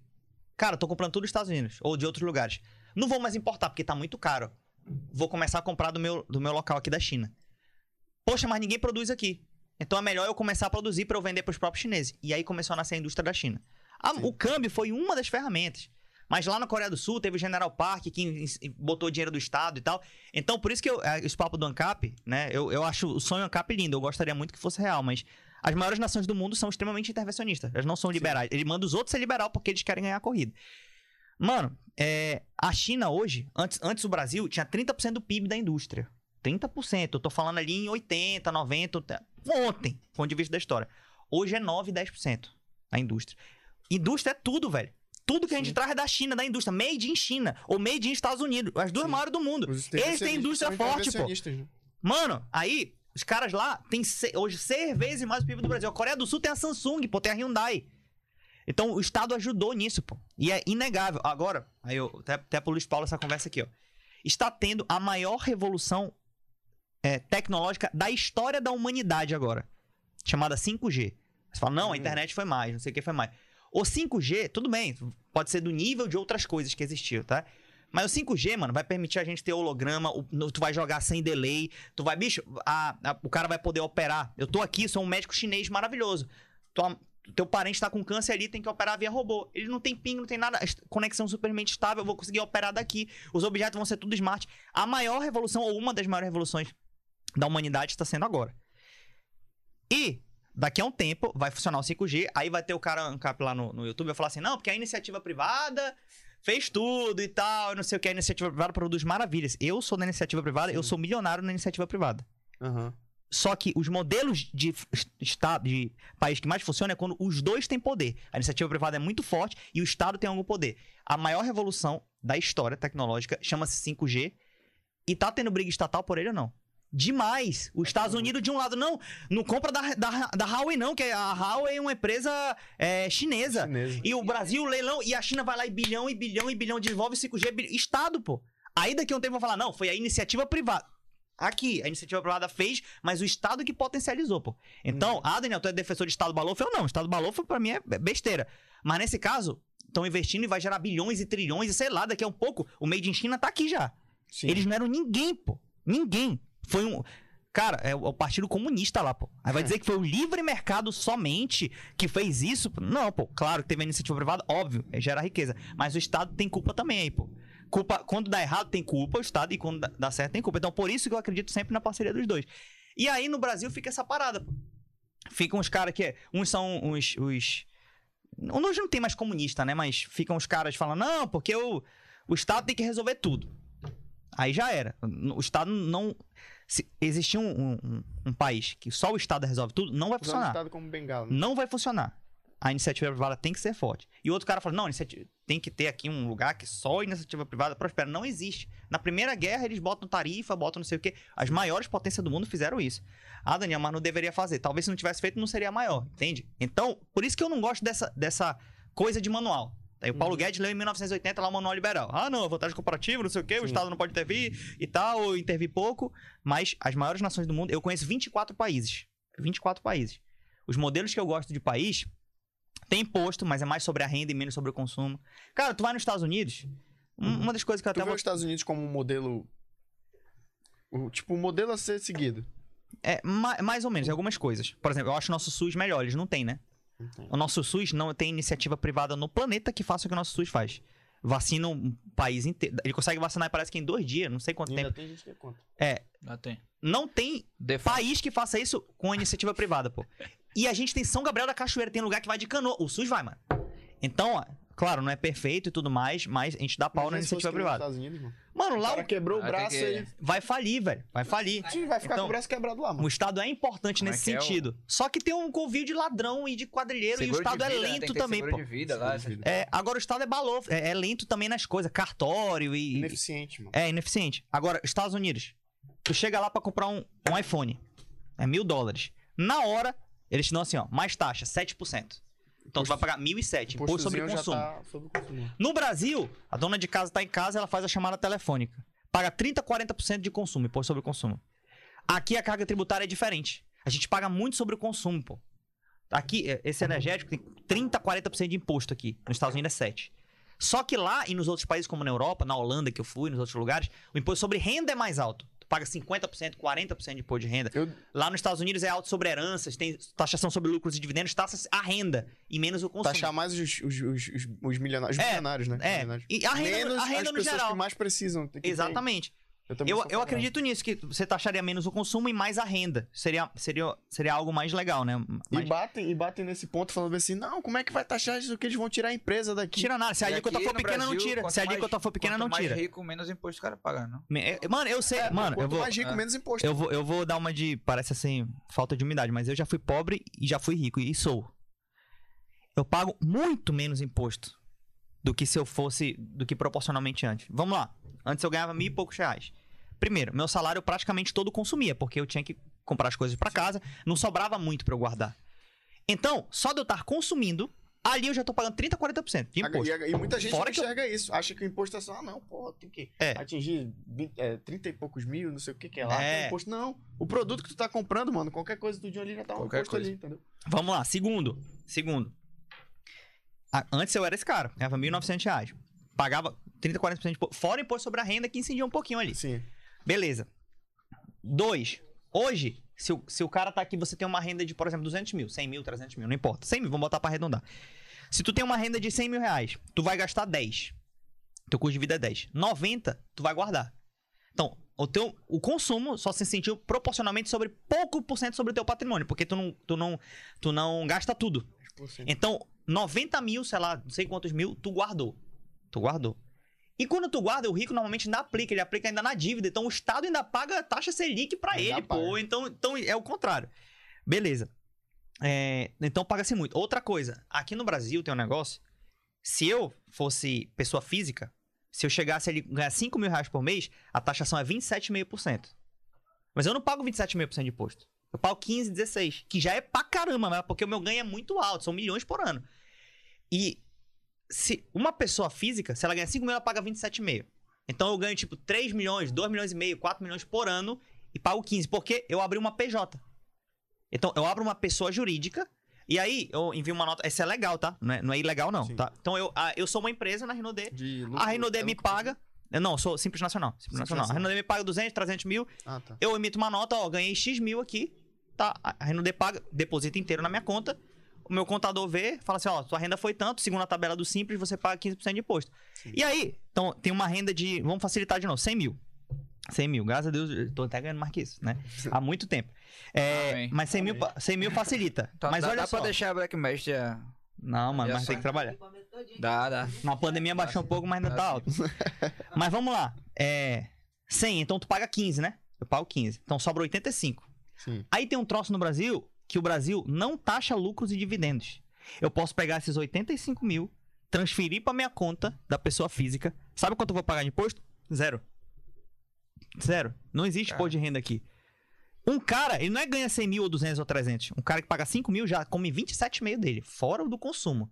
Cara, eu tô comprando tudo dos Estados Unidos ou de outros lugares. Não vou mais importar, porque tá muito caro. Vou começar a comprar do meu, do meu local aqui da China. Poxa, mas ninguém produz aqui. Então é melhor eu começar a produzir para eu vender pros próprios chineses. E aí começou a nascer a indústria da China. A- o câmbio foi uma das ferramentas. Mas lá na Coreia do Sul teve o General Park que botou dinheiro do Estado e tal. Então, por isso que eu, eh, esse papo do ANCAP, né? Eu, eu acho o sonho ANCAP lindo. Eu gostaria muito que fosse real, mas as maiores nações do mundo são extremamente intervencionistas. Elas não são liberais. Ele manda os outros ser liberal porque eles querem ganhar a corrida. Mano, é, a China hoje, antes, antes o Brasil, tinha 30% do PIB da indústria. 30%. Eu tô falando ali em 80, 90, até- ontem, ponto de vista da história. Hoje é 9, 10% a indústria. Indústria é tudo, velho. Tudo que a gente Sim. traz é da China, da indústria. Made in China ou made in Estados Unidos. As duas Sim. maiores do mundo. Eles têm indústria forte, pô. né? Mano, aí, os caras lá têm hoje seis vezes mais o PIB do Brasil. A Coreia do Sul tem a Samsung, pô, tem a Hyundai. Então, o Estado ajudou nisso, pô. E é inegável. Agora, aí eu até, até pro Luiz Paulo essa conversa aqui, ó. Está tendo a maior revolução é, tecnológica da história da humanidade agora. Chamada 5G. Você fala, não, a Hum. internet foi mais, não sei o que foi mais. O 5G, tudo bem, pode ser do nível de outras coisas que existiam, tá? Mas o 5G, mano, vai permitir a gente ter holograma, tu vai jogar sem delay, tu vai, bicho, a- a- o cara vai poder operar. Eu tô aqui, sou um médico chinês maravilhoso. Tua- teu parente tá com câncer ali, tem que operar via robô. Ele não tem ping, não tem nada, conexão supermente estável, eu vou conseguir operar daqui. Os objetos vão ser tudo smart. A maior revolução, ou uma das maiores revoluções da humanidade está sendo agora. E daqui a um tempo vai funcionar o 5G, aí vai ter o cara ANCAP lá no, no YouTube vai falar assim: não, porque a iniciativa privada fez tudo e tal, não sei o que, a iniciativa privada produz maravilhas. Eu sou da iniciativa privada, eu sou milionário na iniciativa privada. Aham. Só que os modelos de estado, de país que mais funcionam é quando os dois têm poder. A iniciativa privada é muito forte e o Estado tem algum poder. A maior revolução da história tecnológica chama-se 5G e tá tendo briga estatal por ele ou não? Demais! Os Estados Unidos, de um lado, não, não compra da, da, da Huawei, não, que a Huawei é uma empresa é, chinesa. Chinesa. E o Brasil, leilão, e a China vai lá e bilhão, e bilhão, e bilhão, desenvolve 5G, bil- Estado, pô. Aí daqui a um tempo vão falar, não, foi a iniciativa privada. Aqui, a iniciativa privada fez, mas o Estado que potencializou, pô. Então, ah, Daniel, tu é defensor de Estado Balofa? Eu não, Estado Balofa pra mim é besteira. Mas nesse caso, estão investindo e vai gerar bilhões e trilhões, e sei lá, daqui a um pouco, o Made in China tá aqui já. Sim. Eles não eram ninguém, pô. Ninguém. Foi um. Cara, é o é o Partido Comunista lá, pô. Aí vai dizer que foi o livre mercado somente que fez isso? Não, pô. Claro que teve a iniciativa privada, óbvio, é gera riqueza. Mas o Estado tem culpa também aí, pô. Culpa, quando dá errado, tem culpa, o Estado, e quando dá- dá certo, tem culpa. Então, por isso que eu acredito sempre na parceria dos dois. E aí, no Brasil, fica essa parada, pô. Ficam os caras que. é- Uns são os. os... Hoje não tem mais comunista, né? Mas ficam os caras falando, não, porque o, o Estado tem que resolver tudo. Aí já era. O Estado não. Se existir um, um- um país que só o Estado resolve tudo, não vai Usando o funcionar. Estado como bengala. né? Não vai funcionar. A iniciativa privada tem que ser forte. E outro cara fala: não, tem que ter aqui um lugar que só a iniciativa privada prospera. Não existe. Na primeira guerra, eles botam tarifa, botam não sei o quê. As maiores potências do mundo fizeram isso. Ah, Daniel, mas não deveria fazer. Talvez se não tivesse feito, não seria maior. Entende? Então, por isso que eu não gosto dessa, dessa coisa de manual. Aí o Paulo Guedes leu em 1980 lá o Manual Liberal. Ah, não, vantagem comparativa, não sei o quê, o Sim. Estado não pode intervir e tal, ou intervir pouco. Mas as maiores nações do mundo, eu conheço 24 países. 24 países. Os modelos que eu gosto de país tem imposto, mas é mais sobre a renda e menos sobre o consumo. Cara, tu vai nos Estados Unidos, um- uma das coisas que eu Tu até vê vou... os Estados Unidos como um modelo. o- tipo, um modelo a ser seguido. É, ma- mais ou menos, em algumas coisas. Por exemplo, eu acho o nosso SUS melhor, eles não têm, né? O nosso SUS não tem iniciativa privada no planeta que faça o que o nosso SUS faz. Vacina um país inteiro. Ele consegue vacinar, parece que em dois dias, não sei quanto Ainda tempo. tem gente que conta. Já tem. Não tem Default. país que faça isso com iniciativa privada, pô. E a gente tem São Gabriel da Cachoeira, tem lugar que vai de canoa. O SUS vai, mano. Então, ó, claro, não é perfeito e tudo mais, mas a gente dá pau na iniciativa privada. Unidos, mano. Mano, O lá cara o- quebrou o braço que- aí. vai falir, velho. Vai falir. Sim, vai ficar Então, com o braço quebrado lá, O mano. Estado é importante Como é nesse que é o- sentido. Só que tem um convívio de ladrão e de quadrilheiro e o Seguro Estado é vida, né? lento Tem que ter também, seguro pô. de vida lá. Seguro. É, agora o Estado é balofo, é, é lento também nas coisas, cartório e. Ineficiente, mano. É, ineficiente. Agora, Estados Unidos. Tu chega lá pra comprar um, um iPhone. É mil dólares. Na hora, eles te dão assim, ó, mais taxa, 7%. Então tu vai pagar 1.007, imposto sobre já consumo. tá sobre consumo. No Brasil, a dona de casa tá em casa, ela faz a chamada telefônica. Paga 30, 40% de consumo, imposto sobre consumo. Aqui a carga tributária é diferente. A gente paga muito sobre o consumo, pô. Aqui, é, esse energético tem 30, 40% de imposto aqui. Nos Estados Unidos é 7. Só que lá e nos outros países, como na Europa, na Holanda que eu fui, nos outros lugares, o imposto sobre renda é mais alto. Paga 50%, 40% de imposto de renda. Eu, Lá nos Estados Unidos é alto sobre heranças, tem taxação sobre lucros e dividendos, taxas a renda e menos o consumo. taxar mais os, os, os, os, os milionários, os É, milionários, né? É, Milionários. e a renda, Menos a renda as no pessoas geral. que mais precisam. Que ter- Exatamente. Eu, Eu, eu favorável. acredito nisso, que você taxaria menos o consumo e mais a renda. Seria, seria, seria algo mais legal, né? E Mais... batem, e batem nesse ponto falando assim, não, como é que vai taxar isso que eles vão tirar a empresa daqui? Tira nada. Se a E alíquota for pequena, não Brasil, tira. quanto Se a mais- alíquota for pequena, quanto não mais tira. rico, menos imposto o cara paga, não? É, Mano, eu sei. É, mano, eu vou, mais rico, é. menos imposto. eu, vou, eu vou dar uma de. Parece assim, falta de umidade, mas eu já fui pobre e já fui rico. E sou. Eu pago muito menos imposto do que se eu fosse. do que proporcionalmente antes. Vamos lá. Antes eu ganhava mil e poucos reais. Primeiro, meu salário eu praticamente todo consumia, porque eu tinha que comprar as coisas pra casa, não sobrava muito pra eu guardar. Então, só de eu estar consumindo, ali eu já tô pagando 30, 40% de imposto. E, e muita gente Fora não que eu- enxerga isso. Acha que o imposto é só, ah, não, porra, tem que É. atingir 20, é, 30 e poucos mil, não sei o que que é lá. É. tem imposto. Não, o produto que tu tá comprando, mano, qualquer coisa do dia ali já tá um Qualquer imposto coisa. ali, entendeu? Vamos lá, segundo. Segundo. Antes eu era esse cara, ganhava 1.900 reais. Pagava 30, 40% de. Fora o imposto sobre a renda que incidia um pouquinho ali. Sim. Beleza. Dois. Hoje, se o, se o cara tá aqui, você tem uma renda de, por exemplo, 200 mil, 100 mil, 300 mil, não importa. 100 mil, vamos botar pra arredondar. Se tu tem uma renda de 100 mil reais, tu vai gastar 10. Teu custo de vida é 10. 90, tu vai guardar. Então, o teu o consumo só se sentiu proporcionalmente sobre pouco por cento sobre o teu patrimônio, porque tu não, tu não, tu não gasta tudo. 10%. Então, 90 mil, sei lá, não sei quantos mil, tu guardou. Tu guardou. E quando tu guarda, o rico normalmente ainda aplica, ele aplica ainda na dívida. Então o Estado ainda paga a taxa Selic pra Ainda ele, pô. Então, então é o contrário. Beleza. É, então paga-se muito. Outra coisa, aqui no Brasil tem um negócio. Se eu fosse pessoa física, se eu chegasse ali ganhar 5 mil reais por mês, a taxação é 27,5%. Mas eu não pago 27,5% de imposto. Eu pago 15, 16, que já é pra caramba, mas porque o meu ganho é muito alto, são milhões por ano. E se uma pessoa física, se ela ganha 5 mil, ela paga 27,5. Então eu ganho tipo 3 milhões, 2 milhões e meio, 4 milhões por ano e pago 15, porque eu abri uma PJ. Então eu abro uma pessoa jurídica e aí eu envio uma nota. Essa é legal, tá? Não é, não é ilegal, não, Sim. tá? Então eu, ah, eu sou uma empresa na Renaudet. Lucro, A Renaudet é me lucro. paga. Eu não, eu sou Simples Nacional. Simples Simples Nacional. A Nacional. Renaudet me paga 200, 300 mil. Ah, tá. Eu emito uma nota, ó, ganhei X mil aqui. Tá? A Renaudet paga, deposita inteiro na minha conta. O meu contador vê, fala assim, ó, sua renda foi tanto, segundo a tabela do Simples, você paga 15% de imposto. E aí, então, tem uma renda de, vamos facilitar de novo, 100 mil. 100 mil, graças a Deus, eu tô até ganhando mais que isso, né? Há muito tempo. É, Amém. mas 100 mil, pa- 100 mil facilita. Então, mas dá, olha dá só. pra deixar a Black Master. ah, Não, mano, mas só. tem que trabalhar. Dá, dá. Na pandemia baixou um pouco, mas ainda tá sim. alto. mas vamos lá. É, 100, então tu paga 15, né? Eu pago 15. Então sobra 85. Sim. Aí tem um troço no Brasil que o Brasil não taxa lucros e dividendos. Eu posso pegar esses 85 mil, transferir pra minha conta da pessoa física. Sabe quanto eu vou pagar de imposto? Zero. Zero. Não existe imposto de renda aqui. Um cara, ele não é ganha 100 mil ou 200 ou 300. Um cara que paga 5 mil já come 27,5 dele, fora do consumo.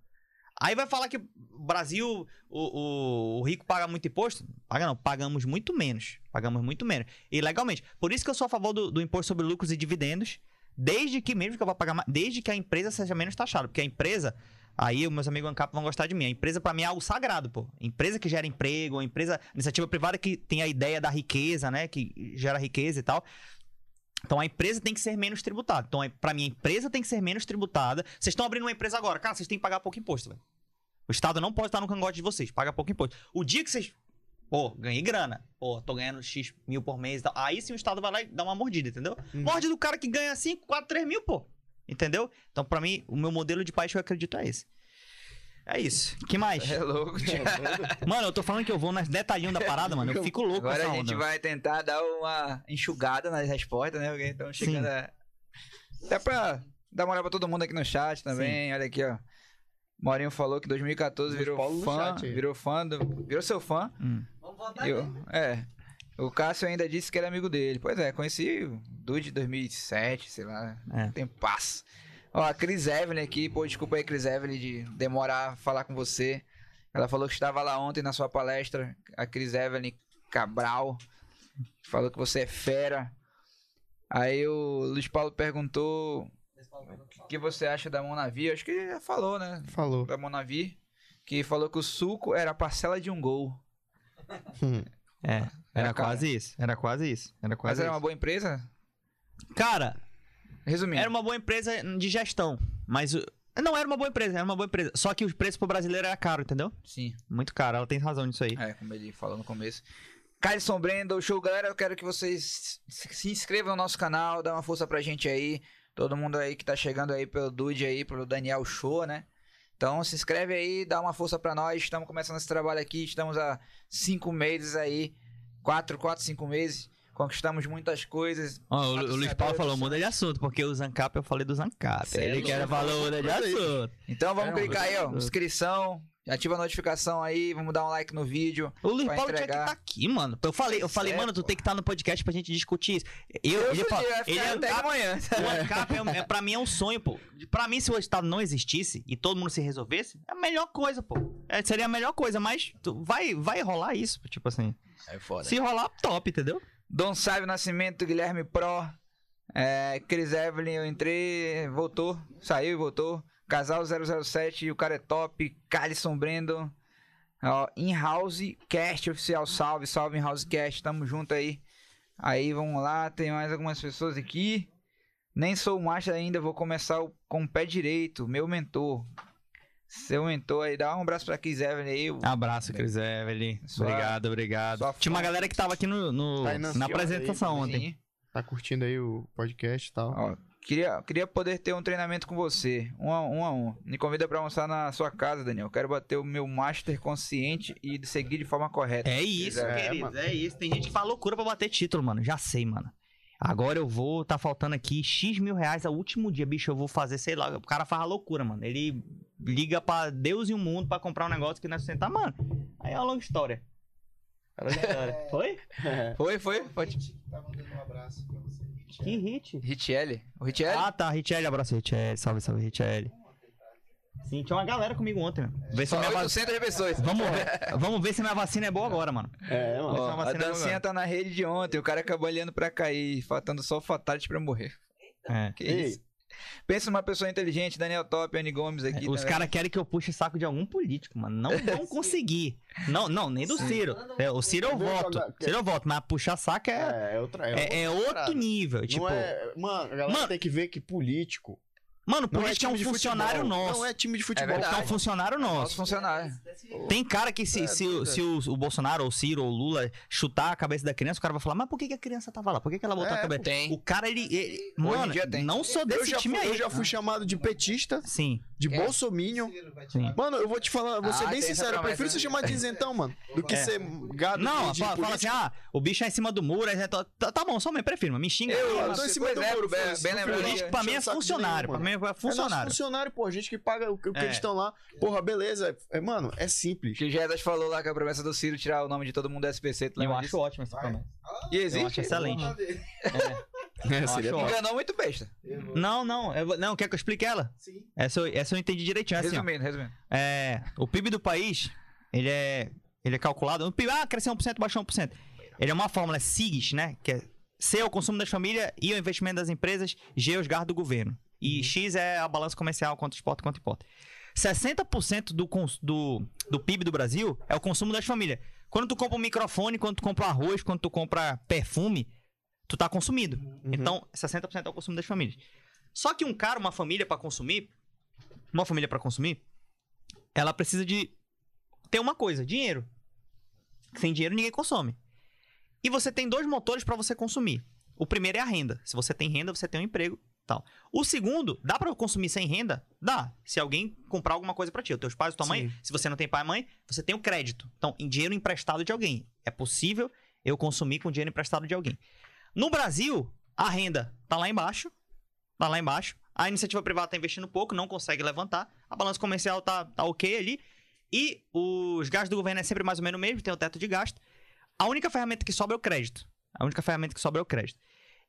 Aí vai falar que o Brasil, o, o- o rico paga muito imposto? Paga não, pagamos muito menos. Pagamos muito menos. E legalmente. Por isso que eu sou a favor do, do imposto sobre lucros e dividendos, desde que, mesmo que eu vá pagar mais, desde que a empresa seja menos taxada. Porque a empresa, aí meus amigos ANCAP vão gostar de mim. A empresa, pra mim, é algo sagrado, pô. Empresa que gera emprego, empresa, iniciativa privada que tem a ideia da riqueza, né? Que gera riqueza e tal. Então a empresa tem que ser menos tributada. Então, pra mim, a empresa tem que ser menos tributada. Vocês estão abrindo uma empresa agora. Cara, vocês têm que pagar pouco imposto, velho. O Estado não pode estar no cangote de vocês. Paga pouco imposto. O dia que vocês. Pô, ganhei grana. Pô, tô ganhando X mil por mês e tal. Aí sim o Estado vai lá e dá uma mordida, entendeu? Uhum. Morde do cara que ganha 5, 4, 3 mil, pô. Entendeu? Então, pra mim, o meu modelo de país que eu acredito é esse. É isso. que mais? É louco, tio. Mano, eu tô falando que eu vou nas detalhinhos da parada, mano. Eu fico louco Agora a gente onda. vai tentar dar uma enxugada nas respostas, né? Porque estão chegando a... Até pra dar uma olhada pra todo mundo aqui no chat também. Olha aqui, ó. Maurinho falou que 2014 Luiz virou Paulo fã, chat virou fã do, virou seu fã. Hum. Vamos votar Eu, é. O Cássio ainda disse que era amigo dele. Pois é, conheci o Dude em 2007, sei lá. É. Tem paz. Ó, a Cris Evelyn aqui, pô, desculpa aí, Cris Evelyn, de demorar a falar com você. Ela falou que estava lá ontem na sua palestra. A Cris Evelyn Cabral. Falou que você é fera. Aí o Luiz Paulo perguntou o que você acha da Monavi. Acho que já falou, né? Falou. Da Monavi. Que falou que o suco era a parcela de um gol. É, era É, cara. quase isso. Era quase isso. Era Mas quase era uma isso. boa empresa? Cara, Resumindo. era uma boa empresa de gestão, mas o- não era uma boa empresa, era uma boa empresa. Só que o preço pro brasileiro era caro, entendeu? Sim. Muito caro, ela tem razão nisso aí. É, como ele falou no começo. Carlson Brendel, show, galera. Eu quero que vocês se se inscrevam no nosso canal, dá uma força pra gente aí. Todo mundo aí que tá chegando aí pelo Dude aí, pelo Daniel Show, né? Então se inscreve aí, dá uma força pra nós. Estamos começando esse trabalho aqui, estamos há cinco meses aí. Quatro, quatro, cinco meses. Conquistamos muitas coisas. Ó, o, o Luiz Paulo falou, muda de assunto, porque o Zancap eu falei do Zancap. É Ele quer falou, muda de assunto. Então vamos É, clicar aí, ó. Inscrição. Ativa a notificação aí, vamos dar um like no vídeo. O Luiz Paulo tinha que entregar. estar aqui, mano. Eu falei, eu falei, Certo, mano, tu pô. tem que estar no podcast pra gente discutir isso. Eu, ele, Eu ele ficar é até amanhã. O ANCAP é, é, pra mim é um sonho, pô. Pra mim, se o Estado não existisse e todo mundo se resolvesse, é a melhor coisa, pô. É, seria a melhor coisa, mas tu- vai, vai rolar isso, tipo assim. É foda. Se rolar, top, entendeu? Dom Sávio Nascimento, Guilherme Pro, é, Cris Evelyn, eu entrei, voltou, saiu e voltou. Casal 007, o cara é top. Calisson Brandon, Ó, In-House Cast oficial, salve, salve In-House Cast, tamo junto aí. Aí, vamos lá, tem mais algumas pessoas aqui. Nem sou macho ainda, vou começar com o pé direito, meu mentor. Seu mentor aí, dá um abraço pra Chris Evelyn aí. o- Abraço, Chris Evelyn. Sua- Obrigado, obrigado. Tinha uma galera que tava aqui no, no- Tá na apresentação aí, ontem. Tá curtindo aí o podcast e tal. Ó, queria, queria poder ter um treinamento com você, um a um, a um. Me convida pra almoçar na sua casa, Daniel. Quero bater o meu master consciente e seguir de forma correta. É isso, É, querido. mano. É isso. Tem gente que faz loucura pra bater título, mano. Já sei, mano. Agora eu vou, tá faltando aqui X mil reais ao último dia, bicho. Eu vou fazer, sei lá. O cara faz a loucura, mano. Ele liga pra Deus e o mundo pra comprar um negócio que não é sustentar, mano. Aí é uma longa história. É uma longa história. Foi? Foi, foi? Pode. Tá mandando um abraço pra você. Que hit. Richelle? O Richelle? Ah, tá. Richelle, abraço, Richelle. Salve, salve, Richelle. Sim, tinha uma galera comigo ontem, mano. Vê se a Só minha va- 800 pessoas. Vamos ver, vamos ver se minha vacina é boa agora, mano. É, mano. É Ó, uma a vacina dancinha agora. tá na rede de ontem, o cara acabou olhando pra cair, faltando só o fatality pra morrer. É. Que Ei. isso? Pensa numa pessoa inteligente, Daniel Top, Anny Gomes aqui. Os né? caras querem que eu puxe saco de algum político, mano. Não vão conseguir. Não, não, nem do Ciro. É, o Ciro eu voto. jogar- Ciro eu voto, mas puxar saco é, É, é outra. é, é outro nível. Tipo, é, mano, a galera Mano, tem que ver que político. Mano, político é, um time de funcionário futebol. nosso. Não é time de futebol. verdade. é um funcionário Nosso nosso. funcionário. Tem cara que se, É, se, se o, o Bolsonaro, ou o Ciro, ou o Lula chutar a cabeça da criança, o cara vai falar, mas por que, que a criança tava lá? Por que, que ela botou É, a cabeça? Tem. O cara, ele. ele- mano, dia tem. não sou Eu desse já, time fui, aí. eu já fui chamado de petista, Sim. de Quem? bolsominion. Sim. Mano, eu vou te falar, vou ser Ah, bem sincero, eu prefiro né? ser chamado de isentão, mano, do que É. ser gado Não, de, de fala, fala assim, ah, o bicho é em cima do muro, tá, tá, tá bom, só me prefiro, mas me xinga. Eu- Eu tô em cima do é, muro, bem- lembrado. político pra mim é funcionário, pra mim é É funcionário. funcionário, pô, gente que paga o que, o que É. eles estão lá. Porra, beleza. É, mano, é simples. Que o Jesus falou lá que a promessa do Ciro tirar o nome de todo mundo do SPC, tu Eu acho disso? ótimo essa promessa. E Eu existe? acho excelente. É, seria acho top. Enganou muito besta. Não, não, eu não, quer que eu explique ela? Sim. Essa, eu- essa eu entendi direitinho, é assim, ó. Resumindo, resumindo. É, o PIB do país, ele é, ele é calculado, o PIB, ah, cresceu 1%, baixou 1%. Ele é uma fórmula SIGS, né, que é C é o consumo das famílias, I é o investimento das empresas, G é os gastos do governo. E X é a balança comercial, quanto exporta, quanto importa. 60% do, do, do PIB do Brasil é o consumo das famílias. Quando tu compra um microfone, quando tu compra arroz, quando tu compra perfume, tu tá consumindo. Então, 60% é o consumo das famílias. Só que um cara, uma família pra consumir, uma família pra consumir, ela precisa de ter uma coisa, dinheiro. Sem dinheiro ninguém consome. E você tem dois motores pra você consumir. O primeiro é a renda. Se você tem renda, você tem um emprego, tal. O segundo, dá pra consumir sem renda? Dá. Se alguém comprar alguma coisa pra ti, os teus pais, tua mãe, Sim. se você não tem pai e mãe, você tem o crédito. Então, em dinheiro emprestado de alguém. É possível eu consumir com dinheiro emprestado de alguém. No Brasil, a renda tá lá embaixo, tá lá embaixo. A iniciativa privada tá investindo pouco, não consegue levantar. A balança comercial tá, tá ok ali. E os gastos do governo é sempre mais ou menos o mesmo, tem o teto de gasto. A única ferramenta que sobra é o crédito. A única ferramenta que sobra é o crédito.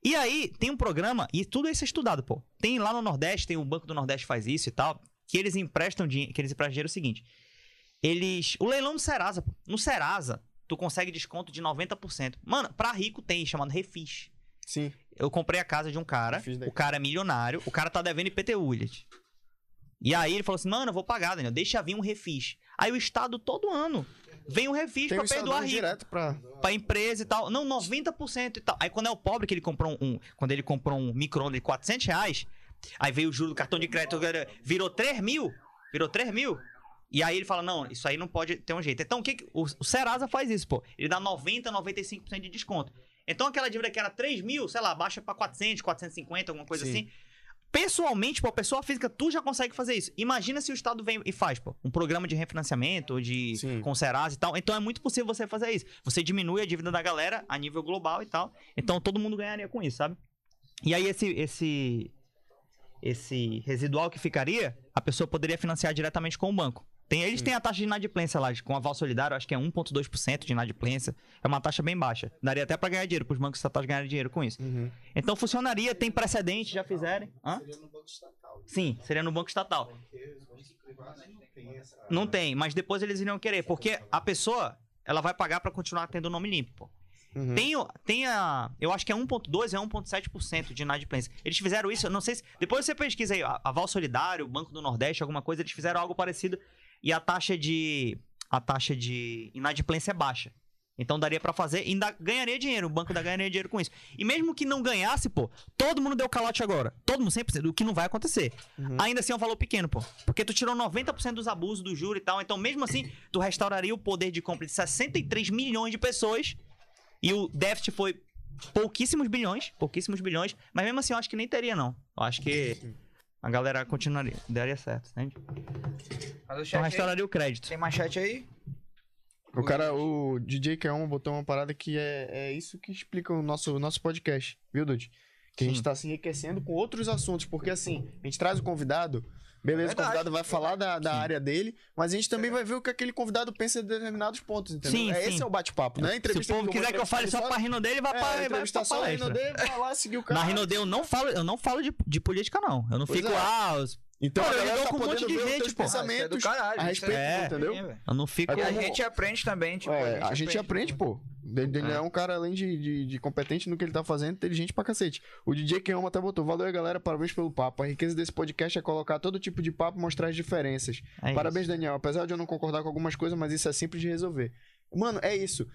E aí, tem um programa, e tudo isso é estudado, pô. Tem lá no Nordeste, tem o Banco do Nordeste faz isso e tal, que eles emprestam dinheiro, que eles emprestam dinheiro é o seguinte. Eles. O leilão do Serasa, pô. No Serasa, tu consegue desconto de 90%. Mano, pra rico tem, chamado Refis. Sim. Eu comprei a casa de um cara, o cara é milionário, o cara tá devendo IPTU. E aí ele falou assim, mano, eu vou pagar, Daniel, deixa vir um refis. Aí o Estado, todo ano, vem um refis Tem pra perdoar rico, direto pra... pra empresa e tal. Não, 90% e tal. Aí quando é o pobre que ele comprou um, quando ele comprou um micro-ondas de 400 reais, aí veio o juro do cartão de crédito, virou 3 mil, virou 3 mil. E aí ele fala, não, isso aí não pode ter um jeito. Então o que, que- o, o Serasa faz isso, pô? Ele dá 90, 95% de desconto. Então aquela dívida que era 3 mil, sei lá, baixa pra 400, 450, alguma coisa Sim. assim. Pessoalmente, pô, pessoa física, tu já consegue fazer isso. Imagina se o Estado vem e faz, pô, um programa de refinanciamento, de Sim. com Serasa e tal. Então é muito possível você fazer isso. Você diminui a dívida da galera a nível global e tal. Então todo mundo ganharia com isso, sabe? E aí esse esse esse residual que ficaria, a pessoa poderia financiar diretamente com o banco. Tem, eles têm a taxa de inadimplência lá, com aval solidário, acho que é 1,2% de inadimplência. É uma taxa bem baixa. Daria até pra ganhar dinheiro, pros bancos estatais ganharem dinheiro com isso. Uhum. Então funcionaria, tem precedente, já fizerem. Hã? Seria no banco estatal. Sim, seria no banco estatal. Os não tem, mas depois eles iriam querer, porque a pessoa, ela vai pagar pra continuar tendo o nome limpo, pô. Uhum. Tem, o- tem a. Eu acho que é 1,2% é 1,7% de inadimplência. Eles fizeram isso, eu não sei se. Depois você pesquisa aí, a- Aval Solidário, Banco do Nordeste, alguma coisa, eles fizeram algo parecido. E a taxa de. a taxa de inadimplência é baixa. Então daria pra fazer e ainda ganharia dinheiro. O banco ainda ganharia dinheiro com isso. E mesmo que não ganhasse, pô, todo mundo deu calote agora. Todo mundo 100%, o que não vai acontecer. Uhum. Ainda assim é um valor pequeno, pô. Porque tu tirou 90% dos abusos do juro e tal. Então, mesmo assim, tu restauraria o poder de compra de 63 milhões de pessoas. E o déficit foi pouquíssimos bilhões. Pouquíssimos bilhões. Mas mesmo assim, eu acho que nem teria, não. Eu acho que a galera continuaria. Daria certo, entende? Mas o Então chat aí, restauraria o crédito. tem mais chat aí? O cara, o DJ K1 botou uma parada que é, é isso que explica o nosso, o nosso podcast, viu, Dude? Que a gente Sim. tá se enriquecendo com outros assuntos, porque assim, a gente traz o convidado, beleza, o convidado vai falar da, da área dele, mas a gente também vai ver o que aquele convidado pensa de determinados pontos, entendeu? Sim, é, sim. Esse é o bate-papo, né? Se o Entrevista povo quiser que eu fale só entrevista pra Rinodê, ele vai é, pra, vai entrevistar pra só o palestra. Rinodê, vai lá seguir o cara. Na Rinodê eu não falo, eu não falo de, de política, não. Eu não Pois fico, é. ah, os- Então Pô, eu lido tá com um monte de gente, pô. Ah, isso é do pensamentos caralho, a isso respeito, é- entendeu? velho. eu não fico. É E a gente aprende também, tipo, É, a gente aprende, pô. Ele ele É. é um cara, além de, de, de competente no que ele tá fazendo, inteligente pra cacete. O DJ Keoma até botou. Valeu, galera. Parabéns pelo papo. A riqueza desse podcast é colocar todo tipo de papo e mostrar as diferenças. É Parabéns, isso. Daniel. Apesar de eu não concordar com algumas coisas, mas isso é simples de resolver. Mano, é isso.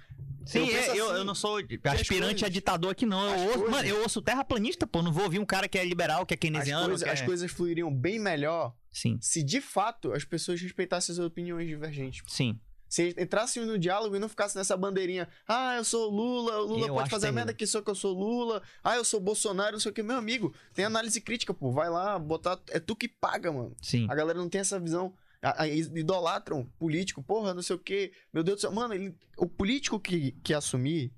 Sim, penso é, eu, assim, eu não sou aspirante coisas- a ditador aqui, não. Eu as ouço, coisas- mano, eu ouço terraplanista, pô. Não vou ouvir um cara que é liberal, que é As, keynesiano. coisas, que é... as coisas fluiriam bem melhor Sim, se de fato as pessoas respeitassem as opiniões divergentes. sim. Se entrassem no diálogo e não ficasse nessa bandeirinha, ah, eu sou Lula, o Lula Eu pode fazer a merda que sou que eu sou Lula, ah, eu sou Bolsonaro, não sei o que, meu amigo, tem análise crítica, pô, vai lá, botar, é tu que paga, mano. Sim. A galera não tem essa visão, a- a- idolatram político, porra, não sei o que, meu Deus do céu, mano, ele- o político que, que assumir,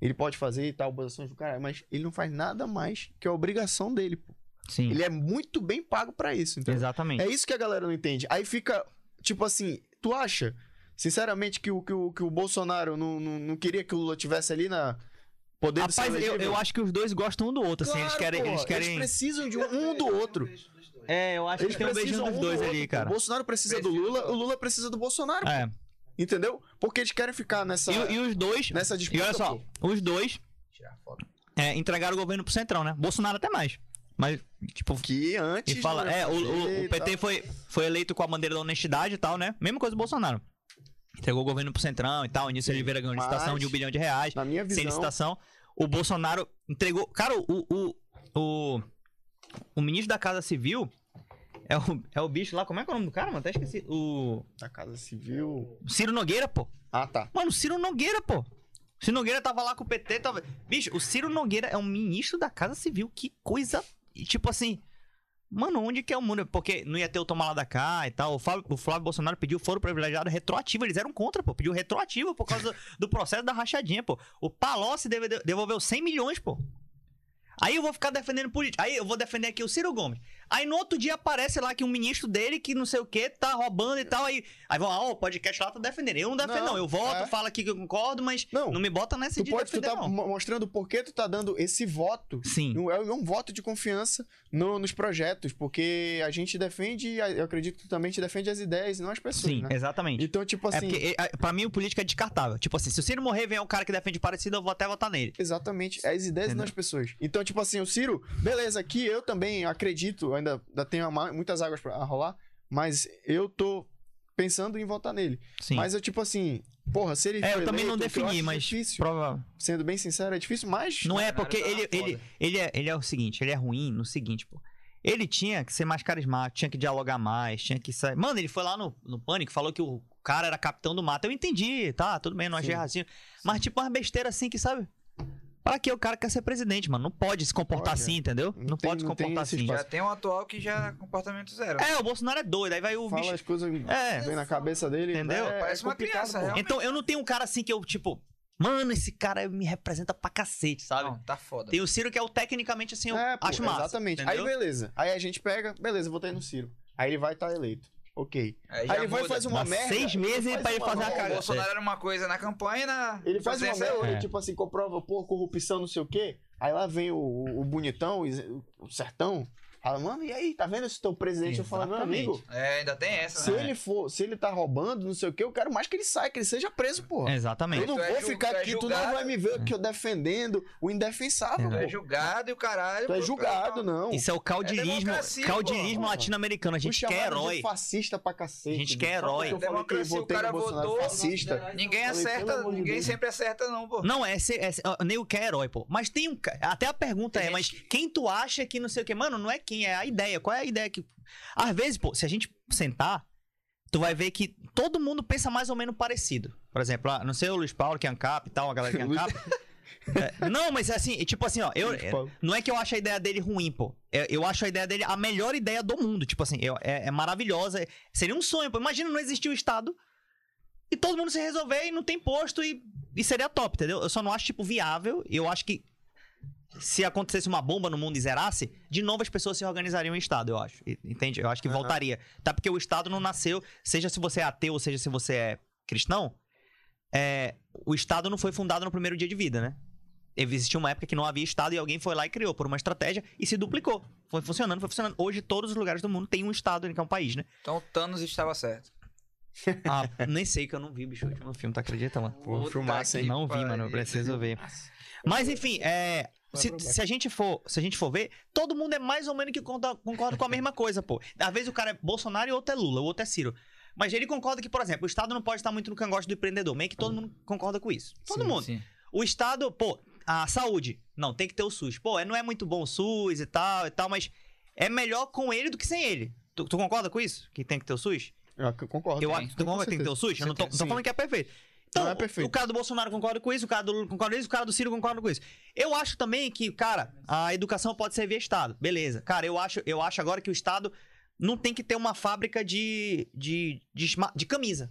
ele pode fazer e tal, oposições do cara, mas ele não faz nada mais que a obrigação dele, pô. Sim. Ele é muito bem pago pra isso, entendeu? Exatamente. É isso que a galera não entende. Aí fica, tipo assim, tu acha, sinceramente, que o, que o, que o Bolsonaro não, não, não queria que o Lula tivesse ali na. Podendo Rapaz, eu, eu acho que os dois gostam um do outro, assim. Eles Claro, querem. pô, Eles querem... precisam de um, um do outro. É, eu acho Eles que tem um beijinho precisam dos um dois do ali, cara. O Bolsonaro precisa do Precisa. Lula, o Lula precisa do Bolsonaro. É. Entendeu? Porque eles querem ficar nessa, E, e os dois. nessa E disputa. olha só, pô. os dois Tirar foto. é, entregaram o governo pro Centrão, né? Bolsonaro até mais. Mas, tipo, Que antes. E fala, do é, o, o- o e PT foi, foi eleito com a bandeira da honestidade e tal, né? Mesma coisa do Bolsonaro. Entregou o governo pro Centrão e tal. Início Oliveira ganhou licitação de um bilhão de reais. Na minha Sem visão. licitação. O Bolsonaro entregou. Cara, o. O, o, o ministro da Casa Civil é o, é o bicho lá. Como é que é o nome do cara, mano? Até esqueci. O. Da Casa Civil. Ciro Nogueira, pô. Ah, tá. Mano, o Ciro Nogueira, pô. O Ciro Nogueira tava lá com o PT, tava... Bicho, o Ciro Nogueira é um ministro da Casa Civil. Que coisa... e, Tipo assim... Mano, onde que é o mundo? Porque não ia ter o tomar lá da cá e tal. O Flávio, o Flávio Bolsonaro pediu foro privilegiado retroativo. Eles eram contra, pô. Pediu retroativo por causa do, do processo da rachadinha, pô. O Palocci devolveu 100 milhões, pô. Aí eu vou ficar defendendo político. Aí eu vou defender aqui o Ciro Gomes. Aí no outro dia aparece lá que um ministro dele, que não sei o que, tá roubando e tal. Aí, aí vão, ah, o podcast lá tá defendendo. Eu não defendo, Não, não. Eu voto, é. falo aqui que eu concordo, mas Não. não, me bota nessa Tu de pode, tu defender, tá não. mo- mostrando por que tu tá dando esse voto Sim. É um- é um voto de confiança no- nos projetos, porque a gente defende, eu acredito que tu também te defende as ideias e não as pessoas, Sim, né? exatamente. Então, tipo É assim, porque, é, pra mim, o político é descartável. Tipo assim, se o Ciro morrer, vem um cara que defende parecido, eu vou até votar nele. exatamente, é as ideias e não Entendeu? as pessoas. Então, tipo assim, o Ciro, beleza, aqui eu também acredito, ainda, ainda tenho ma- muitas águas pra rolar, mas eu tô pensando em votar nele. Sim. Mas eu, tipo assim, porra, se ele é, eu também não eleito, o que eu defini, mas. difícil, Prova... sendo bem sincero, é difícil, mas... Não é, porque tá ele, ele, ele, é, ele é o seguinte, ele é ruim no seguinte, pô. Ele tinha que ser mais carismático, tinha que dialogar mais, tinha que sair. Mano, ele foi lá no, no Pânico, falou que o cara era capitão do mato. Eu entendi, tá, tudo bem, não achei Sim. racinho. Mas, tipo, uma besteira assim que, sabe? Pra que o cara quer ser presidente, mano? Não pode se comportar Pode, assim, é. entendeu? Não Não, tem- pode se comportar assim. espaço. Já tem um atual que já é comportamento zero. É, o Bolsonaro é doido, aí vai o Fala bicho. as coisas É. vem na cabeça dele. Entendeu? É, Parece é uma criança, realmente. Então eu não tenho um cara assim que eu, tipo, mano, esse cara me representa pra cacete, sabe? Não, tá foda. Tem o Ciro que é o tecnicamente assim, eu É, pô, acho massa. Exatamente. entendeu? Aí beleza. Aí a gente pega, beleza, votei no Ciro. Aí ele vai estar eleito. Ok. Aí, Aí ele vai fazer uma Dá merda. seis meses faz pra ele uma fazer a merda. O cagada. Bolsonaro era uma coisa na campanha e na. Ele faz uma merda, É. tipo assim, comprova, pô, corrupção, não sei o quê. Aí lá vem o, o bonitão, o sertão. Fala, mano, e aí, tá vendo esse teu presidente? Eu falo, meu Exatamente. amigo, É, ainda tem essa, se né? ele for, se ele tá roubando, não sei o que, eu quero mais que ele saia, que ele seja preso, pô. Eu Exatamente. não Tu é vou ju- ficar é aqui, tu não vai me ver aqui eu defendendo o indefensável, Tu é pô. julgado e o caralho. Tu é julgado, pô. não. Isso é o caudilismo, democracia, caudilismo latino-americano. A gente quer herói. fascista pra cacete. A gente quer herói. Eu falei que eu votei cara no Bolsonaro votou- fascista. Ninguém acerta, ninguém Deus. sempre acerta, não, pô. Não, é, é, ó, nem o que é herói, pô. Mas tem um. Até a pergunta é, mas quem tu acha que não sei o que? Mano, não é quem, é a ideia. Qual é a ideia que. Às vezes, pô, se a gente sentar, tu vai ver que todo mundo pensa mais ou menos parecido. Por exemplo, ah, não sei o Luiz Paulo, que é ANCAP e tal, a galera que é ANCAP. É, não, mas assim, tipo assim, ó, eu, não é que eu acho a ideia dele ruim, pô. Eu, eu acho a ideia dele a melhor ideia do mundo. Tipo assim, eu- é, é maravilhosa. é- seria um sonho, pô. Imagina não existir o Estado e todo mundo se resolver e não tem posto e, e seria top, entendeu? Eu só não acho, tipo, viável. Eu acho que se acontecesse uma bomba no mundo e zerasse, de novo as pessoas se organizariam em Estado, eu acho. Entende? Eu acho que Aham. voltaria. Tá? Porque o Estado não nasceu, seja se você é ateu ou seja se você é cristão, é, o Estado não foi fundado no primeiro dia de vida, né? Existiu uma época que não havia Estado e alguém foi lá e criou por uma estratégia e se duplicou. Foi funcionando, foi funcionando. Hoje todos os lugares do mundo têm um Estado, que é um país, né? Então Thanos estava certo. Ah, nem sei que eu não vi, bicho, o último filme, tu acredita, mano? Pô, filmaço, hein? Não vi, mano, eu preciso ver. Mas enfim, é se, problema. se a gente for, se a gente for ver, todo mundo é mais ou menos que concorda, concorda com a mesma coisa, pô. Às vezes o cara é Bolsonaro e o outro é Lula, o outro é Ciro. Mas ele concorda que, por exemplo, o Estado não pode estar muito no cangote do empreendedor. Meio que todo mundo concorda com isso. Todo Sim, mundo. sim. O Estado, pô, a saúde. Não, tem que ter o SUS. Pô, é- não é muito bom o SUS e tal e tal, mas é melhor com ele do que sem ele. Tu, tu concorda com isso? Que tem que ter o SUS? Eu concordo. Eu Sim, acho. Tu concorda que tem que ter o SUS? Eu não tô, tô falando que é perfeito. Então, Não é perfeito. o cara do Bolsonaro concorda com isso, o cara do Lula concorda com isso, o cara do Ciro concorda com isso. Eu acho também que, cara, a educação pode ser via Estado. Beleza. Cara, eu acho, eu acho agora que o Estado não tem que ter uma fábrica de, de, de, de camisa.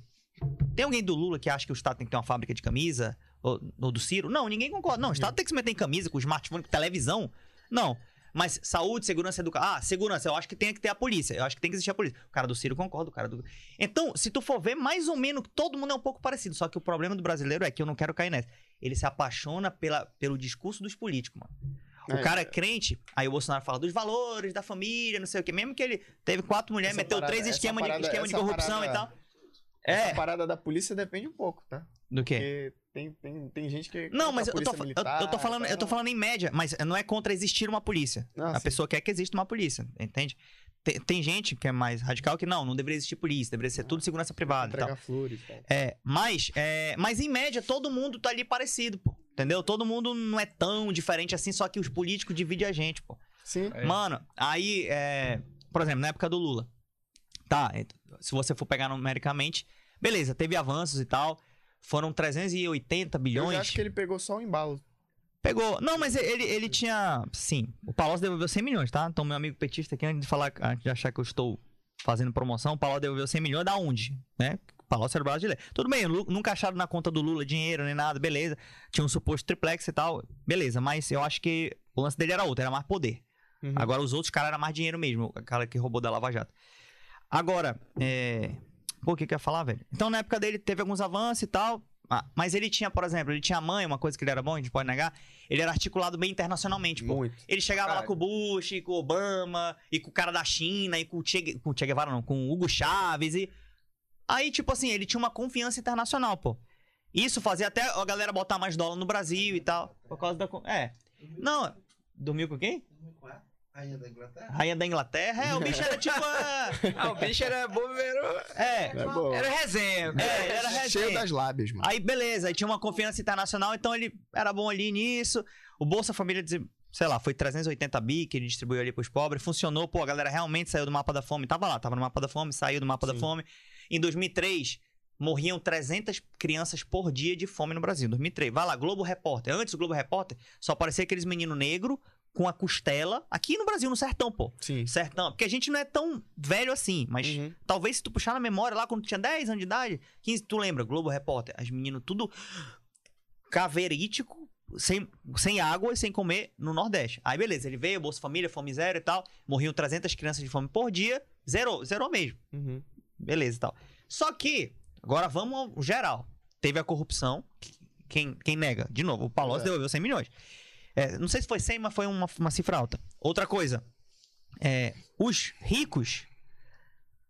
Tem alguém do Lula que acha que o Estado tem que ter uma fábrica de camisa? Ou, ou do Ciro? Não, ninguém concorda. Não, o Estado tem que se meter em camisa, com smartphone, com televisão. Não. Mas saúde, segurança, educação. Ah, segurança, eu acho que tem que ter a polícia. Eu acho que tem que existir a polícia. O cara do Ciro concorda, o cara do. Então, se tu for ver, mais ou menos, todo mundo é um pouco parecido. Só que o problema do brasileiro é que eu não quero cair nessa. Ele se apaixona pela, pelo discurso dos políticos, mano. O É, cara é crente, aí o Bolsonaro fala dos valores, da família, não sei o quê. Mesmo que ele teve quatro mulheres, meteu parada- três esquemas de, esquema de corrupção parada- e tal. Essa É. parada da polícia depende um pouco, tá? Do quê? Porque tem, tem, tem gente que. Não, contra mas a eu tô, polícia fa- eu, militar, eu tô falando, tá? eu tô falando em média, mas não é contra existir uma polícia. Não, a sim. pessoa quer que exista uma polícia, entende? Tem, tem gente que é mais radical que não, não deveria existir polícia, deveria ser tudo segurança privada e tal. Entregar flores e tal. É, mas, é, mas em média todo mundo tá ali parecido, pô. Entendeu? Todo mundo não é tão diferente assim, só que os políticos dividem a gente, pô. Sim. É. Mano, aí, é, por exemplo, na época do Lula. Tá, se você for pegar numericamente, beleza, teve avanços e tal. Foram 380 Eu bilhões. já acho que ele pegou só o embalo. Pegou. Não, mas ele, ele tinha. Sim, o Palocci devolveu 100 milhões, tá? Então, meu amigo petista aqui, antes de falar, antes de achar que eu estou fazendo promoção, o Palocci devolveu 100 milhões da onde? Né? O Palocci era brasileiro. Tudo bem, nunca acharam na conta do Lula dinheiro nem nada, beleza. Tinha um suposto triplex e tal, beleza. Mas eu acho que o lance dele era outro, era mais poder. Uhum. Agora os outros caras eram mais dinheiro mesmo, o cara que roubou da Lava Jato. Agora, é. Pô, o que que eu ia falar, velho? Então, na época dele, teve alguns avanços e tal. Mas ele tinha, por exemplo, ele tinha mãe, uma coisa que ele era bom, a gente pode negar. Ele era articulado bem internacionalmente, pô. Muito. Ele chegava lá Caralho. com o Bush, com o Obama, e com o cara da China, e com o Che, com o che Guevara, não, com o Hugo Chaves, e... Aí, tipo assim, ele tinha uma confiança internacional, pô. Isso fazia até a galera botar mais dólar no Brasil e tal, por causa da... É. Não, dormiu com quem? Rainha da Inglaterra? Rainha da Inglaterra? É, o bicho era tipo... a- Ah, o bicho era bombeiro. É, É bom. Era resenha. é, era resenha. Cheio das lábias, mano. Aí, beleza, aí tinha uma confiança internacional, então ele era bom ali nisso. O Bolsa Família, diz- sei lá, foi 380 bi que ele distribuiu ali pros pobres. Funcionou, pô, a galera realmente saiu do mapa da fome. Tava lá, tava no mapa da fome, saiu do mapa da Sim. fome. Em 2003, morriam 300 crianças por dia de fome no Brasil. 2003. Vai lá, Globo Repórter. Antes do Globo Repórter, só aparecia aqueles meninos negros com a costela. Aqui no Brasil, no sertão, pô. Sim. Sertão. Porque a gente não é tão velho assim, mas Uhum. Talvez se tu puxar na memória lá quando tu tinha 10 anos de idade, 15, tu lembra, Globo Repórter, as meninas tudo caverítico, sem, sem água e sem comer no Nordeste. Aí beleza, ele veio, Bolsa Família, fome zero e tal, morriam 300 crianças de fome por dia, zerou, zerou mesmo. Uhum. Beleza e tal. Só que, agora vamos ao geral. Teve a corrupção, quem, quem nega? De novo, o Palocci É. devolveu 100 milhões. É, não sei se foi 100, mas foi uma, uma cifra alta. Outra coisa, É, os ricos,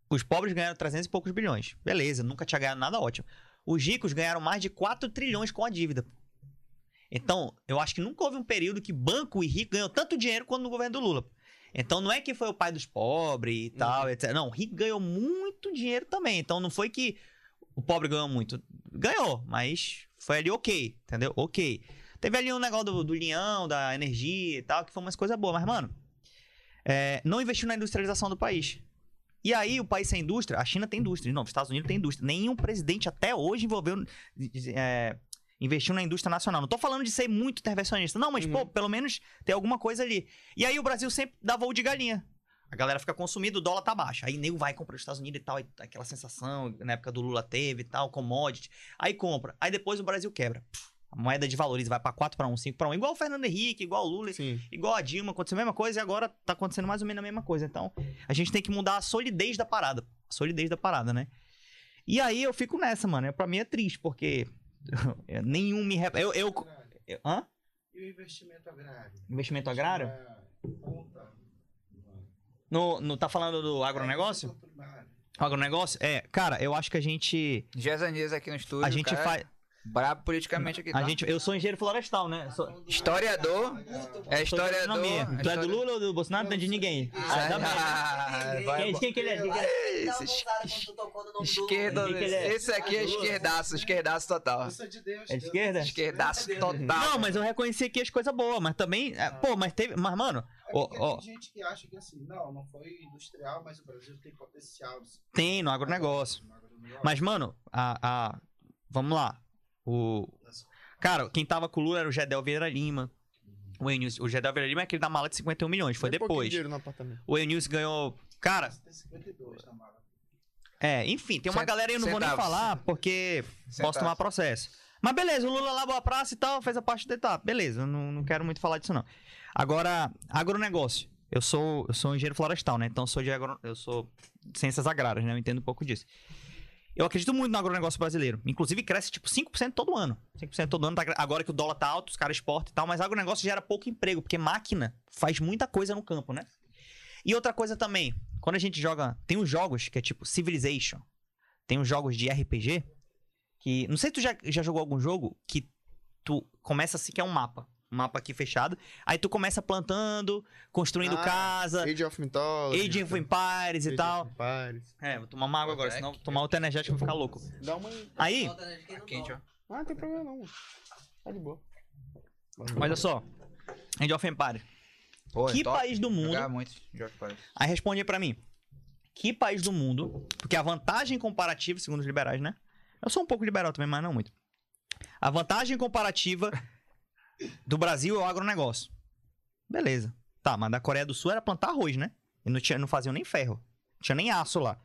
os pobres ganharam 300 e poucos bilhões. Beleza, nunca tinha ganhado nada ótimo. Os ricos ganharam mais de 4 trilhões com a dívida. Então, eu acho que nunca houve um período que banco e rico ganhou tanto dinheiro quanto no governo do Lula. Então, não é que foi o pai dos pobres e tal, etc. Não, o rico ganhou muito dinheiro também. Então, não foi que o pobre ganhou muito. Ganhou, mas foi ali ok, entendeu? Ok. Teve ali um negócio do, do leão, da energia e tal, que foi umas coisas boas. Mas, mano, é, não investiu na industrialização do país. E aí, o país sem indústria, a China tem indústria, não, os Estados Unidos tem indústria. Nenhum presidente até hoje envolveu, é, investiu na indústria nacional. Não tô falando de ser muito intervencionista, não, mas, Uhum. pô, pelo menos tem alguma coisa ali. E aí, o Brasil sempre dá voo de galinha. A galera fica consumindo, o dólar tá baixo. Aí nego vai comprar os Estados Unidos e tal, e aquela sensação, na época do Lula teve e tal, commodity. Aí compra. Aí depois o Brasil quebra. Pff, A moeda de valores vai pra 4 para 1, 5 para 1. Igual o Fernando Henrique, igual o Lula, Sim. igual a Dilma, aconteceu a mesma coisa e agora tá acontecendo mais ou menos a mesma coisa. Então, a gente tem que mudar a solidez da parada. A solidez da parada, né? E aí eu fico nessa, mano. Pra mim é triste, porque nenhum me. rep- Eu, eu, eu- Hã? E o investimento agrário? Investimento agrário? É, conta. No, no, tá falando do agronegócio? Agronegócio? É, cara, eu acho que a gente. Gesanias aqui no estúdio. A gente cara, faz. Brabo politicamente aqui. A tá? gente, eu sou engenheiro florestal, né? Sou, Historiador. É historiador. economia. Tu é do história- Lula ou do Bolsonaro? Não é de ninguém. Ah. Ah, vai- Quem, quem que ele é? Quem que ele é? Uma Esse do- Esquerda, Quem que ele é? esse aqui é esquerdaço, esquerdaço total. É esquerda? Esquerdaço total. Não, mas eu reconheci aqui as coisas boas, mas também. é, Pô, mas teve. Mas, mano, É ó, tem gente que acha que assim, não, não foi industrial, mas o Brasil tem potencial. tem no agronegócio. No agronegócio. Mas, mano, a. a vamos lá. O. Cara, quem tava com o Lula era o Gedel Vieira Lima. O Eunice, o Gedel Vieira Lima é aquele da mala de 51 milhões, foi Tem depois. O Eunice ganhou. Cara, Tem 52 na mala. é, enfim, tem uma Cent- galera aí, eu não vou nem centavos. falar, porque posso Centavos. tomar processo. Mas beleza, o Lula lavou a praça e tal, fez a parte dele, tá, beleza, eu não, não quero muito falar disso não. Agora, agronegócio. Eu sou, eu sou engenheiro florestal, né? Então eu sou de agro, eu sou de ciências agrárias, né? Eu entendo um pouco disso. Eu acredito muito no agronegócio brasileiro. Inclusive cresce tipo 5% todo ano. 5% todo ano. tá agora que o dólar tá alto, os caras exportam e tal, mas agronegócio gera pouco emprego, porque máquina faz muita coisa no campo, né? E outra coisa também, quando a gente joga, tem uns jogos que é tipo Civilization. Tem uns jogos de RPG que, não sei se tu já, já jogou algum jogo que tu começa assim que é um mapa, mapa aqui fechado, aí tu começa plantando, construindo Ah, casa, Age of Mythology. Age of Empires e Age tal. of Empires. É, vou tomar uma água agora, senão tomar outra energética eu vou ficar louco. Dá uma. Aí, não Quente, ó. Ah, não tem problema não. Tá de boa. olha só. Age of Empires. Pô, é Que top. país do mundo. Aí responde pra mim. Que país do mundo, porque a vantagem comparativa, segundo os liberais, né? Eu sou um pouco liberal também, mas não muito. A vantagem comparativa do Brasil é o agronegócio. Beleza. Tá, mas da Coreia do Sul era plantar arroz, né? E não, tinha, não faziam nem ferro. Não tinha nem aço lá.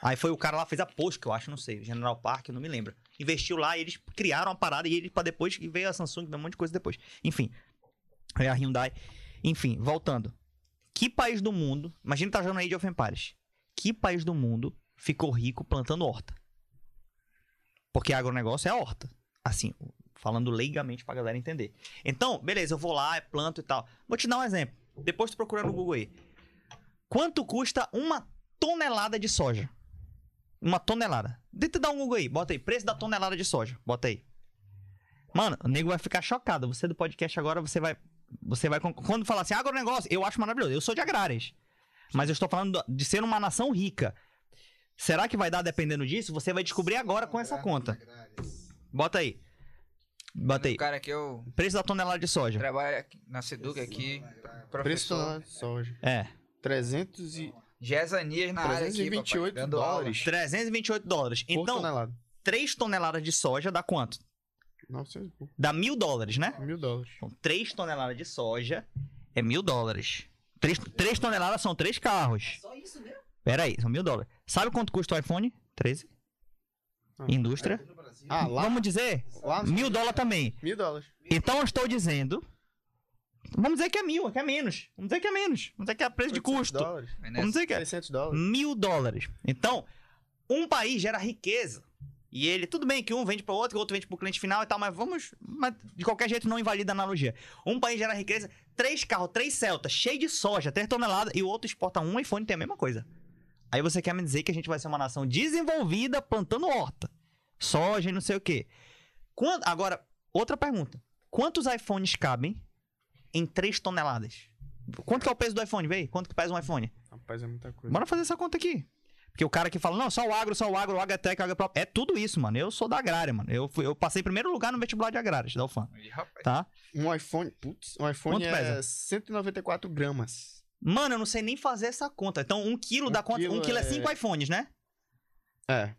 Aí foi o cara lá, fez a que eu acho, não sei, General Park, não me lembro. Investiu lá eles criaram a parada e eles pra depois, e veio a Samsung, veio um monte de coisa depois. Enfim. Aí a Hyundai. Enfim, voltando. Que país do mundo, imagina tá jogando Age of Empires. Que país do mundo ficou rico plantando horta? Porque agronegócio é horta. Assim, falando leigamente pra galera entender. Então, beleza, eu vou lá, planto e tal. Vou te dar um exemplo. Depois tu procura no Google aí. Quanto custa uma tonelada de soja? Uma tonelada. Tenta dar um Google aí, bota aí. Preço da tonelada de soja. Bota aí. Mano, o nego vai ficar chocado. Você do podcast agora, você vai. Você vai. Quando falar assim, agronegócio, eu acho maravilhoso. Eu sou de agrárias. Mas eu estou falando de ser uma nação rica. Será que vai dar dependendo disso? Você vai descobrir agora com essa conta. Bota aí. Aí. O cara que eu Preço da tonelada de soja. trabalho aqui na Seduc aqui, Preço professor. de soja. É. 300 e... Gesanias na área aqui, 328 papai, dólares. 328 dólares. por Então, tonelada. 3 toneladas de soja dá quanto? 900 e pouco. Dá mil dólares, né? Mil dólares. Então, 3 toneladas de soja é mil dólares. 3, toneladas são 3 carros. Só isso mesmo? Pera aí, são mil dólares. Sabe quanto custa o iPhone? 13? Ah. Indústria? Ah, lá? Vamos dizer, Lá? mil dólares também. Mil dólares. Então eu estou dizendo. Vamos dizer que é mil, que é menos. Vamos dizer que é menos. Vamos dizer que é preço de 800 custo. dólares. Vamos dizer que é 600 dólares. mil dólares. Então, um país gera riqueza E ele, tudo bem que um vende para outro, o outro vende para o cliente final e tal, mas vamos. Mas de qualquer jeito não invalida a analogia. Um país gera riqueza, três carros, três Celtas, cheio de soja, três toneladas, e o outro exporta um iPhone e tem a mesma coisa. Aí você quer me dizer que a gente vai ser uma nação desenvolvida plantando horta, soja e não sei o quê. Quando, agora, outra pergunta. Quantos iPhones cabem em 3 toneladas? Quanto que é o peso do iPhone, véi? Quanto que pesa um iPhone? Rapaz, é muita coisa. Bora fazer essa conta aqui. Porque o cara que fala, não, só o agro, só o agro, o agritec, o agro... É tudo isso, mano. Eu sou da agrária, mano. Eu, fui- eu passei em primeiro lugar no vestibular de agrárias da UFAM, Ih, rapaz. tá? Um iPhone, putz, um iPhone Quanto é pesa? 194 gramas. Mano, eu não sei nem fazer essa conta. Então, um quilo Um dá quanto? Um quilo é é- 5 iPhones, né? É.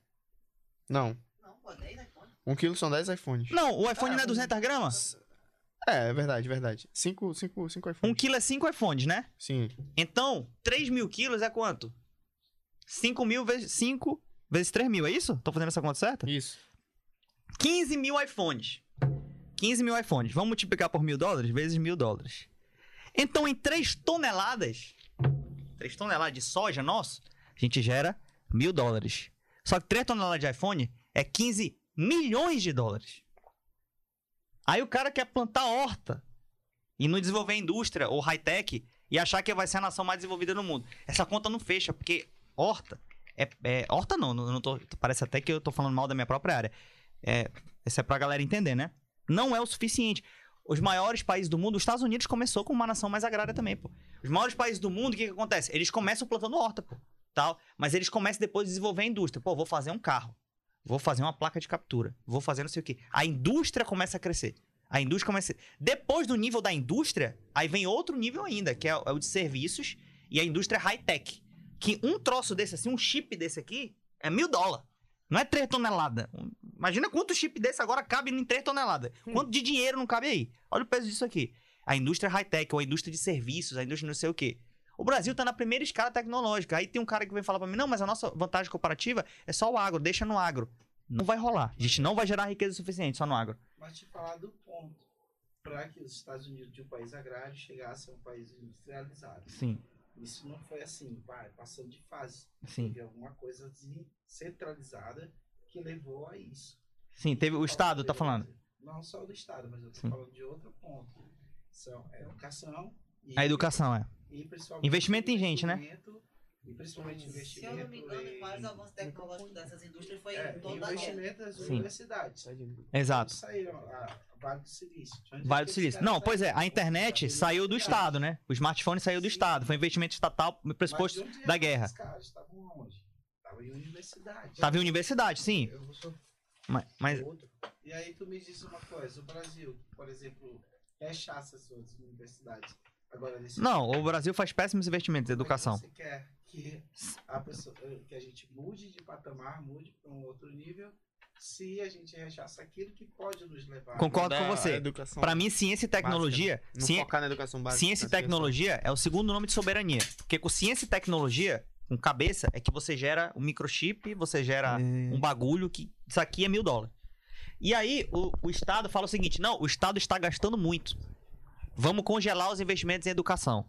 Não. Não, pô, 10 iPhone. Um quilo são 10 iPhones. Não, o iPhone Ah, não é 200 gramas? É, é verdade, verdade. 5 cinco, cinco iPhones. Um quilo é 5 iPhones, né? Sim. Então, 3 mil quilos é quanto? 5 mil vezes 5 vezes 3 mil, é isso? Tô fazendo essa conta certa? Isso. 15 mil iPhones. 15 mil iPhones. Vamos multiplicar por mil dólares vezes mil dólares. Então, em 3 toneladas, 3 toneladas de soja nosso, a gente gera mil dólares. Só que 3 toneladas de iPhone é 15 milhões de dólares. Aí o cara quer plantar horta e não desenvolver indústria ou high-tech e achar que vai ser a nação mais desenvolvida do mundo. Essa conta não fecha, porque horta é, é- horta não, não tô, parece até que eu tô falando mal da minha própria área. É, isso é pra galera entender, né? Não é o suficiente. Os maiores países do mundo, os Estados Unidos começou com uma nação mais agrária também, pô. Os maiores países do mundo, o que, que acontece? Eles começam plantando horta, pô. Tal, mas eles começam depois a desenvolver a indústria. Pô, vou fazer um carro. Vou fazer uma placa de captura. Vou fazer não sei o quê. A indústria começa a crescer. A indústria começa. Depois do nível da indústria, aí vem outro nível ainda, que é, o é o de serviços e a indústria high-tech. Que um troço desse assim, um chip desse aqui, é mil dólares. Não é 3 toneladas. Imagina quanto chip desse agora cabe em 3 toneladas. Quanto de dinheiro não cabe aí? Olha o peso disso aqui. A indústria high-tech, ou a indústria de serviços, a indústria não sei o quê. O Brasil tá na primeira escala tecnológica. Aí tem um cara que vem falar pra mim, não, mas a nossa vantagem comparativa é só o agro, deixa no agro. Não vai rolar. A gente não vai gerar riqueza suficiente só no agro. Mas te falar do ponto. Para que os Estados Unidos, de um país agrário, chegasse a um país industrializado. Sim, Isso não foi assim, vai, passando de fase. sim. Teve alguma coisa centralizada que levou a isso. Sim, teve o Estado, tá falando. Não só do Estado, mas eu tô Sim. falando de outro ponto. São a educação e, A educação, é. E principalmente Investimento em gente, né? E principalmente Se investimento. eu não me engano, em- o maior avanço tecnológico dessas indústrias foi é, em toda investimento das Sim. universidades. Exato. Saíram a Vale do Silício. Onde Vale do Silício. Não, pois é, a internet saiu do. Estado, né? O smartphone saiu do Sim. Estado. Foi investimento estatal pressuposto onde da guerra. esses caras? Estavam onde? Estavam em universidade. Tava em universidade, sim. Eu sou Mas, mas-. E aí tu me diz uma coisa, o Brasil, por exemplo, rechaça as suas universidades. Agora não, o Brasil faz péssimos investimentos em é educação. Você quer que a pessoa, que a gente mude de patamar, mude para um outro nível, se a gente rechaça aquilo que pode nos levar. Concordo com você. Educação Pra mim, ciência e tecnologia, Não ci- focar na educação básica. ciência e tecnologia é o segundo nome de soberania. Porque com ciência e tecnologia, com cabeça, é que você gera um microchip, você gera um bagulho que isso aqui é mil dólares. E aí o, o Estado fala o seguinte: não, o Estado está gastando muito. Vamos congelar os investimentos em educação.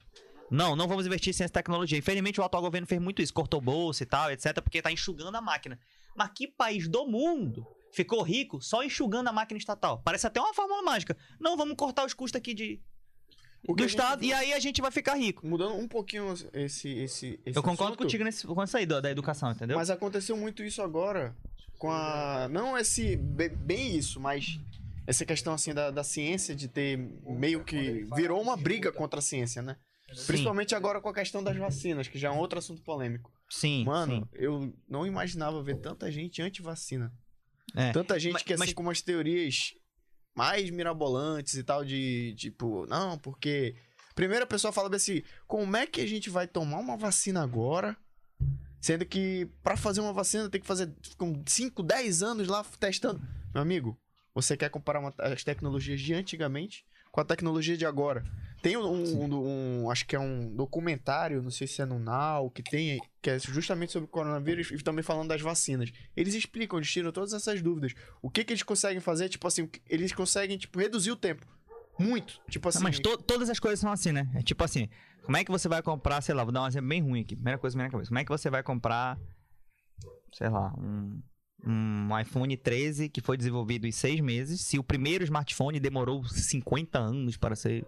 Não, não vamos investir em ciência e tecnologia. Infelizmente, o atual governo fez muito isso, cortou bolsa e tal, etc., porque tá enxugando a máquina. Mas que país do mundo ficou rico só enxugando a máquina estatal? Parece até uma fórmula mágica. Não, vamos cortar os custos aqui de, do gente Estado e aí a gente vai ficar rico. Mudando um pouquinho esse. esse, esse Eu concordo assunto, contigo nesse, com isso aí, da educação, entendeu? Mas aconteceu muito isso agora com a. Não esse. be- Bem isso, mas. Essa questão assim da, da ciência de ter meio que. Virou uma briga contra a ciência, né? Principalmente agora com a questão das vacinas, que já é um outro assunto polêmico. sim, Mano, sim. eu não imaginava ver tanta gente anti-vacina. É. Tanta gente Mas- que, assim, mas- com umas teorias mais mirabolantes e tal, de tipo, não, porque. Primeiro a pessoa fala assim: como é que a gente vai tomar uma vacina agora? Sendo que pra fazer uma vacina tem que fazer com 5, 10 anos lá testando. Meu amigo, você quer comparar uma- as tecnologias de antigamente com a tecnologia de agora? Tem um, um- um- acho que é um documentário, não sei se é no Now, que tem, que é justamente sobre o coronavírus e também falando das vacinas. Eles explicam, eles tiram todas essas dúvidas. O que que eles conseguem fazer? Tipo assim, eles conseguem tipo reduzir o tempo. Muito. Tipo assim, Não, mas to- todas as coisas são assim, né? É tipo assim, como é que você vai comprar, sei lá, vou dar um exemplo bem ruim aqui. Primeira coisa na minha cabeça. Como é que você vai comprar, sei lá, um um iPhone 13 que foi desenvolvido em seis meses. Se o primeiro smartphone demorou 50 anos para ser.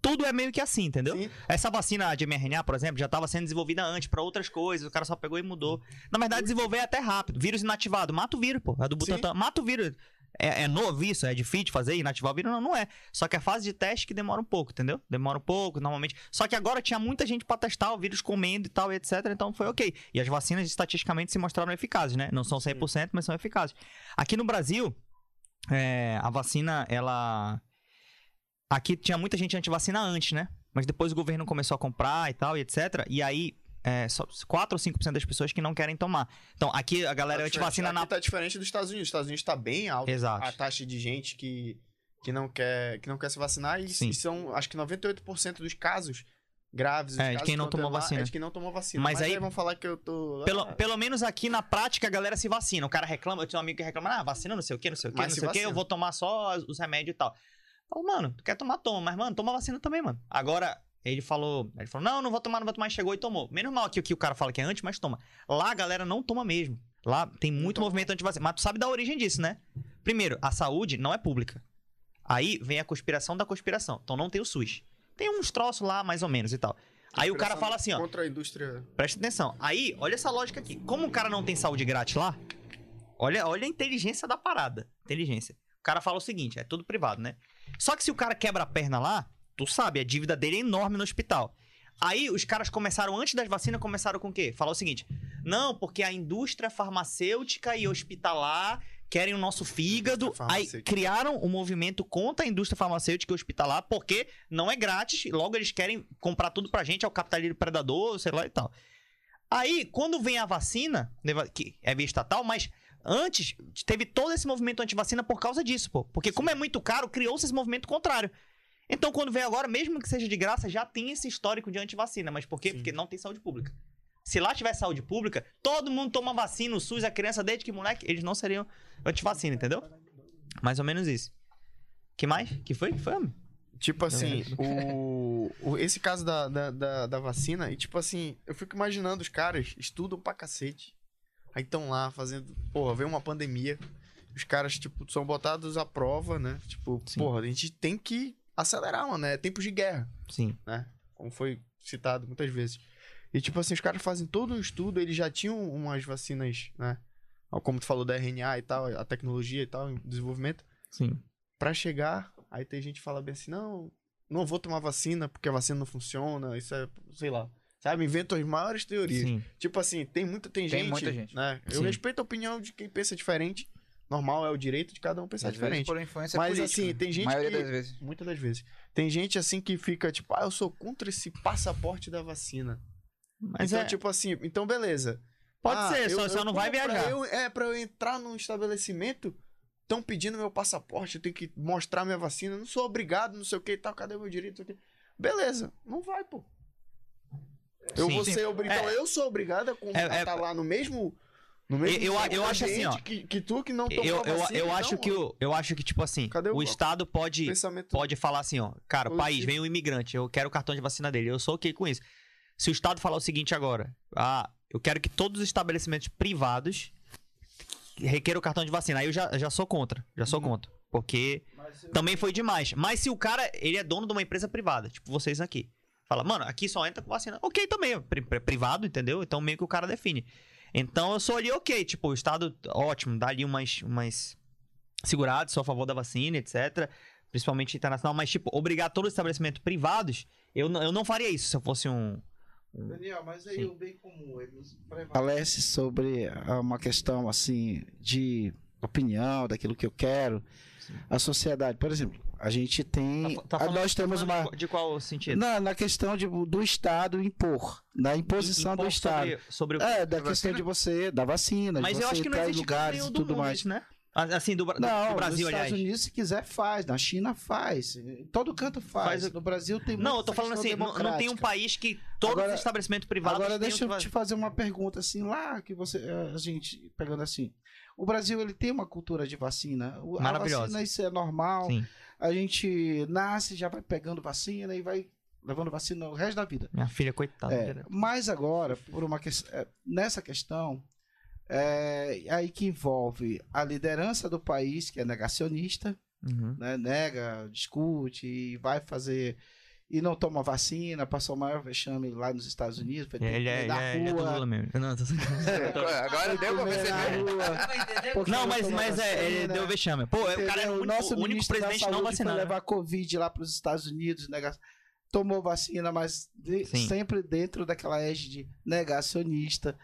Tudo é meio que assim, entendeu? Sim. Essa vacina de mRNA, por exemplo, já estava sendo desenvolvida antes para outras coisas. O cara só pegou e mudou. Na verdade, desenvolver é até rápido. Vírus inativado, mata o vírus, pô. É do Butantan. Mata o vírus. É, é novo isso? É difícil de fazer? Inativar o vírus? Não, não é. Só que a fase de teste que demora um pouco, entendeu? Demora um pouco, normalmente. Só que agora tinha muita gente pra testar o vírus comendo e tal, e etc. Então foi ok. E as vacinas estatisticamente se mostraram eficazes, né? Não são 100%, mas são eficazes. Aqui no Brasil, é, a vacina, ela. Aqui tinha muita gente antivacina antes, né? Mas depois o governo começou a comprar e tal, e etc. E aí, é, só 4 ou 5% das pessoas que não querem tomar. Então, aqui a galera Tá antivacina diferente- na. aqui tá diferente dos Estados Unidos. Os Estados Unidos tá bem alto Exato. a taxa de gente que, que, não quer, que não quer se vacinar. E, Sim. são, acho que 98% dos casos graves. É, de quem não tomou vacina. É de quem não tomou vacina. Mas Mas, aí- aí, vão falar que eu tô... Pelo, ah, pelo menos aqui na prática a galera se vacina. O cara reclama, eu tenho um amigo que reclama, ah, vacina não sei o que, não sei o que, não se sei o que, eu vacina. vou tomar só os remédios e tal. Falo, mano, tu quer tomar, toma, mas, mano, toma vacina também, mano. Agora, ele falou, ele falou, não, não vou tomar, não vou tomar, chegou e tomou. Menos mal que o que o cara fala que é antes, mas toma. Lá a galera não toma mesmo. Lá tem muito movimento anti-vacina. Mas tu sabe da origem disso, né? Primeiro, a saúde não é pública. Aí vem a conspiração da conspiração. Então não tem o SUS. Tem uns troços lá, mais ou menos e tal. Aí o cara fala assim, ó. Contra a indústria... Presta atenção. Aí, olha essa lógica aqui. Como o cara não tem saúde grátis lá, olha, olha a inteligência da parada. Inteligência. O cara fala o seguinte, é tudo privado, né? Só que se o cara quebra a perna lá, tu sabe, a dívida dele é enorme no hospital. Aí os caras começaram, antes das vacinas, começaram com o quê? Falar o seguinte: não, porque a indústria farmacêutica e hospitalar querem o nosso fígado. Aí criaram um movimento contra a indústria farmacêutica e hospitalar, porque não é grátis, e logo eles querem comprar tudo pra gente, é o capitalismo predador, sei lá e tal. Aí, quando vem a vacina, que é via estatal, mas antes teve todo esse movimento antivacina por causa disso, pô. Porque como é muito caro, criou-se esse movimento contrário. Então, quando vem agora, mesmo que seja de graça, já tem esse histórico de antivacina. Mas por quê? Sim. Porque não tem saúde pública. Se lá tivesse saúde pública, todo mundo toma vacina, o SUS, a criança desde que moleque, eles não seriam antivacina, entendeu? Mais ou menos isso. Que mais? Que foi? Que foi, homem? Tipo assim, o, o- esse caso da, da, da, da vacina, e tipo assim, eu fico imaginando os caras estudam pra cacete. Aí estão lá fazendo. Porra, vem uma pandemia. Os caras, tipo, são botados à prova, né? Tipo, Sim. porra, a gente tem que acelerar, mano. É tempos de guerra, Sim. né? Como foi citado muitas vezes. E tipo assim, os caras fazem todo um estudo, eles já tinham umas vacinas, né? Como tu falou da RNA e tal, a tecnologia e tal, desenvolvimento. Sim. Pra chegar, aí tem gente que fala bem assim, não, não vou tomar vacina porque a vacina não funciona, isso é, sei lá. Sabe, inventam as maiores teorias. Sim. Tipo assim, tem muita, tem, Tem gente, muita gente. né? Eu Sim. respeito a opinião de quem pensa diferente. Normal, é o direito de cada um pensar Às vezes diferente. por influência Mas política, assim, tem gente maioria que- das vezes. Muitas das vezes. Tem gente assim que fica tipo, ah, eu sou contra esse passaporte da vacina. Mas então, é. tipo assim, então beleza. Pode Ah, ser, eu- só, eu só não vai viajar. eu- é, pra eu entrar num estabelecimento, estão pedindo meu passaporte, eu tenho que mostrar minha vacina, não sou obrigado, não sei o que e tal, cadê meu direito? Beleza, não vai, pô. Eu Sim. vou ser obrigado. É. Então eu sou obrigado a É, é- estar lá no mesmo. Eu- eu- eu acho assim, ó. Que, que tu que não tomou Eu, eu, vacina, eu acho que o, eu acho que, tipo assim, Cadê o- o Estado pode, pensamento pode falar assim, ó, cara, o país, vem um imigrante, eu quero o cartão de vacina dele, eu sou ok com isso. Se o Estado falar o seguinte agora, ah, eu quero que todos os estabelecimentos privados requeiram o cartão de vacina, aí eu já, já sou contra, já sou contra, porque também foi demais. Mas se o cara, ele é dono de uma empresa privada, tipo vocês aqui, fala, mano, aqui só entra com vacina, ok também, é pri- pri- privado, entendeu? Então meio que o cara define. Então eu sou ali ok, tipo, o Estado, ótimo, dá ali umas, umas seguradas, sou a favor da vacina, etc. Principalmente internacional, mas, tipo, obrigar todos os estabelecimentos privados, eu, não- eu não faria isso se eu fosse um. Daniel, mas aí Sim. o bem comum, ele prevalece. Prevalece sobre ah, uma questão assim de opinião, daquilo que eu quero. A sociedade, por exemplo, a gente tem. Tá falando- nós tá temos uma. de qual- sentido? Na, na questão de, do Estado impor, na imposição do Impor Estado. Sobre, sobre o É, da Da questão vacina? de você, da vacina, Mas de eu acho que não existe lugares e do tudo mundo mais. né? Assim, do, do- Não, do Brasil, nos Estados aliás. Unidos, se quiser, faz. Na China, faz. Em todo canto faz. Faz No Brasil tem Não, eu tô falando assim, não, não tem um país que todos Agora- os estabelecimentos privados Agora deixa eu te fazer uma pergunta assim lá que você eh, a gente pegando assim. O Brasil ele tem uma cultura de vacina. O- A Maravilhosa. vacina isso é normal. Sim. A gente nasce já vai pegando vacina e vai levando vacina o resto da vida. Minha filha, coitada. É, mas agora por uma ques- eh, nessa questão É, aí que envolve a liderança do país, que é negacionista, Uhum. né? nega, discute e vai fazer. E não toma vacina, passou o maior vexame lá nos Estados Unidos. Foi ter que Ele é, na é, ele é rua, Lula mesmo. Não, tô... Agora deu pra perceber. rua, não não mas, toma mas é, ele deu vexame. Pô, o cara é Entendeu? o único, o único ministro da presidente não vacinado. foi levar Covid lá para os Estados Unidos, nega- tomou vacina, mas de- sempre dentro daquela égide negacionista.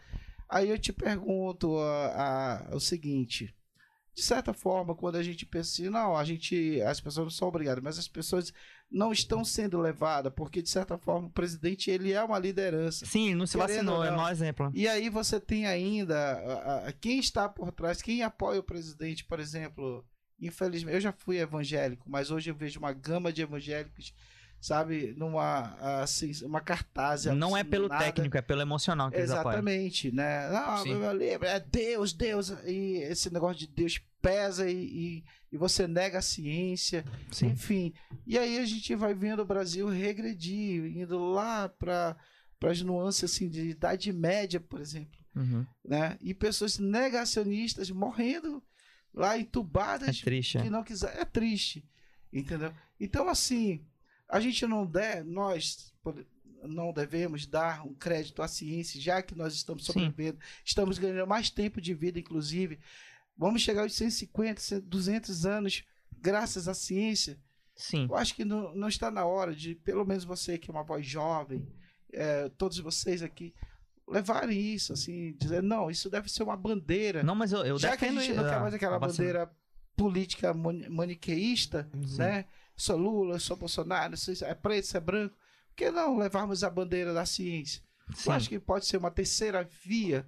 Aí eu te pergunto a- a- o seguinte: de certa forma, quando a gente pensa assim, não, a gente, as pessoas não são obrigadas, mas as pessoas não estão sendo levadas, porque de certa forma o presidente ele é uma liderança. Sim, não se vacinou, ou é maior exemplo. E aí você tem ainda a- a- quem está por trás, quem apoia o presidente, por exemplo. Infelizmente, eu já fui evangélico, mas hoje eu vejo uma gama de evangélicos, sabe, numa assim, uma cartaz. Não é pelo nada- técnico, é pelo emocional que eles apoiam. Exatamente, né? Meu livro é Deus, Deus, e esse negócio de Deus pesa e, e, e você nega a ciência, Sim. enfim. E aí a gente vai vendo o Brasil regredir, indo lá para as nuances assim, de Idade Média, por exemplo Uhum. né? E pessoas negacionistas morrendo lá É entubadas triste. é. que não quiser. É triste, entendeu? Então assim, a gente não der, nós não devemos dar um crédito à ciência, já que nós estamos Sim. sobrevivendo, estamos ganhando mais tempo de vida, inclusive. Vamos chegar aos 150, 100, 200 anos graças à ciência. Sim. Eu acho que não, não está na hora de, pelo menos você que é uma voz jovem, é, todos vocês aqui, levarem isso, assim, dizer, não, isso deve ser uma bandeira. Não, mas eu, eu Já que a defendo gente não quer mais aquela bandeira política mani- maniqueísta, Sim. né? Sou Lula, sou Bolsonaro, sou é preto, isso é branco. Por que não levarmos a bandeira da ciência? Sim. Eu acho que pode ser uma terceira via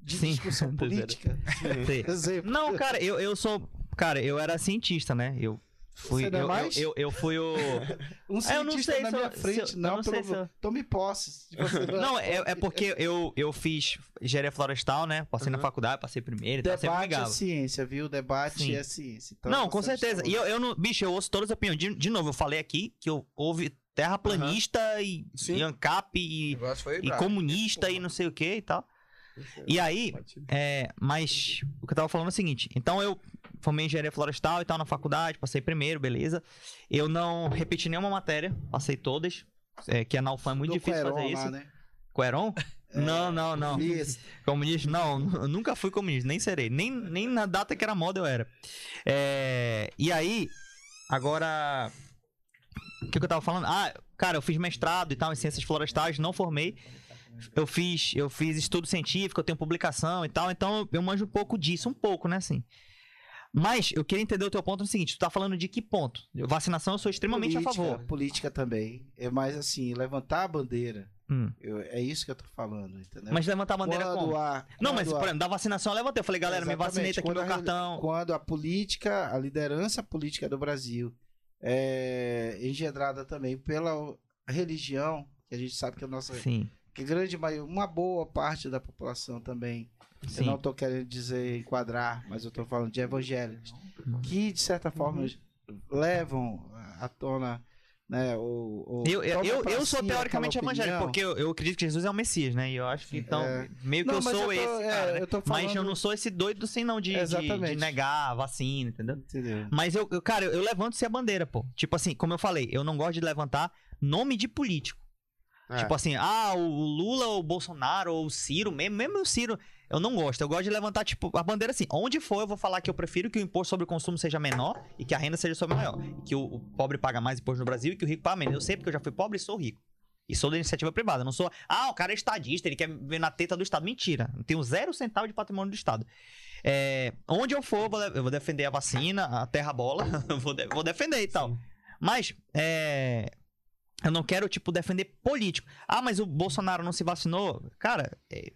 de Sim, discussão política. Sim. Não, cara, eu, eu sou. Cara, eu era cientista, né? Eu fui. Você não é eu, mais? eu, eu, eu fui o. Um É, eu não cientista sei na se minha eu- frente, eu não, não sei pelo eu-. Tome posse. de você Não, é, é porque eu, eu fiz engenharia florestal, né? Passei na Uhum. faculdade, passei primeiro e sempre Debate é ligava. ciência, viu? Debate Sim. é ciência. Então, não, você com certeza. E eu, eu não. Bicho, eu ouço todas as opiniões. De, de novo, eu falei aqui que eu houve terraplanista e, Sim. e ANCAP e, e comunista e não sei o que e tal. E aí, É, mas o que eu tava falando é o seguinte: então eu formei engenharia florestal e tal na faculdade, passei primeiro, beleza. Eu não repeti nenhuma matéria, passei todas. É, que na UFAM é muito do difícil fazer lá, isso. né? Coeron? Não, não, não. Isso. Comunista? Não, nunca fui comunista, nem serei. Nem, nem na data que era moda eu era. É, e aí, agora. O que, que eu tava falando? Ah, cara, eu fiz mestrado e tal em ciências florestais, não formei. Eu fiz, eu fiz estudo científico, eu tenho publicação e tal, então eu manjo um pouco disso, um pouco, né, assim. Mas eu queria entender o teu ponto no seguinte: tu tá falando de que ponto? Vacinação eu sou extremamente política, a favor. Política também. É mais assim, levantar a bandeira. Hum. Eu- é isso que eu tô falando, entendeu? Mas levantar a bandeira quando como? há- Não, mas quando por exemplo, da vacinação eu levantei. Eu falei, galera, me vacinei, tá aqui Exatamente, meu a- cartão. Quando a política, a liderança política do Brasil é engendrada também pela religião, que a gente sabe que a nossa Sim, que grande maioria, uma boa parte da população também. sim. Eu não tô querendo dizer enquadrar, mas eu tô falando de evangélicos Uhum. que de certa forma levam à tona, né, o, o Eu, eu, eu, sou teoricamente evangélico, porque eu, eu acredito que Jesus é o Messias, né? E eu acho que então, É. meio que Não, eu sou eu tô- esse, é, cara, né? eu tô Mas eu falando- não sou esse doido assim, não, de, de, de negar a vacina, entendeu? Entendeu? Mas eu, eu- cara, eu, eu levanto-se a bandeira, pô. Tipo assim, como eu falei, eu não gosto de levantar nome de político. É. Tipo assim, ah, o Lula, ou o Bolsonaro, ou o Ciro, mesmo, mesmo o Ciro, eu não gosto. Eu gosto de levantar, tipo, a bandeira assim. Onde for, eu vou falar que eu prefiro que o imposto sobre o consumo seja menor e que a renda seja sobre maior. E que o, o pobre paga mais imposto no Brasil e que o rico paga menos. Eu sei porque eu já fui pobre e sou rico. E sou da iniciativa privada. Não sou, ah, o cara é estadista, ele quer ver na teta do Estado. Mentira. Não tenho zero centavo de patrimônio do Estado. É, onde eu for, eu vou, defender a vacina, a terra bola, eu vou, de- vou defender e tal. Mas, é, eu não quero, tipo, defender político. Ah, mas o Bolsonaro não se vacinou. Cara, é,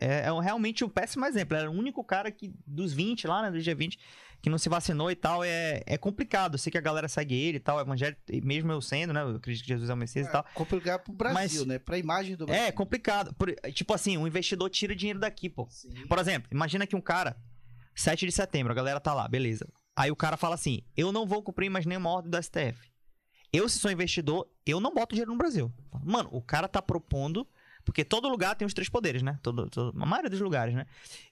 é, é realmente um péssimo exemplo. Era o único cara que, dos 20 lá, né, do G20, que não se vacinou e tal. É, é complicado. Eu sei que a galera segue ele e tal, evangélico, e mesmo eu sendo, né? Eu acredito que Jesus é o Messias e tal. Complicado pro Brasil, Mas- né? Pra imagem do Brasil. É complicado. Por- tipo assim, um investidor tira dinheiro daqui, pô. Sim. Por exemplo, imagina que um cara, 7 de setembro, a galera tá lá, beleza. Aí o cara fala assim: eu não vou cumprir mais nenhuma ordem do STF. Eu, se sou investidor, eu não boto dinheiro no Brasil. Mano, o cara tá propondo porque todo lugar tem os três poderes, né? Todo, todo- a maioria dos lugares, né?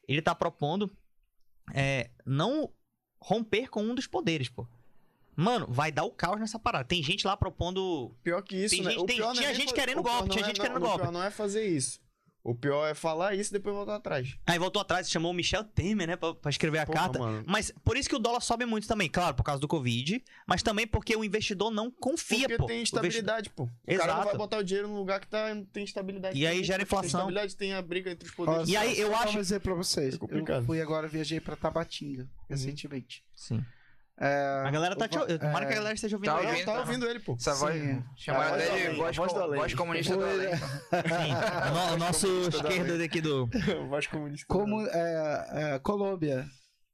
Ele tá propondo é, não romper com um dos poderes, pô. Mano, vai dar o caos nessa parada. Tem gente lá propondo. Pior que isso, Tem né? gente- O tem- é tinha nem gente querendo o golpe, tinha é- gente querendo O golpe. pior não é fazer isso. O pior é falar isso e depois voltar atrás. Aí voltou atrás, chamou o Michel Temer, né, pra, pra escrever a Porra, carta. mano. Mas por isso que o dólar sobe muito também, claro, por causa do Covid, mas também porque o investidor não confia, Porque pô. tem O instabilidade, pô. O cara não Exato. vai botar o dinheiro num lugar que tá, tem estabilidade. E aí Tem- gera tem inflação. instabilidade, tem a briga entre os poderes. E aí, eu acho- um exemplo pra vocês. É. Eu fui agora, viajei pra Tabatinga, recentemente. Sim. É, A galera tá te... va- Tomara é, que a galera esteja ouvindo Tá ouvindo? Eu tava ouvindo ele, pô. Essa voz. Chamaram A voz até de voz, voz com- voz comunista do além. Sim. O no- o nosso esquerdo daqui do... Voz comunista. Como é, é, Colômbia,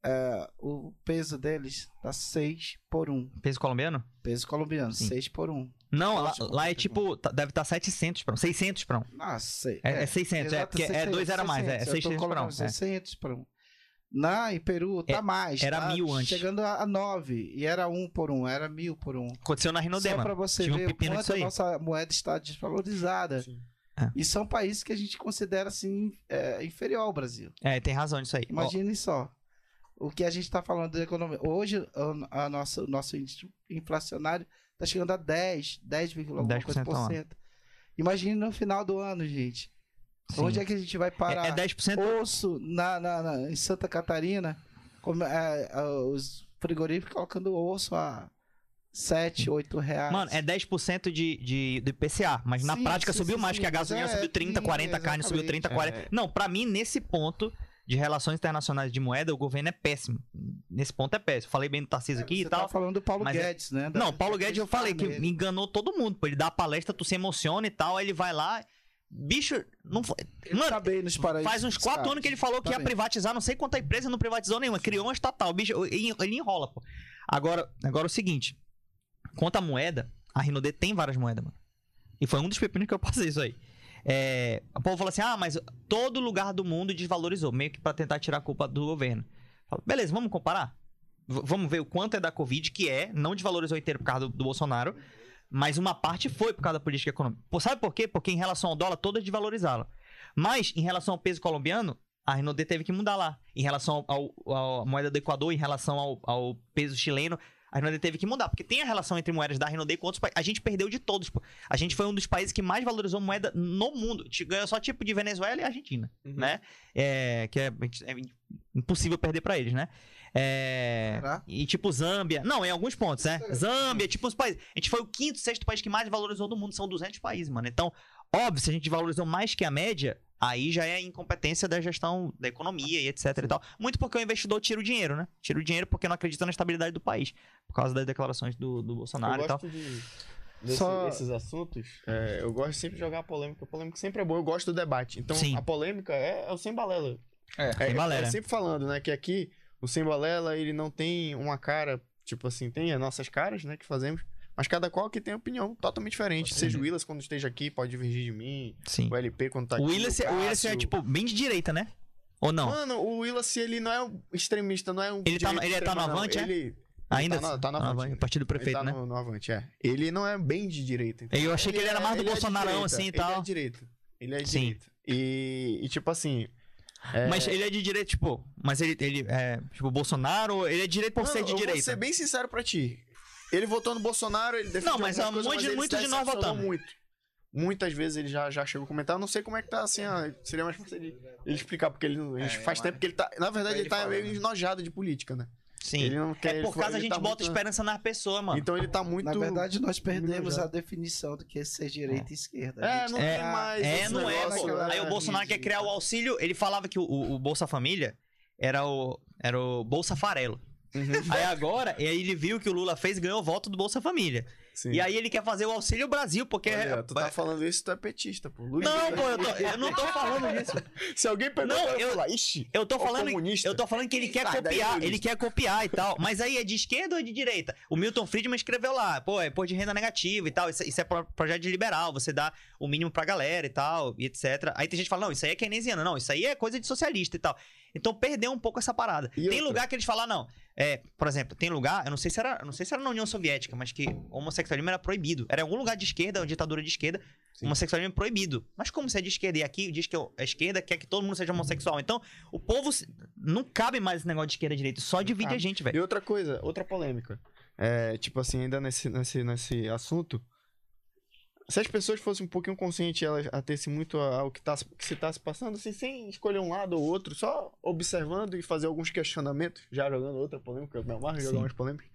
é, o peso deles tá 6 por 1. Peso colombiano? Peso colombiano, Sim. 6 por 1. Não, lá, lá é tipo, tá- deve estar 700 pra um, 600 pra um. Ah, sei. É, é 600, é, porque é 2 era mais, é, 600 pra um. é. 600 para um. Na, em Peru, tá É, mais. era tá mil antes. Chegando a 9. E era 1 por 1, era mil por 1. Aconteceu na Só Rinodema. pra você Tinha um ver o pepino quanto a nossa moeda está desvalorizada. Sim. É. E são países que a gente considera, assim, é, inferior ao Brasil. É, tem razão nisso aí. Imagine só. O que a gente está falando da economia. Hoje, a, a nossa, o nosso índice inflacionário está chegando a 10, 10, alguma 10% coisa por cento. Imagine no final do ano, gente. Sim. Onde é que a gente vai parar? é, é 10%. Osso na, na- na- em Santa Catarina, como, é, é, os frigoríficos colocando osso a 7, 8 reais. Mano, é 10% de, de, de IPCA, mas na Sim, prática sim, subiu mais, porque a gasolina é, subiu 30, sim, 40, a carne subiu 30, 40. É. Não, pra mim, nesse ponto de relações internacionais de moeda, o governo é péssimo. Nesse ponto é péssimo. Falei bem do Tarcísio aqui Você e tal. tá falando do Paulo mas é- Guedes, né? Da- Não, Paulo Guedes eu falei que enganou todo mundo. Pô, ele dá a palestra, tu se emociona e tal, aí ele vai lá. Bicho, não foi. Mano, tá bem nos paraísos faz uns quatro anos que ele falou que Tá ia bem. privatizar, não sei quanta empresa não privatizou nenhuma, criou uma estatal. Bicho, ele, enrola, pô. Agora, agora o seguinte: quanto à moeda, a Rinode tem várias moedas, mano. E foi um dos pepinos que eu passei isso aí. É, o povo fala assim: ah, mas todo lugar do mundo desvalorizou, meio que pra tentar tirar a culpa do governo. Falo, Beleza, vamos comparar? V- vamos ver o quanto é da Covid, que é, não desvalorizou inteiro por causa do, do Bolsonaro, mas uma parte foi por causa da política econômica. Sabe por quê? Porque em relação ao dólar, todas desvalorizaram. Mas, em relação ao peso colombiano, a Renaudet teve que mudar lá. Em relação à moeda do Equador, em relação ao, ao peso chileno, a Renaudet teve que mudar. Porque tem a relação entre moedas da Renaudet com outros países. A gente perdeu de todos, pô. A gente foi um dos países que mais valorizou moeda no mundo. Ganhou só tipo de Venezuela e Argentina, Uhum. né? É, que é, é impossível perder pra eles, né? É, Será? e tipo Zâmbia. Não, em alguns pontos, né? Zâmbia, tipo os países. A gente foi o quinto, sexto país que mais valorizou do mundo. São 200 países, mano. Então, óbvio, se a gente valorizou mais que a média, aí já é a incompetência da gestão da economia e etc e tal. Muito porque o investidor tira o dinheiro, né? Tira o dinheiro porque não acredita na estabilidade do país. Por causa das declarações do, do Bolsonaro eu e tal. gosto de, desse- Só- desses assuntos. é, eu gosto sempre de jogar a polêmica. A polêmica sempre é boa. Eu gosto do debate. Então, Sim. a polêmica é, é o sem balela. É, É, Sem balela. é sempre falando, né? Que aqui, o sem balela, ele não tem uma cara, tipo assim, tem as nossas caras, né? Que fazemos. Mas cada qual que tem opinião totalmente diferente. Seja o Willis quando esteja aqui, pode divergir de mim. Sim. O LP quando tá aqui. O Willis, o Willis é, tipo, bem de direita, né? Ou não? Mano, o Willis, ele não é um extremista, não é um. Ele tá no- direita ele tá no não. Avante, é? Ele, Ainda? tá no- tá no Avante. Partido do prefeito, ele tá né? no, no Avante, é. Ele não é bem de direita. entendeu? Eu achei que ele era mais do é Bolsonarão, assim, e Ele tal. é de direita. Ele é de Sim. direita. E, e, tipo assim. É- Mas ele é de direita, tipo. Mas ele, ele é. Tipo, Bolsonaro, ele é de direita por Mano, ser de eu direita. Vou ser bem sincero pra ti. Ele votou no Bolsonaro, ele defendeu Não, mas há coisa, muito- mas se de nós votamos. muito. Muitas vezes ele já, já chegou a comentar. Eu não sei como é que tá assim. ah, seria mais fácil ele, ele explicar, porque ele, não- ele É, faz tempo que ele tá. Na verdade, Ele ele, tá meio né? enojado de política, né? Sim. Ele não quer. é por causa a gente tá bota muito- esperança nas pessoas, mano. Então ele tá muito. Na verdade, nós perdemos a definição do que é ser direita e esquerda. É, não É, tem mais. É, não é, pô. Aí o Bolsonaro quer criar o auxílio. Ele falava que o, o- Bolsa Família era o, era o Bolsa Farelo. Uhum. Aí agora, e aí ele viu que o Lula fez e ganhou o voto do Bolsa Família. Sim. E aí ele quer fazer o Auxílio Brasil, porque. Olha, tu tá falando isso, tu é petista, pô. Luiz Não, pô, eu, tô- eu não tô falando disso. Se alguém pegou Não, vai eu- falar, ixi, Eu tô falando, comunista. eu tô falando que ele quer daí, copiar, ele quer copiar e tal. Mas aí é de esquerda ou é de direita? O Milton Friedman escreveu lá, pô, é pô de renda negativa e tal. Isso, isso é pro- projeto de liberal, você dá o mínimo pra galera e tal, e etc. Aí tem gente que fala, não, isso aí é keynesiano, não, isso aí é coisa de socialista e tal. Então perdeu um pouco essa parada. E tem outra? lugar que eles falam, não, É, por exemplo, tem lugar, eu não sei se era, não sei se era na União Soviética, mas que homossexualismo era proibido. Era em algum lugar de esquerda, uma ditadura de esquerda, Sim. homossexualismo é proibido. Mas como você é de esquerda e aqui diz que a esquerda quer que todo mundo seja homossexual. Então, o povo não cabe mais esse negócio de esquerda e direita, só divide cabe. a gente, E velho. outra coisa, outra polêmica. É, tipo assim, ainda nesse, nesse, nesse assunto. Se as pessoas fossem um pouquinho conscientes, elas atessem muito ao que, tá, que se tá se passando, assim, sem escolher um lado ou outro, só observando e fazer alguns questionamentos, já jogando outra polêmica, eu me amarro em jogar umas polêmicas.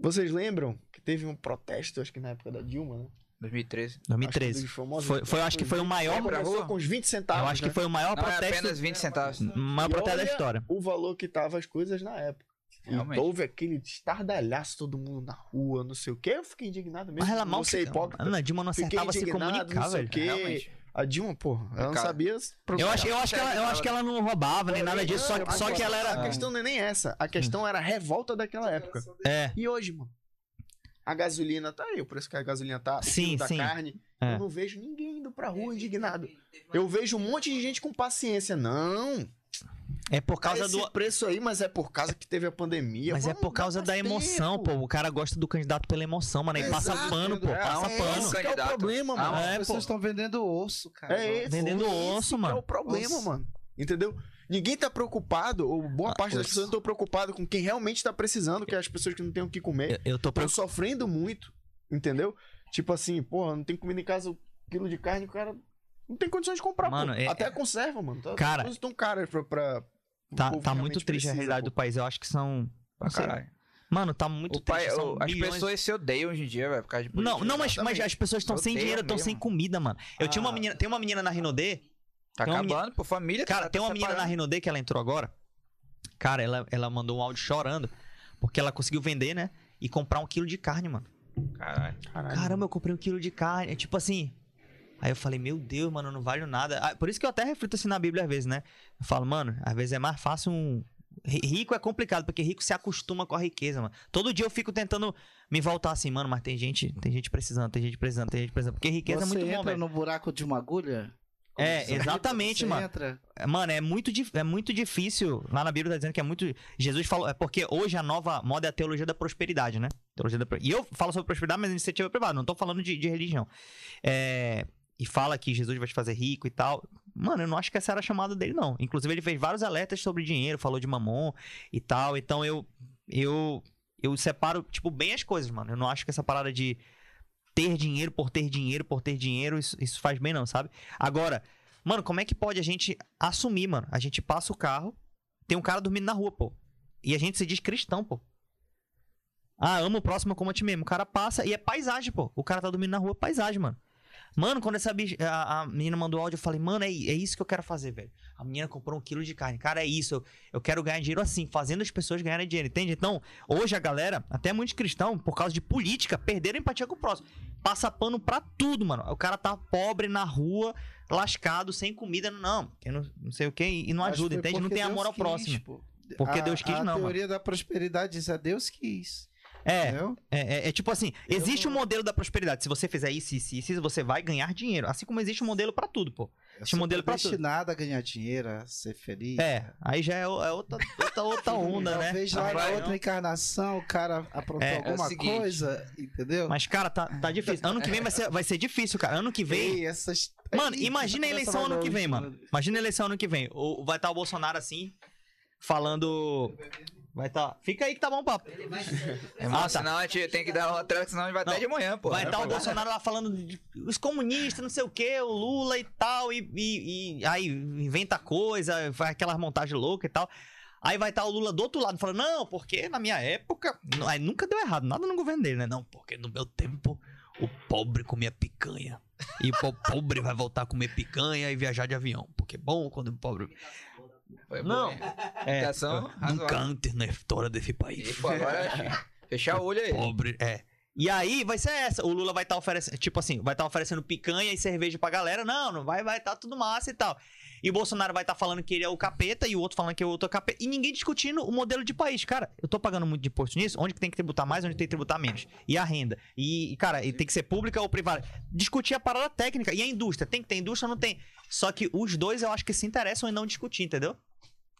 Vocês lembram que teve um protesto, acho que na época da Dilma, né? 2013. Acho que 2013. dos famosos Foi, foi, acho que foi o maior. Começou rua? com uns 20 centavos. Eu acho que né? foi o maior Não é protesto. apenas 20 centavos. o maior protesto da história. o valor que tava as coisas na época. Realmente. E houve aquele estardalhaço, todo mundo na rua, não sei o quê. Eu fiquei indignado mesmo. Mas ela não mal fica- hipócrita. Ana Dilma não acertava se comunicar, não sei velho. o quê. Realmente. A Dilma, porra, ela não sabia. Eu acho, eu, acho que ela, eu acho que ela não roubava nem nada disso, só, só que ela A era. questão não é nem essa. A questão era a revolta daquela época. É, E hoje, mano? A gasolina tá aí, o preço que a gasolina tá, o Sim, da sim. carne. É. Eu não vejo ninguém indo pra rua indignado. Eu vejo um monte de gente com paciência. Não, é por causa esse do. preço aí, mas é por causa que teve a pandemia. Mas é por causa da emoção, tempo. pô. O cara gosta do candidato pela emoção, mano. Aí passa Exato, pano, pô. é, Passa é pano. Esse que é o problema, mano. Ah, É, pessoas estão vendendo osso, cara. É esse. Vendendo esse osso, que mano. É o problema, Osso. mano. Entendeu? Ninguém tá preocupado, ou boa Ah, parte das osso. pessoas não estão preocupadas com quem realmente tá precisando, que é as pessoas que não têm o que comer. Eu, eu tô preocupado. sofrendo muito, entendeu? Tipo assim, porra, não tem comida em casa, um quilo de carne, o cara não tem condições de comprar, Mano, pô. é- Até a conserva, mano. Tá, Cara, as coisas tão caras pra... pra Tá, tá muito triste a precisa, realidade pô. do país. Eu acho que são. Pra não caralho. Mano, tá muito O pai, triste. são o- as milhões- pessoas se odeiam hoje em dia, velho, por causa de Não, política. não, mas, mas Exatamente. as pessoas estão sem dinheiro, estão sem comida, mano. Eu tinha uma Ah. menina, tem uma menina na Rinodê, Tá acabando, pô, família. Cara, tá tem uma menina na. Rinodê que ela entrou agora. Cara, ela, ela mandou um áudio chorando. Porque ela conseguiu vender, né? E comprar um quilo de carne, mano. Caralho. Caralho. Caramba, eu comprei um quilo de carne. É tipo assim. Aí eu falei, meu Deus, mano, eu não vale nada. Ah, por isso que eu até reflito assim na Bíblia às vezes, né? Eu falo, mano, às vezes é mais fácil um. Ri- Rico é complicado, porque rico se acostuma com a riqueza, mano. Todo dia eu fico tentando me voltar assim, mano, mas tem gente, tem gente precisando, tem gente precisando, tem gente precisando. Porque riqueza Você é muito bom, entra velho. no buraco de uma agulha? É, Você exatamente, você mano. Entra, Mano, é muito, é muito difícil. Lá na Bíblia tá dizendo que é muito. Jesus falou. É porque hoje a nova moda é a teologia da prosperidade, né? Teologia da E eu falo sobre prosperidade, mas iniciativa privada. Não tô falando de, de religião. É, E fala que Jesus vai te fazer rico e tal. Mano, eu não acho que essa era a chamada dele, não. Inclusive, ele fez vários alertas sobre dinheiro, falou de mamon e tal. Então eu. Eu. Eu separo, tipo, bem as coisas, mano. Eu não acho que essa parada de ter dinheiro por ter dinheiro por ter dinheiro, isso, isso faz bem, não, sabe? Agora, mano, como é que pode a gente assumir, mano? A gente passa o carro, tem um cara dormindo na rua, pô. E a gente se diz cristão, pô. Ah, amo o próximo como a ti mesmo. O cara passa e é paisagem, pô. O cara tá dormindo na rua, paisagem, mano. Mano, quando essa bicha, a, a menina mandou áudio, eu falei, mano, é, é isso que eu quero fazer, velho. A menina comprou um quilo de carne. Cara, é isso. Eu, eu quero ganhar dinheiro assim, fazendo as pessoas ganharem dinheiro, entende? Então, hoje a galera, até muitos cristãos, por causa de política, perderam a empatia com o próximo. Passa pano pra tudo, mano. O cara tá pobre na rua, lascado, sem comida. Não, que não, não sei o que, e não ajuda, entende? Não tem amor Deus ao quis, próximo. pô. Porque A- Deus quis, a não, mano. teoria da prosperidade diz é Deus quis. É? É, é- é tipo assim, Eu existe um não- modelo da prosperidade. Se você fizer isso, isso, isso, você vai ganhar dinheiro. Assim como existe um modelo pra tudo, pô. Eu Esse sou modelo pra tudo. destinado a ganhar dinheiro, a ser feliz. É, aí já é, é outra, outra, outra onda, né? Talvez lá na outra não. encarnação o cara aprontou É, é alguma seguinte. coisa, entendeu? Mas, cara, tá, tá difícil. Ano que vem vai ser, vai ser difícil, cara. Ano que vem. Ei, essas... Mano, Ih, imagina a eleição ano que vem, mano. Imagina a eleição ano que vem. O, vai estar o Bolsonaro assim, falando. Vai estar. Fica aí que tá bom o papo. Irmão, Ah, tá. senão a gente tem que dar uma trela, senão a gente vai Não, até de manhã, pô. Vai estar o pô? Bolsonaro lá falando de os comunistas, não sei o que, o Lula e tal, e, e- e aí inventa coisa, faz aquelas montagens loucas e tal. Aí vai estar o Lula do outro lado falando, não, porque na minha época. Aí nunca deu errado, nada no governo dele, né? Não, porque no meu tempo o pobre comia picanha. E o po- pobre vai voltar a comer picanha e viajar de avião. Porque é bom quando o pobre. Foi Não. É, nunca antes na história desse país. agora fechar o olho aí. Pobre, é. E aí vai ser essa. O Lula vai estar oferecendo, tipo assim, vai estar oferecendo picanha e cerveja pra galera. Não, não vai, vai estar tudo massa e tal. E o Bolsonaro vai estar falando que ele é o capeta e o outro falando que o outro é o capeta. E ninguém discutindo o modelo de país. Cara, eu tô pagando muito de imposto nisso. Onde que tem que tributar mais, onde tem que tributar menos? E a renda? E, cara, e tem que ser pública ou privada? Discutir a parada técnica. E a indústria? Tem que ter indústria ou não tem? Só que os dois eu acho que se interessam em não discutir, entendeu?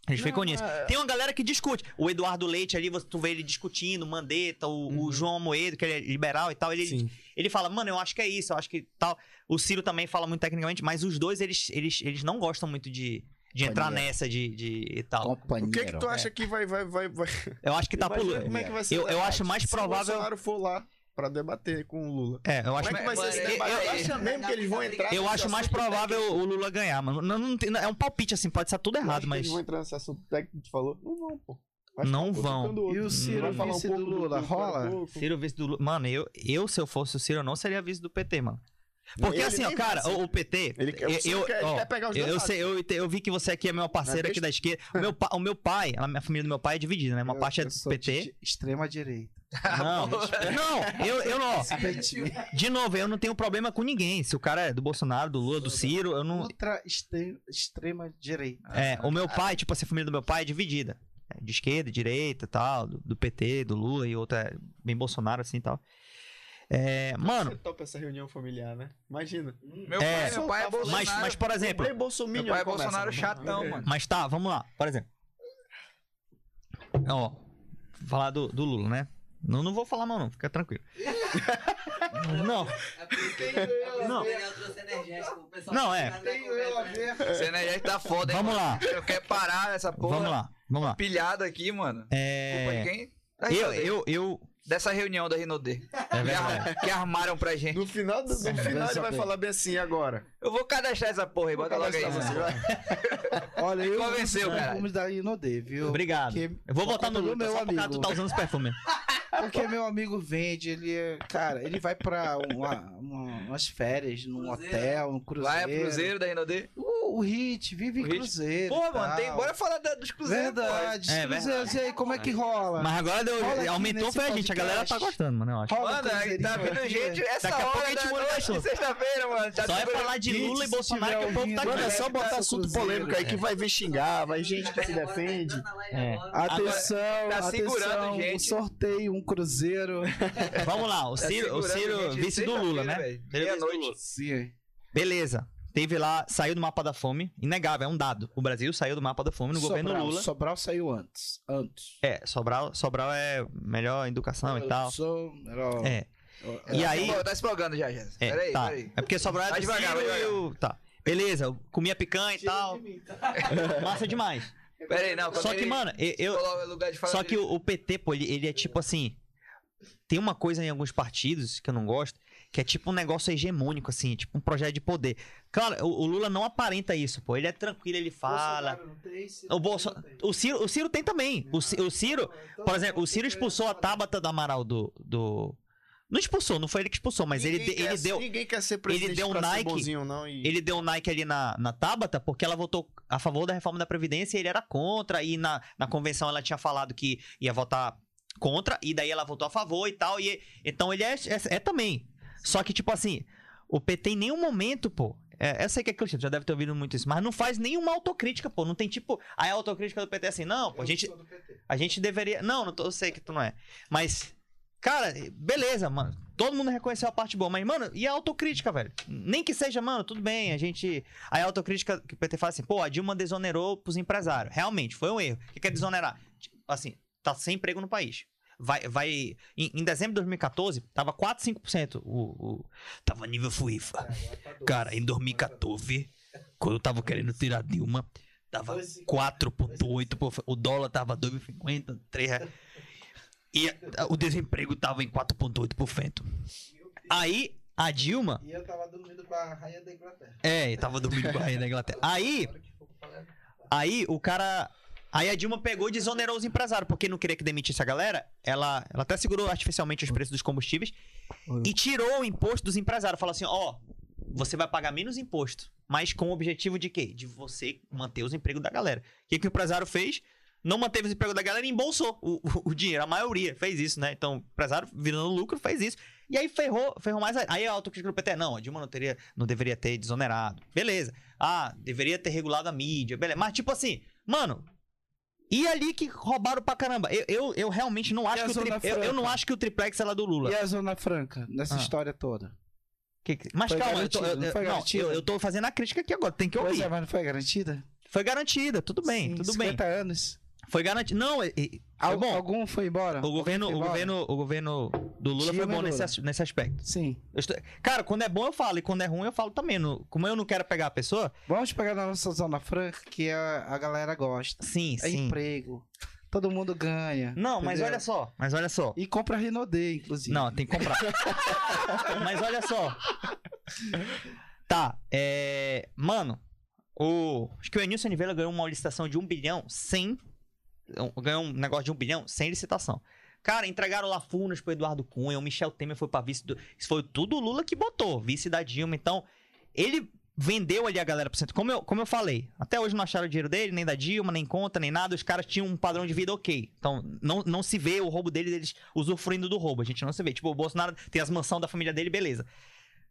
Eles ficam Não, nisso. é- Tem uma galera que discute. O Eduardo Leite ali, você- tu vê ele discutindo, Mandetta, o, o Uhum. João Moedo, que é liberal e tal. Ele, Sim. Ele fala, mano, eu acho que é isso, eu acho que tal. O Ciro também fala muito tecnicamente, mas os dois, eles, eles, eles não gostam muito de, de entrar nessa de, de e tal. Companheiro. O que que tu acha que vai, vai, vai, vai... Eu acho que tá por. Imagina como é que vai ser Eu, eu acho mais Se provável. o Bolsonaro for lá pra debater com o Lula. É, eu acho Como é que vai ser esse debate? eu- Tu acha mesmo que eles vão entrar Eu acho mais provável técnico? o Lula ganhar, mano. Não, não tem- é um palpite, assim, pode estar tudo errado, que mas. Eles vão entrar nesse assunto técnico que tu falou? Não vão, pô. Vai Não vão. E o Ciro, Vai falar um vice do Lula, do- rola? um. Ciro vice do Lula. Mano, eu, eu, se eu fosse o Ciro, eu não seria vice do PT, mano. Porque Ele assim, ó, cara, o, o PT. Ele eu, Ciro quer- ele ó, quer pegar os eu, eu sei, eu, eu vi que você aqui é meu parceiro Não é aqui da esquerda. O meu, pa- o meu pai, a minha família do meu pai é dividida, né? Uma Eu- parte é eu do sou PT. de extrema direita. Não, não, eu, eu não. Respeite. De novo, eu não tenho problema com ninguém. Se o cara é do Bolsonaro, do Lula, do Ciro, eu não. Ultra extre- extrema direita. É, o meu pai, tipo assim, a família do meu pai é dividida. É, De esquerda, direita tal, do, do PT, do Lula e outra é bem Bolsonaro, assim e tal. É, mano, Você topa essa reunião familiar, né? Imagina. Meu É, pai, meu pai é Bolsonaro. mas, mas por exemplo, Meu pai é começa, Bolsonaro mano. chatão, mano. Mas tá, vamos lá. Por exemplo. Ó, falar do, do Lula, né? Não, não vou falar mal, não, fica tranquilo. não, É Não. energético. Não, é. né? Esse energia tá foda, hein? Vamos lá. Eu quero parar essa porra. vamos lá, vamos lá. Pilhada aqui, mano. Culpa de É. quem? Da Eu, eu, eu. Dessa reunião da Rinodê. É verdade. Que armaram pra gente. No final, do, no final ele vai falar bem assim agora. Eu vou cadastrar essa porra aí, bota logo aí. Você. Olha, eu convenceu, cara. vamos dar Inodê, viu? Obrigado. Porque, Eu vou por votar no meu só amigo. tu tá usando os perfumes. Porque meu amigo vende, ele é. Cara, ele vai pra uma, uma- umas férias num Cruzeiro. hotel, um cruzeiro. Vai pro Cruzeiro da Rinodê. O, o Hit, vive em O Hit. cruzeiro. Pô, e mano, tem, bora falar da- dos Cruzeiros. Verdade, É, os cruzeiros. E aí, como é que rola? Mas agora deu, Rola aumentou nesse foi a gente. A galera tá gostando, mano, eu acho. Mano, tá cruzeirinho vindo aqui, gente essa Daqui a hora gente da noite, assunto. sexta-feira, mano. Já Só é tá falar de Lula e Bolsonaro que o povo tá Mano, é aqui. só botar Cruzeiro. assunto polêmico aí que vai vir xingar, vai gente que se tá defende. live É. agora. Atenção, tá segurando atenção, gente. um sorteio, um cruzeiro. Vamos lá, o Tá Ciro, o Ciro gente, vice do Lula, né? é. Meia-noite. Beleza. Teve lá, saiu do mapa da fome, inegável, é um dado. O Brasil saiu do mapa da fome no governo Sobral, Lula. Sobral saiu antes. Antes. É, Sobral, Sobral é melhor educação e tal. Sou, era- É. E aí- tá se empolgando já, Jéssica. É, Peraí, tá. peraí. É porque Sobral é do devagar, Ciro vai e o... Tá. Beleza, eu comia picanha e tal. Massa demais. Peraí, não. Só que, mano, eu... eu- de Só que o PT, pô, ele, ele é tipo assim. Tem uma coisa em alguns partidos que eu não gosto, que é tipo um negócio hegemônico, assim, tipo um projeto de poder. Claro, o, o Lula não aparenta isso, pô. Ele é tranquilo, ele fala. Bolsonaro não tem, Ciro O, Bolso... o, Ciro, o Ciro tem também. O, Ci- o Ciro, Então, por exemplo, o Ciro expulsou a Tabata do Amaral do. do... Não expulsou, não foi ele que expulsou, mas ele, Ninguém ele quer- deu. Ninguém quer ser presidente deu um pra ser Nike, bonzinho, não. E... Ele deu um Nike ali na, na Tabata porque ela votou a favor da reforma da Previdência e ele era contra. E na, na convenção ela tinha falado que ia votar contra, e daí ela votou a favor e tal. E, então ele é, é, é também. Só que, tipo assim, o PT em nenhum momento, pô. É, eu sei que é clichê, já deve ter ouvido muito isso, mas não faz nenhuma autocrítica, pô. Não tem tipo. Aí a autocrítica do PT é assim, não, pô, a gente, a gente deveria. Não, não tô, eu sei que tu não é. Mas, cara, beleza, mano. Todo mundo reconheceu a parte boa, mas, mano, e a autocrítica, velho? Nem que seja, mano, tudo bem, a gente. Aí a autocrítica que o PT fala assim, pô, a Dilma desonerou pros empresários. Realmente, foi um erro. O que quer desonerar? Tipo, Assim, tá sem emprego no país. Vai, vai. Em, em dezembro de 2014, tava 4, 5%. O, o, tava nível FUIFA. Agora tá. Cara, em 2014, quando eu tava querendo tirar a Dilma, tava 4,8%. O dólar tava 2,50, 3 reais. E o desemprego tava em 4,8%. Aí, a Dilma. E eu tava dormindo com a rainha da Inglaterra. É, tava dormindo com a rainha da Inglaterra. Aí, aí o cara. Aí a Dilma pegou e desonerou os empresários, porque não queria que demitisse a galera. Ela, ela até segurou artificialmente os preços dos combustíveis e tirou o imposto dos empresários. Falou assim: ó, você vai pagar menos imposto, mas com o objetivo de quê? De você manter os empregos da galera. O que, que o empresário fez? Não manteve os empregos da galera e embolsou o, o, o dinheiro. A maioria fez isso, né? Então, o empresário virando lucro fez isso. E aí ferrou, ferrou mais. Aí a autocrítica do PT, não, a Dilma não, teria, não deveria ter desonerado. Beleza. Ah, deveria ter regulado a mídia. Beleza. Mas, tipo assim, mano. E ali que roubaram pra caramba. Eu, eu, eu realmente não acho que o tri... eu, eu não acho que o triplex é lá do Lula. E a Zona Franca, nessa Ah. história toda? Que que- Mas Foi calma, eu tô, eu, não não, eu, eu tô fazendo a crítica aqui agora, tem que Pois ouvir. é, mas não foi garantida? Foi garantida, tudo bem, Sim, tudo bem. 50 anos. Foi garantido. Não, Al- bom. Algum foi embora? O governo, o, embora? governo, o governo do Lula Tinha foi bom nesse, nesse aspecto. Sim. Estou- Cara, quando é bom eu falo, e quando é ruim eu falo também. No- Como eu não quero pegar a pessoa, Vamos pegar na nossa Zona Franca, que a, a galera gosta. sim, É sim. emprego. Todo mundo ganha. Não, mas entendeu? olha só, mas olha só. E compra Rinodê, inclusive. Não, tem que comprar. Mas olha só. Tá, é. Mano, o. Acho que o Enilson Oliveira ganhou uma licitação de um bilhão sem. Ganhou um negócio de um bilhão sem licitação. Cara, entregaram lá Furnas pro Eduardo Cunha, o Michel Temer foi pra vice do. Isso foi tudo o Lula que botou, vice da Dilma. Então, ele vendeu ali a galera pro centro. Como eu, como eu falei, até hoje não acharam o dinheiro dele, nem da Dilma, nem conta, nem nada. Os caras tinham um padrão de vida ok. Então, não, não se vê o roubo dele, deles usufruindo do roubo. A gente não se vê. Tipo, o Bolsonaro tem as mansões da família dele, beleza.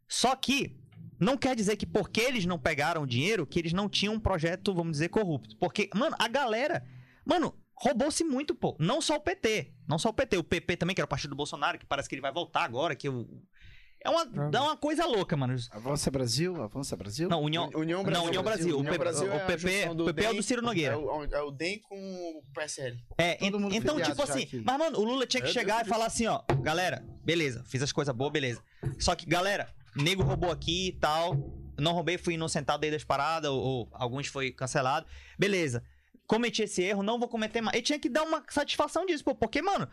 Só que não quer dizer que porque eles não pegaram o dinheiro, que eles não tinham um projeto, vamos dizer, corrupto. Porque, mano, a galera. Mano, roubou-se muito, pô. Não só o PT. Não só o PT. O PP também, que era o partido do Bolsonaro, que parece que ele vai voltar agora, que o. É uma, dá uma coisa louca, mano. Avança Brasil? Avança Brasil? Não, União, União Brasil. Não, União Brasil. O, Brasil o é a PP, o PP é o DEM, do Ciro Nogueira. É o, é o DEM com o PSL. É, en- então, tipo assim, aqui. mas, mano, o Lula tinha que Meu chegar Deus e falar assim, ó, galera, beleza, fiz as coisas boas, beleza. Só que, galera, nego roubou aqui e tal. Não roubei, fui inocentado aí das paradas, ou, ou alguns foi cancelado. Beleza. Cometi esse erro, não vou cometer mais. Ele tinha que dar uma satisfação disso, pô, porque, mano,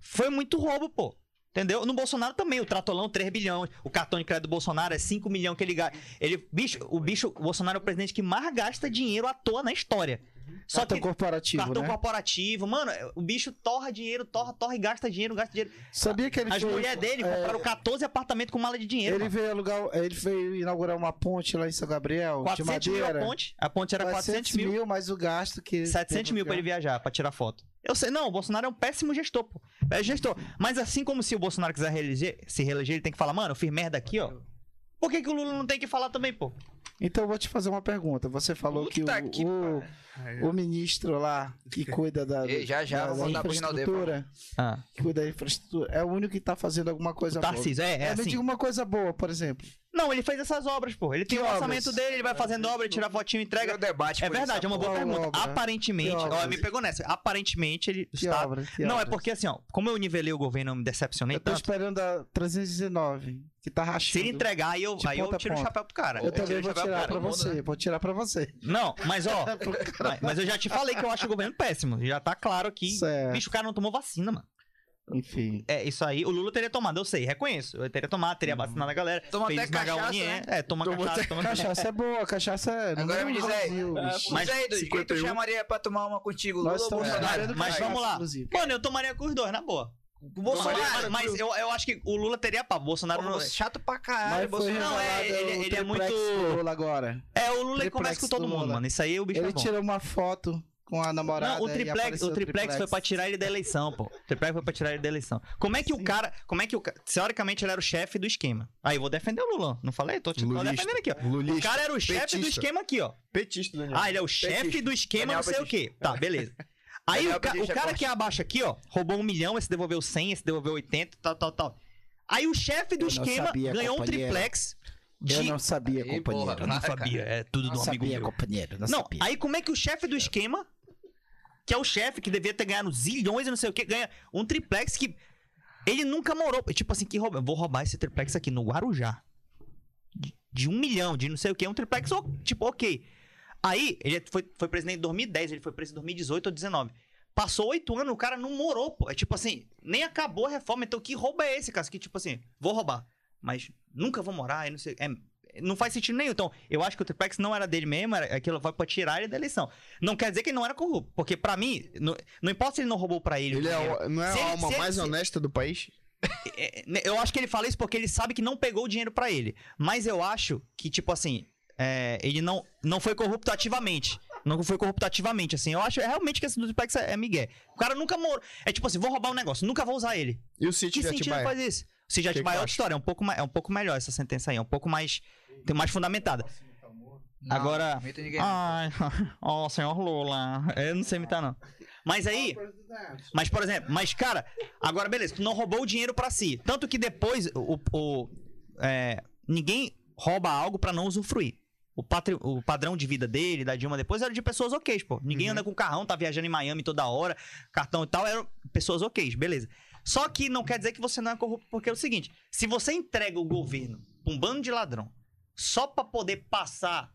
foi muito roubo, pô. Entendeu? No Bolsonaro também, o Tratolão 3 bilhões, o cartão de crédito do Bolsonaro é 5 milhões que ele gasta. Ele, bicho, o bicho, o Bolsonaro é o presidente que mais gasta dinheiro à toa na história. Só Cartão que corporativo, cartão né? corporativo, mano, o bicho torra dinheiro, torra, torra e gasta dinheiro, gasta dinheiro. Sabia que ele As mulheres dele é, compraram 14 apartamentos com mala de dinheiro. Ele mano. veio alugar, ele veio inaugurar uma ponte lá em São Gabriel, 400 de mil a madeira. ponte. A ponte era 400 mil. mais o gasto que... 700 mil pra ele viajar, pra tirar foto. Eu sei, não, o Bolsonaro é um péssimo gestor, pô. É gestor. Mas assim como se o Bolsonaro quiser reeleger, se reeleger, ele tem que falar, mano, eu fiz merda aqui, ó. Por que, que o Lula não tem que falar também, pô? Então eu vou te fazer uma pergunta. Você falou que o, Puta que o, o ministro lá que cuida da, Ei, já, já, da, da infraestrutura, Ah, que cuida da infraestrutura, é o único que tá fazendo alguma coisa o boa. Tarcísio, é, é É, me assim. diga uma coisa boa, por exemplo. Não, ele fez essas obras, pô. Ele tem Que o orçamento obras? dele, ele vai fazendo obra, tira fotinho, entrega. Debate É verdade, é uma boa pergunta. obra? Aparentemente, ó, me pegou nessa. Aparentemente ele Que está. obra? Que Não, é porque assim, ó, como eu nivelei o governo, eu me decepcionei Eu tô tanto. esperando a 319, que tá Se rachando. ele entregar, aí eu, aí eu tiro o chapéu pro cara. Eu também vou tirar pra você, né? vou tirar pra você. Não, mas ó, mas, mas eu já te falei que eu acho o governo péssimo. Já tá claro aqui. Certo. Bicho, o cara não tomou vacina, mano. Enfim. É, isso aí, o Lula teria tomado, eu sei, reconheço. Eu teria tomado, teria vacinado a galera. Toma fez até cachaça, né? É, toma Tomou cachaça, toma Cachaça é boa, cachaça é. Agora me diz aí. Bicho. Mas- Mas aí, do que tu 51. chamaria pra tomar uma contigo, Lula Nós ou estamos Bolsonaro? Mas cachaça, vamos lá. inclusive. Mano, eu tomaria com os dois, na boa. O Bolsonaro, Tomaria- mas eu, eu acho que o Lula teria papo. O Bolsonaro Pô, não. Chato pra Mas caralho, foi Bolsonaro. Não, é, revelado ele- o ele é triplex muito- do Lula agora. É, o Lula ele conversa com todo do mundo, mano. Isso aí o bicho Ele é bom. tirou uma foto com a namorada. Não, o triplex, o triplex foi pra tirar ele da eleição, pô. O triplex foi pra tirar ele da eleição. Como é que o cara, como é que o teoricamente ele era o chefe do esquema. Aí eu vou defender o Lula, não falei? Tô, te, tô Lulista. defendendo aqui, ó. O Lulista. cara era o chefe do esquema aqui, ó. Petista, Daniel. Ah, ele é o chefe do esquema, Daniel não sei o Petista. quê. Tá, beleza. Aí o, ca- o Petista cara gosta. que é abaixo aqui, ó, roubou um milhão, esse devolveu 100, esse devolveu 80, tal, tal, tal. Aí o chefe do Eu esquema sabia, ganhou um triplex Eu de... não sabia, Aí, companheiro. porra, Eu não sabia, é tudo Não do amigo sabia, meu. companheiro. Não, Não, sabia. aí como é que o chefe do esquema, que é o chefe que devia ter ganhado zilhões e não sei o que, ganha um triplex que ele nunca morou. Tipo assim, que rouba, vou roubar esse triplex aqui no Guarujá. De, de um milhão, de não sei o que, um triplex, tipo, ok. Aí, ele foi, foi presidente em 2010, ele foi presidente em 2018 ou 2019. Passou oito anos, o cara não morou, pô. É tipo assim, nem acabou a reforma. Então, que roubo é esse, cara? Que tipo assim, vou roubar, mas nunca vou morar, e não sei. É, não faz sentido nenhum. Então, eu acho que o triplex não era dele mesmo, era aquilo foi pra tirar ele da eleição. Não quer dizer que ele não era corrupto, porque pra mim, não, não importa se ele não roubou pra ele. Ele é, não é Se a ele- alma ele- mais se- honesta do país? É, né, eu acho que ele fala isso porque ele sabe que não pegou o dinheiro pra ele. Mas eu acho que, tipo assim, é, ele não, não foi corrupto ativamente. Não foi corrupto ativamente, assim. Eu acho realmente que esse do triplex é, é migué. O cara nunca morou. É tipo assim, vou roubar um negócio, nunca vou usar ele. E o sítio Que de sentido Atibaia? faz isso? Se já Que é outra acha? história, é um, pouco mais, é um pouco melhor essa sentença aí, é um pouco mais, tem mais fundamentada. Não, Agora- não ninguém, não. Ai, ó, senhor Lula. Eu não sei imitar, não. Mas aí, mas, por exemplo, mas, cara, agora beleza, tu não roubou o dinheiro pra si. Tanto que depois o, o- é, ninguém rouba algo pra não usufruir. o, patri- o padrão de vida dele, da Dilma depois, era de pessoas ok, pô. Ninguém Uhum. anda com carrão, tá viajando em Miami toda hora, cartão e tal, eram pessoas ok, beleza. Só que não quer dizer que você não é corrupto, porque é o seguinte: se você entrega o governo pra um bando de ladrão só pra poder passar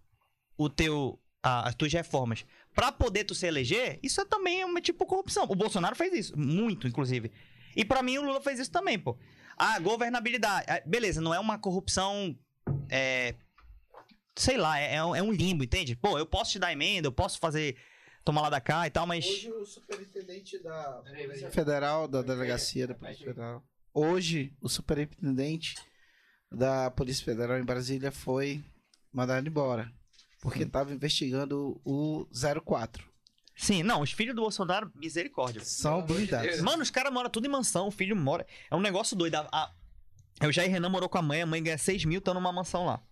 o teu, a- as tuas reformas, pra poder tu se eleger, isso é também uma tipo corrupção. O Bolsonaro fez isso, muito, inclusive. E pra mim o Lula fez isso também, pô. Ah, governabilidade. Beleza, não é uma corrupção. É, sei lá, é, é é um limbo, entende? Pô, eu posso te dar emenda, eu posso fazer. Tomar lá da cá e tal, mas. Hoje o superintendente da Polícia Federal, da Delegacia da Polícia Federal. Hoje, o superintendente da Polícia Federal em Brasília foi mandado embora. Porque estava investigando o 04. Sim, não, os filhos do Bolsonaro, misericórdia. São blindados. Mano, os caras moram tudo em mansão, o filho mora. É um negócio doido. A, a... O Jair Renan morou com a mãe, a mãe ganha 6 mil, tá numa mansão lá.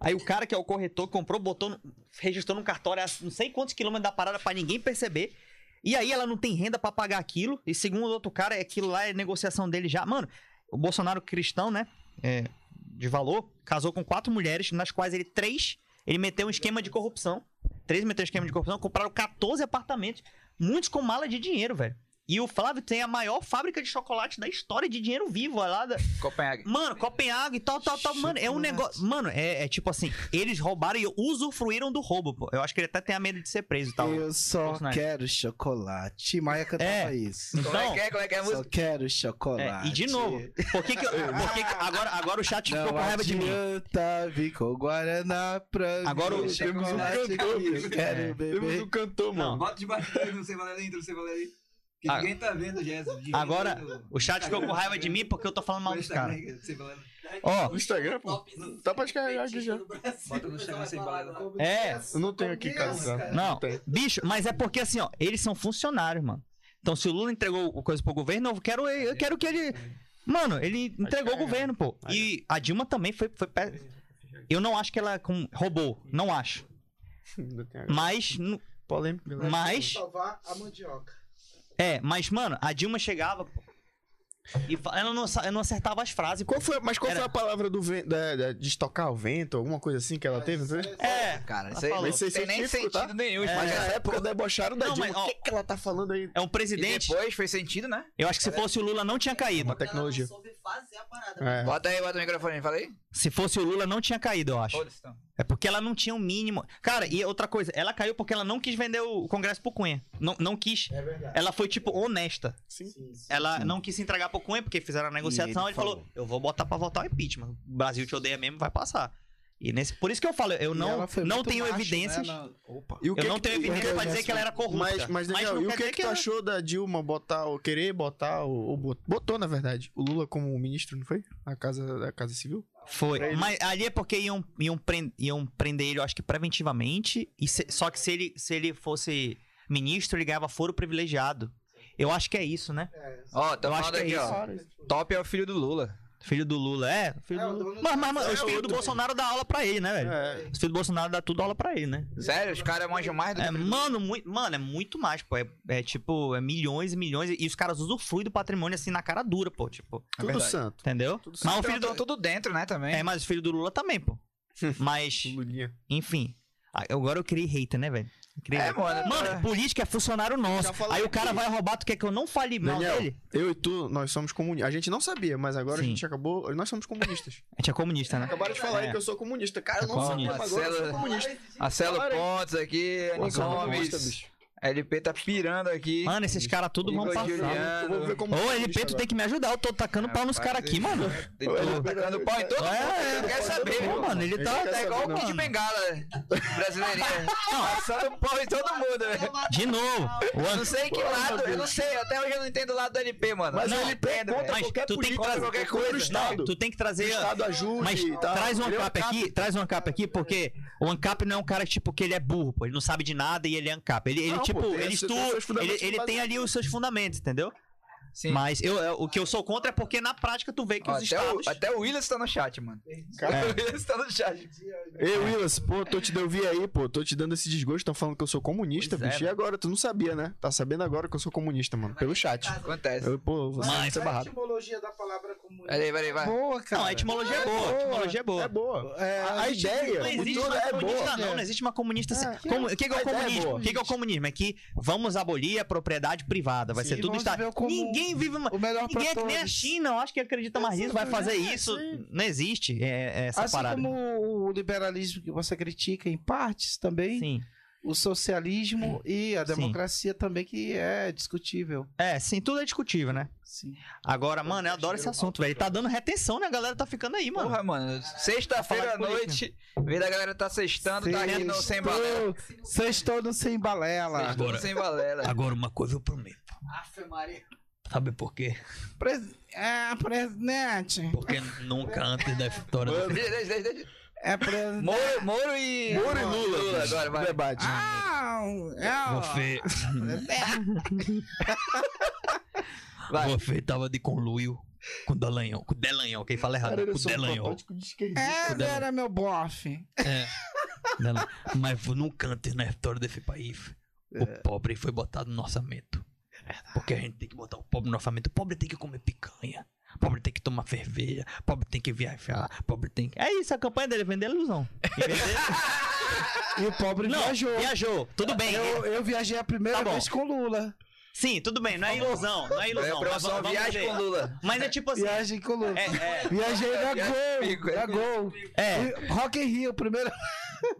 Aí o cara que é o corretor comprou, botou, registrou num cartório não sei quantos quilômetros da parada pra ninguém perceber. E aí ela não tem renda pra pagar aquilo. E segundo o outro cara, aquilo lá é negociação dele já. Mano, o Bolsonaro cristão, né? É, de valor, casou com quatro mulheres, nas quais ele, três, ele meteu um esquema de corrupção. Três meteu um esquema de corrupção, compraram 14 apartamentos. Muitos com mala de dinheiro, velho. E o Flávio tem a maior fábrica de chocolate da história de dinheiro vivo, lá da, Copenhague. Mano, Copenhague e tal, tal, tal. Mano, é um negócio. Mano, é, é tipo assim, eles roubaram e usufruíram do roubo, pô. Eu acho que ele até tem medo de ser preso e tal. Eu só quero chocolate. Maia cantava É. isso. Como é Então, que é? Como é que é a Só música? quero é, chocolate. e de novo, por que que, por que que- agora, agora o chat ficou Não com raiva de mim? vir com Guaraná pra Agora mim. o- chocolate temos um cantor, eu quero É. beber. Temos um cantor, mano. Não. Bota de baixo não sei valer intro, sei valer Que Ah. ninguém tá vendo, Jéssica. Agora, O chat ficou com raiva de mim porque eu tô falando mal dos caras. Ó, No Instagram, pô. Tá pra descarregar aqui já. Bota no Instagram sem balela. é. Eu não tenho aqui, cara. Não, tem. bicho, mas é porque assim, ó, eles são funcionários, mano. Então, se o Lula entregou o coisa pro governo, eu quero, eu quero que ele. Mano, ele entregou o governo, pô. E a Dilma também foi. foi pe- Eu não acho que ela com- roubou. Não acho. Mas. Polêmico, galera. Mas. salvar a mandioca. É, mas, mano, a Dilma chegava. E ela não, não acertava as frases. Qual foi, mas qual Era- foi a palavra do vento, da, da- de estocar o vento, alguma coisa assim que ela teve, foi? É, Cara, isso aí falou. não é tem nem científico, sentido tá? nenhum. É. Mas na é, época debocharam da Não, Dilma. mas, ó, O que, que ela tá falando aí? é um E presidente. depois fez sentido, né? Eu acho que se fosse o Lula não tinha caído. Uma tecnologia. Ela não soube fazer a parada. É. Bota aí, bota o microfone, fala aí. Se fosse o Lula não tinha caído, eu acho. Então. É porque ela não tinha o mínimo. Cara, e outra coisa, ela caiu porque ela não quis vender o Congresso pro Cunha. Não, não quis. É verdade. Ela foi, tipo, honesta. Sim. Sim, sim. Ela não quis se entregar pro Cunha porque fizeram a negociação. ele ele falou: falou. eu vou botar pra votar o impeachment. O Brasil te odeia mesmo, vai passar. E nesse, por isso que eu falo, eu não, não tenho macho, evidências. né, na- Opa. E o Eu não tenho evidência pra dizer que ela era corrupta. Mas, mas, Daniel, não e o quer que, dizer que tu ela- achou da Dilma botar, ou querer botar, ou, ou bot- botou, na verdade, o Lula como ministro, não foi? A Casa, da casa Civil? Foi. Mas ali é porque iam, iam, pren- iam prender ele, eu acho que preventivamente. E se- só que se ele, se ele fosse ministro, ele ganhava foro privilegiado. Eu acho que é isso, né? É, tô Eu acho que é aqui, isso. ó. Top é o filho do Lula. Filho do Lula, é. Filho É, do Lula. Mas, do- mas, mas é os filhos do. Bolsonaro dá aula pra ele, né, velho? É. Os filhos do Bolsonaro dá tudo aula pra ele, né? Sério, os caras manjam mais do que É, do mano, muito, mano, é muito mais, pô. É, é tipo, é milhões e milhões. E os caras usufruem do patrimônio assim na cara dura, pô. Tipo, Tudo verdade. santo. entendeu? Tudo Mas o Então, filho tão do. tudo dentro, né, também. É, mas o filho do Lula também, pô. Mas, Lulinha. enfim. Ah, Agora eu criei hater, né, velho? Criei É, mano. Mano, política é funcionário nosso. Aí o cara vai roubar, tu quer que eu não fale mal Daniel, dele? eu e tu, nós somos comunistas. A gente não sabia, mas agora Sim. a gente acabou. Nós somos comunistas. A gente é comunista, né? Acabaram de falar É. aí que eu sou comunista. Cara, eu não É sabia, mas agora eu sou comunista. Aí. Pontes aqui, Pô, sou bicho. LP tá pirando aqui. Mano, esses caras tudo vão passar. Juliano. Eu Ô, LP, tu agora. tem que me ajudar. Eu tô tacando pau nos caras aqui, mano. Ele tá tacando pau em todo mundo. É, ele quer saber, Pô, mano, ele tá. Tá igual o Kid. Bengala, brasileirinha. Passando pau em todo mundo, velho. De novo. O Eu não sei que lado, eu não sei, até hoje eu não entendo o lado do LP, mano. Mas não o LP entendo, contra. Mas qualquer tu tem que trazer qualquer o coisa. Estado. Tu tem que O trazer. Estado ajude Mas traz um é ANCAP aqui, traz um ANCAP aqui, porque o ANCAP não é um cara tipo que ele é burro, pô. Ele não sabe de nada e ele é ANCAP. Ele, tipo, ele, ele tem ali os seus fundamentos, entendeu? Sim. Mas eu, eu- o que eu sou contra é porque na prática tu vê que Ó, os até, estados. o, até o Willis tá no chat, mano. Cara, O Willis tá no chat. Ei, Willis, pô, tô te dando vi aí, pô, tô te dando esse desgosto, tão falando que eu sou comunista, Pois é, bicho. e agora? Tu não sabia, né? Tá sabendo agora que eu sou comunista, mano, pelo chat. Acontece. Eu, pô, você Mas- vai ser a barrado. etimologia da palavra comunista. Peraí, peraí, vai. Boa, cara. Não, a etimologia é boa. A etimologia é boa. É boa. É, A, a ideia, Não existe o uma é comunista, boa. não. Não existe uma comunista. assim. É. Como- O que, que é o é comunismo? boa. o que, que é o comunismo? É que vamos abolir a propriedade privada. Vai Sim, ser tudo vamos Estado. Ninguém vive uma. O melhor pra Ninguém é que nem a. China, eu acho que acredita mais nisso, vai fazer isso. Não existe é, é essa Assim parada. como o liberalismo que você critica em partes também, Sim. o socialismo e a Sim. democracia também que é discutível. É, sim, tudo é discutível, né? Sim. Agora, mano, eu adoro esse assunto, velho. Tá dando retenção, né? A galera tá ficando aí, mano. Porra, mano. Sexta-feira à noite, a vida da galera tá sextando, tá aqui no Sem Balela. Sextou no Sem Balela. Sextou no Sem Balela. Agora, uma coisa eu prometo. Afe Maria. Sabe por quê? Pres- É, presidente. Porque nunca antes da história do Deixa, deixa, deixa. É presidente. Moro, Moro e. Moro e Lula. agora, vai. Debate. Ah, é, Você, Vai. você tava de conluio com o Dallagnol. Com o Delanhol, quem fala errado. Cara, com eu o Delanhol. protótipo de esquerdista. é, ele era meu bofe. É. Mas nunca antes na história desse país o pobre foi botado no orçamento. Porque a gente tem que botar o pobre no orçamento. O pobre tem que comer picanha. O pobre tem que tomar cerveja. O pobre tem que viajar. O pobre tem que. É isso, a campanha dele é vender ilusão. E vender- E o pobre Não, viajou. viajou. Tudo bem. Eu, eu viajei a primeira Tá vez com Lula. Sim, tudo bem. Não é ilusão. Não é É ilusão. mas promoção vamos- vamos viagem ver. com Lula. Mas é tipo assim. Viagem com Lula. É, é. Viajei na Gol. é Na Gol. É. Rock in Rio, primeiro.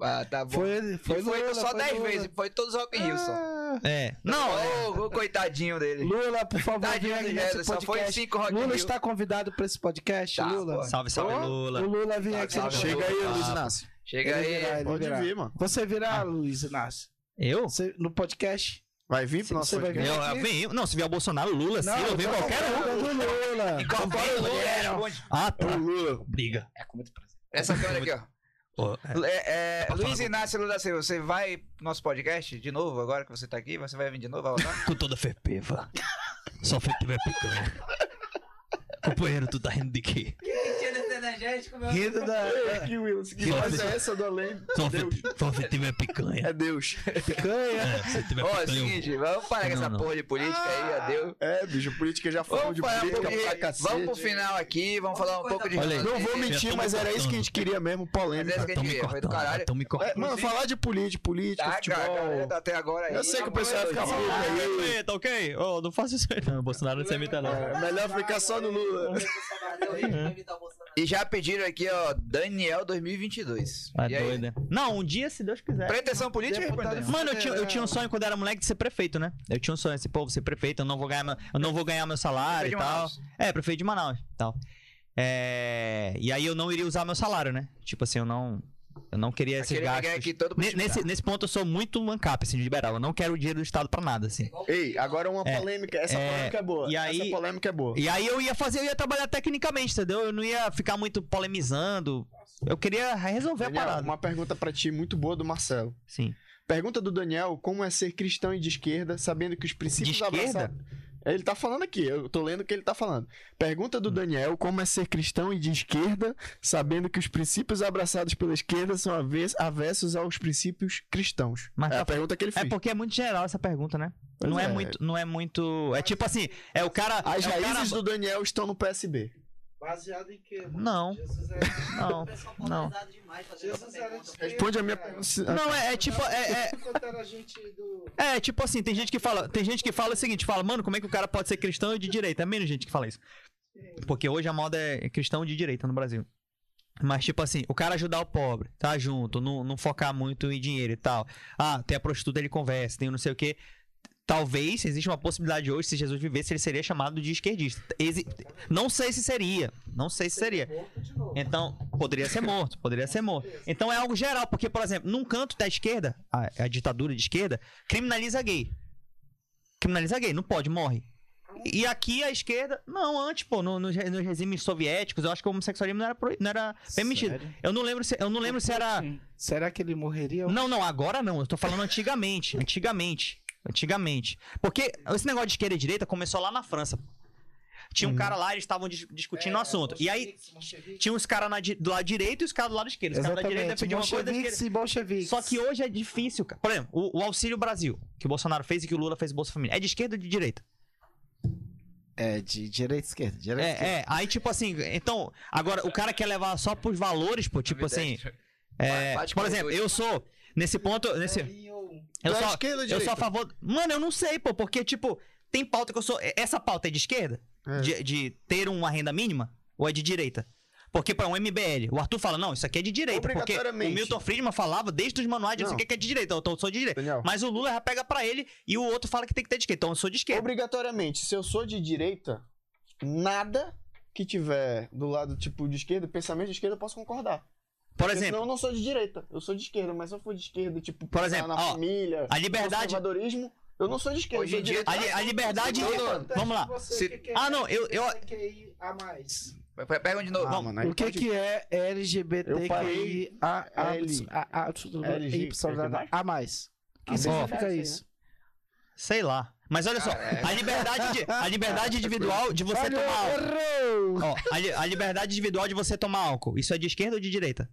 Ah, tá bom. Foi, foi, E foi Lula. só foi 10 Lula. vezes, foi todos Rock in Rio só. Ah, É. Não, é. Ô, ô, coitadinho dele. Lula, por favor, vem aqui nesse só foi podcast. 5 Rock Lula Rio. está convidado para esse podcast, Tá, Lula. pô. Salve, salve, Lula. O Lula vem aqui. salve, Chega aí, podcast. Luiz Inácio. Chega aí. Pode virá. vir, mano. Você virá, Luiz Inácio. Eu? No podcast? Vai vir pro nosso Você vai podcast. vir. Eu, eu venho. Não, se vier o Bolsonaro, Lula, sim, eu venho tô qualquer um. do Lula. Incorpora o Lula. Ah, tá. Ô, Lula. Briga. É com muito prazer. Essa câmera aqui, ó. Ó, é. É, é, Luiz Inácio Lula da Silva, você vai pro nosso podcast de novo, agora que você tá aqui? Você vai vir de novo? Vai voltar? Tu toda ferpeva. Só se tiver picanha. Companheiro, tu tá rindo de quê? Energético, meu. Rindo da que Willis, que Só voz é essa do além? Só Deus. se, só se tiver picanha. É Deus. picanha. É, se tiver Ó, é o picanha. seguinte, vamos parar com essa porra de política aí, adeus. É, bicho, política já falou de política pra cacete. vamos pro final aqui, vamos falar um pouco de... Não vou mentir, mas era isso que a gente queria mesmo, polêmica. essa que a Tão gente me queria, foi do cortando. caralho. Tão me É, cortando. mano, falar de política, política, Tá, futebol. tá até agora aí. Eu sei que o pessoal vai ficar maluco aí. Tá ok? Ô, não faça isso aí. Não, Bolsonaro não se imita, não. É, melhor ficar só no Lula. E já pediram aqui, ó, Daniel 2022. Tá aí? doido, né? Não, um dia, se Deus quiser. Pretensão política, Deputado? Mano, eu tinha, eu tinha um sonho quando era moleque de ser prefeito, né? Eu tinha um sonho, esse povo ser prefeito, eu não vou ganhar meu, eu não vou ganhar meu salário Prefeito e de tal. Manaus. É, prefeito de Manaus e tal. É, e aí eu não iria usar meu salário, né? Tipo assim, eu não eu não queria esses ganha gastos. aqui Nesse, nesse ponto eu sou muito ANCAP, assim, de liberal. Eu não quero o dinheiro do Estado pra nada, assim. Ei, agora uma É, polêmica. Essa é, polêmica é boa. e aí- Essa polêmica é boa. E aí eu ia fazer, eu ia trabalhar tecnicamente, entendeu? Eu não ia ficar muito polemizando. Eu queria resolver Daniel, a parada. uma pergunta pra ti muito boa do Marcelo. Sim. Pergunta do Daniel, como é ser cristão e de esquerda, sabendo que os princípios De esquerda? abraçados... Ele tá falando aqui, eu tô lendo o que ele tá falando. Pergunta Hum. do Daniel, como é ser cristão e de esquerda, sabendo que os princípios abraçados pela esquerda são aves- avessos aos princípios cristãos. Mas é tá- a pergunta que ele É fez. porque é muito geral essa pergunta, né? Pois não é. é. muito, não é muito, é tipo assim, é o cara, As é o cara- raízes do Daniel estão no PSB. Baseado em quê? mano? Não. Jesus é... Não. Não. Jesus era de Responde a minha pergunta. Não, é, é tipo, é, é, era é tipo assim, tem gente que fala, tem gente que fala o seguinte, fala, mano, como é que o cara pode ser cristão e de direita? É menos gente que fala isso. Porque hoje a moda é cristão de direita no Brasil. Mas, tipo assim, o cara ajudar o pobre, tá junto, não, não focar muito em dinheiro e tal. Ah, tem a prostituta, ele conversa, tem o não sei o quê. Talvez exista uma possibilidade hoje, se Jesus vivesse, ele seria chamado de esquerdista. Exi- Não sei se seria. Não sei se seria. Então, poderia ser morto, poderia ser morto. Então é algo geral, porque, por exemplo, num canto da esquerda, a, a ditadura de esquerda, criminaliza gay. Criminaliza gay, não pode, morre. E aqui a esquerda, não, antes, pô, no- nos re- nos regimes soviéticos, eu acho que o homossexualismo não era, pro- não era permitido. Sério? Eu não lembro se, eu não lembro se era. Será que ele morreria? Não, não, agora não. Eu tô falando antigamente. Antigamente. Antigamente. Porque esse negócio de esquerda e direita começou lá na França. Tinha um Uhum. cara lá, eles estavam dis- discutindo o É, assunto. E aí, tinha os caras do lado direito e os caras do lado esquerdo. Os caras da direita Exatamente. defendiam uma coisa da esquerda. Só que hoje é difícil, cara. Por exemplo, o, o Auxílio Brasil, que o Bolsonaro fez e que o Lula fez Bolsa Família. É de esquerda ou de direita? É, de direita e esquerda. Direita e esquerda. É, é. Aí, tipo assim, então, agora o cara quer levar só pros valores, pô, tipo assim. É, por exemplo, eu sou. Nesse ponto. Nesse, eu Tu é sou, esquerda ou eu sou a favor. Mano, eu não sei, pô, porque, tipo, tem pauta que eu sou. Essa pauta é de esquerda? É. De, de ter uma renda mínima? Ou é de direita? Porque para um MBL, o Arthur fala, não, isso aqui é de direita. Porque o. Milton Friedman falava desde os manuais de não sei o Não. que que é de direita, então eu sou de direita. Daniel. Mas o Lula já pega pra ele e o outro fala que tem que ter de esquerda. Então eu sou de esquerda. Obrigatoriamente, se eu sou de direita, nada que tiver do lado, tipo, de esquerda, pensamento de esquerda, eu posso concordar. Por Porque exemplo, senão eu não sou de direita, eu sou de esquerda, mas se eu for de esquerda, tipo, Por exemplo, na ó, família, a liberdade- conservadorismo, eu não sou de esquerda. Hoje em dia, a, li- a liberdade. Vamos lá. Você, que que é Ah, não, eu- eu- a mais. Pega um de novo. Ah, Vamos. mano, O que pode- que é LGBTQI a, a, L. a, a, tudo- LG, Y, a mais? O que significa mais, isso? Sei lá. Mas olha só, a liberdade, de- a liberdade individual de você tomar álcool. Ó, a liberdade individual de você tomar álcool. Isso é de esquerda ou de direita?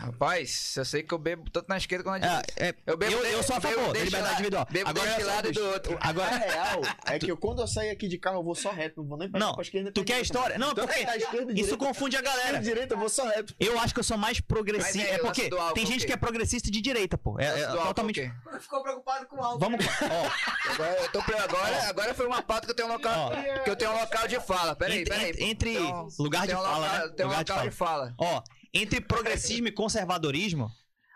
Rapaz, eu sei que eu bebo tanto na esquerda quanto na direita. É, é, Eu bebo eu, de- eu sou a favor da liberdade individual. bebo Agora, deste só, lado e do outro. A Agora, real é que eu, quando eu sair aqui de carro, eu vou só reto, não vou nem pra, Não, pra esquerda. tu quer a história? Não, Então, porque a esquerda isso direita, confunde a galera. e direita, eu vou só reto. Eu acho que eu sou mais progressista. é, É porque álcool, tem gente que é progressista de direita, pô. É, é álcool, totalmente. Ficou preocupado com o álcool. Vamos. Ó, Agora, eu tô, agora, agora foi uma pauta que eu tenho um local, Ó. que eu tenho um local de fala. Peraí, Entre- peraí. entre- lugar de fala, né? Tem um Lugar de local de fala. Ó, entre progressismo e conservadorismo.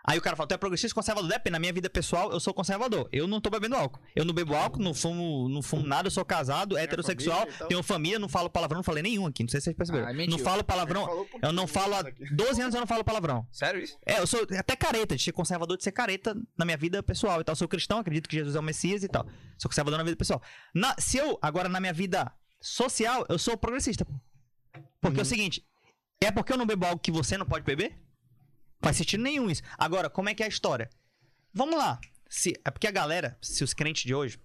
Aí o cara fala, tu é progressista ou conservador? Depende, na minha vida pessoal, eu sou conservador. Eu não tô bebendo álcool. Eu não bebo álcool, não fumo, não fumo nada, eu sou casado, heterossexual, família e tal. tenho família, não falo palavrão, não falei nenhum aqui, não sei se vocês perceberam. Ah, mentiu. não falo palavrão. Um Eu não falo há aqui. 12 anos eu não falo palavrão. Sério isso? É, eu sou até careta, de ser conservador, de ser careta na minha vida pessoal e tal. Sou cristão, acredito que Jesus é o Messias e tal. Sou conservador na vida pessoal. Na- se eu, agora na minha vida social, eu sou progressista. Porque é o seguinte, é porque eu não bebo algo que você não pode beber? Faz sentido nenhum isso. Agora, como é que é a história? Vamos lá. Se, é porque a galera, se os crentes de hoje,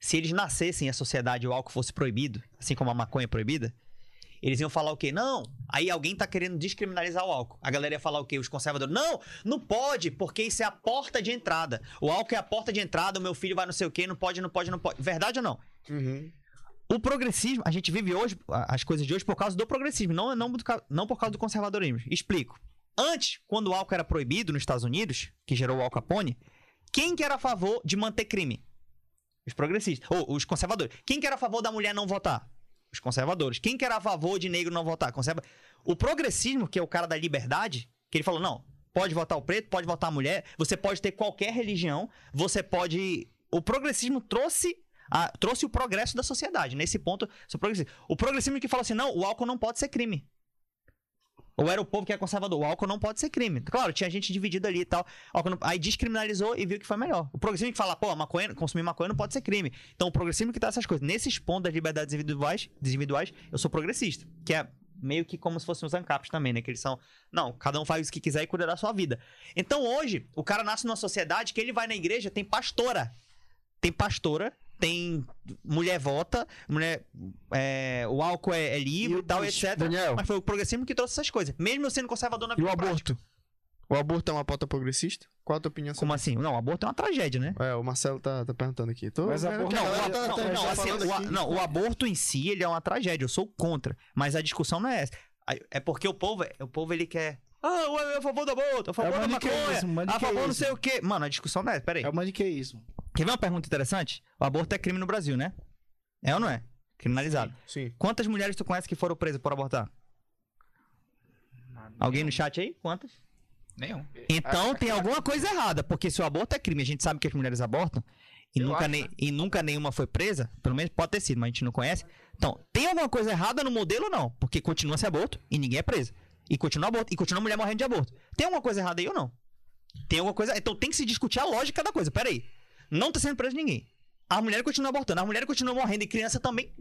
se eles nascessem a sociedade e o álcool fosse proibido, assim como a maconha é proibida, eles iam falar o quê? Não, aí alguém tá querendo descriminalizar o álcool. A galera ia falar o quê? Os conservadores. Não, não pode, porque isso é a porta de entrada. O álcool é a porta de entrada, o meu filho vai não sei o quê, não pode, não pode, não pode. Verdade ou não? Uhum. O progressismo, a gente vive hoje, as coisas de hoje, por causa do progressismo, não, não, não por causa do conservadorismo. Explico. Antes, quando o álcool era proibido nos Estados Unidos, que gerou o Al Capone, quem que era a favor de manter crime? Os progressistas. Ou os conservadores. Quem que era a favor da mulher não votar? Os conservadores. Quem que era a favor de negro não votar? Conserva... O progressismo, que é o cara da liberdade, que ele falou, não, pode votar o preto, pode votar a mulher, você pode ter qualquer religião, você pode... O progressismo trouxe a- trouxe o progresso da sociedade. Nesse ponto. O progressismo que fala assim, não, o álcool não pode ser crime. Ou era o povo que é conservador, o álcool não pode ser crime. Claro, tinha gente dividida ali e tal. Não- Aí descriminalizou e viu que foi melhor. O progressismo que fala, pô, maconha, consumir maconha não pode ser crime. Então o progressismo que tá essas coisas. Nesses pontos das liberdades individuais, individuais eu sou progressista. Que é meio que como se fossem os ANCAPs também, né? Que eles são. Não, cada um faz o que quiser e cuida da sua vida. Então hoje, o cara nasce numa sociedade que ele vai na igreja, tem pastora. Tem pastora, tem mulher vota, mulher. é, o álcool é, é livre E o tal, etc. Daniel. Mas foi o progressismo que trouxe essas coisas. Mesmo eu sendo conservador na E o vida prática. aborto? O aborto é uma pauta progressista? Qual a tua opinião sobre Como assim? Não, aborto é uma tragédia, né? É, o Marcelo tá, tá perguntando aqui. Tô Mas aborto- Não, o, tá- não, tá- não, tá assim, falando o aqui. não, o aborto em si, ele é uma tragédia. Eu sou contra. Mas a discussão não é essa. É porque o povo, o povo ele quer. Ah, eu é a favor do aborto, a favor É o da maconha, a favor não sei o quê. Mano, a discussão não é essa. Pera aí. É o maniqueísmo. Quer ver uma pergunta interessante? O aborto é crime no Brasil, né? É ou não é? Criminalizado. Sim. Quantas mulheres tu conhece que foram presas por abortar? Alguém no chat aí? Quantas? Nenhum. Então tem alguma coisa errada, porque se o aborto é crime, a gente sabe que as mulheres abortam e, Eu nunca, acho, nem, né? e nunca nenhuma foi presa, pelo menos pode ter sido, mas a gente não conhece. Então, tem alguma coisa errada no modelo ou não? Porque continua se aborto e ninguém é preso. E continua aborto, e continua a mulher morrendo de aborto. Tem alguma coisa errada aí ou não? Tem alguma coisa. Então tem que se discutir a lógica da coisa. Pera aí. Não tá sendo preso ninguém. A mulher continua abortando, a mulher continua morrendo e criança também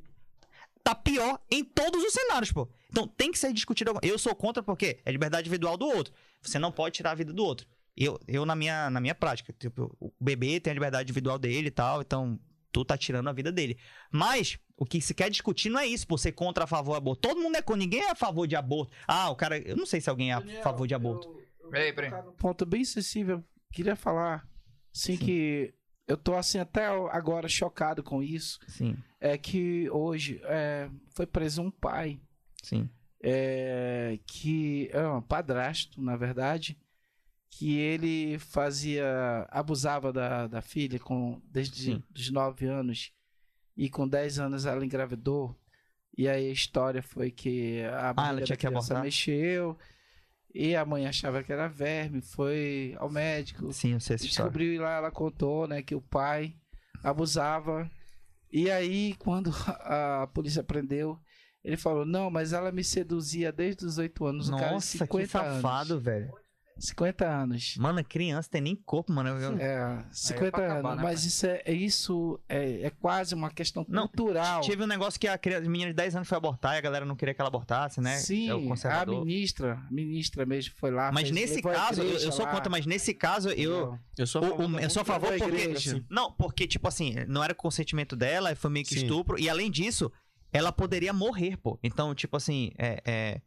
tá pior em todos os cenários, pô. Então tem que ser discutido. alguma- Eu sou contra porque é liberdade individual do outro. Você não pode tirar a vida do outro. Eu, eu na, minha, na minha prática, tipo, o bebê tem a liberdade individual dele e tal, então tu tá tirando a vida dele. Mas o que se quer discutir não é isso, por ser contra a favor do aborto. Todo mundo é contra, ninguém é a favor de aborto. Ah, o cara, eu não sei se alguém é a Daniel, favor de aborto. eu- eu Peraí, peraí. no ponto bem sensível. Queria falar, assim, Sim. que eu tô, assim, até agora chocado com isso. Sim, É que hoje é, foi preso um pai, sim. é, que é um padrasto, na verdade, que ele fazia, abusava da, da filha com, desde Sim. os 9 anos e com 10 anos ela engravidou. E aí a história foi que a Ah, ela tinha que abortar? mexeu e a mãe achava que era verme, foi ao médico, Sim, eu sei essa história. descobriu e lá ela contou, né, que o pai abusava. E aí, quando a polícia prendeu, ele falou: Não, mas ela me seduzia desde os 8 anos. O cara de Nossa, 50 que safado, anos. velho. 50 anos. Mano, criança tem nem corpo, mano. Eu- É, 50 pra acabar, anos. né, mas isso é, é isso é, é quase uma questão Não, cultural. Tive um negócio que a criança- a menina de 10 anos foi abortar e a galera não queria que ela abortasse, né? Sim, É o a conservador. ministra, a ministra mesmo foi lá. Mas fez- nesse a caso, eu, eu sou contra, mas nesse caso, eu. Eu sou o- o- eu sou a favor porque. igreja. Não, porque, tipo assim, não era consentimento dela, foi meio que Sim. estupro. E além disso, ela poderia morrer, pô. Então, tipo assim, é. é-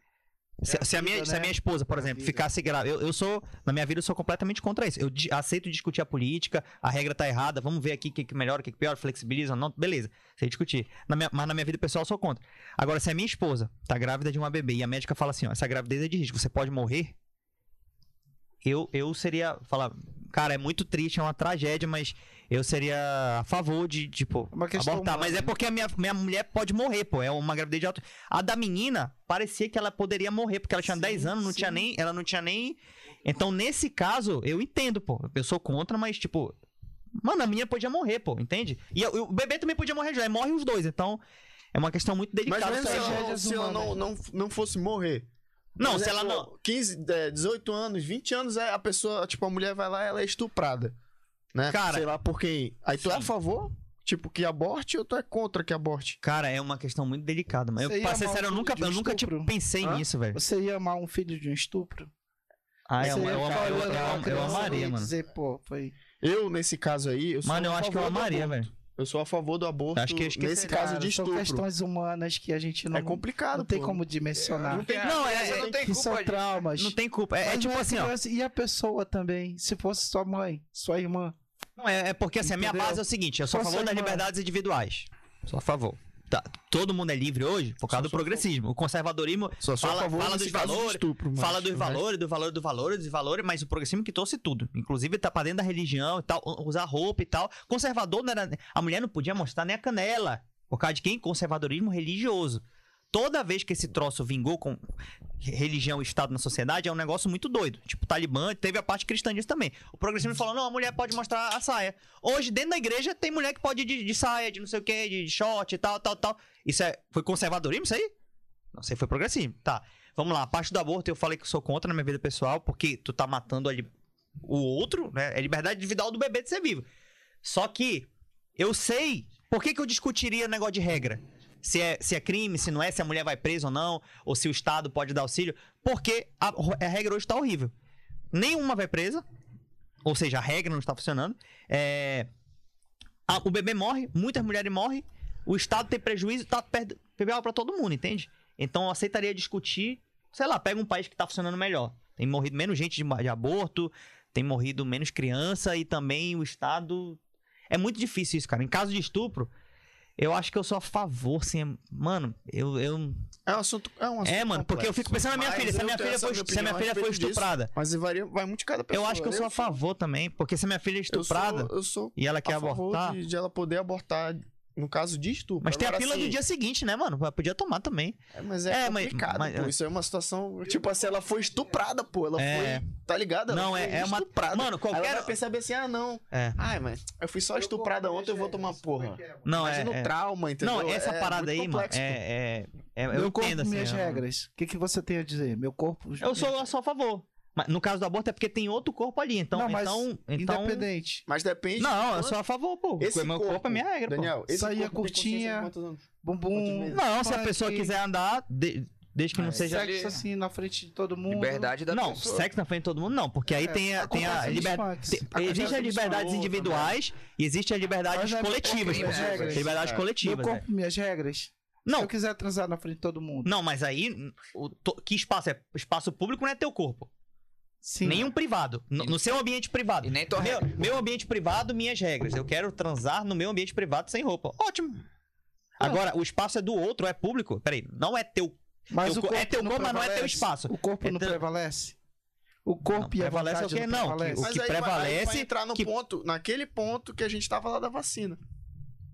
Se, É a se a minha, se a né? minha esposa, por É exemplo, vida. ficasse grávida, eu, eu sou, na minha vida, eu sou completamente contra isso. Eu di- aceito discutir a política, a regra tá errada, vamos ver aqui o que, que melhora, o que, que piora, flexibiliza, não, beleza, sei discutir. Na minha- mas na minha vida pessoal, eu sou contra. Agora, se a minha esposa tá grávida de uma bebê e a médica fala assim, ó, essa gravidez é de risco, você pode morrer, eu, eu seria, falar, cara, é muito triste, é uma tragédia, mas eu seria a favor de, tipo, É uma questão abortar. humana, Mas é né? porque a minha, minha mulher pode morrer, pô, é uma gravidez de alto. A da menina, parecia que ela poderia morrer, porque ela tinha Sim, 10 anos, não sim. tinha nem, ela não tinha nem... Então, nesse caso, eu entendo, pô, eu sou contra, mas, tipo... Mano, a menina podia morrer, pô, entende? E eu- eu- o bebê também podia morrer já, e morre os dois, então... É uma questão muito Mas delicada. mesmo se isso aí. ela, se ela não, não, não fosse morrer. Não, Por se ela exemplo, não... 15, é, 18 anos, 20 anos, é a pessoa, tipo, a mulher vai lá ela é estuprada. Né? Cara- Sei lá por quem. Aí tu é a Sim. favor, tipo, que aborte ou tu é contra que aborte? Cara, é uma questão muito delicada, mas Você eu, pra ser sério, eu um nunca, filho de eu um nunca tipo, pensei Hã? nisso, velho. Você ia amar um filho de um estupro? Ah, eu, Você eu, ia eu, eu, eu, eu amaria, mano. dizer, pô, foi... Eu, nesse caso aí, eu sou Mano, eu a acho que eu favor do amaria, aborto. velho. Eu sou a favor do aborto Acho que eu esqueci, nesse cara, caso de São estupro. questões humanas que a gente não, É complicado, não tem pô. como dimensionar. Não tem- Não, é- é- não tem que são culpa disso. traumas. Não tem culpa. É, é tipo assim, ó. criança- E a pessoa também? Se fosse sua mãe, sua irmã. Não, é, é porque assim, a minha Entendeu? base é o seguinte: eu sou a Só favor das irmã. liberdades individuais. Sou a favor. Tá, todo mundo é livre hoje por causa do sou a progressismo. O conservadorismo Só Fala- favor fala dos valores, estupro, mas- fala dos valores, do valor, do valores, dos valores, mas o progressismo que trouxe tudo. Inclusive, tá pra dentro da religião e tal, usar roupa e tal. Conservador não era. A mulher não podia mostrar nem a canela. Por causa de quem? Conservadorismo religioso. Toda vez que esse troço vingou com religião e Estado na sociedade, é um negócio muito doido. Tipo, Talibã, teve a parte cristã disso também. O progressismo falou: não, a mulher pode mostrar a saia. Hoje, dentro da igreja, tem mulher que pode ir de, de saia, de não sei o que, de short e tal, tal, tal. Isso é. Foi conservadorismo isso aí? Não sei, foi progressismo. Tá. Vamos lá, a parte do aborto eu falei que sou contra na minha vida pessoal, porque tu tá matando ali o outro, né? É liberdade individual do bebê de ser vivo. Só que eu sei. Por que, que eu discutiria negócio de regra? Se é, se é crime, se não é, se a mulher vai presa ou não, ou se o Estado pode dar auxílio. Porque a, a regra hoje tá horrível. Nenhuma vai presa, ou seja, a regra não está funcionando. É, a- o bebê morre, muitas mulheres morrem, o Estado tem prejuízo, tá perdendo para todo mundo, entende? Então eu aceitaria discutir, sei lá, pega um país que tá funcionando melhor. Tem morrido menos gente de, de aborto, tem morrido menos criança e também o Estado. É muito difícil isso, cara. Em caso de estupro, eu acho que eu sou a favor, sim. Mano, eu. eu... É um assunto. É, um assunto É, mano, porque eu fico pensando na minha Mas filha. Se a minha filha foi, se a minha filha foi disso. estuprada, Mas varia, vai muito de cada pessoa. eu acho que eu sou a favor também. Porque se a minha filha é eu sou- estuprada Eu sou, e ela a quer favor abortar. de, de ela poder abortar no caso de estupro. Mas tem a Agora, pila do assim, dia seguinte, né, mano? Podia tomar também. É, mas é, É, mas- complicado, mas- pô. Isso é uma situação. Tipo assim, ela foi estuprada, pô. Ela É. foi. Tá ligado? Ela Não, foi é- é uma- Estuprada. Mano, qualquer- ela vai perceber assim, ah, não. É. Ai, mas eu fui só estuprada ontem, eu vou tomar porra. Não, é. Imagina é... o trauma, entendeu? Não, essa É parada aí, mano, complexo, pô. é, é, é- eu Meu corpo, entendo assim. minhas eu- regras. O que, que você tem a dizer? Meu corpo... Eu sou, eu sou a favor. Mas no caso do aborto é porque tem outro corpo ali. Então, Não, mas então, então... Independente. Mas depende. Não, eu sou a favor, pô. Esse meu corpo, é minha regra, pô. Daniel, esse Saía corpo curtinha. de? Bumbum... Não, se a pessoa quiser andar, de- Desde que não Mas seja. ali- Sexo assim na frente de todo mundo. Liberdade da Não, pessoa. sexo na frente de todo mundo não, porque aí É, tem a, tem a liberdade. funks. Existem as Acontece nos liberdades shows individuais e existem as liberdades Mas é coletivas. pô. né? Liberdades É. Meu coletivas. corpo, minhas regras. Se Não, eu quiser transar na frente de todo mundo. não, mas aí o to- que espaço é? Espaço público não é teu corpo. Sim. Nenhum privado. No, no seu ambiente privado. E nem tua Meu, meu ambiente privado, minhas regras. Eu quero transar no meu ambiente privado sem roupa. Ótimo. Agora, o espaço é do outro, é público. Peraí, não é teu. Mas teu o co- corpo é teu corpo, mas não é teu prevalece? espaço. O corpo É não teu- prevalece? O corpo Não, e a prevalece vontade o quê? não Não, que- prevalece? o Mas que aí prevalece vai entrar no que- ponto, naquele ponto que a gente tava lá da vacina.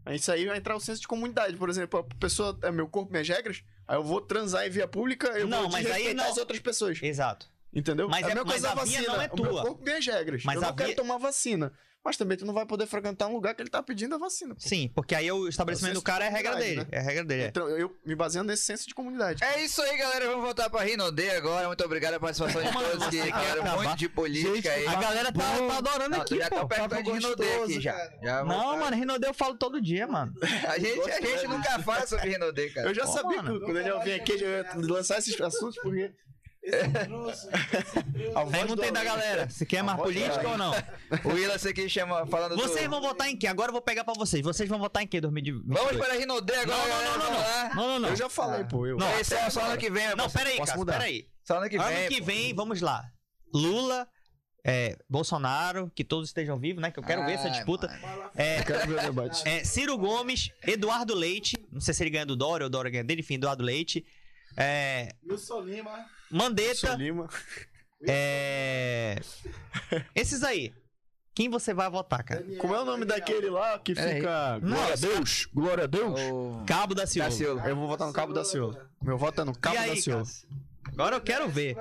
Aí Isso aí vai entrar o senso de comunidade. Por exemplo, a pessoa é meu corpo, minhas regras, aí eu vou transar em via pública, eu Não, vou mas aí não. as outras pessoas. Exato. Entendeu? Mas a é- mesma mas coisa da a vacina. não é O meu tua. corpo, minhas regras. Mas eu a não quero via- tomar vacina. Mas também tu não vai poder frequentar um lugar que ele tá pedindo a vacina. pô. Sim, porque aí o estabelecimento do cara é a regra dele. comunidade, É a regra dele. é. Então, eu me baseando nesse senso de comunidade. É isso aí, galera. Vamos voltar pra Rinode agora. Muito obrigado pela participação de todos que você quer querem acabar? muito de política Gente, aí. A galera tá, tá adorando Não, aqui, já tá pô. perto de Rinode aqui já. já Não, mano, Rinodê eu falo todo dia, mano. A gente, a gente nunca fala sobre Rinode, cara. Eu já Pô, sabia que quando ele ia vir aqui, eu ia lançar esses assuntos, porque Esse esse. A voz Perguntei do- da galera, se quer mais política ou não. O Willa, você que chama falando do... Vocês vão votar em quê? Agora eu vou pegar pra vocês. Vocês vão votar em quê, 2022? Vamos para Rinode agora, Não, não, galera. não, não, lá. Não, não, não. eu já falei, pô. Eu... Não, É só, ano que vem, Não, não, peraí, cara, peraí. Só ano que vem. Ano que pô. vem, vamos lá. Lula, é, Bolsonaro, que todos estejam vivos, né? Que eu quero ver essa Ai, disputa. É, Quero ver o debate. é, Ciro Gomes, Eduardo Leite, não sei se ele ganha do Dória ou o Dória ganha dele, enfim, Eduardo Leite. É, Wilson Lima. Mandetta, Sou Lima. é, esses aí. Quem você vai votar, cara? Daniel, Como é o nome Daniel. daquele lá que É, fica. Glória a Deus! Glória a Deus! O... Cabo da Silva. Da. Eu vou votar no Cabo da Silva. Meu voto é no Cabo e aí, da Silva. Cássio? Agora eu quero ver.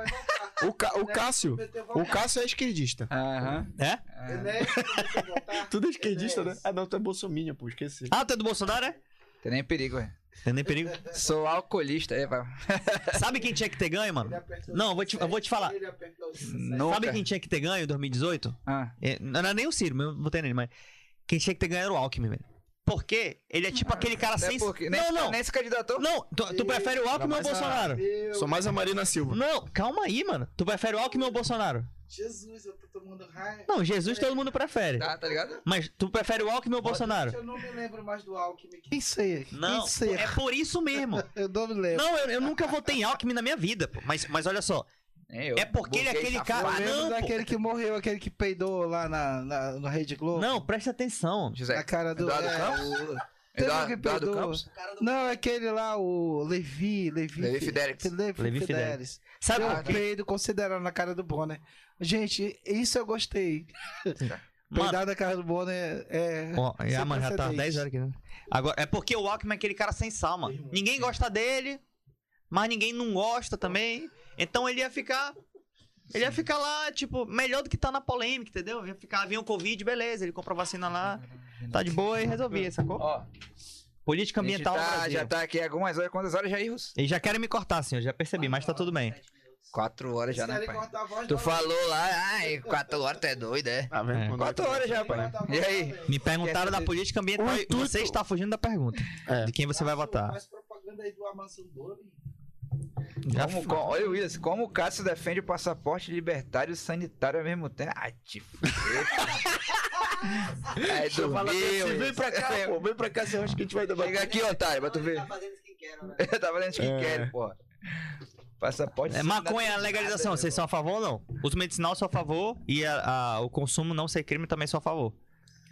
O, Ca- o Cássio. O. Cássio é esquerdista. Aham. É? Tudo é esquerdista, né? Ah, não, tu é bolsominion, pô, esqueci. Ah, tu é do Bolsonaro, é? Tem nem perigo, Tem nem perigo. Sou alcoolista. É. Sabe quem tinha que ter ganho, mano? Não, eu vou te, eu vou te falar. Ele apertou o 17. Nunca. Sabe quem tinha que ter ganho em 2018? Ah. É, não era nem o Ciro, mas eu votei nele, mas quem tinha que ter ganho era o Alckmin, velho. Porque ele é tipo aquele cara Não é sem. porque, nem, Não, não. nem se candidatou. Não, tu, tu prefere o Alckmin ou o mais a- Bolsonaro? Eu- Sou mais a Marina Silva. Não, calma aí, mano. Tu prefere o Alckmin ou o Bolsonaro? Jesus, eu tô tomando raiva. Não, Jesus todo mundo prefere. Tá, tá ligado? Mas tu prefere o Alckmin ou o Bolsonaro? Eu não me lembro mais do Alckmin. Quem sei? Não, Quem sei? é por isso mesmo. Eu não me lembro. Não, eu, eu nunca votei em Alckmin na minha vida, pô. Mas, mas olha só, Eu. É porque ele é aquele cara- Eu lembro não, pô. daquele que morreu, aquele que peidou lá na, na, na Rede Globo. não, presta atenção. José. Na cara do. Eduardo é, Campos? o- um Eduardo, que Eduardo. Campos? Não, é aquele lá, o Levi. Levi, Levi Fidelix. Levi, Levi Fidelis. Sabe por um quê? peido considerando na cara do Bonner. Gente, isso eu gostei. Peidar na cara do Bonner é. Ó, já, mano, já tá precedente. 10 horas aqui, né? Agora, é porque o Alckmin é aquele cara sem sal, mano. Ninguém gosta dele, mas ninguém não gosta também. Então ele ia ficar. Ele ia ficar lá, tipo, melhor do que tá na polêmica, entendeu? Ia ficar, vinha o Covid, beleza, ele comprou a vacina lá, tá de boa e resolvia, sacou? Ó, Política a gente ambiental tá, Brasil. já tá aqui algumas horas. Quantas horas já, Irros? Eles já querem me cortar, assim, eu já percebi, mas tá tudo bem. Quatro horas já, né, pai? voz Tu falou lá, ai, quatro horas tu é doido, é? Tá vendo? É. Quatro horas já, pai. E aí? Me perguntaram da política ambiental e você está fugindo da pergunta. É. De quem você vai votar. Faz propaganda aí do Amazon Dole. Já Como, olha o Willis, como o Cássio defende o passaporte libertário e sanitário ao mesmo tempo. Ai, te. Aí Eu falo assim, dormiu. vem pra cá, pô, vem pra cá, você acha que a gente vai debater. Chega aqui, otário, pra tu ver. Tá fazendo skincare, né? Eu tava lendo que É. quer, porra. Passaporte É, maconha, legalização, nada, vocês são a favor ou não? Uso medicinal sou a favor e a- a- o consumo não ser crime também sou a favor.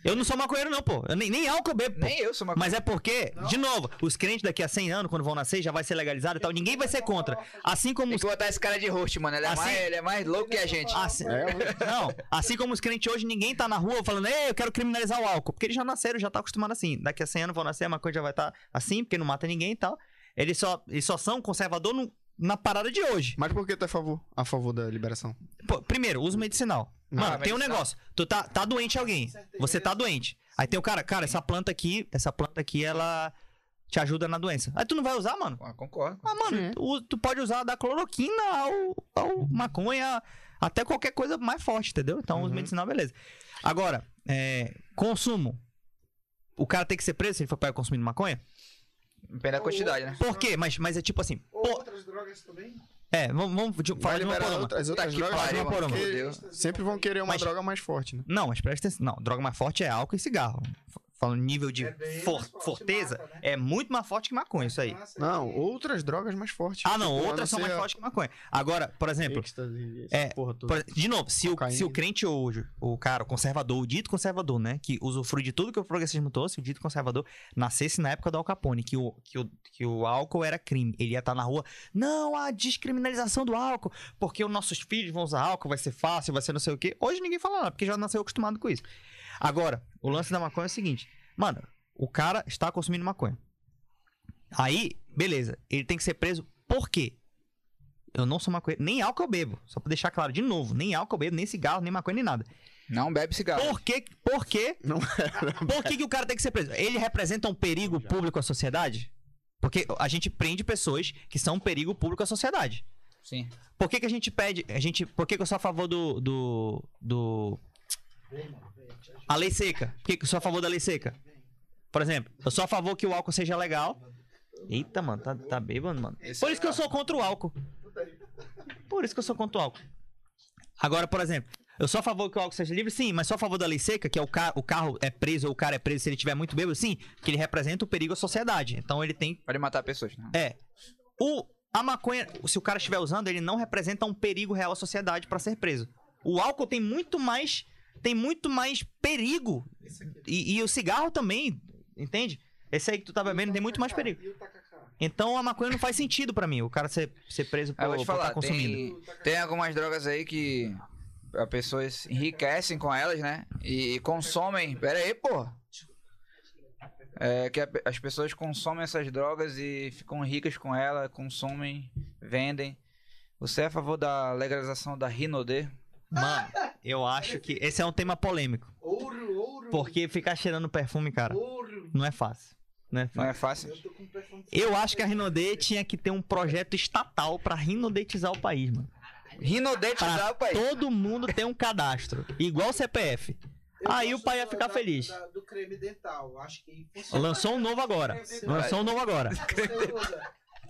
Eu não sou maconheiro não, pô. Eu nem, nem álcool eu bebo, pô. Nem eu sou maconha. Mas é porque, de novo, os crentes daqui a 100 anos, quando vão nascer, já vai ser legalizado e tal. Ninguém vai ser contra. Assim como Tem os que botar esse cara de host, mano. Ele é, Assim- mais, ele é mais louco que a gente. Assim, É, não, assim como os crentes hoje, ninguém tá na rua falando, ei, eu quero criminalizar o álcool. Porque eles já nasceram, já tá acostumado assim. Daqui a 100 anos vão nascer, a maconha já vai estar assim, porque não mata ninguém e tal. Eles só, eles só são conservador no- na parada de hoje. Mas por que tu é a favor, a favor da liberação? Pô, primeiro, uso medicinal. Mano, Ah, tem um negócio. Tu tá, tá doente alguém. Você tá doente. Aí tem o cara, cara, essa planta aqui, essa planta aqui, ela te ajuda na doença. Aí tu não vai usar, mano? Ah, concordo. Ah, mano, Sim. tu, tu pode usar da cloroquina ao, ao maconha, até qualquer coisa mais forte, entendeu? Então, uso Uhum. medicinal, beleza. Agora, é, consumo. O cara tem que ser preso se ele for pegar consumindo maconha? Depende da quantidade, né? Por quê? Mas, mas é tipo assim. Ou pô, outras drogas também? é, vamos, vamos falar de uma por uma. outras, outras que drogas, pariu, Deus. sempre vão querer uma Mas- droga mais forte, né? Não, mas presta atenção. Não, droga mais forte é álcool e cigarro. Falando nível de É for- forteza, mata, né? é muito mais forte que maconha, isso aí. Massa, Não, outras drogas mais fortes. Ah, não, Tipo, outras são mais a- fortes que maconha. Agora, por exemplo, êxtase, É. Por- de novo, se o, se o crente hoje, o cara, o conservador, o dito conservador, né, que usufrui de tudo que o progressismo trouxe, o dito conservador, nascesse na época do Al Capone, que o, que o, que o álcool era crime, ele ia estar na rua, não, a descriminalização do álcool, porque os nossos filhos vão usar álcool, vai ser fácil, vai ser não sei o quê. Hoje ninguém fala nada, porque já nasceu acostumado com isso. Agora, o lance da maconha é o seguinte, mano, o cara está consumindo maconha. Aí, beleza, ele tem que ser preso por quê? Eu não sou maconheiro, nem álcool eu bebo. Só pra deixar claro, de novo, nem álcool eu bebo, nem cigarro, nem maconha, nem nada. Não bebe cigarro. Por que, por que, Não por que, que o cara tem que ser preso? Ele representa um perigo público à sociedade? Porque a gente prende pessoas que são um perigo público à sociedade. Sim. Por que, que a gente pede. A gente, por que, que eu sou a favor do. do. do- a lei seca? Por que, eu sou a favor da lei seca? Por exemplo, eu sou a favor que o álcool seja legal. Eita, mano, tá, tá bêbado, mano. Por isso que eu sou contra o álcool. Por isso que eu sou contra o álcool. Agora, por exemplo, eu sou a favor que o álcool seja livre, sim, mas sou a favor da lei seca, que é o, ca o carro é preso ou o cara é preso se ele tiver muito bêbado, sim, que ele representa o perigo à sociedade. Então ele tem Pode matar pessoas. Né? é. O, a maconha, se o cara estiver usando, ele não representa um perigo real à sociedade pra ser preso. O álcool tem muito mais. Tem muito mais perigo. E, e o cigarro também, entende? Esse aí que tu tá bebendo tem muito mais perigo. E? Então a maconha não faz sentido pra mim, o cara ser, ser preso Ah, por, vou te por falar, tá consumindo. tem, tem algumas drogas aí que as pessoas enriquecem com elas, né? E consomem. Pera aí, pô. É que a- as pessoas consomem essas drogas e ficam ricas com ela, consomem, vendem. Você é a favor da legalização da Rinodê? Mano, eu acho que esse é um tema polêmico. Ouro, ouro. Porque ficar cheirando perfume, cara, Ouro. não é fácil. Não é Não fácil. é fácil? Eu tô com perfume. Eu acho que a Rinodê tinha que ter um projeto estatal pra rinodetizar o país, mano. Rinodetizar Pra o país. todo mundo ter um cadastro, igual o CPF. Eu Aí o pai ia ficar da- feliz. da- do creme dental. Acho que funciona. Lançou um novo agora. Lançou um novo agora. Você usa?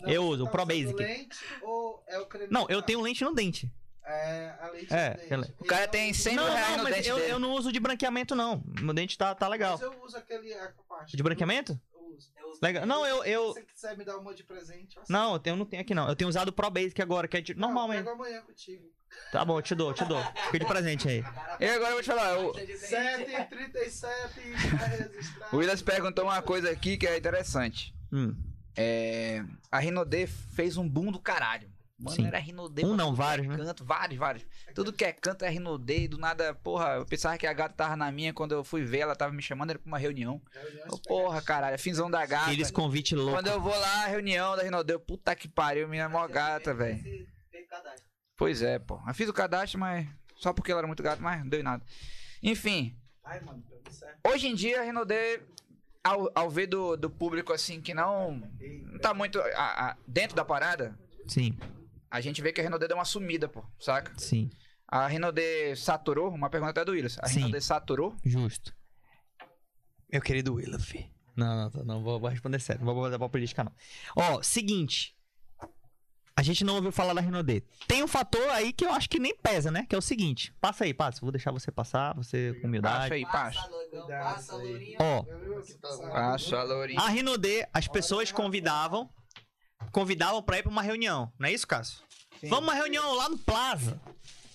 Não, Eu uso, o tá Pro usando Basic. lente ou é o creme Não, eu dental? tenho lente no dente. É, a É, O cara Então, tem 100 Não, mil reais não, no mas dente eu, dele. eu não uso de branqueamento, não. Meu dente tá, tá legal. Mas eu uso aquele aquaparte. De branqueamento? Eu uso. Legal. Não, eu. eu... Se você quiser me dar uma de presente, eu. Não, eu tenho- eu não tenho aqui, não. Eu tenho usado o Pro Basic agora, que é de... Não, normal eu mesmo. pego amanhã contigo. Tá bom, eu te dou, te dou. Fica de presente aí. E agora eu vou te falar, o, 7h37 tá registrado. o Willis perguntou uma coisa aqui que é interessante. Hum. É, a Rinodê fez um boom do caralho. Mano, Sim. era Rinodê. Um não, é vários, né? Canto, vários, vários. Tudo que é canto é Rinodê do nada, porra, eu pensava que a gata tava na minha, quando eu fui ver, ela tava me chamando, era pra uma reunião. Porra, caralho, finzão da gata. Eles convite louco. Quando eu vou lá, a reunião da Rinodê, eu, puta que pariu, minha mó gata, velho. Pois é, pô. Eu fiz o cadastro, mas só porque ela era muito gata, mas não deu em nada. Enfim, Ai, mano, hoje em dia a Rinodê, ao, ao ver do, do público assim que não, não tá muito a- a- dentro da parada, Sim, a gente vê que a Rinodê deu uma sumida, pô, saca? sim. A Rinodê saturou, uma pergunta até do Willis. A Sim. Saturou? Justo. Meu querido Willaf. Não, não, não, vou, vou responder sério. Não vou botar pra política, não. Ó, seguinte. A gente não ouviu falar da Rinodê. Tem um fator aí que eu acho que nem pesa, né? Que é o seguinte. Passa aí, passa. Vou deixar você passar, você com Passa humildade. aí, passa. Passa, aí. Lourinho. Ó, Passa, Lourinho. a Rinodê, as pessoas convidavam. Convidavam pra ir pra uma reunião. Não é isso, Cássio? Vamos uma reunião lá no Plaza.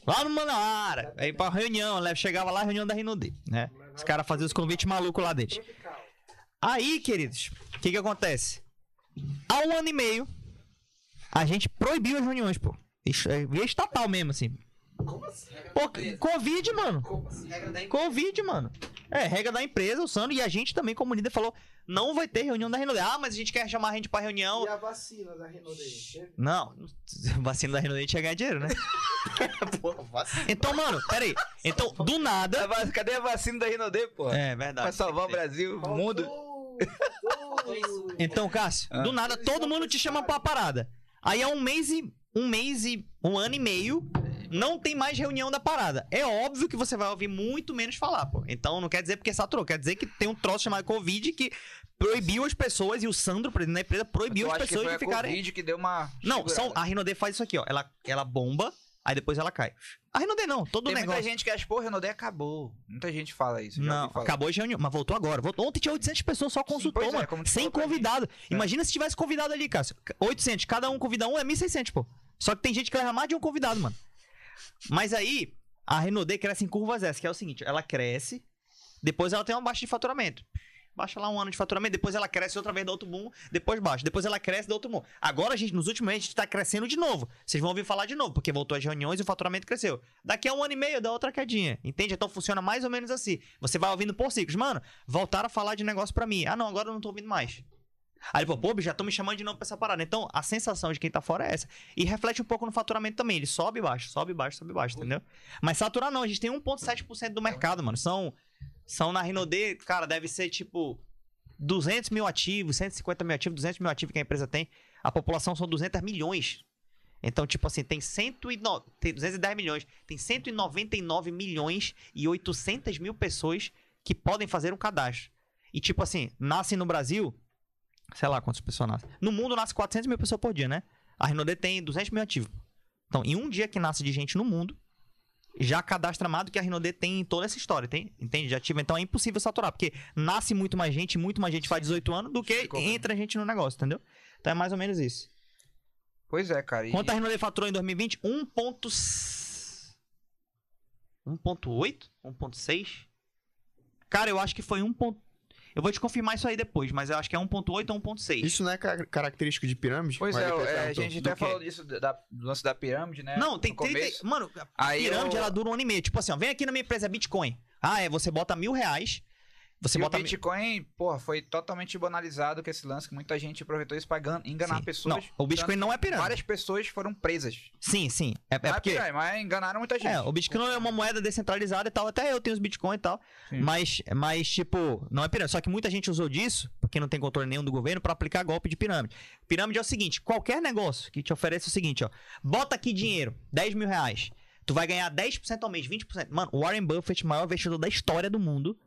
Lá no Manauara. Aí pra reunião, né? chegava lá a reunião da Rinodê, né? Os caras faziam os convites malucos lá deles. Aí, queridos, o que que acontece? Há um ano e meio, a gente proibiu as reuniões, pô. Isso é via estatal mesmo, assim. Pô, Covid, mano. Regra da Covid, mano. É, regra da empresa, o Sano, e a gente também, como líder, falou: não vai ter reunião da Renaudet. Ah, mas a gente quer chamar a gente pra reunião. E a vacina da Renaudet? Não, vacina da Renaudet tinha ganhar dinheiro, né? Então, mano, peraí. Então, do A nada. Cadê a vacina da Rinodê, pô? É verdade. Pra salvar o Brasil, o mundo. Então, Cássio, Ah. do nada todo mundo te chama pra parada. Aí é um mês e. Um mês e. Um ano e meio. Não tem mais reunião da parada. É óbvio que você vai ouvir muito menos falar, pô. Então não quer dizer porque saturou, quer dizer que tem um troço chamado Covid que proibiu as pessoas, e o Sandro, presidente da empresa, proibiu as pessoas de a ficarem. Covid que deu uma. Não, são, a Rinode faz isso aqui, ó. Ela, ela bomba, aí depois ela cai. A Rinode não, todo Tem negócio. muita gente que acha, pô, Renaudet acabou. Muita gente fala isso. Não, acabou de reunião, mas voltou agora. Voltou. Ontem tinha 800 pessoas só consultou, pois é, mano. tu sem convidado. Imagina se tivesse convidado ali, Cássio. 800, cada um convida um é 1.600, pô. Só que tem gente que leva mais de um convidado, mano. Mas aí, a Renaudê cresce em curvas S, que é o seguinte, ela cresce, depois ela tem uma baixa de faturamento. Baixa lá um ano de faturamento, depois ela cresce outra vez, dá outro boom, depois baixa. Depois ela cresce, dá outro boom. Agora, gente, nos últimos meses, a gente tá crescendo de novo. Vocês vão ouvir falar de novo, porque voltou as reuniões e o faturamento cresceu. Daqui a um ano e meio, dá outra quedinha. Entende? Então funciona mais ou menos assim. Você vai ouvindo por ciclos. Mano, voltaram a falar de negócio pra mim. Ah, não, agora eu não tô ouvindo mais. Aí ele falou, pô, já estão me chamando de novo pra essa parada. Então, a sensação de quem tá fora é essa. E reflete um pouco no faturamento também. Ele sobe e baixa, sobe e baixa, sobe e baixa, entendeu? Mas saturar não, a gente tem 1,7% do mercado, mano. São, são na Rinode, cara, deve ser tipo 200 mil ativos, 150 mil ativos, 200 mil ativos que a empresa tem. A população são 200 milhões. Então, tipo assim, tem, 109, tem 210 milhões. Tem 199 milhões e 800 mil pessoas que podem fazer um cadastro. E, tipo assim, nascem no Brasil, sei lá quantas pessoas nascem. No mundo nasce 400 mil pessoas por dia, né? A Renaudet tem 200 mil ativos. Então, em um dia que nasce de gente no mundo, já cadastra mais do que a Renaudet tem em toda essa história, tem? Entende? De ativo. Então é impossível saturar, porque nasce muito mais gente, muito mais gente faz 18 anos do que entra gente no negócio, entendeu? Então é mais ou menos isso. Pois é, cara. e- Quanto a Renaudet faturou em 2020? 1. 1.8? 1.6? Cara, eu acho que foi 1. Eu vou te confirmar isso aí depois, mas eu acho que é 1.8 ou 1.6. Isso não é ca- característico de pirâmide? Pois é, é, a gente até falou disso, da, do lance da pirâmide, né? Não, tem no 30. começo. Mano, a Aí pirâmide eu- ela dura um ano e meio. Tipo assim, ó, vem aqui na minha empresa, é Bitcoin. Ah, é, você bota mil reais. Você e bota o Bitcoin, porra, foi totalmente banalizado com esse lance, que muita gente aproveitou isso pra gan- enganar Sim. pessoas. Não, o Bitcoin não é pirâmide. Várias pessoas foram presas. Sim, sim. É, é é porque. pirâmide, mas enganaram muita gente. É, o Bitcoin é uma moeda descentralizada e tal. Até eu tenho os Bitcoin e tal. Sim. Mas, mas, tipo, não é pirâmide. Só que muita gente usou disso, porque não tem controle nenhum do governo, pra aplicar golpe de pirâmide. Pirâmide é o seguinte: qualquer negócio que te oferece o seguinte, ó. Bota aqui dinheiro, 10 mil reais. Tu vai ganhar 10% ao mês, 20%. Mano, o Warren Buffett, maior investidor da história do mundo,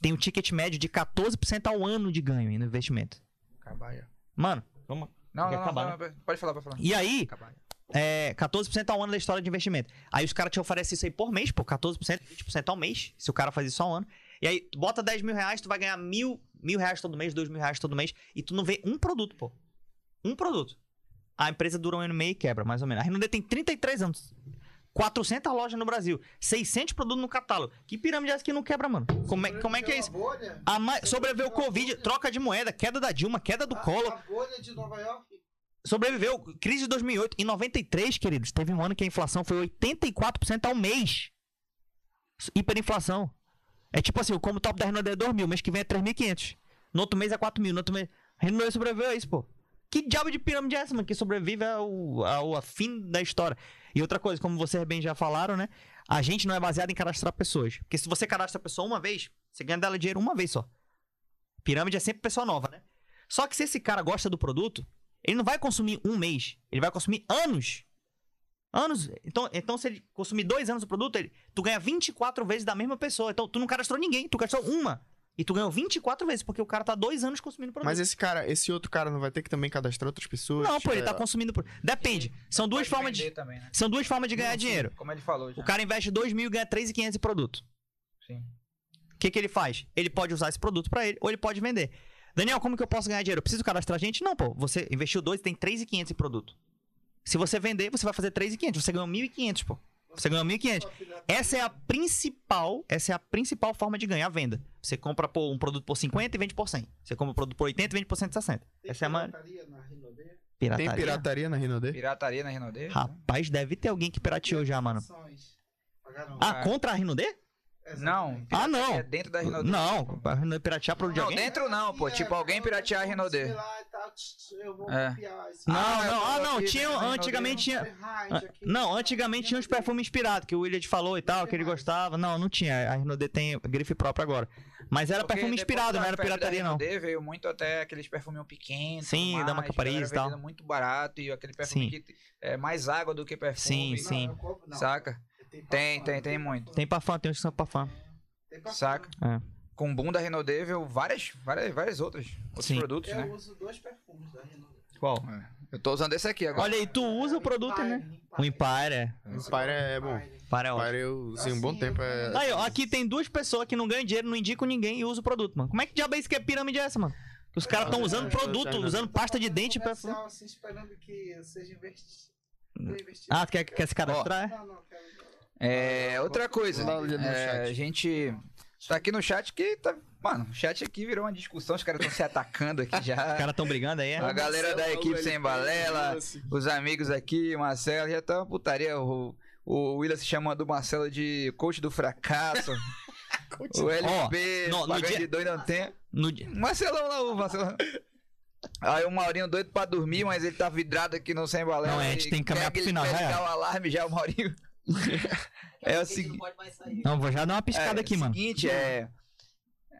tem um ticket médio de 14% ao ano de ganho no investimento. Cabaia. Mano, vamos. Não, não, acabar, não, pode falar, pode falar. E aí, Cabaia. é, 14% ao ano da história de investimento. Aí os caras te oferecem isso aí por mês, pô, 14%, 20% ao mês, se o cara faz isso ao ano. E aí, tu bota 10 mil reais, tu vai ganhar mil, mil reais todo mês, dois mil reais todo mês, e tu não vê um produto, pô. Um produto. A empresa dura um ano e meio e quebra, mais ou menos. A Renaudet tem 33 anos. 400 lojas no Brasil, 600 produtos no catálogo. Que pirâmide é essa que não quebra, mano? Como é, como é que é isso? A ma... Sobreviveu o Covid, troca de moeda, queda da Dilma, queda do Collor. A bolha de Nova York. Sobreviveu. Crise de 2008. Em 93, queridos, teve um ano que a inflação foi 84% ao mês. Hiperinflação. É tipo assim, como o top da Renault é 2 mil, mês que vem é 3.500. No outro mês é 4 mil, no outro mês... A sobreviveu a isso, pô. Que diabo de pirâmide é essa, mano? Que sobrevive ao, ao, fim da história. E outra coisa, como vocês bem já falaram, né? A gente não é baseado em cadastrar pessoas. Porque se você cadastra a pessoa uma vez, você ganha dela dinheiro uma vez só. Pirâmide é sempre pessoa nova, né? Só que se esse cara gosta do produto, ele não vai consumir um mês, ele vai consumir anos. Anos. Então, então se ele consumir dois anos do produto, ele, tu ganha 24 vezes da mesma pessoa. Então, tu não cadastrou ninguém, tu cadastrou uma. E tu ganhou 24 vezes, porque o cara tá dois anos consumindo produto. Mas esse cara, esse outro cara não vai ter que também cadastrar outras pessoas? não, pô, ele É, tá consumindo. Por... Depende. São duas formas de. Também, né? São duas formas de ganhar Não, sim, dinheiro. Como ele falou já. O cara investe 2 mil e ganha 3.500 em produto. Sim. O que, que ele faz? Ele pode usar esse produto pra ele ou ele pode vender. Daniel, como que eu posso ganhar dinheiro? Eu preciso cadastrar gente? Não, pô. Você investiu 2 tem 3.500 em produto. Se você vender, você vai fazer 3.500. Você ganhou 1.500, pô. Você ganhou 1.500. Essa é a principal, essa é a principal forma de ganhar a venda. Você compra pô, um produto por 50 e vende por 100. Você compra um produto por 80 e vende por 160. Essa é a maior pirataria na Rinode? pirataria. Tem pirataria na Rinode? Pirataria na Renault. Rapaz, deve ter alguém que pirateou já, mano. Ah, contra a Rinode? Não. Ah, não. É dentro da Renault. Não, a Rinode piratear produto de Não, alguém? dentro não, pô. É, Tipo, alguém cara, piratear a Renault. tch, Eu vou É. copiar esse- Não, Ah, não, ah, não, aqui tinha, Renault. antigamente tinha. Não, antigamente tinha uns perfumes inspirados, que o William falou e tal, que ele gostava. Não, não tinha. A Renaud tem grife própria agora. Mas era Porque perfume inspirado, não era pirataria, não. Renault veio muito até aqueles perfuminhos pequenos. Sim, da marca Paris e tal. muito barato e aquele perfume Sim. que é mais água do que perfume. Sim, sim. Não, não. Saca? Tem, Tem, tem, tem muito. Tem parfum, tem uns que são parfum. Tem parfum. Saca? com o boom da Renault veio várias, várias, várias outras, outros Sim. produtos, Eu né? uso dois perfumes da Renault. Qual? Eu tô usando esse aqui agora. Olha aí, tu usa o produto, né? O Empire, é. Empire é bom. Empire é ótimo. Empire eu usei um bom Assim, tempo. eu- É... Aí, ó, aqui tem duas pessoas que não ganham dinheiro, não indicam ninguém e usam o produto, mano. Como é que diabo é isso que é pirâmide essa, mano? Que os caras estão usando produto, usando pasta de dente pra. assim, esperando que seja investi- investido. Ah, tu quer, quer se cadastrar? é? Não, não, quero... É, outra coisa, no é, a gente tá aqui no chat que tá, mano, o chat aqui virou uma discussão, os caras estão se atacando aqui Os já. caras estão brigando aí, é? A galera da equipe sem balela, os amigos aqui, o Marcelo, já tá uma putaria. O, o William se chamando o Marcelo de coach do fracasso. o LP, no- no pagando dia- de doido não tem. No dia- Marcelão lá, o Marcelão. Aí o Maurinho doido pra dormir, mas ele tá vidrado aqui no sem balela. Não, a gente tem que caminhar pro final, já é. o alarme já, o Maurinho. É o seguinte. Não vou já dar uma piscada é, aqui, o mano. seguinte, é.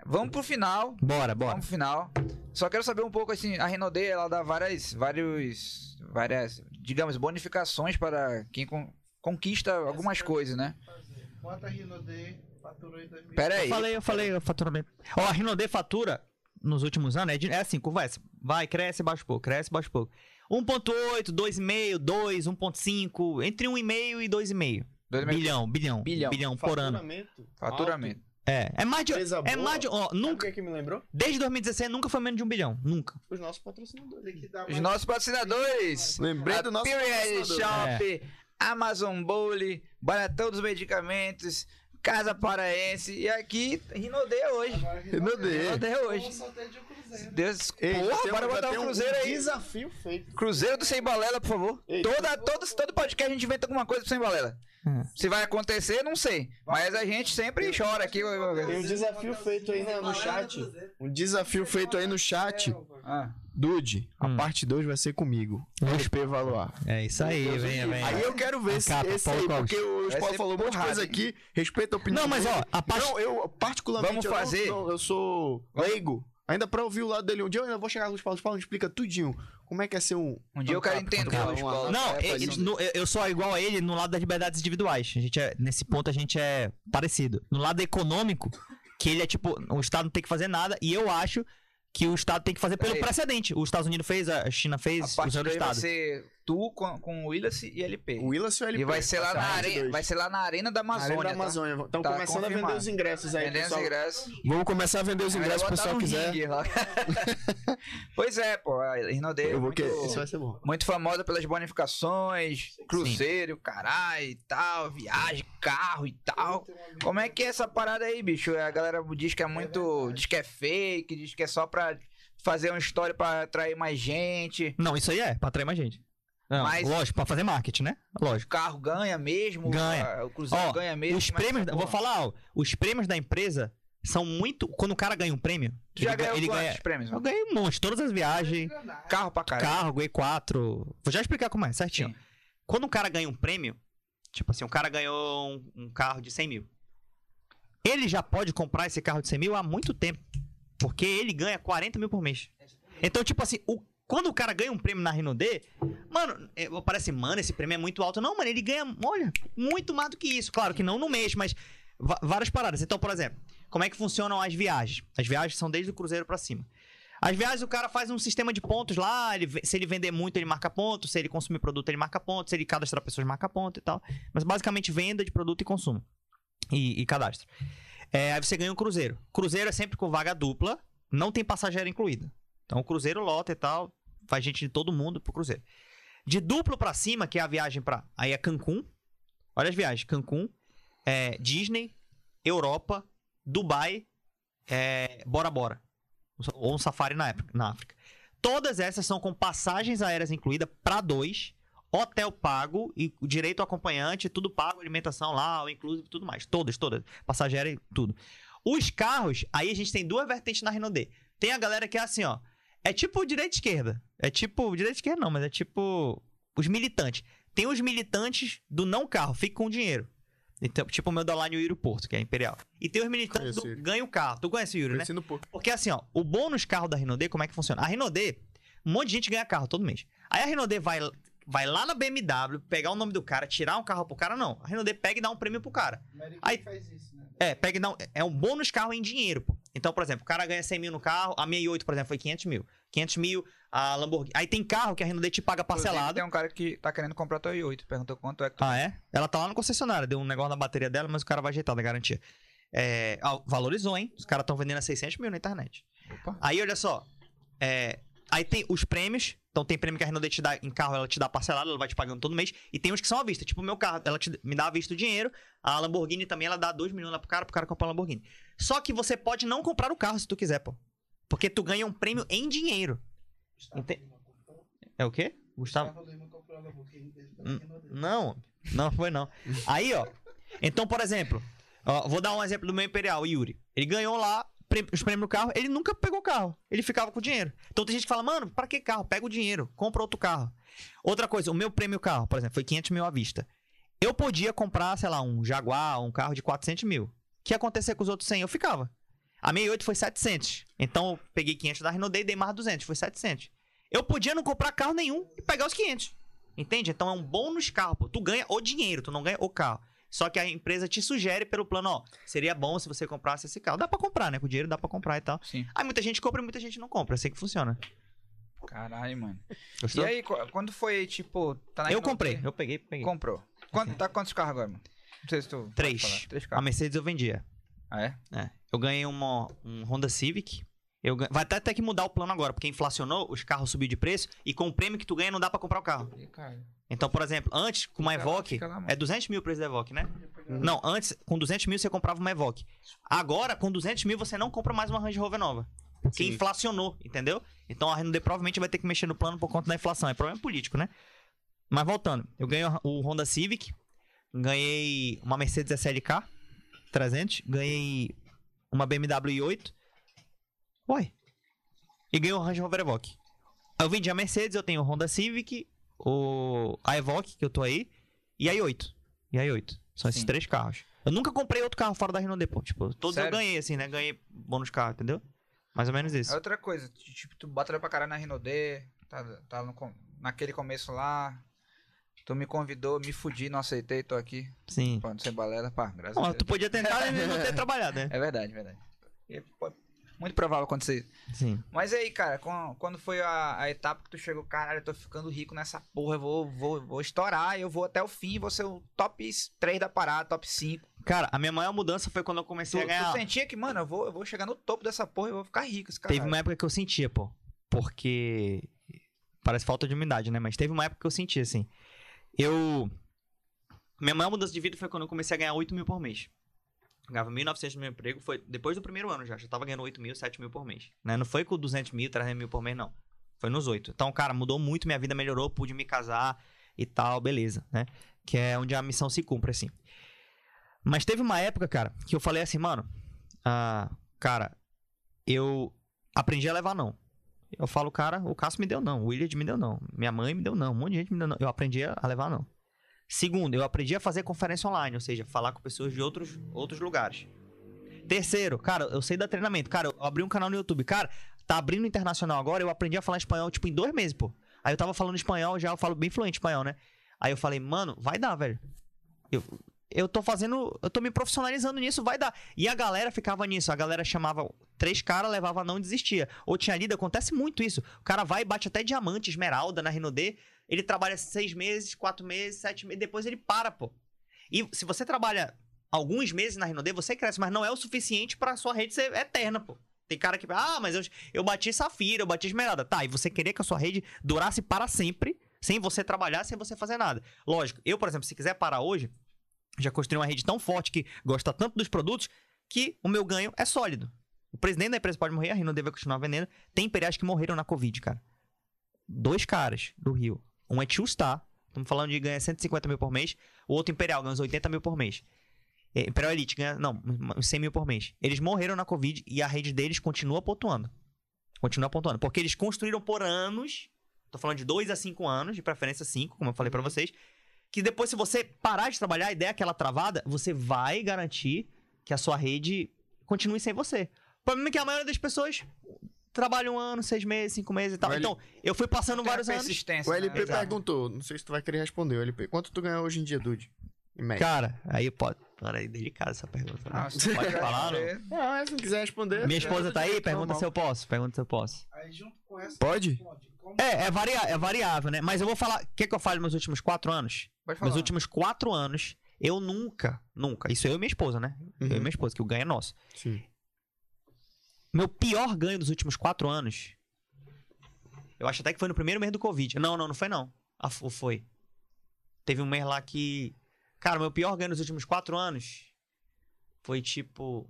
Vamos pro final. Bora, bora. Vamos pro final. Só quero saber um pouco assim, a Renault D, ela dá várias, vários, várias, digamos, bonificações para quem con- conquista algumas coisas, né? Quanto a faturou em 2000? Pera Eu aí. falei, eu falei o faturamento. Ó, a Rinode fatura nos últimos anos é, de- é assim, conversa. Vai, cresce, baixa um pouco, cresce, baixa um pouco. 1.8, 2,5, 2, 1.5, entre 1,5 e 2,5. Dois mil- Bilhão, bilhão, Bilhão. bilhão por ano. Faturamento. É, é mais de Empresa é boa. mais de, ó, nunca, que, é que me lembrou? desde 2016 nunca foi menos de um bilhão, nunca. Os nossos patrocinadores. Os nossos patrocinadores. Lembrei do nosso Period patrocinador. Shop, Amazon Bowle, Baratão dos Medicamentos, Casa Paraense e aqui Rinode hoje. D. Rinode hoje. Vamos sorteio de. Deus, Ei, porra, bora botar um cruzeiro aí. Desafio feito. Cruzeiro do Sem Balela, por favor. Ei, Toda, todo, todo podcast a gente inventa alguma coisa pro Sem Balela. Hum. Se vai acontecer, não sei. Mas a gente sempre chora aqui. Tem um desafio feito aí no, no chat. Um desafio feito aí no chat. Ah, Dude, a Hum. parte 2 vai ser comigo. LP Valoar. É isso aí, venha, venha. Aí eu quero ver se capa, esse Paulo aí, Costa. porque o Paulo falou um monte de coisa hein? aqui, respeita a opinião Não, mas ó, a parte Não, eu particularmente Vamos eu não- fazer? não, eu sou leigo. Ainda pra ouvir o lado dele. Um dia eu ainda vou chegar com os Paulo. Os Paulo explica tudinho. Como é que é ser um... um dia eu quero entender uma- a escola. uma- Não, É, ele- no- eu- sou igual a ele no lado das liberdades individuais. A gente é, nesse ponto a gente é parecido. No lado econômico, que ele é tipo, o Estado não tem que fazer nada, e eu acho que o Estado tem que fazer pelo Peraí. precedente. Os Estados Unidos fez, a China A fez, partir usando o daí vai Estado. ser tu com, com o Willis e LP. O Willis e o LP. E vai ser lá na Parte arena, vai ser lá na arena da Na Amazônia. Arena da tá? Amazônia. Estão Tá começando a confirmado. vender os ingressos aí, Vendendo os pessoal. ingressos. Vamos começar a vender os ingressos pro botar pessoal quiser. pois é, pô. A Rinode é Eu vou muito, que... Isso vai ser bom. muito famosa pelas bonificações, cruzeiro, caralho e tal, viagem, carro e tal. Como é que é essa parada aí, bicho? A galera diz que é muito. diz que é fake, diz que é só pra fazer uma história pra atrair mais gente. Não, isso aí é, pra atrair mais gente. Não, Mas- Lógico, pra fazer marketing, né? O Lógico. carro ganha mesmo. Ganha. O cruzeiro Ó, ganha mesmo. Os que prêmios, eu vou falar, ó, os prêmios da empresa são muito. Quando o cara ganha um prêmio, já ele, ganhou ele ganha. prêmios? Eu mano? ganhei um monte, todas as viagens. Carro pra caralho. carro, ganhei quatro. Vou já explicar como é, certinho. Sim. Quando um cara ganha um prêmio, tipo assim, um cara ganhou um, um carro de 100 mil. Ele já pode comprar esse carro de 100 mil há muito tempo. Porque ele ganha 40 mil por mês. Então, tipo assim, o- quando o cara ganha um prêmio na Renault D, mano, é, parece, mano, esse prêmio é muito alto. Não, mano, ele ganha, olha, muito mais do que isso. Claro que não no mês, mas várias paradas. Então, por exemplo, como é que funcionam as viagens? As viagens são desde o cruzeiro pra cima. As viagens o cara faz um sistema de pontos lá, ele se ele vender muito ele marca ponto, se ele consumir produto ele marca ponto, se ele cadastrar pessoas marca ponto e tal. Mas basicamente venda de produto e consumo. E, e cadastro. É, aí você ganha um cruzeiro. Cruzeiro é sempre com vaga dupla, não tem passageiro incluída. Então o cruzeiro lota e tal, faz gente de todo mundo pro cruzeiro. De duplo pra cima, que é a viagem pra. Aí é Cancún. Olha as viagens: Cancún, é, Disney, Europa, Dubai, é, Bora Bora. Ou um safari na, na África. Todas essas são com passagens aéreas incluídas pra dois, hotel pago e o direito ao acompanhante, tudo pago, alimentação lá, inclusive tudo mais. Todas, todas. Passageira e tudo. Os carros, aí a gente tem duas vertentes na Renault D. Tem a galera que é assim, ó. É tipo direita e esquerda. É tipo. Direita e esquerda não, mas é tipo. Os militantes. Tem os militantes do não carro, fica com o dinheiro. Então, tipo o meu da Line Yuri Porto, que é Imperial. E tem os militantes Conheço do ganha o carro. Tu conhece o Yuri, né? Conheci no pouco. Porque assim, ó, o bônus carro da Renault D, como é que funciona? A Renault D, um monte de gente ganha carro todo mês. Aí a Renault D vai, vai lá na BMW, pegar o nome do cara, tirar um carro pro cara, não. A Renault D pega e dá um prêmio pro cara. Aí- faz isso, né? É, pega e dá um, é um bônus carro em dinheiro, pô. Então, por exemplo, o cara ganha 100 mil no carro, a minha i8, por exemplo, foi 500 mil. 500 mil, a Lamborghini. Aí tem carro que a Renault te paga Inclusive, parcelado. Tem um cara que tá querendo comprar a tua i8. Perguntou quanto é que tu... Ah, é? Ela tá lá no concessionário, deu um negócio na bateria dela, mas o cara vai ajeitar da garantia. É, ah, valorizou, hein? Os caras estão vendendo a 600 mil na internet. Opa. Aí, olha só. é, aí tem os prêmios. Então, tem prêmio que a Renault te dá em carro, ela te dá parcelado, ela vai te pagando todo mês. E tem uns que são à vista. Tipo, o meu carro, ela te- me dá à vista o dinheiro. A Lamborghini também, ela dá 2 milhões lá pro cara, pro cara comprar a Lamborghini. Só que você pode não comprar o carro se tu quiser, pô. Porque tu ganha um prêmio em dinheiro. Ente-. É o quê? Gustavo? Hum. Não, não foi não. Aí, ó. Então, por exemplo, ó, vou dar um exemplo do meu Imperial, o Yuri. Ele ganhou lá os prêmios do carro, ele nunca pegou carro. Ele ficava com o dinheiro. Então tem gente que fala, mano, pra que carro? Pega o dinheiro, compra outro carro. Outra coisa, o meu prêmio carro, por exemplo, foi 500 mil à vista. Eu podia comprar, sei lá, um Jaguar, um carro de 400 mil. O que acontecer com os outros 100? Eu ficava. A 68 foi 700. Então eu peguei 500 da Renault e dei mais 200, foi 700. Eu podia não comprar carro nenhum e pegar os 500. Entende? Então é um bônus carro, pô. Tu ganha o dinheiro, tu não ganha o carro. Só que a empresa te sugere pelo plano, ó, seria bom se você comprasse esse carro. Dá pra comprar, né? Com dinheiro dá pra comprar e tal. Sim. Aí muita gente compra e muita gente não compra. É assim que funciona. Caralho, mano. Gostou? E aí, qu- quando foi, tipo... Tá na eu comprei, eu peguei, peguei. Comprou. Quanto, tá quantos carros agora, mano? Não sei se tu... Três. Três A carros. Mercedes eu vendia. Ah, é? É. Eu ganhei uma, um Honda Civic. Eu Vai até ter que mudar o plano agora, porque inflacionou, os carros subiram de preço e com o prêmio que tu ganha não dá pra comprar o carro. Então, por exemplo, antes com uma Evoque, é 200 mil o preço da Evoque, né? Não, antes com 200 mil você comprava uma Evoque. Agora, com 200 mil você não compra mais uma Range Rover nova. Porque Sim. inflacionou, entendeu? Então a Renault provavelmente vai ter que mexer no plano por conta da inflação. É problema político, né? Mas voltando, eu ganhei o Honda Civic, ganhei uma Mercedes SLK 300, ganhei uma BMW i8. Uai. E ganhei o Range Rover Evoque. Eu vendi a Mercedes, eu tenho o Honda Civic, o a Evoque, que eu tô aí, e a i8. E a i8. São esses Sim. três carros. Eu nunca comprei outro carro fora da Renault depois. Tipo, todos Sério? eu ganhei, assim, né? Ganhei bônus carro, entendeu? Mais ou menos isso. É outra coisa, tipo, tu batalhou pra caralho na Renault D, tá, tá no naquele começo lá, tu me convidou, me fudi, não aceitei, tô aqui, Sim. pô, sem balela, pá, graças a Bom, Deus. tu podia tentar e não ter trabalhado, né? É verdade, verdade. E, pô, muito provável acontecer isso. Sim. Mas aí, cara, quando foi a, a etapa que tu chegou, caralho, eu tô ficando rico nessa porra, eu vou, vou, vou estourar, eu vou até o fim, vou ser o top 3 da parada, top 5. Cara, a minha maior mudança foi quando eu Tu, comecei a tu ganhar. sentia que, mano, eu vou, eu vou chegar no topo dessa porra e eu vou ficar rico, esse cara. Teve uma época que eu sentia, pô. Porque. Parece falta de umidade, né? Mas teve uma época que eu sentia, assim. Eu. Minha maior mudança de vida foi quando eu comecei a ganhar 8 mil por mês. Ganhava 1.900 no meu emprego, foi depois do primeiro ano já. Já tava ganhando 8 mil, 7 mil por mês. Né? Não foi com 200 mil, 300 mil por mês, não. Foi nos 8. Então, cara, mudou muito, minha vida melhorou, pude me casar e tal, beleza, né? Que é onde a missão se cumpre, assim. Mas teve uma época, cara, que eu falei assim, mano, ah, cara, eu aprendi a levar não. Eu falo, cara, o Cássio me deu não, o William me deu não, minha mãe me deu não, um monte de gente me deu não. Eu aprendi a levar não. Segundo, eu aprendi a fazer conferência online, ou seja, falar com pessoas de outros, outros lugares. Terceiro, cara, eu sei dar treinamento. Cara, eu abri um canal no YouTube. Cara, tá abrindo internacional agora, eu aprendi a falar espanhol, tipo, em dois meses, pô. Aí eu tava falando espanhol, já eu falo bem fluente espanhol, né? Aí eu falei, mano, vai dar, velho. Eu, eu tô fazendo. Eu tô me profissionalizando nisso, vai dar. E a galera ficava nisso. A galera chamava três caras, levava não desistia. Ou tinha lido, acontece muito isso. O cara vai e bate até diamante, esmeralda na Renault D. Ele trabalha seis meses, quatro meses, sete meses, depois ele para, pô. E se você trabalha alguns meses na Renault D, você cresce, mas não é o suficiente pra sua rede ser eterna, pô. Tem cara que, ah, mas eu, eu bati safira, eu bati esmeralda. Tá, e você querer que a sua rede durasse para sempre, sem você trabalhar, sem você fazer nada. Lógico, eu, por exemplo, se quiser parar hoje, já construí uma rede tão forte que gosta tanto dos produtos que o meu ganho é sólido. O presidente da empresa pode morrer, a Renault deve continuar vendendo. Tem imperiais que morreram na Covid, cara. Dois caras do Rio. Um é Tio Star, estamos falando de ganhar 150 mil por mês. O outro Imperial ganha uns 80 mil por mês. É, Imperial Elite ganha, não, uns 100 mil por mês. Eles morreram na Covid e a rede deles continua pontuando. Continua pontuando. Porque eles construíram por anos, tô falando de 2 a 5 anos, de preferência 5, como eu falei pra vocês, que depois, se você parar de trabalhar, a ideia é aquela travada, você vai garantir que a sua rede continue sem você. O problema é que a maioria das pessoas trabalha um ano, seis meses, cinco meses e tal. O L- Então, eu fui passando Tem vários anos. O né? LP perguntou, não sei se tu vai querer responder, o LP. Quanto tu ganha hoje em dia, Dude? Em média. Cara, aí pode. Agora é delicada essa pergunta. né? Nossa, Pode falar, não? Não, é, se não quiser responder. Minha esposa tá aí? Pergunta normal. se eu posso. Pergunta se eu posso. Aí junto com essa. Pode? Como É, é, varia é variável, né? Mas eu vou falar. O que, que eu falo nos meus últimos quatro anos? Pode falar. Meus últimos quatro anos, eu nunca, nunca. Isso eu e minha esposa, né? Eu e Uhum. minha esposa, que o ganho é nosso. Sim. Meu pior ganho dos últimos quatro anos. Eu acho até que foi no primeiro mês do Covid. Não, não, não foi não. Ah, fo- foi. Teve um mês lá que. Cara, meu pior ganho nos últimos quatro anos foi tipo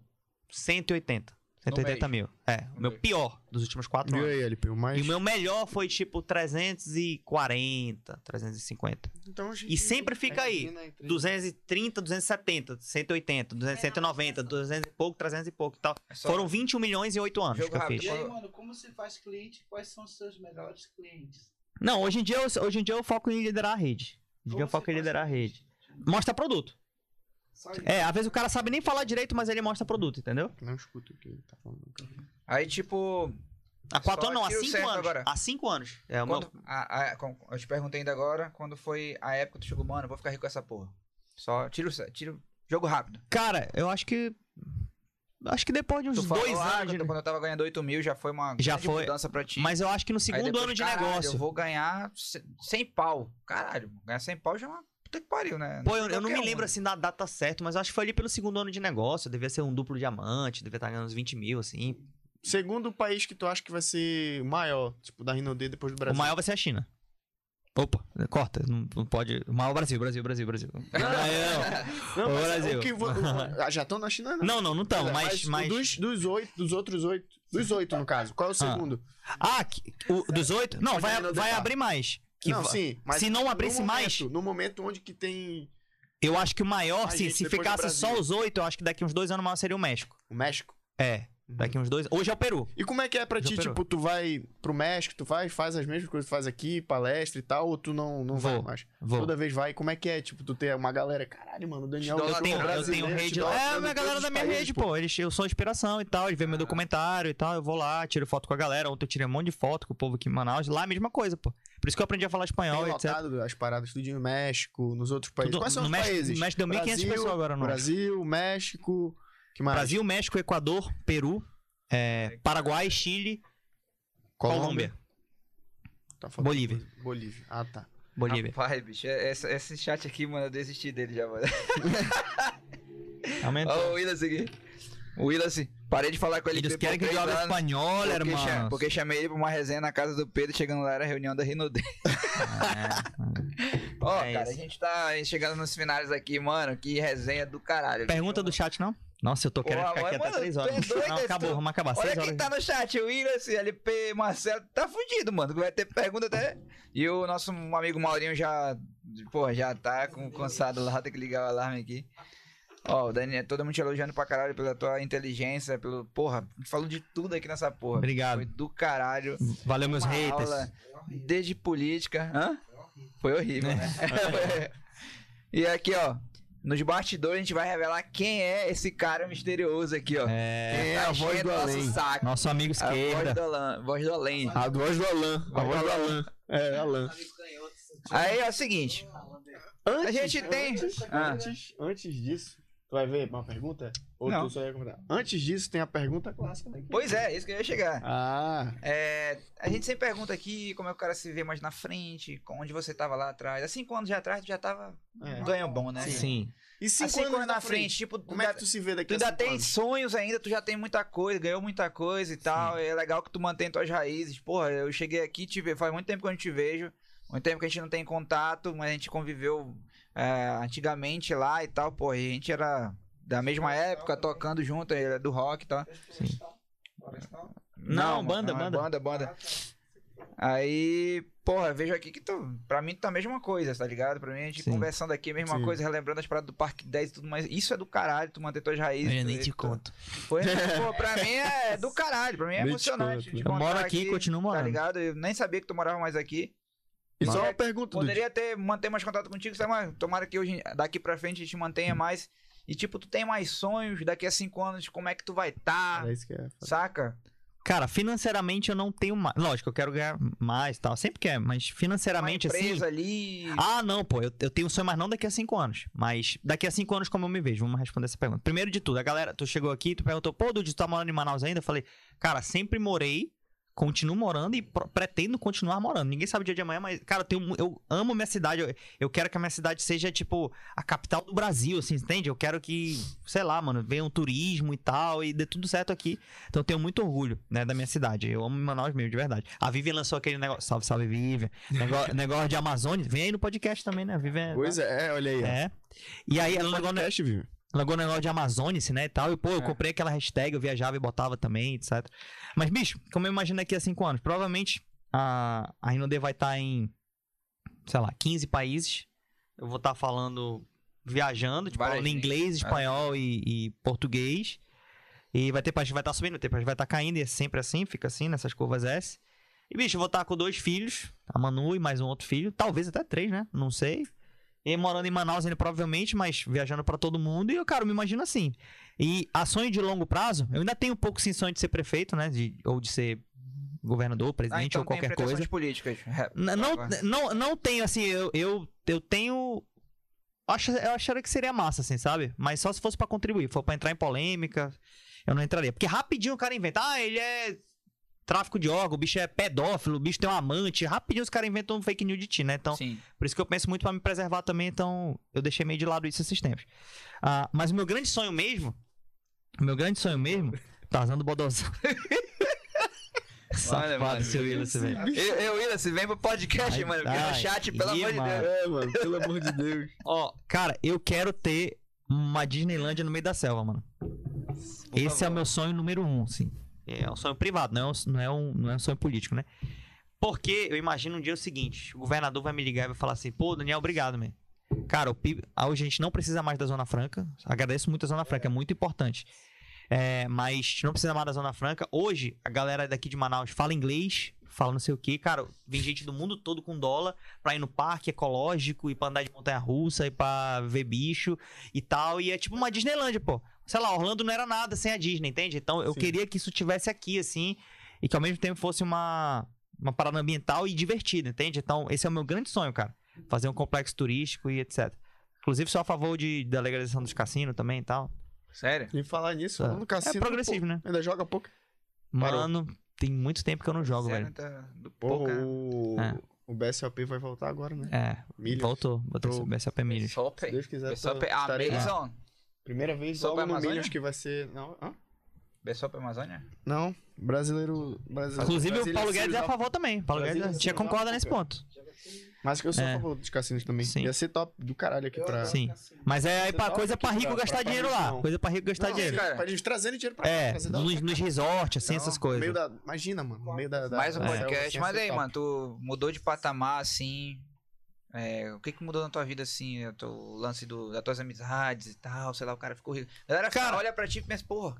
180. 180 mil. É, o meu pior dos últimos quatro Viu anos. aí, LP? O mais... E o meu melhor foi tipo 340, 350. Então, a gente- E sempre fica aí. Imagina entre- 230, 270, 180, 200, 190, 200 e pouco, 300 e pouco e tal. É só- Foram 21 milhões em 8 anos Jogo que eu fiz. E aí, mano, como você faz cliente? Quais são os seus melhores clientes? Não, hoje em, dia eu, hoje em dia eu foco em liderar a rede. Hoje em dia eu foco em liderar a rede. Mostra produto. É, às vezes o cara sabe nem falar direito, mas ele mostra produto, entendeu? Não escuto o que ele tá falando. Aí, tipo, Há quatro anos, não, há tiro 5 certo anos. agora. Há 5 anos. É o meu- quando, a- a- eu te perguntei ainda agora, quando foi a época que tu chegou, mano, eu vou ficar rico com essa porra. Só tiro, tiro jogo rápido. Cara, eu acho que. Acho que depois de uns Tu falou, dois ah, anos. quando, de- quando eu tava ganhando 8 mil, já foi uma Já foi. mudança pra ti. Mas eu acho que no segundo depois, ano de caralho, negócio. Eu vou ganhar ce- 100 pau. Caralho, ganhar 100 pau já é uma puta que pariu, né? Pô, eu, eu não me um, lembro né? assim da data certa, mas eu acho que foi ali pelo segundo ano de negócio. Devia ser um duplo diamante, devia estar ganhando uns 20 mil, assim. Segundo país que tu acha que vai ser o maior, tipo, da Rinode depois do Brasil. O maior vai ser a China. Opa, corta, não, não pode. O maior é o Brasil, Brasil, Brasil, Brasil. Não, Não, O mas Brasil. o que vo- o- ah, já estão na China, não? não, não, não estão, mas. mas... Dos, dos oito, dos outros oito. Dos oito, no caso. Qual é o segundo? Ah, que- o, dos oito? Não, Mas vai, não vai tá. abrir mais. Que não, sim. Mas se não abrisse momento- mais- No momento onde que tem Eu acho que o maior, se, se ficasse só os oito, eu acho que daqui uns dois anos maior seria o México. o México. É, daqui uns dois. Hoje é o Peru. E como é que é pra Já ti, operou. tipo, tu vai pro México, tu vai, faz as mesmas coisas que faz aqui, palestra e tal, ou tu não, não vai Vou. mais? Vou. Toda vez vai, como é que é, tipo, tu ter uma galera, caralho, mano, o Daniel... Eu tenho, no eu tenho rede lá. É, a galera da minha países, rede, pô. Eles, eu sou inspiração e tal. Eles veem meu documentário e tal. Eu vou lá, tiro foto com a galera. Ontem eu tirei um monte de foto com o povo aqui em Manaus. Lá a mesma coisa, pô. Por isso que eu aprendi a falar espanhol, Tem etc. lotado as paradas tudo no México, nos outros países. Tudo- Quais são os México, países? México deu 1.500 Brasil, pessoas agora, não. Brasil, México? Brasil, México, Equador, Peru, é, Paraguai, Chile, Colômbia. Tá faltando Bolívia. Bolívia. Ah, tá. Bolívia. Rapaz, bicho, é- essa- esse chat aqui, mano, eu desisti dele já, mano. Aumentou. Ó, o Willis aqui. O Willis, parei de falar com ele. Eles querem que eu jogue espanhol, porque, irmão. porque chamei ele pra uma resenha na casa do Pedro, chegando lá era a reunião da Rinode. Ó, É cara, isso. a gente tá chegando nos finais aqui, mano, que resenha do caralho. Pergunta do chat, não? Nossa, eu tô querendo Porra, ficar aqui até mano, 3 tu é horas. doido, Não, acabou, tu- vamos acabar. Olha 6 quem horas. tá no chat, o Willis, LP, Marcelo, tá fudido, mano. Vai ter pergunta até. E o nosso amigo Maurinho já, porra, já tá com, cansado lá, tem que ligar o alarme aqui. Ó, o Daniel, todo mundo te elogiando pra caralho pela tua inteligência, pelo. Porra, falou de tudo aqui nessa porra. Obrigado. Foi do caralho. Valeu, meus haters. aula desde política. Hã? Foi horrível, né? e aqui, ó. Nos bastidores a gente vai revelar quem é esse cara misterioso aqui, ó. É, Quem é a voz do nosso além? saco. nosso amigo A voz esquerda. do Alan. Voz do além. A voz do Alan. A voz do Alan. É, Alan. Aí é o seguinte. Antes, A gente tem- Antes, Ah. antes, antes disso, tu vai ver uma pergunta? Ou Não. tu só ia comentar? Antes disso, tem a pergunta clássica daqui. Pois é, isso que eu ia chegar. Ah, É, a gente sempre pergunta aqui como é que o cara se vê mais na frente, com- onde você tava lá atrás. Há cinco anos já atrás, tu já tava é. ganho bom, né? Sim. E Há cinco, cinco anos na frente, tipo, tu Como é que tu se vê daqui Tu ainda tem anos? sonhos ainda, tu já tem muita coisa, ganhou muita coisa e tal. É legal que tu mantém tuas raízes. Porra, eu cheguei aqui, te ve... faz muito tempo que eu não te vejo. Muito tempo que a gente não tem contato, mas a gente conviveu é, antigamente lá e tal. Porra, e a gente era da mesma época, tocando junto, ele é do rock e tal. Sim. Florestal? Não, banda, é banda. Banda, banda. Aí, porra, vejo aqui que tu, pra mim tu tá a mesma coisa, tá ligado? Pra mim a gente Sim. conversando aqui, a mesma Sim. coisa, relembrando as paradas do Parque 10 e tudo mais. Isso é do caralho, tu manter tuas raízes. Eu nem te tu- conto. Foi, pô, pra mim é do caralho, pra mim é te emocionante. conto. Eu moro aqui e continuo Tá morando. ligado? Eu nem sabia que tu morava mais aqui. E só uma pergunta. Poderia ter, manter mais contato contigo, sabe? Mas tomara que hoje, daqui pra frente a gente mantenha mais. E tipo, tu tem mais sonhos daqui a cinco anos, como é que tu vai estar, É isso que é. saca? Cara, financeiramente eu não tenho mais. Lógico, eu quero ganhar mais e tal. Sempre quer, mas Uma financeiramente assim. empresa ali. Ah, não, pô, eu, eu tenho um sonho, mas não daqui a cinco anos. Mas daqui a cinco anos, como eu me vejo? Vamos responder essa pergunta. Primeiro de tudo, a galera, tu chegou aqui, tu perguntou, pô, Dudu, tu tá morando em Manaus ainda? Eu falei, cara, sempre morei, continuo morando e pretendo continuar morando. Ninguém sabe o dia de amanhã, mas, cara, eu, tenho eu amo minha cidade. Eu, eu quero que a minha cidade seja, tipo, a capital do Brasil, assim, entende? Eu quero que, sei lá, mano, venha um turismo e tal, e dê tudo certo aqui. Então eu tenho muito orgulho, né, da minha cidade. Eu amo Manaus mesmo, de verdade. A Vivian lançou aquele negócio. Salve, salve, Vivian. Negócio, negócio de Amazônia. Vem aí no podcast também, né? Vivian. Pois é, olha aí. É. E aí ela largou, Podcast, viu? Largou o negócio de Amazônice, né, e tal. E, pô, eu É. comprei aquela hashtag, eu viajava e botava também, etc. Mas, bicho, como eu imagino daqui a cinco anos? Provavelmente a, a Rinode vai estar em, sei lá, 15 países. Eu vou estar falando, viajando, tipo, falando inglês, espanhol e, e português. E vai ter país que vai estar subindo, vai ter país que vai estar caindo, e é sempre assim, fica assim, nessas curvas S. E, bicho, eu vou estar com dois filhos, a Manu e mais um outro filho, talvez até três, né? Não sei. E morando em Manaus ainda, provavelmente, mas viajando pra todo mundo. E eu, cara, me imagino assim. E a sonho de longo prazo, eu ainda tenho um pouco sim sonho de ser prefeito, né? De, ou de ser governador, Ah, presidente então ou qualquer coisa. políticas. É, Não, agora. não, não tenho, assim, eu, eu, eu tenho. Acho, eu acharia que seria massa, assim, sabe? Mas só se fosse pra contribuir. For pra entrar em polêmica, eu não entraria. Porque rapidinho o cara inventa. Ah, ele é tráfico de órgão, o bicho é pedófilo, o bicho tem um amante. Rapidinho os caras inventam um fake news de ti, né? Então, Sim. por isso que eu penso muito pra me preservar também, então eu deixei meio de lado isso esses tempos. Ah, mas o meu grande sonho mesmo, o meu grande sonho mesmo, tá usando bodozão. Safado, mano. seu Willis, velho. Eu, eu Willis, vem pro podcast, Ai, mano. Porque no ai, chat, pelo amor de. Deus. É, mano, pelo amor de Deus. Ó, cara, eu quero ter uma Disneylândia no meio da selva, mano. Esse é o meu sonho número um, sim. É um sonho privado, não é um, não é um, não é um sonho político, né? Porque eu imagino um dia o seguinte: o governador vai me ligar e vai falar assim, pô, Daniel, obrigado, man. Cara, o PIB, hoje a gente não precisa mais da Zona Franca. Agradeço muito a Zona Franca, é muito importante. É, mas não precisa mais da Zona Franca. Hoje, a galera daqui de Manaus fala inglês, fala não sei o quê. Cara, vem gente do mundo todo com dólar pra ir no parque ecológico, e pra andar de montanha-russa, e pra ver bicho e tal. E é tipo uma Disneylândia, pô. Sei lá, Orlando não era nada sem a Disney, entende? Então eu Sim. queria que isso tivesse aqui, assim, e que ao mesmo tempo fosse uma, uma parada ambiental e divertida, entende? Então esse é o meu grande sonho, cara. Fazer um complexo turístico e etc. Inclusive, sou a favor de, da legalização dos cassinos também e tal. Sério? E falar nisso, É. no cassino. É progressivo, pô, né? Ainda joga pouco. Parou. Mano, tem muito tempo que eu não jogo, Sério, velho. tá do Porra, pouca- o... É. o BSOP vai voltar agora, né? É, Milhas. voltou. Pro- esse BSOP Milhas. Se Sope. Deus quiser, Bessope. tô- Ah, estarei lá. Mason. Primeira vez Sobe logo no Amazônia? Que vai ser... Não, hã? Bessope Amazônia? Não, brasileiro... brasileiro Inclusive, o Brasília Paulo Guedes é a favor também. Paulo Brasília Guedes tinha Series concorda nesse ponto. Mas que eu sou É. a favor dos cassinos também. Sim. Ia ser top do caralho aqui pra... Sim. Mas é aí pra, coisa pra rico pra- gastar pra dinheiro lá. não. Coisa pra rico gastar Não, dinheiro. cara. Pra gente trazendo dinheiro pra cá. É, nos, hora. nos resorts, assim, Não, essas No coisas. meio da... Imagina, mano. No meio da... da Mais um selva, podcast. ia Mas aí, mano, tu mudou de patamar assim. É, o que que mudou na tua vida assim? O teu lance do, das tuas amizades e tal, sei lá, o cara ficou rico. A galera Cara- olha pra ti e pensa, porra,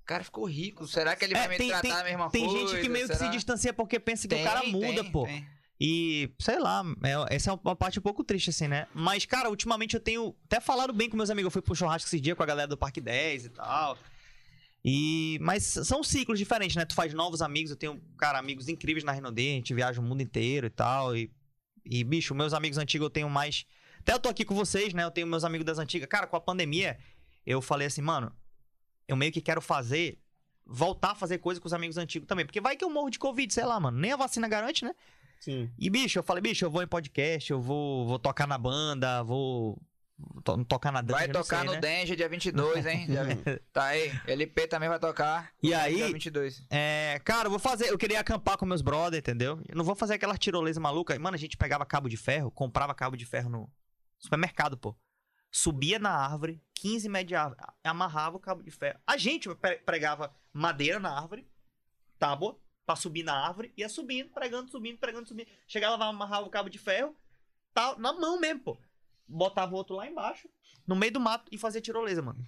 o cara ficou rico. Será que ele É, vai me tem- tratar tem- a mesma Tem coisa? gente que meio que se Será? distancia porque pensa que Tem, o cara muda, tem, pô. tem. E, sei lá, é- essa é uma parte um pouco triste, assim, né? Mas, cara, ultimamente eu tenho até falado bem com meus amigos. Eu fui pro churrasco esse dia com a galera do Parque 10 e tal. E, mas são ciclos diferentes, né? Tu faz novos amigos. Eu tenho, cara, amigos incríveis na Renaudet. A gente viaja o mundo inteiro e tal. E, e, bicho, meus amigos antigos eu tenho mais. Até eu tô aqui com vocês, né? Eu tenho meus amigos das antigas. Cara, com a pandemia, eu falei assim, mano, eu meio que quero fazer. Voltar a fazer coisa com os amigos antigos também. Porque vai que eu morro de Covid, sei lá, mano. Nem a vacina garante, né? Sim. E, bicho, eu falei, bicho, eu vou em podcast, eu vou, vou tocar na banda, vou to- tocar na dança. Vai tocar no Danger dia 22, hein? Tá aí. LP também vai tocar. E Dia aí, 22. é, cara, eu vou fazer, eu queria acampar com meus brother, entendeu? Eu não vou fazer aquela tirolesa maluca. Mano, a gente pegava cabo de ferro, comprava cabo de ferro no supermercado, pô. Subia na árvore, 15 metros de árvore, amarrava o cabo de ferro. A gente pre- pregava madeira na árvore, tábua, pra subir na árvore, ia subindo, pregando, subindo, pregando, subindo. Chegava lá, amarrava o cabo de ferro, tá, na mão mesmo, pô. Botava o outro lá embaixo, no meio do mato, e fazia tirolesa, mano.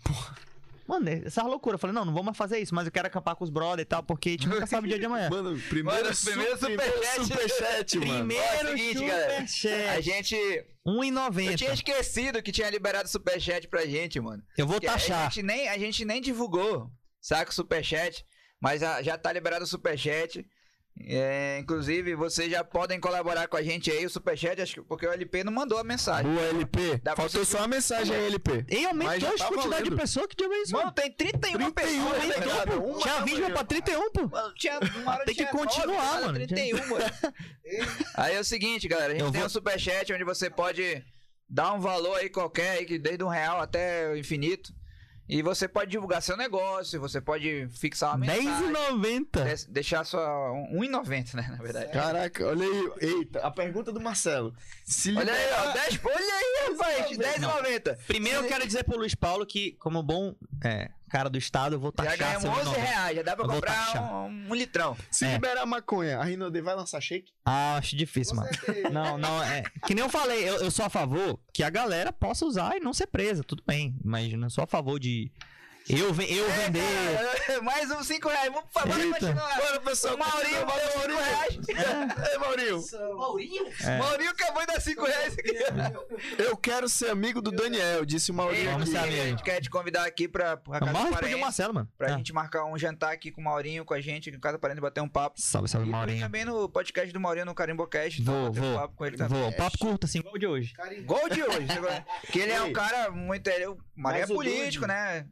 Mano, essa loucura. Eu falei, não, não vou mais fazer isso, mas eu quero acampar com os brother e tal, porque a gente nunca sabe o dia de amanhã. Mano, primeiro, Mano, primeiro su- superchat. superchat, mano. Primeiro Ó, é o seguinte, galera. A superchat. gente. Eu tinha 1,90. esquecido que tinha liberado superchat pra gente, mano. Eu vou Que A taxar. gente, nem, a gente nem divulgou, saca, o superchat. Mas já, já tá liberado o superchat. É, inclusive, vocês já podem colaborar com a gente aí, o superchat, acho que porque o LP não mandou a mensagem. Boa, LP. Dá Faltou só a mensagem aí, LP. E aumentou já a tá quantidade de pessoas que tinha isso. Mano, tem 31, 31, pessoas, tá tá ligado? ligado? Uma Tinha da 20, manhã. vai pra 31, pô. Mano, tinha, uma hora Tem que continuar, nove, mano. 31, mano. Aí é o seguinte, galera, a gente Eu tem vou- um superchat onde você pode dar um valor aí qualquer, aí, desde um real até o infinito. E você pode divulgar seu negócio, você pode fixar uma mensagem. 10,90. de- Deixar sua. um- 1,90, né? Na verdade. Caraca, olha aí. Eita, a pergunta do Marcelo. Se Olha aí, ó. liberar- 10, olha aí, rapaz. 10,90. Primeiro eu quero dizer pro Luiz Paulo que, como bom é, cara do estado, eu vou Já taxar ganhamos seu 11 nome. reais, já dá pra Eu comprar um, um litrão. Se É. liberar maconha, a Rinode vai lançar shake? Ah, acho difícil, mano. Não, não, é. Que nem eu falei, eu, eu sou a favor que a galera possa usar e não ser presa, tudo bem. Mas não sou a favor de. Eu, ve- eu É, vender. cara, mais uns 5 reais. Vamos, Eita. continuar. Bora, pessoal. O Maurinho deu 5 Maurinho. reais. Ei, Maurinho. São- Maurinho? É. Maurinho acabou de dar 5 reais aqui. Eu quero ser amigo do Daniel, disse o Maurinho. Vamos ser a amigos. gente quer te convidar aqui pra, pra Casa o. Marcelo, mano. Pra Ah. gente marcar um jantar aqui com o Maurinho, com a gente, aqui em Casa Parente, bater um papo. Salve, salve, E Maurinho. também no podcast do Maurinho, no Carimbocast. tá? Vou, um vou. papo com ele também. Vou, papo curto, assim, igual o de hoje. Carimbo. Gol de hoje. agora. que ele é um cara muito... Ele, o Maurinho é o político, né?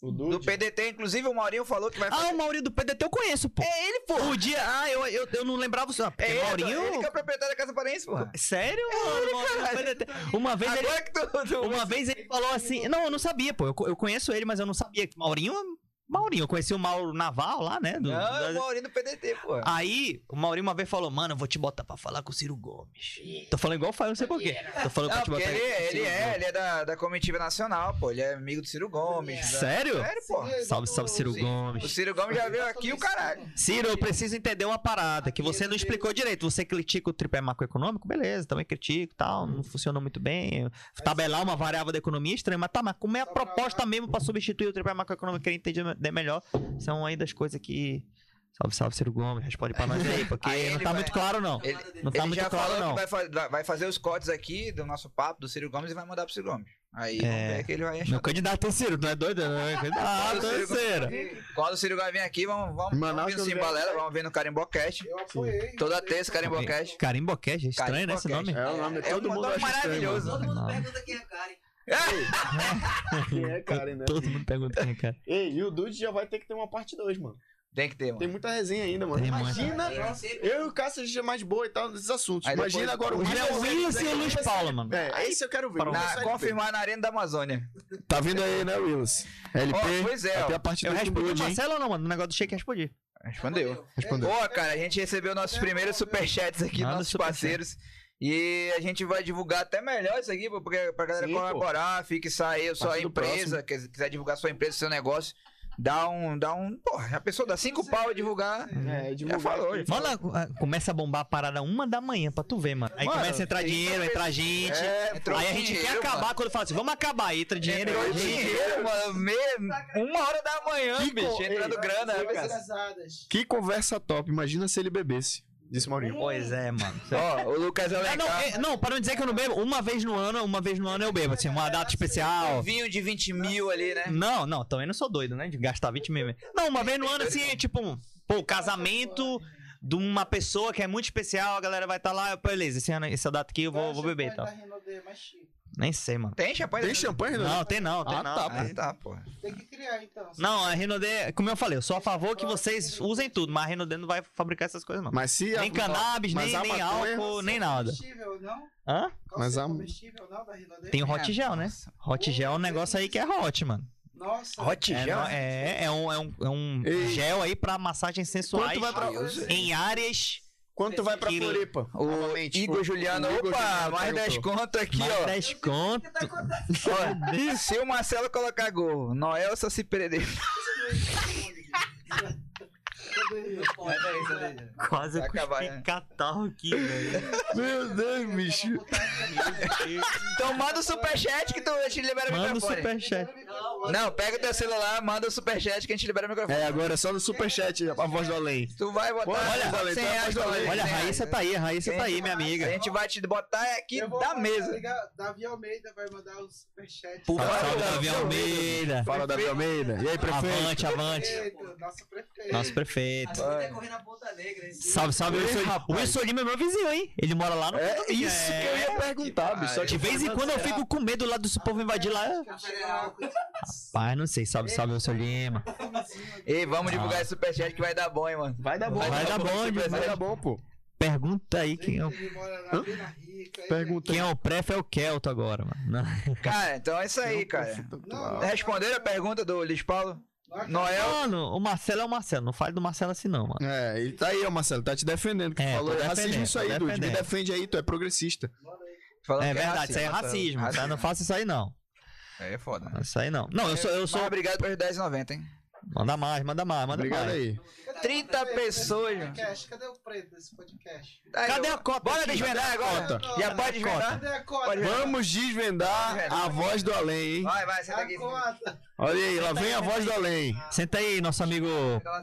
O Do. PDT, inclusive, o Maurinho falou que vai Ah, fazer... o Maurinho do PDT eu conheço, pô. É ele, pô! O dia. Ah, eu, eu, eu não lembrava o seu. É ele, Maurinho. ele que é o proprietário da Casa Parente, pô. Sério, mano? Do PDT. Uma vez ele. Agora que tu... tu- Uma vez ele falou assim. Não, eu não sabia, pô. Eu, eu conheço ele, mas eu não sabia. que Maurinho. Maurinho, eu conheci o Mauro Naval lá, né? do- Não, da- o Maurinho do PDT, pô. Aí, o Maurinho uma vez falou, mano, eu vou te botar pra falar com o Ciro Gomes. Tô falando igual faz, não sei porquê. Tô falando pra Não, te porque botar ele, com o ele Ciro é, Gomes. ele é da, da comitiva nacional, pô. Ele é amigo do Ciro Gomes. da- Sério? Sério, pô. Salve, salve, Ciro. Gomes. O Ciro Gomes já veio aqui o caralho. Ciro, eu preciso entender uma parada que você não explicou direito. Você critica o tripé macroeconômico, beleza, também critico e tal, não funcionou muito bem. Tabelar uma variável da economia é estranho, mas tá, mas como é a pra proposta lá. mesmo pra substituir o tripé macroeconômico que ele entender melhor? São aí das coisas que. Salve, salve, Ciro Gomes, responde pra nós aí, porque Aí não tá vai- muito claro, não. Ele, Não tá ele muito já claro, falou não. que vai, vai- vai fazer os cortes aqui do nosso papo do Ciro Gomes e vai mandar pro Ciro Gomes. Aí É. vamos ver que ele vai achar. Meu candidato é Ciro, não é doido? Não é candidato, Ciro é Ciro. Quando o Ciro Gomes vir aqui, vamos, vamos, Manaus, vamos ver no Simbalela, vamos ver no Carimbocast. Eu apoiei. Toda terça, Carimbocast. Carimbocast, é estranho, né, esse nome? É o nome, É todo um mundo nome acha estranho, maravilhoso. Todo mundo pergunta quem é Karen. Quem é, Karen, né? Todo mundo pergunta quem é, cara. Ei, e o Dude já vai ter que ter uma parte 2, mano. Tem que ter, mano. Tem muita resenha ainda, mano. Tem Imagina, eu e o Cássio a gente é mais boa e tal nesses assuntos. Aí Imagina depois- agora o Hoje é o Willis e o Luiz Paulo, mano. É, é isso que eu quero ver. Na, confirmar na Arena da Amazônia. Tá vindo aí, né, Willis? LP. Ó, pois é. Até a parte Eu respondi o? Marcelo ou não, mano? No negócio do shake respondi. Respondeu. Respondeu. Boa, cara, a gente recebeu nossos primeiros superchats aqui, Manda nossos superchat. E a gente vai divulgar até melhor isso aqui, pô, porque pra galera Sim, pô. colaborar, fixar aí a sua empresa, quer- quiser divulgar sua empresa, seu negócio, dá um. Dá um. Porra, a pessoa dá cinco pau a divulgar. É, divulgar falou, já Mano, ah, começa a bombar a parada uma da manhã pra tu ver, mano. Aí Mano, começa a entrar dinheiro, que- entrar gente. É, aí a gente quer dinheiro, acabar mano. quando fala assim, vamos acabar. Aí entra dinheiro, Entrou entra dinheiro, mano. uma hora da manhã, Que bicho. Entrando Ei, grana. Que conversa top. Imagina se ele bebesse. Disse Maurinho. Pois é, mano. Ó, o Lucas Ah, não, Alencar. é- não, para não dizer que eu não bebo, uma vez no ano, uma vez no ano eu bebo, assim, uma data especial. Um vinho de 20 mil ali, né? Não, não, também não sou doido, né? De gastar 20 mil. Não, uma vez no ano, assim, é tipo, um, pô, casamento de uma pessoa que é muito especial, a galera vai estar lá, pô, beleza, esse ano, essa data aqui eu vou, vou beber Renaudet, mais chique. Nem sei, mano. Tem champanhe? Tem champanhe, não? Não, tem não, tem Ah, não. tá, Ah, tá, pô. Tem que criar, então. Não, a Renaudet, como eu falei, eu sou a favor que vocês usem tudo, mas a Renaudet não vai fabricar essas coisas, não. Mas se a- Nem cannabis, mas nem, a nem álcool, nem nada. Comestível, não? Hã? Qual Mas a- não? Tem o hot gel, né? Hot gel é um negócio aí que é hot, mano. Nossa. Hot É, gel? é, é um, é um, é um gel aí pra massagens sensuais Quanto vai pra... em áreas Quando tu vai pra Que- Floripa? O Novamente. Igor Juliano, o Igor opa, Juliano mais 10 perguntou. conto aqui, mais ó. 10 conto. Ó, Se o Marcelo colocar gol, Noel só se perder. Quase acabar, né? catarro aqui, velho. Meu Deus, bicho. Então manda o superchat que tu, a gente libera o Manda o microfone. superchat. Não, pega o teu celular, manda o superchat que a gente libera o microfone. É, agora é só no superchat, a voz do além. Tu vai botar Olha, olha, 100 então, reais do além. Olha, a 100 reais. Raíssa tá aí, a Raíssa tá aí, minha A amiga. gente vai te botar aqui da mesa. ligar- Davi Almeida vai mandar o superchat. Por favor. Davi Almeida. Fala, Davi Almeida. E aí, prefeito? Avante, avante. Nosso prefeito. Nosso prefeito. Aqui vai correr na Ponta Negra. hein? Salve, salve, Wilson. O Wilson Lima é meu vizinho, hein? Ele mora lá no É isso que eu ia perguntar, bicho. Só De que vez em quando eu fico com medo lá do povo invadir lá. Pai, não sei. Salve, salve, Wilson Lima. Ei, vamos Ah. divulgar esse superchat que vai dar bom, hein, mano. Vai dar bom, Vai dar bom, vai dar bom, pô. Pergunta aí quem é o, Pergunta quem é o pref é o Kelto agora, mano. Cara, então é isso aí, cara. Não, Responderam a pergunta do Luiz Paulo? Noel? Mano, o Marcelo é o Marcelo. Não fale do Marcelo assim, não, mano. É, ele tá aí, ó, Marcelo, tá te defendendo. Que É, falou, é racismo isso aí, Dude. Me defende aí, tu é progressista. Falando É que verdade, isso aí é racismo. tá? Não faça isso aí, não. Aí é foda. Isso aí não. Não, eu sou. Eu Mas sou... obrigado pelos 10,90, hein? Manda mais, manda mais, manda Obrigado mais. aí. 30 pessoas. Cadê o preto desse podcast? Aí, Cadê a cota Bora aqui? desvendar agora? cota? Já pode desvendar? Cadê a cota? Vamos desvendar a voz do além, hein? Vai, vai, senta aqui. Olha aí, lá vem a voz do além. Senta aí, nosso amigo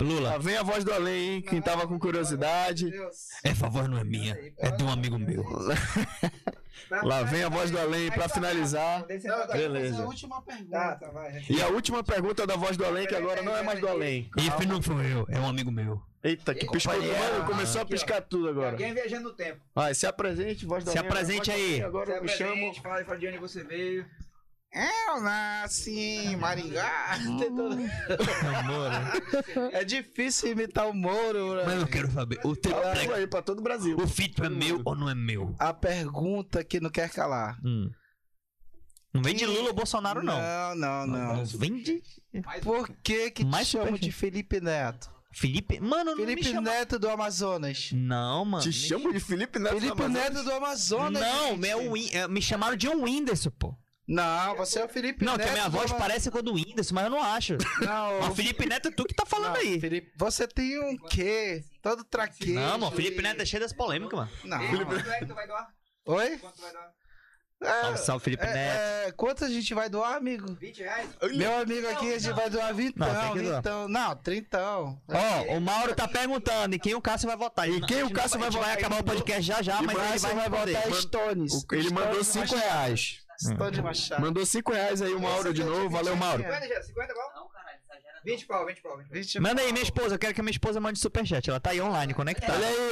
Lula. Lá vem a voz do além, hein? Quem tava com curiosidade. Deus. Essa voz não é minha, é de um amigo meu. Lá vem a voz do além pra finalizar. Beleza. a última pergunta. Tá, tá, vai. E a última pergunta da voz do além, que agora não é mais do além. Esse não sou eu, é um amigo meu. Eita, que piscou tudo. Mano, começou a piscar tudo agora. Alguém viajando no tempo. Vai, se apresente, voz do Se além. apresente voz do aí. Agora eu me chamo. Fala de onde você veio. Eu nasci em Maringá. Amor, É difícil imitar o Moro. né? mas eu quero saber, o teu Fala isso aí pra todo o Brasil. o feat é meu ou não é meu? A pergunta que não quer calar. Hum. Não vem de Lula ou Bolsonaro, não. Não, não, não. Vem de Por que que te Mais chamam superfície. de Felipe Neto? Felipe. Mano, não me Felipe chama... Neto do Amazonas. Não, mano. Te chamo de Felipe Neto. Felipe do Amazonas? Neto do Amazonas. Não, gente. é Whin- é, me chamaram de um Whindersson, pô. Não, você é o Felipe Não, Neto. que a minha voz parece com a do Whindersson, mas eu não acho. Não, Mas o Felipe Neto é tu que tá falando não, aí. Felipe, você tem um quê? Todo traquejo. Não, mano, o Felipe Neto é cheio das polêmicas, mano. Não. Quanto é que tu vai doar? Oi? Quanto vai doar? Salve, salve, Felipe Neto. É, é, quanto a gente vai doar, amigo? 20 reais? Meu amigo aqui, a gente vai doar vintão, Não, tem que doar. vintão. Não, trintão. Ó, o Mauro tá perguntando em quem o Cássio vai votar. E quem o Cássio vai A gente vai votar? acabar o podcast já já, E mas ele você vai vai botar Stones. Ele mandou 5 reais. Stone Machado. Mandou 5 reais aí o Mauro de novo. Valeu, Mauro. 50 já? 50 pau? Não, caralho, exagera. 20 pau, 20 pau. 20 pau. Vixe, Manda aí, minha esposa. Eu quero que a minha esposa mande superchat. Ela tá aí online, conectada. Olha aí,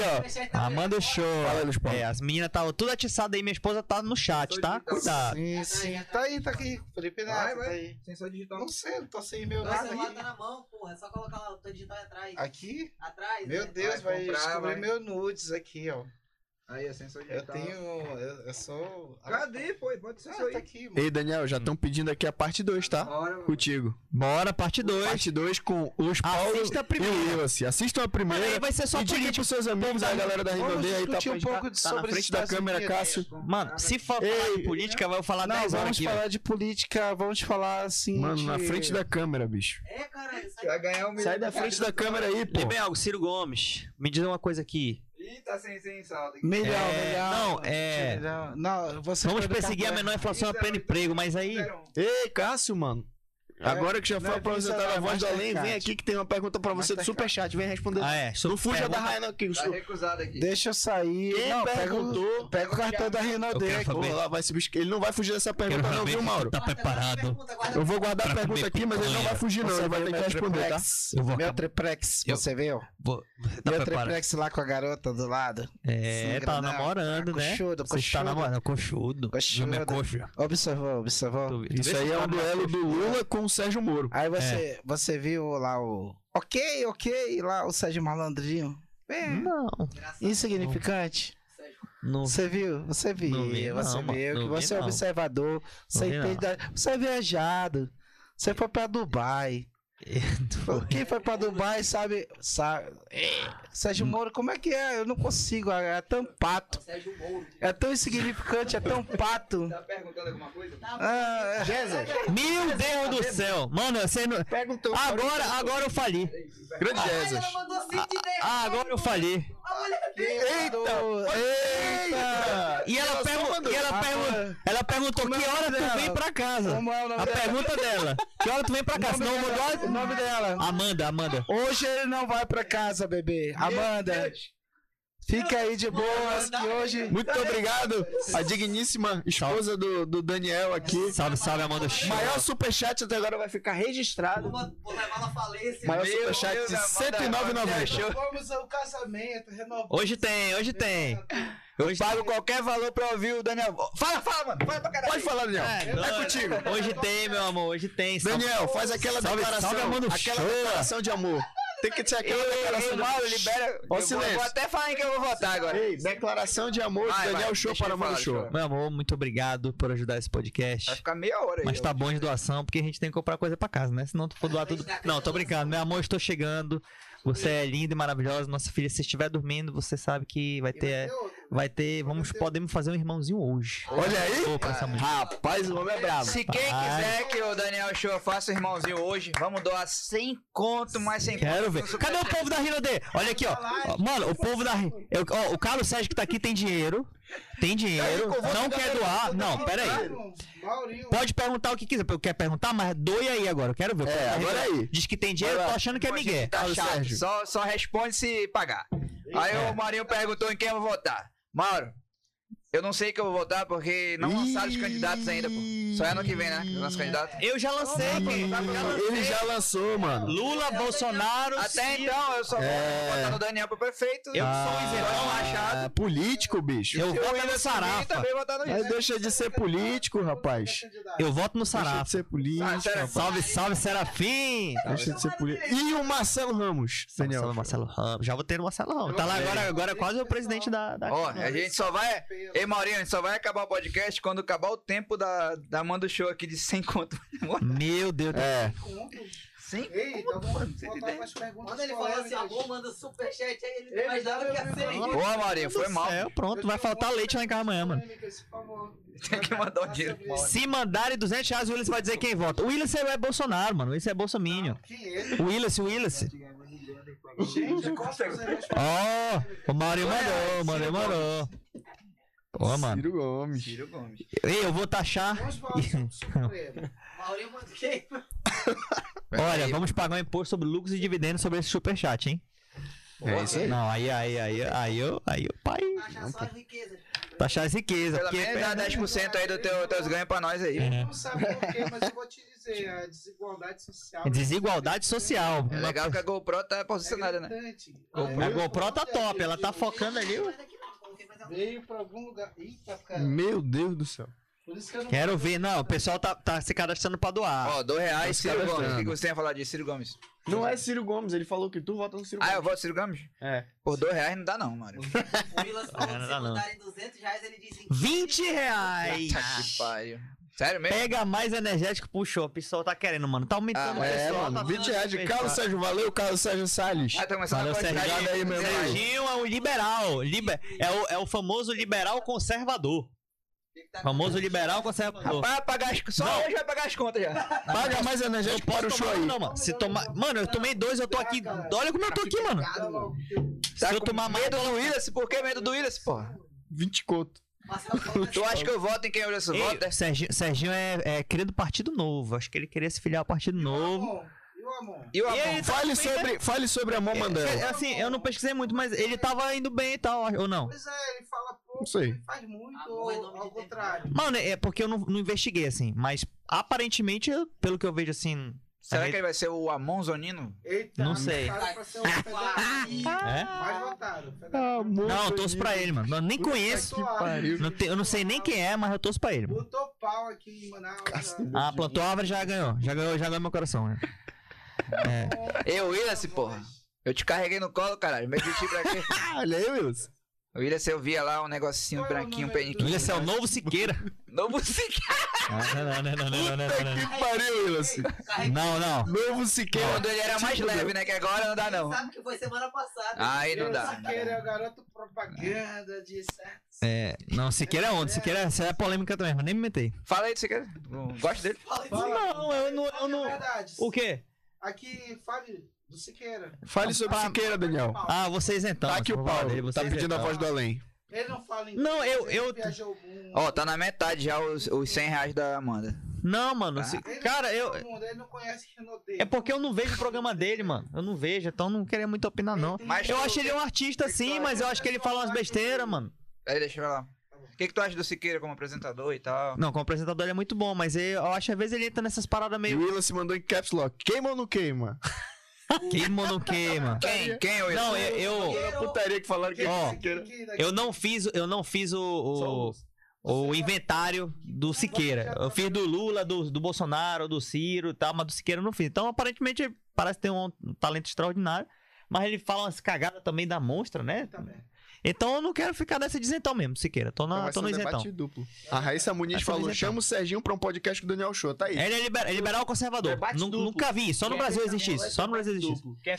ó. Ah, manda o show. Fala, Luiz Paulo. É, as meninas estavam tudo atiçadas aí. Minha esposa tá no chat, tá? Cuidado. Sim, sim. Tá aí, tá aqui. Felipe Neto, Vai, tá aí. Sensor digital. Não sei, não tô sem meu nada celular aqui. tá na mão, porra. É só colocar o teu digital atrás. Aqui? Atrás. Meu né? Deus, Vai vai, comprar, descobrir vai. meu nudes aqui, ó. Aí, é sensor Eu tenho. Eu, eu sou. Cadê, pô? Bota o Ah, sensor tá aí. aqui, mano. Ei, Daniel, já estão pedindo aqui a parte 2, tá? Bora, mano. Contigo. Bora, parte 2. Parte 2 com os Paulo Assista a e primeira. o Willis. Assistam a Aí primeira. vai ser só E diga pros seus amigos, a galera da Rinodê aí tá, um tá- pouco tá na sobre frente da câmera, Unidos. Cássio. Mano, se for Ei. falar de política, eu vou falar Não, 10 horas vamos aqui. falar de política, vamos falar assim. Mano, de... na frente da câmera, bicho. É, caralho. sai Vai ganhar um. Sai da frente da câmera aí, pô. Bem algo, Ciro Gomes. Me diz uma coisa aqui. Ih, tá sem, sem saldo. Milhão, É, milhão. não, é-. Não, você Vamos perseguir a menor inflação a é pleno emprego, mas aí. Ei, Cássio, mano. Agora que já foi é apresentada a é voz do além, vem aqui que tem uma pergunta pra você do. Superchat. Vem responder. Ah, é. Não fuja da o Tá recusado aqui. Deixa eu sair. Quem não, pega perguntou? o, pega o cartão da buscar. Ele não vai fugir dessa pergunta, não, viu, Mauro? Tá preparado. Eu vou guardar a pergunta aqui, mas ele não vai fugir, não. Você Ele vai ter que responder, tá? Meu triplex, Eu- você viu? Tá meu preparado. triplex lá com a garota do lado. É, tá Sangrando, namorando, né? coxudo, Você está coxudo. namorando, coxudo. Coxudo. É coxo. Observou, observou. Isso aí é tá um duelo do Lula com o Sérgio Moro. Aí você, você viu lá o. Ok, ok, lá o Sérgio Malandrinho. É, Não, insignificante. Sérgio. não. Você viu? Você viu? Não vi, você não, viu que Não vi, você é observador. Você vi, entende. da- Você é viajado. Você foi pra Dubai. Quem foi pra Dubai sabe. sabe é, Sérgio Moro, como é que é? Eu não consigo. É tão pato. Sérgio Moro. É tão insignificante, é tão pato. Tá perguntando alguma coisa? Ah, é. Meu Deus do céu! Mano, você não. Agora, agora eu falhali. Grande Jesus. ela mandou 110. Ah, agora eu falhei. A mulher Eita! Eita! E ela, pergu- e ela, pergu- ela perguntou é que o hora nome tu dela? vem pra casa. Como é o nome A dela? pergunta dela. Que hora tu vem pra casa? Senão eu vou O igual- nome dela. Amanda, Amanda. Hoje ele não vai pra casa, bebê. Amanda. Fica aí de boas que hoje. Muito obrigado, a digníssima esposa do, do Daniel aqui. Salve, salve, Amanda Show. Maior superchat até agora vai ficar registrado. Vou, levar na falência. Maior Meu superchat Deus, de Amanda, Amanda R$ 79,90. Show. Vamos ao casamento, renovamos. Hoje tem, hoje tem. Eu pago qualquer valor pra ouvir o Daniel. Fala, fala, mano. Fala pra caralho. Pode falar, Daniel. É, É, doido. contigo. Hoje tem, meu amor, hoje tem. Salve- Daniel, faz aquela Salve, declaração. salve, Amanda aquela Show. declaração de amor. Tem que ter aquela Ei, declaração ei, Mauro, amor. libera. Ó, Eu vou, silêncio. vou até falar em quem eu vou votar agora. Ei, declaração de amor Vai, de Daniel vai, Show para falar, Show. Meu amor, muito obrigado por ajudar esse podcast. Vai ficar meia hora aí. Mas tá bom de doação, porque a gente tem que comprar coisa pra casa, né? Senão tu for doar tudo. Não, tô brincando. Meu amor, estou chegando. Você é linda e maravilhosa. Nossa filha, se estiver dormindo, você sabe que vai ter. Vai ter. Vamos, podemos fazer um irmãozinho hoje. Olha aí. Opa, essa mulher. Rapaz, o homem é brabo. Se quem Rapaz. quiser que o Daniel Show faça o irmãozinho hoje, vamos doar 100 conto, mais 100 Quero conto ver. Cadê o povo da Rino D? Olha aqui, ó. Mano, o povo da eu- ó, O Carlos Sérgio que tá aqui tem dinheiro. Tem dinheiro. Não quer doar. Não, pera aí. Maurinho. Pode perguntar o que quiser. Eu quero perguntar, mas doe aí agora. Eu quero ver. É, agora aí. Diz que tem dinheiro, eu tô achando que é Miguel. Tá. Só, só responde se pagar. Aí É. o Marinho perguntou em quem eu vou votar. Mauro, eu não sei que eu vou votar porque não lançaram os candidatos ainda, pô. Só é ano que vem, né? Os nossos candidatos. Eu já lancei. quem- Ele já lançou, mano. Lula, Bolsonaro. Até Ciro. então, eu só vou É. votar no Daniel pro prefeito. Eu Ah, sou isentão é político, bicho. Eu Eu voto no Sarafa. também votar no Aí deixa de ser político, rapaz. Eu voto no Deixa de Sarafa. ser político. Ah, rapaz. Salve, salve, Serafim. Deixa de ser político. E o Marcelo Ramos, Daniel. Marcelo, Marcelo Ramos. Já vou ter o Marcelo Ramos. Tá lá agora, agora é quase o presidente da... Ó, a gente só vai. Ei, Maurinho, a gente só vai acabar o podcast quando acabar o tempo da, da Manda Show aqui de 100 conto. Meu Deus. É. 100? Ei, então vamos voltar para as perguntas. Quando ele falou assim, amor, manda superchat aí, ele não que ia ser. Boa, Maurinho, foi mal. É, pronto, vai faltar leite lá em casa amanhã, mano. Tem que mandar um dinheiro. Se mandarem 200 reais, o Willis vai dizer quem vota. O Willis é Bolsonaro, mano. Esse é. Quem é? O Willis, o Willis. Gente, Ó, o Maurinho mandou, o Maurinho mandou. Ó, mano. Ciro Gomes. Ciro Gomes. Ei, eu vou taxar. Olha, vamos pagar um imposto sobre lucros e dividendos sobre esse superchat, hein? É isso aí. Não, aí, aí, aí, aí, eu, aí o pai Acha só as riquezas. taxar as riquezas. Pelo menos dá 10% aí dos teu, teus ganhos pra nós aí. É. Não sabe por quê, mas eu vou te dizer, a desigualdade social. Desigualdade social. É legal que a GoPro tá é posicionada, né? gritante. A GoPro tá top, ela tá focando ali. Veio pra algum lugar. Eita, cara. Meu Deus do céu. Por isso que eu não Quero ver, não, o pessoal tá, tá se cadastrando pra doar. Ó, dois reais, Os Ciro Gomes. O que você ia falar de Ciro Gomes? Não é Ciro Gomes, ele falou que tu vota no Ciro Ah, Gomes. eu voto Ciro Gomes? É. Por dois reais não dá não, mano. O Willis falou Não, que não se dá não. mandarem 200 reais, ele disse... 20 reais! Tá que pariu. Sério mesmo? Pega mais energético pro show. O pessoal tá querendo, mano. Tá aumentando Ah, o É, pessoal. mano. tá 20 reais de Carlos Sérgio. Valeu, Carlos Sérgio Salles. Ah, tá começando Valeu, a Serginho. aí, meu irmão. Serginho é um liberal. Liber... É, o, é o famoso liberal conservador. Famoso liberal conservador. Rapaz, vai pagar as... só Não. hoje vai pagar as contas já. Paga mais energético para o show tomar, aí. não, mano. Se tomar. Mano, eu tomei dois, eu tô aqui. Olha como eu tô aqui, mano. Tá Se eu tomar mais. medo do Willis? Por que medo do Willis, porra? 20 conto. Tu acha que eu voto em quem o Willis Ei, vota? Serginho, Serginho é, é cria do Partido Novo. Acho que ele queria se filiar ao Partido Novo. E o amor? E o E Amon? aí, tá Fale bem, né? sobre, fale sobre a mão É, Mandela. assim, eu não pesquisei muito, mas ele tava indo bem e tal, ou não? Pois é, ele fala pouco, Não sei. ele faz muito, Amor é ou ao contrário. Mano, é porque eu não, não investiguei, assim. Mas aparentemente, eu- pelo que eu vejo, assim. Será que ele vai ser o Amon Zonino? Eita, Não sei. cara pra ser o federal É? mais votado. federal. Não, eu torço pra ele, mano. Eu nem conheço. Plantou Não te- eu não sei nem quem é, mas eu torço pra ele. mano. Botou pau aqui em Manaus. né? Ah, plantou a árvore já ganhou. Já ganhou, já ganhou meu coração, né? Eu, Willis, porra. Eu te carreguei no colo, caralho. Medo de ti pra quê? Olha aí, Wilson. O Willis, eu via lá um negocinho Qual é branquinho, um peniquinho. Ele é o novo Siqueira. Novo Siqueira. Não, não, não, não, não, não, não, Que pariu, Wilson. não. Não, Novo Siqueira. Quando ele era mais leve, né? Que agora não dá, não. sabe que foi semana passada. Aí não dá. Siqueira é o garoto propaganda de. É, não, Siqueira é onde? Siqueira é polêmica também, mas nem me metei. Fala aí do Siqueira. Gosto dele. Não, eu não, eu É não. verdade. O quê? Aqui, fale do Siqueira. Fale sobre Siqueira, Daniel. Ah, vocês então. Tá aqui o Paulo. Tá pedindo a então. voz do além. Ele não fala em Não, eu- ele eu- viajou o mundo. Ó, tá na metade já os, os 100 reais da Amanda. Não, mano. Ah. se- Ele cara, não eu. mundo, ele não conhece Renaudet. É porque eu não vejo o programa dele, mano. Eu não vejo, então não queria muito opinar, não. Mas Eu acho ele um artista, sim, mas eu acho que ele fala umas besteiras, mano. Aí, deixa eu falar. O que, que tu acha do Siqueira como apresentador e tal? Não, como apresentador ele é muito bom, mas eu acho que às vezes ele entra nessas paradas E meio. o Willa se mandou em caps lock. Queima ou não queima? Queima ou não queima? Quem? Quem é o Não, eu, eu, A putaria que falaram que Ó, Siqueira. eu não fiz, eu não fiz o, o, o inventário do Siqueira. Eu fiz do Lula, do, do Bolsonaro, do Ciro e tal, mas do Siqueira eu não fiz. Então, aparentemente, ele parece ter um, um talento extraordinário. Mas ele fala umas cagadas também da monstra, né? Também. Então eu não quero ficar nessa de isentão mesmo, Siqueira. Tô, Então na, vai tô no um isentão. duplo. A Raíssa Muniz falou: chama o Serginho pra um podcast com o Daniel Show. Tá aí. Ele é, liber, é liberal conservador. Duplo. Nunca vi, só no Quem é Brasil existe isso. Só no Brasil existe isso. É?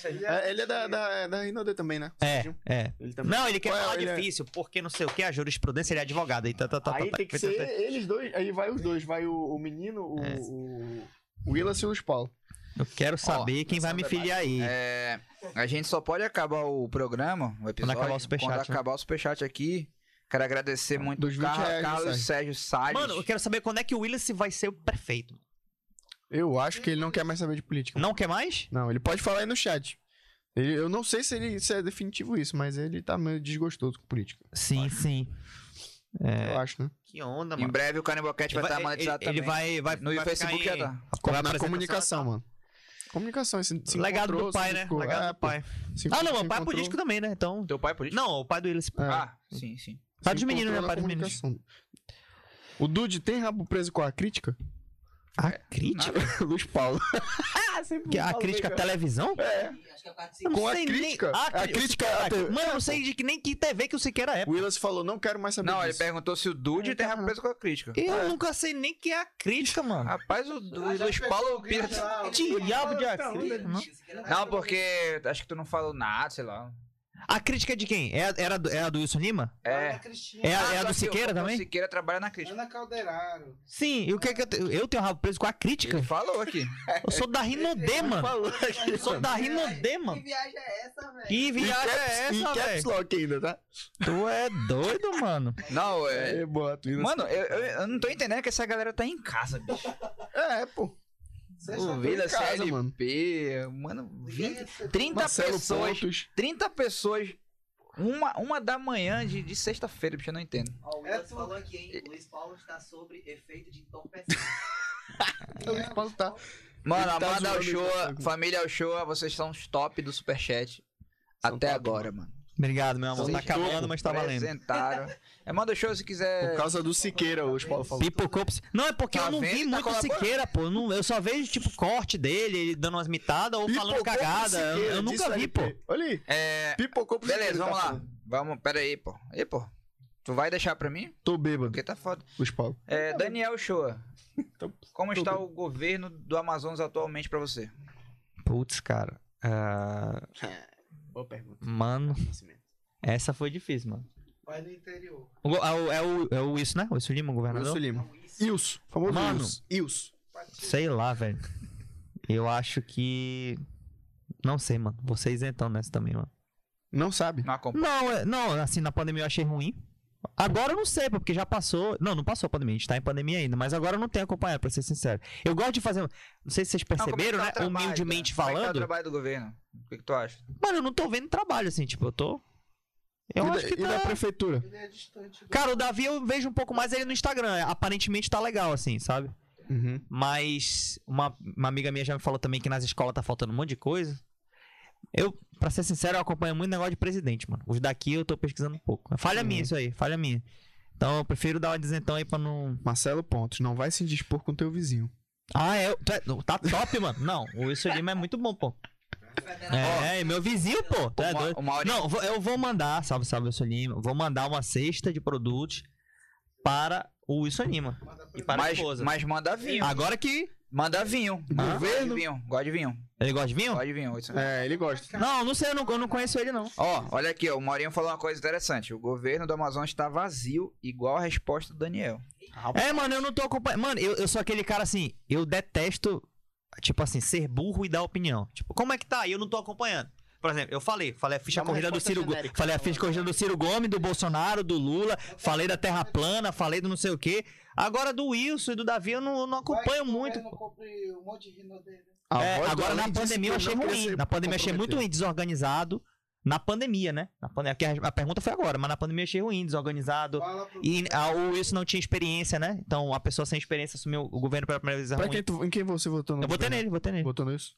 É, ele é da, da, da Rinode também, né? É, Serginho. é. Ele também. Não, ele quer Qual falar Ele é- difícil, porque não sei o que, a jurisprudência, ele é advogado. Aí, tá, tá, tá, Aí tá, tem que tá, ser tá, tá. eles dois. Aí vai os dois. Vai o, o menino, o, É. o, o Willis e o Luiz Paulo. Eu quero saber quem esse vai é me filiar aí. É, a gente só pode acabar o programa, o episódio, acabar o superchat, quando né? acabar o superchat aqui. Quero agradecer muito Dos o 20 Carlos, reais, né, Carlos Sérgio? Salles. Mano, eu quero saber quando é que o Willis vai ser o prefeito. Eu acho que ele não quer mais saber de política. Não quer mais? Não, ele pode falar aí no chat. Ele- eu não sei se, ele, se é definitivo isso, mas ele tá meio desgostoso com política. Sim, sim. É, Eu acho, né? que onda, Em mano. breve o Caniboquete vai Ele estar vai- monetizado ele, ele também. vai, vai, No vai Facebook ficar já em- tá. Na comunicação, tá? mano. Comunicação, se, se Legado do pai, né? ficou- Legado é, do pai. Se- Ah, não, o pai é político também, né? Então. Teu pai é político? Não, o pai do Willis. É. Ah, sim, sim. se Pai dos meninos, né? Pai dos meninos. comunicação. O Dude tem rabo preso com a crítica? A crítica? Luiz Paulo. Que- A crítica à televisão? É. Acho que é a parte Eu não Com a sei nem- crítica. Ah, A cri- crítica TV. Mano, eu não sei de que nem que TV que o Siqueira é. O Willis falou, não quero mais saber Não, ele disso. perguntou se o Dude É, tem preso com a crítica. Eu nunca sei nem que é a crítica, mano. Rapaz, o, o Luiz Paulo diabo de a crítica? Não. Não, porque acho que tu não falou nada, sei lá. A crítica é de quem? É, a- era do, é a do Wilson Lima? É. É a, é a Ah, do que Siqueira também? O Siqueira trabalha na crítica. Ana Calderaro. Sim, e o que é que eu tenho? Eu tenho rabo preso com a crítica? Ele falou aqui. Eu sou da Rinodê, mano. Falou aqui, Eu sou da Rinodê, Que viagem é essa, velho? Que Em viagem caps- é essa, caps velho? lock ainda, tá? Tu é doido, mano. Não, é... É, boa, Mano, eu, eu, eu não tô entendendo que essa galera tá em casa, bicho. É, pô. O Vila em casa, CLP, mano, 20, 30 Marcelo pessoas, Pontos. 30 pessoas, uma, uma da manhã de, de sexta-feira, bicho, eu não entendo. Ó, o É Willis tu- falou aqui, hein? Luiz Paulo está sobre efeito de entorpecente. O Luiz Paulo tá. Mano, Ele tá Amanda isso. família Alchoa, vocês são os top do superchat São até top, agora, mano. Obrigado, meu amor. Tá acabando, mas tá valendo. apresentaram. Amanda Alchoa, se quiser... Por causa do Siqueira, o Paulo falou. Pipocou. Não, é porque Tá eu não vendo? vi Tá muito colaborando. Siqueira, pô. Eu, não- eu só vejo, tipo, corte dele, ele dando umas mitadas ou falando Pipocou pro cagada. Eu, Siqueira, eu disse nunca o vi, pô. Olha aí. É... Pipocou pro Beleza, Siqueira, vamos tá lá. falando. Vamos, pera aí, pô. Aí, pô. Tu vai deixar pra mim? Tô bêbado, Porque tá foda. Luiz Paulo. É, Daniel Shoa. Tô- Como está bem. o governo do Amazonas atualmente pra você? Putz, cara. ah, Boa pergunta. mano, essa foi difícil, mano. Vai no interior. O é, o, é, o, é o isso, né? O Wilson Lima, o governador? Wilson Lima. Ilso. Famoso Mano. Ilso. Ilso. Sei lá, velho. Eu acho que. Não sei, mano. Vocês entram nessa também, mano. Não sabe. Não acompanha. Não, é- não, assim, na pandemia eu achei ruim. Agora eu não sei, pô, porque já passou. Não, não passou a pandemia, a gente tá em pandemia ainda, mas agora eu não tenho acompanhado, pra ser sincero. Eu gosto de fazer. Não sei se vocês Não, como é que perceberam, tá né? trabalho, Humildemente cara? Como é que tá o falando. trabalho do governo? O que, que tu acha? Mano, eu não tô vendo trabalho, assim, tipo, eu tô. Eu e acho da, que e da tá. prefeitura? Ele é distante do... Cara, o Davi eu vejo um pouco mais ele no Instagram. Aparentemente tá legal, assim, sabe? Uhum. Mas uma, uma amiga minha já me falou também que nas escolas tá faltando um monte de coisa. Eu, pra ser sincero, eu acompanho muito negócio de presidente, mano. Os daqui eu tô pesquisando um pouco. Falha minha isso aí, falha minha. Então eu prefiro dar uma desentão aí pra não. Marcelo Pontes, não vai se dispor com teu vizinho. Ah, é. é- Tá top, mano. Não, o Wilson Lima é muito bom, pô. É, é meu vizinho, pô. Tu é O Ma- doido. o Maurinho- Não, eu vou mandar, salve, salve, Wilson Lima. Vou mandar uma cesta de produtos para o Wilson Lima. E para a Mas, esposa. mas manda vinho. Agora que. Manda vinho. Governo? Gosto de vinho. Gosto de vinho. Ele gosta de vinho? Gosto de vinho. Isso. É, ele gosta. Não, não sei, eu não, eu não conheço ele, não. Ó, olha aqui, ó, o Maurinho falou uma coisa interessante. O governo do Amazonas está vazio, igual a resposta do Daniel. É, mano, eu não tô acompanhando. Mano, eu, eu sou aquele cara assim, eu detesto, tipo assim, ser burro e dar opinião. Tipo, como é que tá? E eu não tô acompanhando. Por exemplo, eu falei, falei a ficha corrida do Ciro Gomes. Falei a ficha corrida do Ciro Gomes, do Bolsonaro, do Lula, falei da Terra plana, falei do não sei o quê. Agora do Wilson e do Davi eu não, não acompanho muito. Eu comprei um monte de rinodê. A É, agora na Além disse pandemia eu achei ruim. Na pandemia eu achei muito ruim, desorganizado. Na pandemia, né? Na pandemia, a, pergunta foi agora, mas na pandemia achei ruim, desorganizado. E a, o Wilson não tinha experiência, né? Então a pessoa sem experiência assumiu o governo pela primeira vez. é Pra quem tu- em quem você votou no Eu votei nele, votei nele. Votou nisso?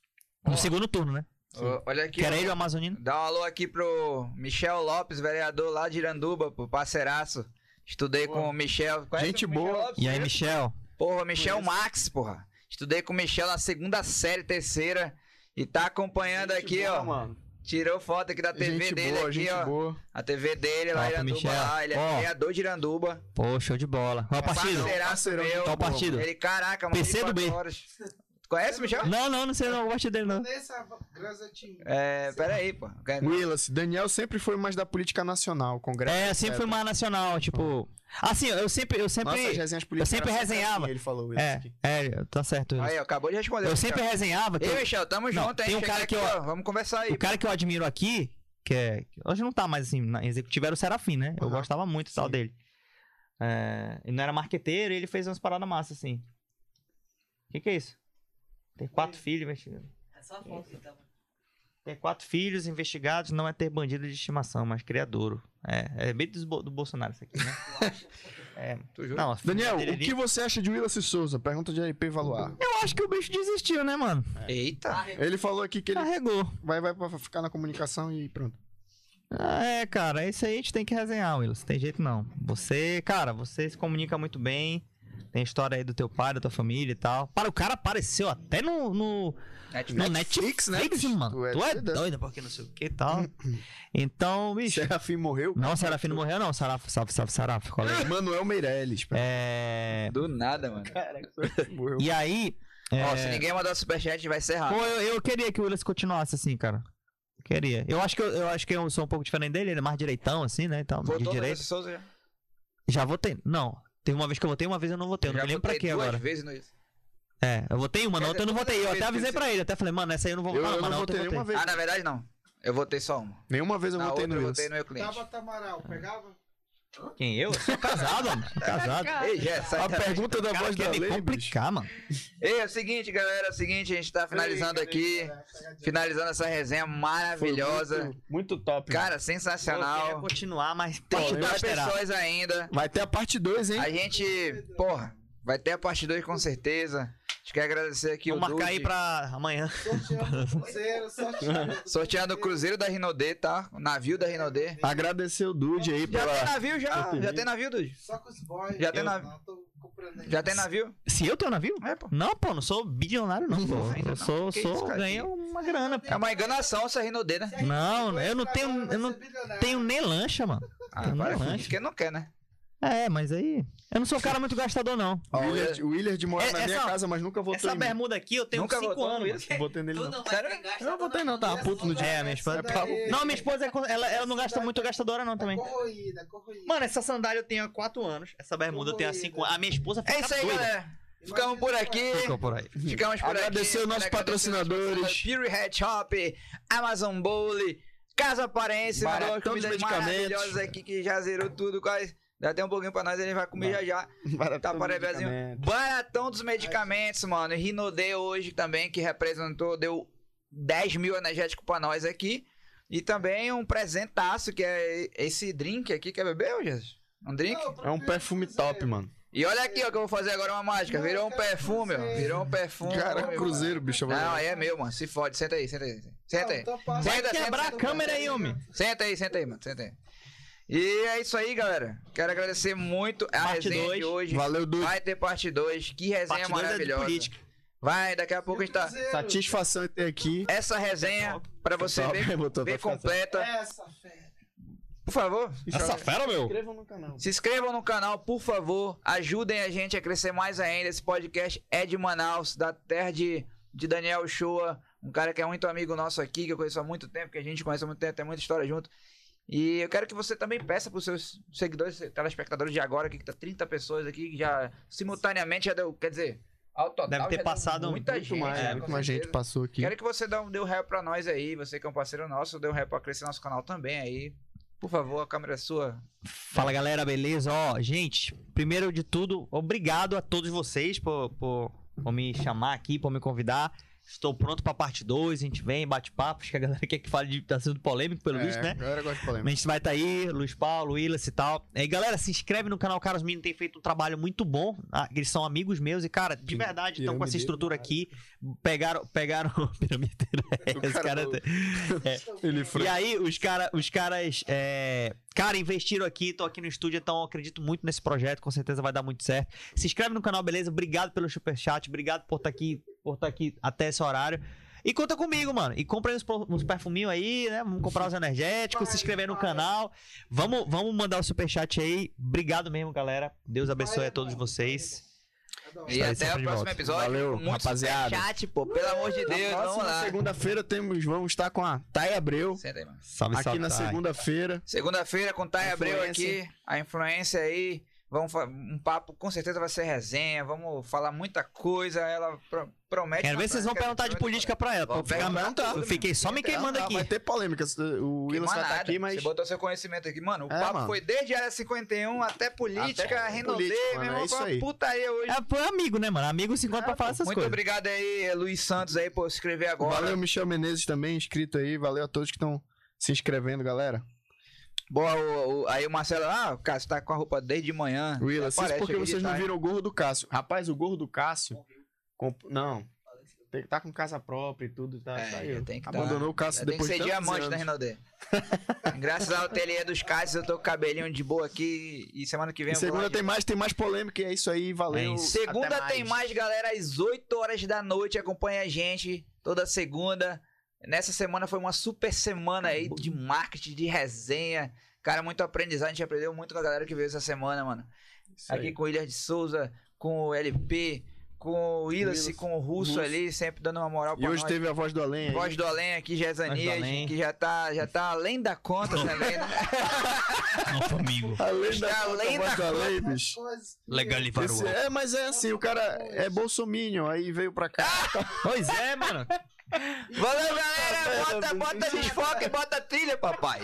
No segundo turno, né? Ô, Olha aqui. Que era ele o Amazonino. Dá um alô aqui pro Michel Lopes, vereador lá de Iranduba, pro parceiraço. Estudei com o Michel. Conhece Gente o Michel boa. Lopes? E aí, Michel? Porra, Michel Max, porra. Estudei com o Michel na segunda série, terceira. E tá acompanhando Gente aqui, boa, ó. Mano. Tirou foto aqui da TV gente dele boa, aqui, ó. boa. A TV dele lá, Iranduba Michel. lá. Ele é Ó. vereador de Iranduba. Pô, show de bola. Qual partido? Parceiraço de meu. Qual partido? Ele, caraca, mano. PC do 24 B. horas. Conhece, Michel? Não, não, não sei não, o partido dele não. Nessa Grazatinho. É, peraí, pô. Willis, Daniel sempre foi mais da política nacional, congresso. É, sempre etc. foi mais nacional, tipo. Assim, eu sempre, eu sempre. Nossas resenhas políticas. sempre resenhava. assim, ele falou isso É, aqui. é, tá certo. Aí, ó, acabou de responder. Eu sempre resenhava. que Ei, eu- Michel, tamo Não, junto, hein? tem um cara que eu- ó, Vamos conversar aí. O cara que eu admiro aqui, que é. Hoje não tá mais assim, na executiva era o Serafim, né? Eu gostava muito tal dele. É, ele não era marqueteiro e ele fez umas paradas massas assim. O que, que é isso? Tem quatro filhos investigados. É só foto, então. Ter quatro filhos investigados não é ter bandido de estimação, mas criadouro. É, é bem do, do Bolsonaro isso aqui, né? É, Tu jura? não, a Daniel, o que você acha de Willis Souza? Pergunta de RP Valuar. Eu acho que o bicho desistiu, né, mano? Eita. Ele falou aqui que ele Carregou. vai, vai pra ficar na comunicação e pronto. Ah, é, cara, isso aí a gente tem que resenhar, Willis. Tem jeito não. Você, cara, você se comunica muito bem. Tem história aí do teu pai, da tua família e tal. Para, o cara apareceu até no, no, no Netflix. Netflix, né, mano. Tu é Tu é doido. doido, porque não sei o que e tal. Então, bicho. Serafim morreu? Não, o Serafim não morreu, não. Saraf, salve, salve, Saraf. Qual é? Manuel Meirelles. É. Do nada, mano. Morreu. E aí. é, Ó, se ninguém mandar superchat, vai ser Pô, rápido. eu, eu queria que o Willis continuasse assim, cara. Queria. Eu acho que eu, eu acho que eu sou um pouco diferente dele, ele é mais direitão, assim, né? Então, de Votou no direito. Já votei. Não. Teve uma vez que eu votei, uma vez eu não votei. Eu não já me lembro pra quê duas agora. vezes no. É, eu votei uma, na outra eu não votei. Eu até avisei pra ele, até falei, mano, essa aí eu não vou Eu, votar, eu mas na não outra votei eu vez. Ah, na verdade não. Eu votei só uma. Nenhuma vez eu Na votei outra no eu Willis. votei no meu cliente. Tabata Amaral, pegava? Quem? Eu? Eu sou casado, mano. Casado. Ei, já, A pergunta da voz quer da me lei, bicho. complicar, mano. Ei, é o seguinte, galera. É o seguinte, a gente tá finalizando aqui. Finalizando essa resenha Foi maravilhosa. Muito, muito top. Cara, Eu queria sensacional. continuar, mas Tem duas pessoas ainda. mano. Vai ter a parte 2, hein? A gente, porra, vai ter a parte 2 com certeza. A gente quer agradecer aqui Vamos o marcar aí Dude, pra amanhã. Sorteando Cruzeiro, sorteando. sorteando o Cruzeiro da Rinodê, tá? O navio da Rinodê. Agradecer o Dude aí Já pela... tem navio, já. Já tem navio, Dude. Só com os boys. Já tem Eu na- Não, tô comprando ainda. Já tem navio? Se eu tenho navio? É, pô. Não, pô, não sou bilionário, não, pô. Ainda Eu não. sou, Que sou, ganhei uma grana, pô. É uma enganação essa Rinodê, né? Não, eu não tenho, eu não tenho nem lancha, mano. Ah, para, porque não quer, né? É, mas aí. Eu não sou um cara muito gastador, não. O Willard, o Willard mora É- na minha essa- casa, mas nunca votou Essa em mim. bermuda aqui eu tenho Nunca 5 votou no anos. Não votei nele, não. não Sério? Eu não votei não, tava puto no dia. É, minha esposa. daí- Não, minha esposa, é ela, ela não gasta muito gastadora, não, também. Corroída, corroída. Mano, essa sandália eu tenho há 4 anos. Essa bermuda eu tenho há 5 anos. A minha esposa fica É isso aí, doida. galera. Ficamos por aqui. Ficou por aí. Ficamos por Agradecer aqui. os nossos patrocinadores. Pure Head Shop, Amazon Bowl, Casa Parense, mandou comidas medicamentos. maravilhosas aqui que já zerou tudo. Quase. Dá até um pouquinho pra nós, ele vai comer já já. Baratão Tá dos para medicamentos. Baratão dos medicamentos, mano. Rinodê hoje também, que representou, deu 10 mil energéticos pra nós aqui. E também um presentaço, que é esse drink aqui. Quer beber, ô Jesus? Um drink? É um perfume top, mano. E olha aqui, ó, que eu vou fazer agora uma mágica. Virou um perfume, ó. Virou um perfume. Cara, meu. cruzeiro, bicho. Não, aí é meu, mano. Se fode. Senta aí, senta aí. Senta aí. Então Vai Senta, quebrar senta, a câmera aí, homem. Senta aí, senta aí, mano. Senta aí. E é isso aí, galera. Quero agradecer muito a Parte resenha dois. de hoje. Valeu, Dude. Vai ter parte 2. Que resenha Parte dois é de maravilhosa. política. Vai, daqui a pouco a gente tá. Satisfação em ter aqui. Essa resenha, pra você Top. ver, ver completa. Essa fera. Por favor, Essa fera, meu. Inscrevam no canal. se inscrevam no canal, por favor. Ajudem a gente a crescer mais ainda. Esse podcast é de Manaus, da terra de, de Daniel Shoa. Um cara que é muito amigo nosso aqui, que eu conheço há muito tempo, que a gente conhece há muito tempo, tem muita história junto. E eu quero que você também peça pros seus seguidores, telespectadores de agora, aqui, que tá 30 pessoas aqui, que já simultaneamente já deu. Quer dizer, Ao total, Deve ter passado muita muito gente. mais, né, muito com mais gente passou aqui. Quero que você dê um, dê um rap pra nós aí, você que é um parceiro nosso, dê um rap pra crescer nosso canal também aí. Por favor, a câmera é sua. Fala galera, beleza? Ó, gente, primeiro de tudo, obrigado a todos vocês por, por, por me chamar aqui, por me convidar. Estou pronto pra parte 2, a gente vem, bate papo. Acho que a galera quer que fale de assunto polêmico, pelo visto, né? A galera gosta de A polêmica. gente vai estar aí, Luiz Paulo, Willis e tal. E galera, se inscreve no canal Caros Mino, tem feito um trabalho muito bom. Ah, Eles são amigos meus e, cara, de verdade, estão com essa estrutura aqui. Pegaram. Pegaram. Piramideiro. é, os cara caras. do- Ele E aí, os, cara, os caras, é, cara, investiram aqui, tô aqui no estúdio, então eu acredito muito nesse projeto, com certeza vai dar muito certo. Se inscreve no canal, beleza? Obrigado pelo superchat, obrigado por estar aqui, por estar aqui até esse horário. E conta comigo, mano. E compra aí uns, uns perfuminhos aí, né? Vamos comprar os energéticos, se inscrever no canal. Vamos, vamos mandar o superchat aí. Obrigado mesmo, galera. Deus abençoe a todos vocês. E até o de próximo volta. episódio. Valeu, muito rapaziada. Chat, pô, pelo amor de Deus, Na vamos lá. segunda-feira temos, vamos estar com a Thay Abreu. Senta aí, mano. Salve, Aqui salve. na segunda-feira. Segunda-feira com Thay Abreu aqui, a influência aí. Vamos um papo, com certeza vai ser resenha. Vamos falar muita coisa. Ela pro- promete. Quero ver se vocês vão perguntar de política pra ela. pra Vamos ficar- perguntar Eu fiquei só me queimando Ah, aqui. Vai ter polêmica. O Willis vai estar nada. aqui, mas. Você botou seu conhecimento aqui. Mano, o É, papo mano. foi desde a área 51 até política, Até política, meu irmão, é isso foi uma aí. putaria hoje. É, foi amigo, né, mano? Amigo se encontra pra falar essas Muito coisas. obrigado aí, Luiz Santos, aí, por se inscrever agora. Valeu, Michel Menezes também, inscrito aí. Valeu a todos que estão se inscrevendo, galera. Boa, o- o- aí o Marcelo, ah, cara, você tá com a roupa desde manhã. Willis, isso porque de vocês não viram o gorro do Cássio. Rapaz, o gorro do Cássio. comp- Não. Tem que estar com casa própria e tudo, tá? É, saiu. tem que tá- Abandonou o Cássio que depois de tantos diamante anos. da. Graças ao ateliê dos Cássios, eu tô com o cabelinho de boa aqui. E semana que vem E eu vou segunda de tem mais, tem mais polêmica e é isso aí, valeu. É. Segunda até tem mais, galera, às 8 horas da noite. Acompanha a gente toda segunda. Nessa semana foi uma super semana aí de marketing, de resenha. Cara, muito aprendizado. A gente aprendeu muito com a galera que veio essa semana, mano. Isso aí. Aqui com o William de Souza, com o LP, com o Willis, com o Russo, Russo. ali, sempre dando uma moral pra E hoje nós. teve a voz do além aí. Voz do Além aqui, Jezanias, que já tá, já tá além da conta também, né? Nosso amigo. Além da, Está conta, além da do além, bicho. Legal e Esse- é, mas é assim, o cara é bolsominion, aí veio pra cá. Pois é, mano. Valeu, galera! Bota, bota desfoque, bota trilha, papai!